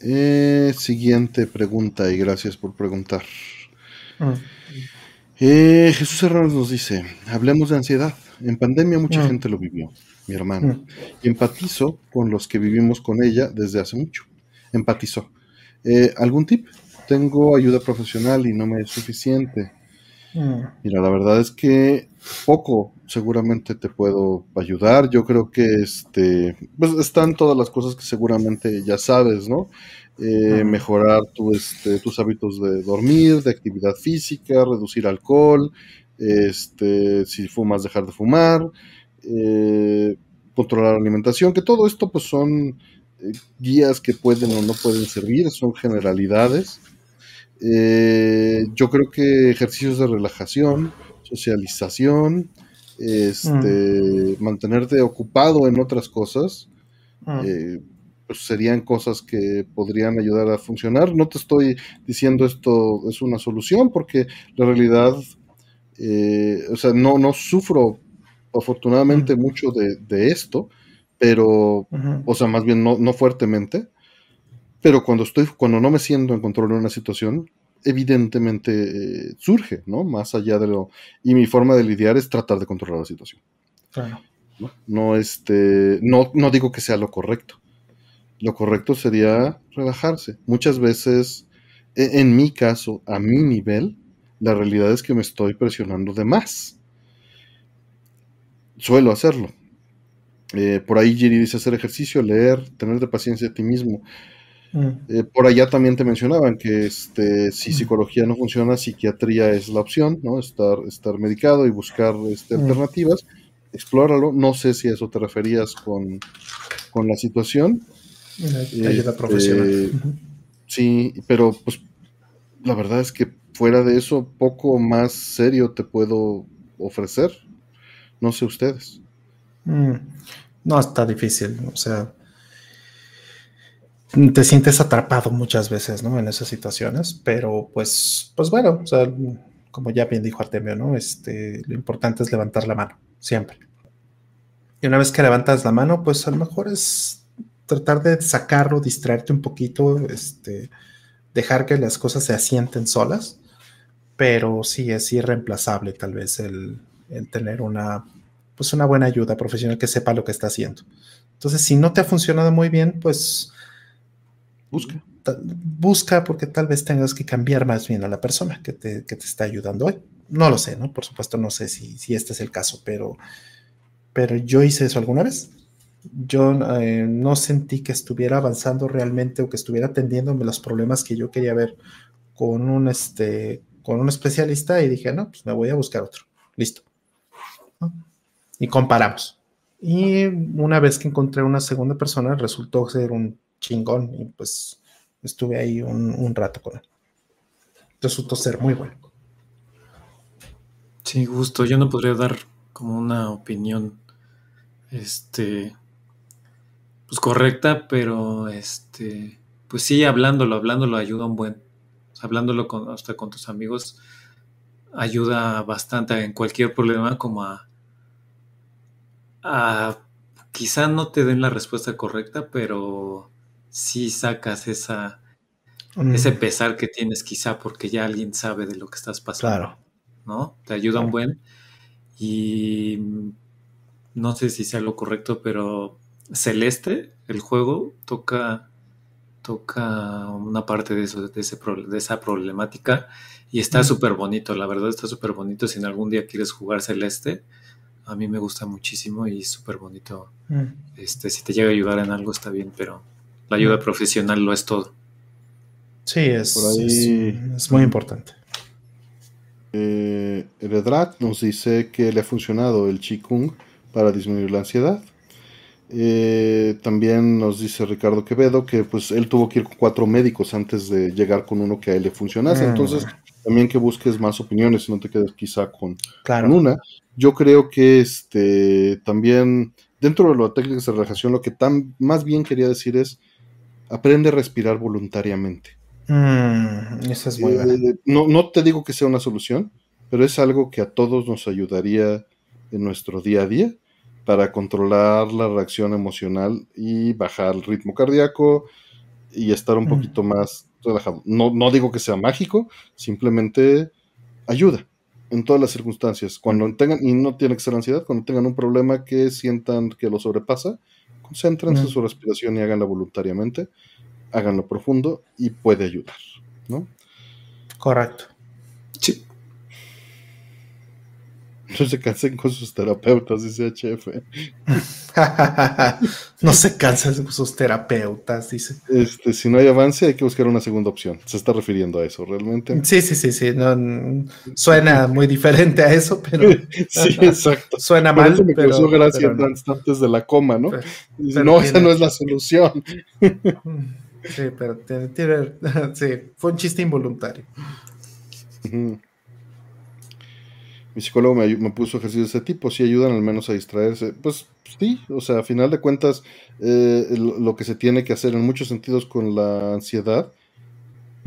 Eh, siguiente pregunta y gracias por preguntar. Mm. Eh, Jesús Hernández nos dice, hablemos de ansiedad. En pandemia mucha mm. gente lo vivió, mi hermano, y empatizo con los que vivimos con ella desde hace mucho empatizó. Eh, ¿Algún tip? Tengo ayuda profesional y no me es suficiente. Mm. Mira, la verdad es que poco seguramente te puedo ayudar. Yo creo que este, pues están todas las cosas que seguramente ya sabes, ¿no? Eh, mejorar tu, este, tus hábitos de dormir, de actividad física, reducir alcohol, este, si fumas, dejar de fumar, eh, controlar la alimentación, que todo esto pues son guías que pueden o no pueden servir, son generalidades. Eh, yo creo que ejercicios de relajación, socialización, este, mm. mantenerte ocupado en otras cosas, mm. eh, pues serían cosas que podrían ayudar a funcionar. No te estoy diciendo esto es una solución, porque la realidad, eh, o sea, no, no sufro afortunadamente mucho de, esto, pero, o sea, más bien no, no fuertemente, pero cuando estoy, cuando no me siento en control de una situación, evidentemente eh, surge, ¿no? Más allá de lo... Y mi forma de lidiar es tratar de controlar la situación. Claro. No, este, no, no digo que sea lo correcto. Lo correcto sería relajarse. Muchas veces, e, en, mi caso, a mi nivel, la realidad es que me estoy presionando de más. Suelo hacerlo. Eh, por ahí Giri dice hacer ejercicio, leer, tener de paciencia a ti mismo. Mm. Eh, por allá también te mencionaban que este, si mm. psicología no funciona, psiquiatría es la opción, ¿no? Estar, estar medicado y buscar este, mm. alternativas explóralo. No sé si a eso te referías con, la situación. ayuda este, profesional. Sí, pero pues la verdad es que fuera de eso, poco más serio te puedo ofrecer. No sé ustedes. Mm, no, está difícil. O sea, te sientes atrapado muchas veces, ¿no? En esas situaciones, pero pues, pues bueno, o sea, como ya bien dijo Artemio, ¿no? Este, lo importante es levantar la mano, siempre. Y una vez que levantas la mano, pues a lo mejor es tratar de sacarlo, distraerte un poquito, este, dejar que las cosas se asienten solas, pero sí es irreemplazable tal vez el, tener una, pues una buena ayuda profesional que sepa lo que está haciendo. Entonces, si no te ha funcionado muy bien, pues busca. Busca porque tal vez tengas que cambiar más bien a la persona que te, que te está ayudando hoy. No lo sé, ¿no? Por supuesto, no sé si, si este es el caso, pero pero yo hice eso alguna vez. Yo eh, no sentí que estuviera avanzando realmente o que estuviera atendiéndome los problemas que yo quería ver con un, este, con un especialista y dije, no, pues me voy a buscar otro. Listo. Y comparamos. Y una vez que encontré una segunda persona, resultó ser un chingón y pues estuve ahí un, un rato con él. Resultó ser muy bueno. Sí, gusto. Yo no podría dar como una opinión este, pues correcta, pero este, pues sí, hablándolo, hablándolo ayuda un buen, hablándolo con, hasta con tus amigos ayuda bastante en cualquier problema como a, a quizá no te den la respuesta correcta, pero sí sacas esa, ese mm. pesar que tienes quizá porque ya alguien sabe de lo que estás pasando. Claro. ¿No? Te ayuda un buen. Y no sé si sea lo correcto, pero Celeste, el juego, toca, toca una parte de, eso, de, ese, de esa problemática y está súper bonito, la verdad está súper bonito. Si en algún día quieres jugar Celeste, a mí me gusta muchísimo y súper bonito. Mm. Este, si te llega a ayudar en algo está bien, pero la ayuda mm. profesional lo es todo. Sí, es, es, muy importante. Eh, nos dice que le ha funcionado el Qigong para disminuir la ansiedad. Eh, también nos dice Ricardo Quevedo que pues él tuvo que ir con cuatro médicos antes de llegar con uno que a él le funcionase. Mm. Entonces, también que busques más opiniones y no te quedes quizá con, una. Yo creo que este también dentro de las técnicas de relajación lo que tan más bien quería decir es aprende a respirar voluntariamente. Mm, es eh, no, no te digo que sea una solución, pero es algo que a todos nos ayudaría en nuestro día a día para controlar la reacción emocional y bajar el ritmo cardíaco y estar un mm. poquito más relajado. No, no digo que sea mágico, simplemente ayuda en todas las circunstancias. Cuando tengan, y no tiene que ser ansiedad, cuando tengan un problema que sientan que lo sobrepasa, concéntrense en su respiración y háganla voluntariamente, háganlo profundo y puede ayudar, ¿no? Correcto. Sí. No se cansen con sus terapeutas, dice HF. [laughs] no se cansen con sus terapeutas, dice. Este, si no hay avance, hay que buscar una segunda opción. Se está refiriendo a eso, realmente. Sí, sí, sí, sí. suena muy diferente a eso, pero. [laughs] sí, exacto. Suena mal. Eso me pero, gracia antes de la coma, ¿no? no, esa no es la solución. [laughs] sí, pero tiene, sí, fue un chiste involuntario. Mi psicólogo me, puso ejercicios de ese tipo, sí ayudan al menos a distraerse. Pues sí, o sea, a final de cuentas, eh, lo que se tiene que hacer en muchos sentidos con la ansiedad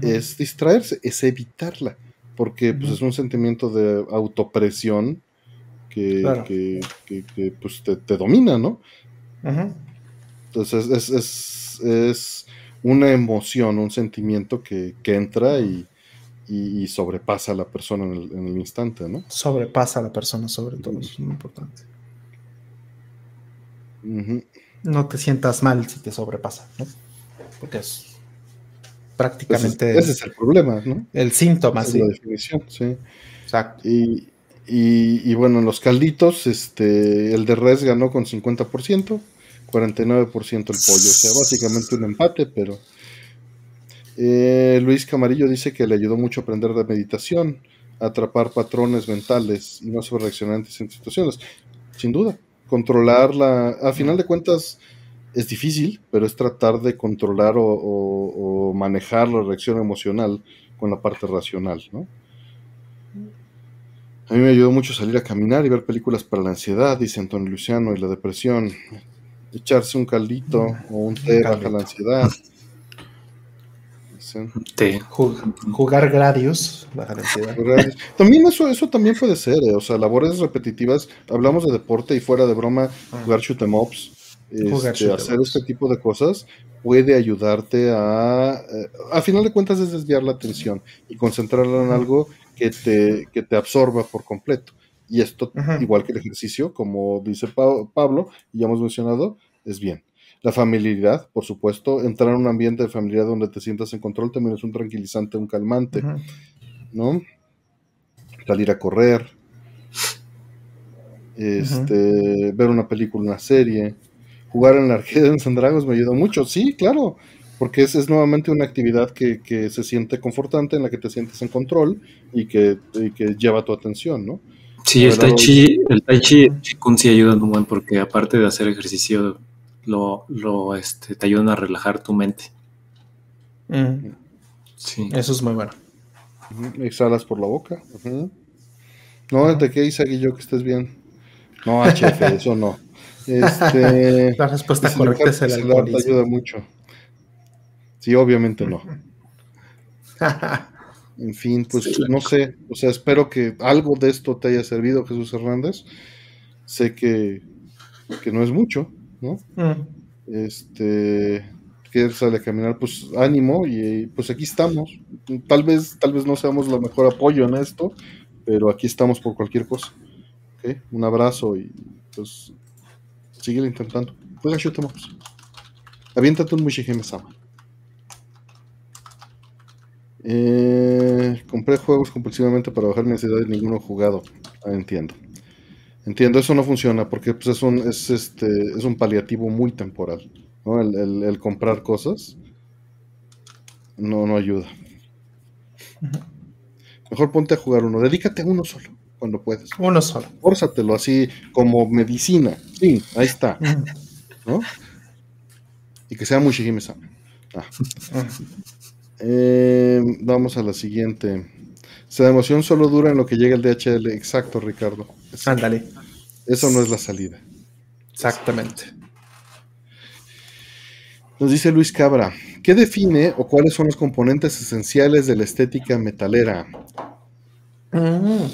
es distraerse, es evitarla, porque pues, es un sentimiento de autopresión que, pues, te, domina, ¿no? Entonces es, es, es, una emoción, un sentimiento que, entra y, y, sobrepasa a la persona en el, en el, instante, ¿no? Sobrepasa a la persona sobre todo, eso es muy importante. No te sientas mal si te sobrepasa, ¿no? Porque es prácticamente... Ese, es el problema, ¿no? El síntoma, sí. la definición, sí. Exacto. Y, y, bueno, en los calditos, este, el de res ganó con 50%, 49% el pollo. O sea, básicamente un empate, pero eh, Luis Camarillo dice que le ayudó mucho a aprender de meditación, a atrapar patrones mentales y no sobre reaccionar en situaciones. Sin duda, controlarla, a final de cuentas es difícil, pero es tratar de controlar o, manejar la reacción emocional con la parte racional, ¿no? A mí me ayudó mucho salir a caminar y ver películas para la ansiedad, dice Antonio Luciano, y la depresión. Echarse un caldito o un té baja la ansiedad. Jugar Gradius, También eso, eso también puede ser, eh, o sea, labores repetitivas. Hablamos de deporte y fuera de broma, ah. jugar shoot em ups, este, hacer este tipo de cosas puede ayudarte a, eh, a final de cuentas es desviar la atención y concentrarla en algo que te, que te absorba por completo. Y esto, igual que el ejercicio, como dice Pablo, y ya hemos mencionado, es bien. La familiaridad, por supuesto, entrar en un ambiente de familiaridad donde te sientas en control también es un tranquilizante, un calmante, ¿no? Salir a correr, este, ver una película, una serie, jugar en la [laughs] arcade en San Dragos me ayudó mucho, sí, claro, porque es, es nuevamente una actividad que, que, se siente confortante, en la que te sientes en control y que, y que lleva tu atención, ¿no? Sí, el tai chi, el tai chi, el sí ayudan un buen porque aparte de hacer ejercicio lo, lo este, te ayudan a relajar tu mente. Mm. Sí. Eso es muy bueno. Exhalas por la boca. No, ¿de qué dice yo que estés bien? No, HF, [laughs] eso no. Este, la respuesta correcta es el alcoholismo. Te ayuda mucho. Sí, obviamente no. [laughs] En fin, pues no sé, o sea, espero que algo de esto te haya servido, Jesús Hernández. Sé que, que no es mucho, ¿no? Mm. Este, que sale a caminar, pues ánimo y pues aquí estamos. Tal vez, tal vez no seamos la mejor apoyo en esto, pero aquí estamos por cualquier cosa. Un abrazo y pues sigue intentando. Pues ayúdame. Aviéntate un Mushihime Sama. Eh, compré juegos compulsivamente para bajar mi ansiedad y ninguno jugado. Ah, entiendo. Entiendo, eso no funciona porque pues, es, un, es, este, es un paliativo muy temporal. El, comprar cosas no, no ayuda. Mejor ponte a jugar uno. Dedícate a uno solo cuando puedes. Uno solo. Fórzatelo así como medicina. Sí, ahí está. ¿No? Y que sea muy shihime ah. eh, vamos a la siguiente. Se da emoción solo dura en lo que llega el DHL. Exacto, Ricardo. Ándale. Eso no es la salida. Exactamente. Nos dice Luis Cabra, ¿qué define o cuáles son los componentes esenciales de la estética metalera? Mm.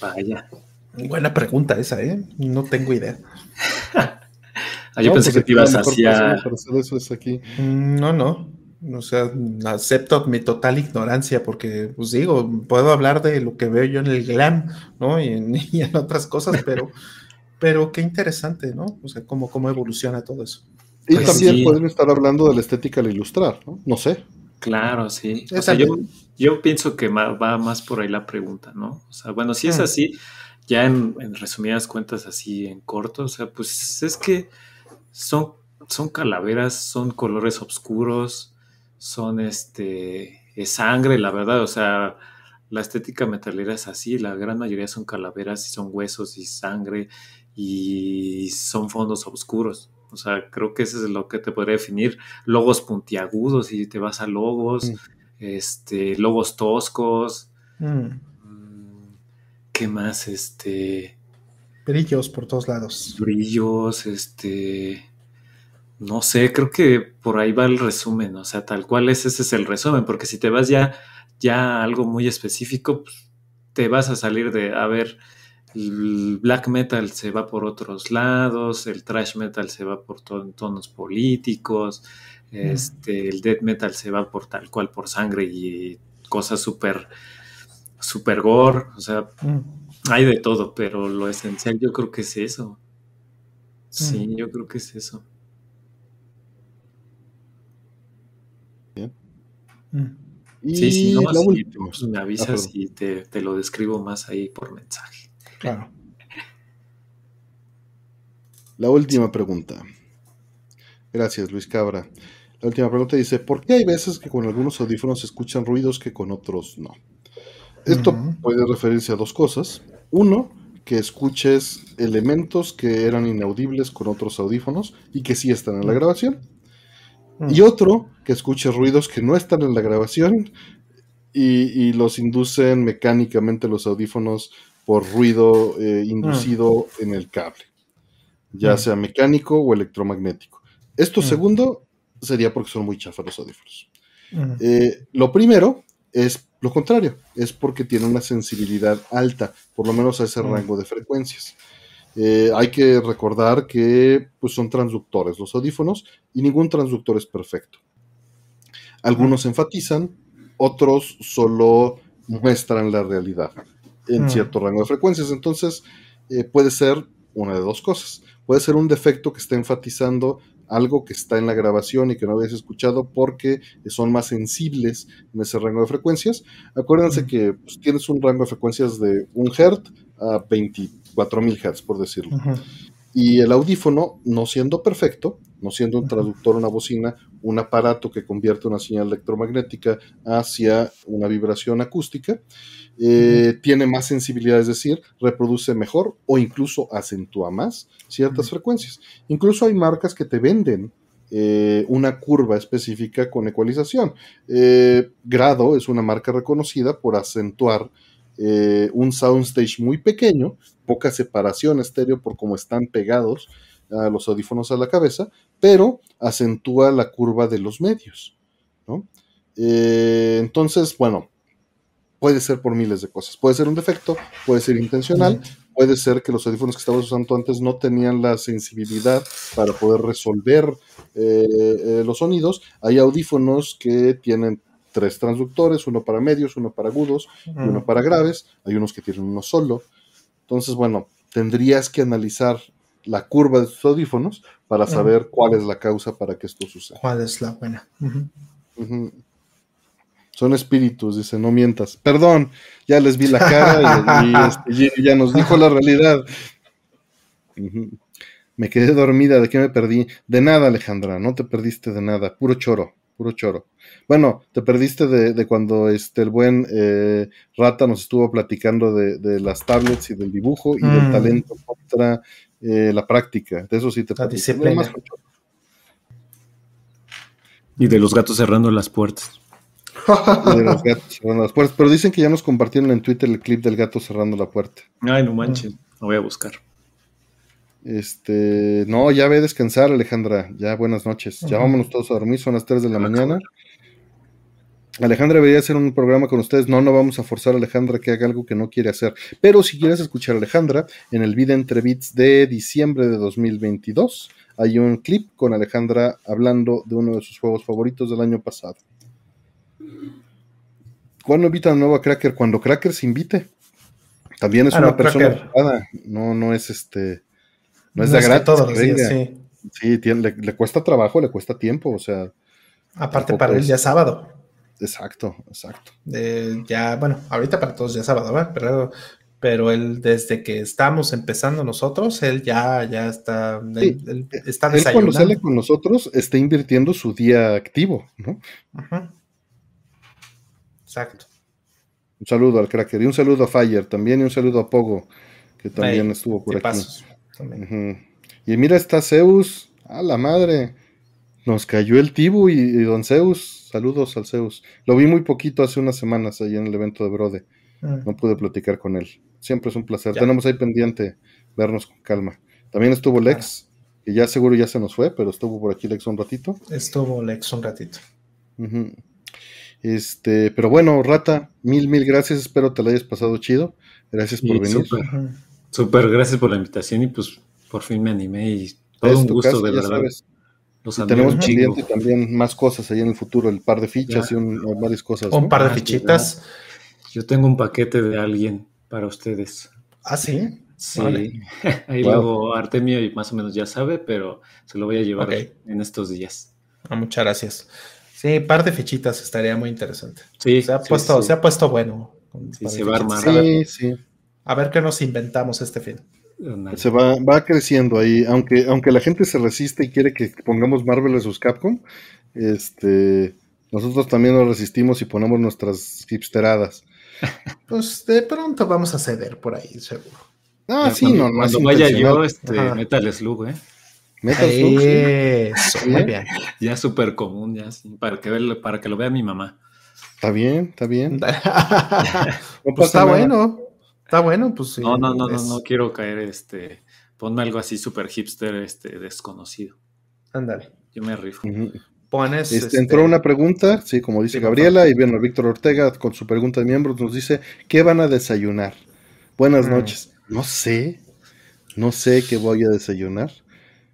vaya. Buena pregunta esa, ¿eh? No tengo idea. [laughs] Ah, yo pensé que te ibas hacia... Eso es aquí. Mm, no, no. O sea, acepto mi total ignorancia porque, pues digo, puedo hablar de lo que veo yo en el glam, ¿no? Y en, [laughs] otras cosas, pero, pero qué interesante, ¿no? O sea, cómo, cómo evoluciona todo eso. Y pues también pueden estar hablando de la estética al ilustrar, ¿no? No sé. Claro, sí. O sea, yo, pienso que va más por ahí la pregunta, ¿no? O sea, bueno, si es mm. así, ya en, en resumidas cuentas, así en corto, o sea, pues es que son, son calaveras, son colores oscuros, son este, es sangre, la verdad, o sea, la estética metalera es así, la gran mayoría son calaveras y son huesos y sangre y son fondos oscuros. O sea, creo que eso es lo que te podría definir. Logos puntiagudos, y te vas a logos, mm. este, logos toscos. Mm. Mm, ¿Qué más? Este. Brillos por todos lados. Brillos, este. No sé, creo que por ahí va el resumen, o sea, tal cual es, ese es el resumen, porque si te vas ya, ya a algo muy específico, pues, te vas a salir de, a ver, el black metal se va por otros lados, el trash metal se va por tonos políticos, mm. este, el death metal se va por tal cual por sangre y cosas súper, súper gore, o sea, mm. hay de todo, pero lo esencial yo creo que es eso. Sí, mm. yo creo que es eso. Y sí, sí, no, me avisas ah, y te, te, lo describo más ahí por mensaje. Claro. La última pregunta. Gracias, Luis Cabra. La última pregunta dice, ¿por qué hay veces que con algunos audífonos se escuchan ruidos que con otros no? Esto puede referirse a dos cosas. Uno, que escuches elementos que eran inaudibles con otros audífonos y que sí están en la grabación. Y otro, que escuches ruidos que no están en la grabación y, los inducen mecánicamente los audífonos por ruido eh, inducido en el cable, ya sea mecánico o electromagnético. Esto segundo sería porque son muy chafas los audífonos. Eh, lo primero es lo contrario, es porque tiene una sensibilidad alta, por lo menos a ese rango de frecuencias. Eh, hay que recordar que pues, son transductores los audífonos y ningún transductor es perfecto. Algunos enfatizan, otros solo muestran la realidad en cierto rango de frecuencias. Entonces, eh, puede ser una de dos cosas. Puede ser un defecto que está enfatizando algo que está en la grabación y que no habías escuchado porque son más sensibles en ese rango de frecuencias. Acuérdense que pues, tienes un rango de frecuencias de 1 Hz a 24.000 Hz, por decirlo. Y el audífono, no siendo perfecto, no siendo un traductor, una bocina, un aparato que convierte una señal electromagnética hacia una vibración acústica, eh, tiene más sensibilidad, es decir, reproduce mejor o incluso acentúa más ciertas frecuencias. Incluso hay marcas que te venden eh, una curva específica con ecualización. Eh, Grado es una marca reconocida por acentuar un soundstage muy pequeño, poca separación estéreo por cómo están pegados a los audífonos a la cabeza, pero acentúa la curva de los medios. entonces, bueno, puede ser por miles de cosas. Puede ser un defecto, puede ser intencional, puede ser que los audífonos que estabas usando antes no tenían la sensibilidad para poder resolver eh, eh, los sonidos. Hay audífonos que tienen tres transductores, uno para medios, uno para agudos y uno para graves. Hay unos que tienen uno solo. Entonces, bueno, tendrías que analizar la curva de tus audífonos para saber cuál es la causa para que esto suceda. ¿Cuál es la buena? Son espíritus, dice, no mientas. Perdón, ya les vi la cara y, [laughs] este, ya nos dijo la realidad. Me quedé dormida, ¿de qué me perdí? De nada, Alejandra, no te perdiste de nada, puro choro, puro choro. Bueno, te perdiste de, cuando este, el buen eh, Rata nos estuvo platicando de, las tablets y del dibujo y del mm. talento contra eh, la práctica. De eso sí te perdiste. Y de los gatos cerrando las puertas [laughs] de los gatos cerrando las puertas. Pero dicen que ya nos compartieron en Twitter el clip del gato cerrando la puerta. Ay, no manches, lo voy a buscar. Este, no, ya ve a descansar, Alejandra. Ya buenas noches. Ya vámonos todos a dormir, son las 3 de la mañana. Alejandra debería hacer un programa con ustedes. No, no vamos a forzar a Alejandra que haga algo que no quiere hacer. Pero si quieres escuchar a Alejandra, en el video entre bits de diciembre de 2022, hay un clip con Alejandra hablando de uno de sus juegos favoritos del año pasado. ¿Cuándo invita a nuevo a Cracker? Cuando Cracker se invite. También es ah, una persona No, no es este. No es de gratis. sí. Sí, le, cuesta trabajo, le cuesta tiempo, o sea. Aparte para él ya sábado. Exacto, exacto. ya, bueno, ahorita para todos ya sábado, ¿verdad? Pero, pero él, desde que estamos empezando nosotros, él ya, ya está, él, está desayunando. Él cuando sale con nosotros está invirtiendo su día activo, ¿no? Ajá. Exacto. Un saludo al Cracker y un saludo a Fire también y un saludo a Pogo, que también estuvo por aquí. Y mira, está Zeus, a la madre. Nos cayó el Tibu y, Don Zeus. Saludos al Zeus. Lo vi muy poquito hace unas semanas ahí en el evento de Brode. mm. no pude platicar con él. Siempre es un placer. Tenemos ahí pendiente vernos con calma. También estuvo Lex, que ya seguro ya se nos fue, pero estuvo por aquí Lex un ratito. Estuvo Lex un ratito. Este, pero bueno, Rata, mil, mil gracias. Espero te lo hayas pasado chido. Gracias por venir. Súper, gracias por la invitación y pues por fin me animé y todo un gusto de verdad. y tenemos pendiente también más cosas ahí en el futuro, el par de fichas y varias cosas. Un par de ah, fichitas. Yo tengo un paquete de alguien para ustedes. Ah, sí. Sí, [laughs] ahí luego Artemio y más o menos ya sabe, pero se lo voy a llevar en estos días. Ah, muchas gracias. Sí, par de fichitas estaría muy interesante. Sí, se ha, puesto, Se ha puesto bueno. se va a armar. Sí, sí. A ver qué nos inventamos este fin. Se va, va creciendo ahí, aunque, aunque la gente se resiste y quiere que pongamos Marvel vs. Capcom, este, nosotros también nos resistimos y ponemos nuestras hipsteradas. [laughs] Pues de pronto vamos a ceder por ahí, seguro. Ah, sí, no, no. Cuando vaya yo, este, Metal Slug, ¿eh? Metal Slug, sí. Muy bien. Ya súper común, ya, para que, para que lo vea mi mamá. Está bien, está bien. [laughs] pues está bueno. Está bueno, pues sí. No, no, no, no, no quiero caer, este, ponme algo así súper hipster, este, desconocido. Ándale. Yo me rifo. Pones, este, entró este, una pregunta, sí, como dice Gabriela, y bueno, Víctor Ortega con su pregunta de miembros nos dice, ¿qué van a desayunar? Buenas mm. noches. No sé, no sé qué voy a desayunar.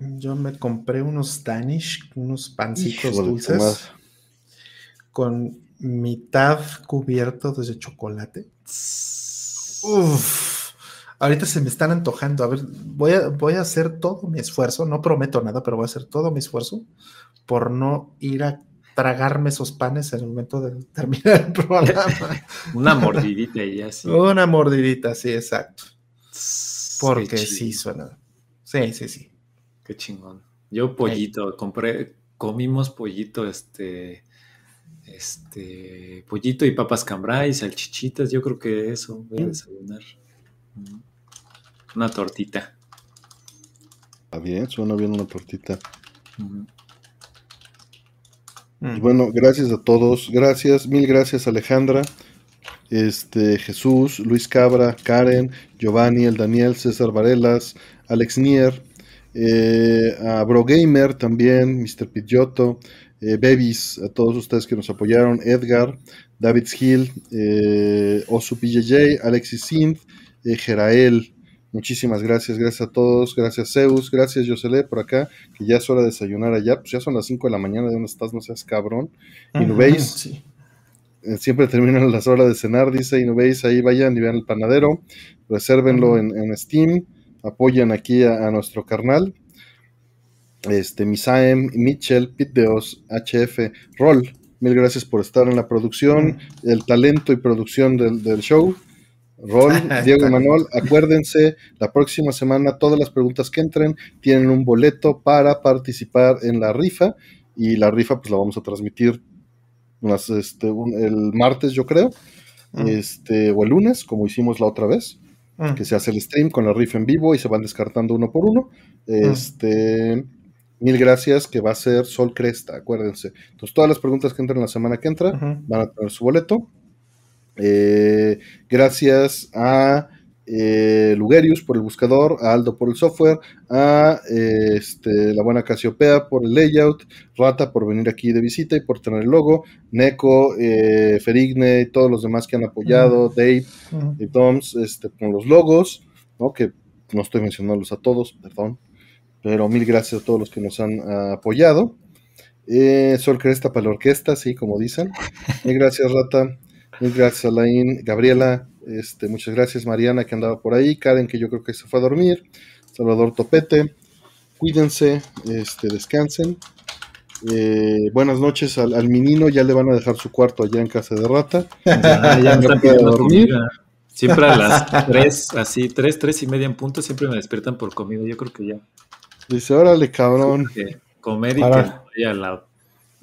Yo me compré unos Danish, unos pancitos dulces con mitad cubierto de chocolate. Uf, ahorita se me están antojando. A ver, voy a, voy a hacer todo mi esfuerzo. No prometo nada, pero voy a hacer todo mi esfuerzo por no ir a tragarme esos panes en el momento de [laughs] terminar el programa. [laughs] Una mordidita y así. Una mordidita, sí, exacto. Porque sí suena. Sí, sí, sí. Qué chingón. Yo pollito, compré, comimos pollito, este, este, pollito y papas cambray, salchichitas, yo creo que eso voy a mm. desayunar. Mm. Una tortita. Está bien, suena bien una tortita. Y bueno, gracias a todos. Gracias, mil gracias Alejandra, este, Jesús, Luis Cabra, Karen, Giovanni, el Daniel, César Varelas, Alex Nier, eh, a Bro Gamer también, Mr. Pidgeotto, eh, Babies, a todos ustedes que nos apoyaron, Edgar, David Hill, eh, Osu PJJ, Alexis eh, Jerael, muchísimas gracias, gracias a todos, gracias Zeus, gracias Josele por acá, que ya es hora de desayunar allá, pues ya son las 5 de la mañana, ¿de dónde estás? No seas cabrón. Y no veis, eh, siempre terminan las horas de cenar, dice, y no veis, ahí vayan y vean el panadero, resérvenlo en, Steam, apoyan aquí a nuestro carnal este, Misaem, Mitchell, Pitdeos, HF, Roll. Mil gracias por estar en la producción, el talento y producción del, show. Roll, [laughs] Diego y Manuel, acuérdense, la próxima semana todas las preguntas que entren tienen un boleto para participar en la rifa y la rifa pues la vamos a transmitir este, el martes yo creo, este, o el lunes como hicimos la otra vez, que se hace el stream con la rifa en vivo y se van descartando uno por uno. Este, Mil gracias, que va a ser Sol Cresta, acuérdense. Entonces, todas las preguntas que entran la semana que entra van a tener su boleto. Eh, gracias a eh, Lugerius por el buscador, a Aldo por el software, a eh, este, la buena Casiopea por el layout, Rata por venir aquí de visita y por tener el logo, Neko, Ferigne y todos los demás que han apoyado, Dave y Toms este, con los logos, ¿no? que no estoy mencionándolos a todos, perdón. Pero mil gracias a todos los que nos han ah, apoyado. Eh, Sol Cresta para la orquesta, sí, como dicen. Mil gracias, Rata. Mil gracias, Alain. Gabriela, este, muchas gracias, Mariana, que andaba por ahí. Karen, que yo creo que se fue a dormir. Salvador Topete. Cuídense, este, descansen. Eh, buenas noches al, al, menino, ya le van a dejar su cuarto allá en casa de rata. Ya, [laughs] ya no puede dormir. Siempre a las tres, así, tres, tres y media en punto, siempre me despiertan por comida. Yo creo que ya Dice, órale, cabrón. comer y que vaya la,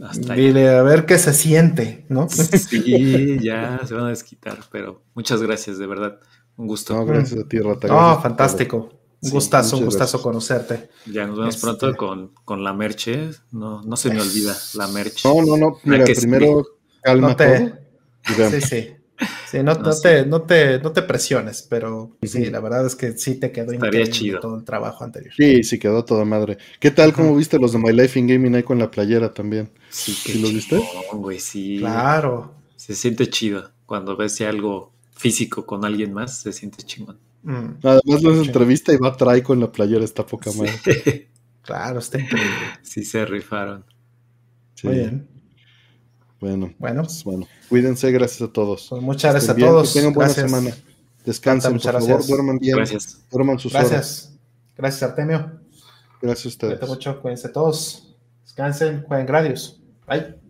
hasta Dile, a ver qué se siente, ¿no? Sí, [laughs] ya se van a desquitar, pero muchas gracias, de verdad. Un gusto. No, gracias a ti, Rata. Oh, fantástico. Un gustazo, un gustazo conocerte. Ya nos vemos pronto este con, con, la merche. No, no se me olvida la merche. No, no, no. Mira, primero calma todo. Sí, sí. Sí, no, Te, no, te, no te presiones, pero sí, la verdad es que sí te quedó Estaría chido. todo el trabajo anterior. Sí, sí quedó toda madre. ¿Qué tal? ¿Cómo viste los de My Life in Gaming ahí con la playera también? Sí, ¿Sí los viste? Güey, sí. Claro. Se siente chido cuando ves algo físico con alguien más, se siente chingón. Mm. Además, lo entrevista y va a traer con la playera, está poca madre. [laughs] claro, está increíble. Sí, se rifaron. Muy bien. Bueno, bueno. Pues, bueno. Cuídense, gracias a todos. Pues muchas gracias a todos. Que tengan buena semana. Descansen, por gracias. favor, duerman bien. Gracias. Duerman sus gracias. Gracias, Artemio. Gracias a ustedes. Cuídense mucho, cuídense todos. Descansen, jueguen gradios. Bye.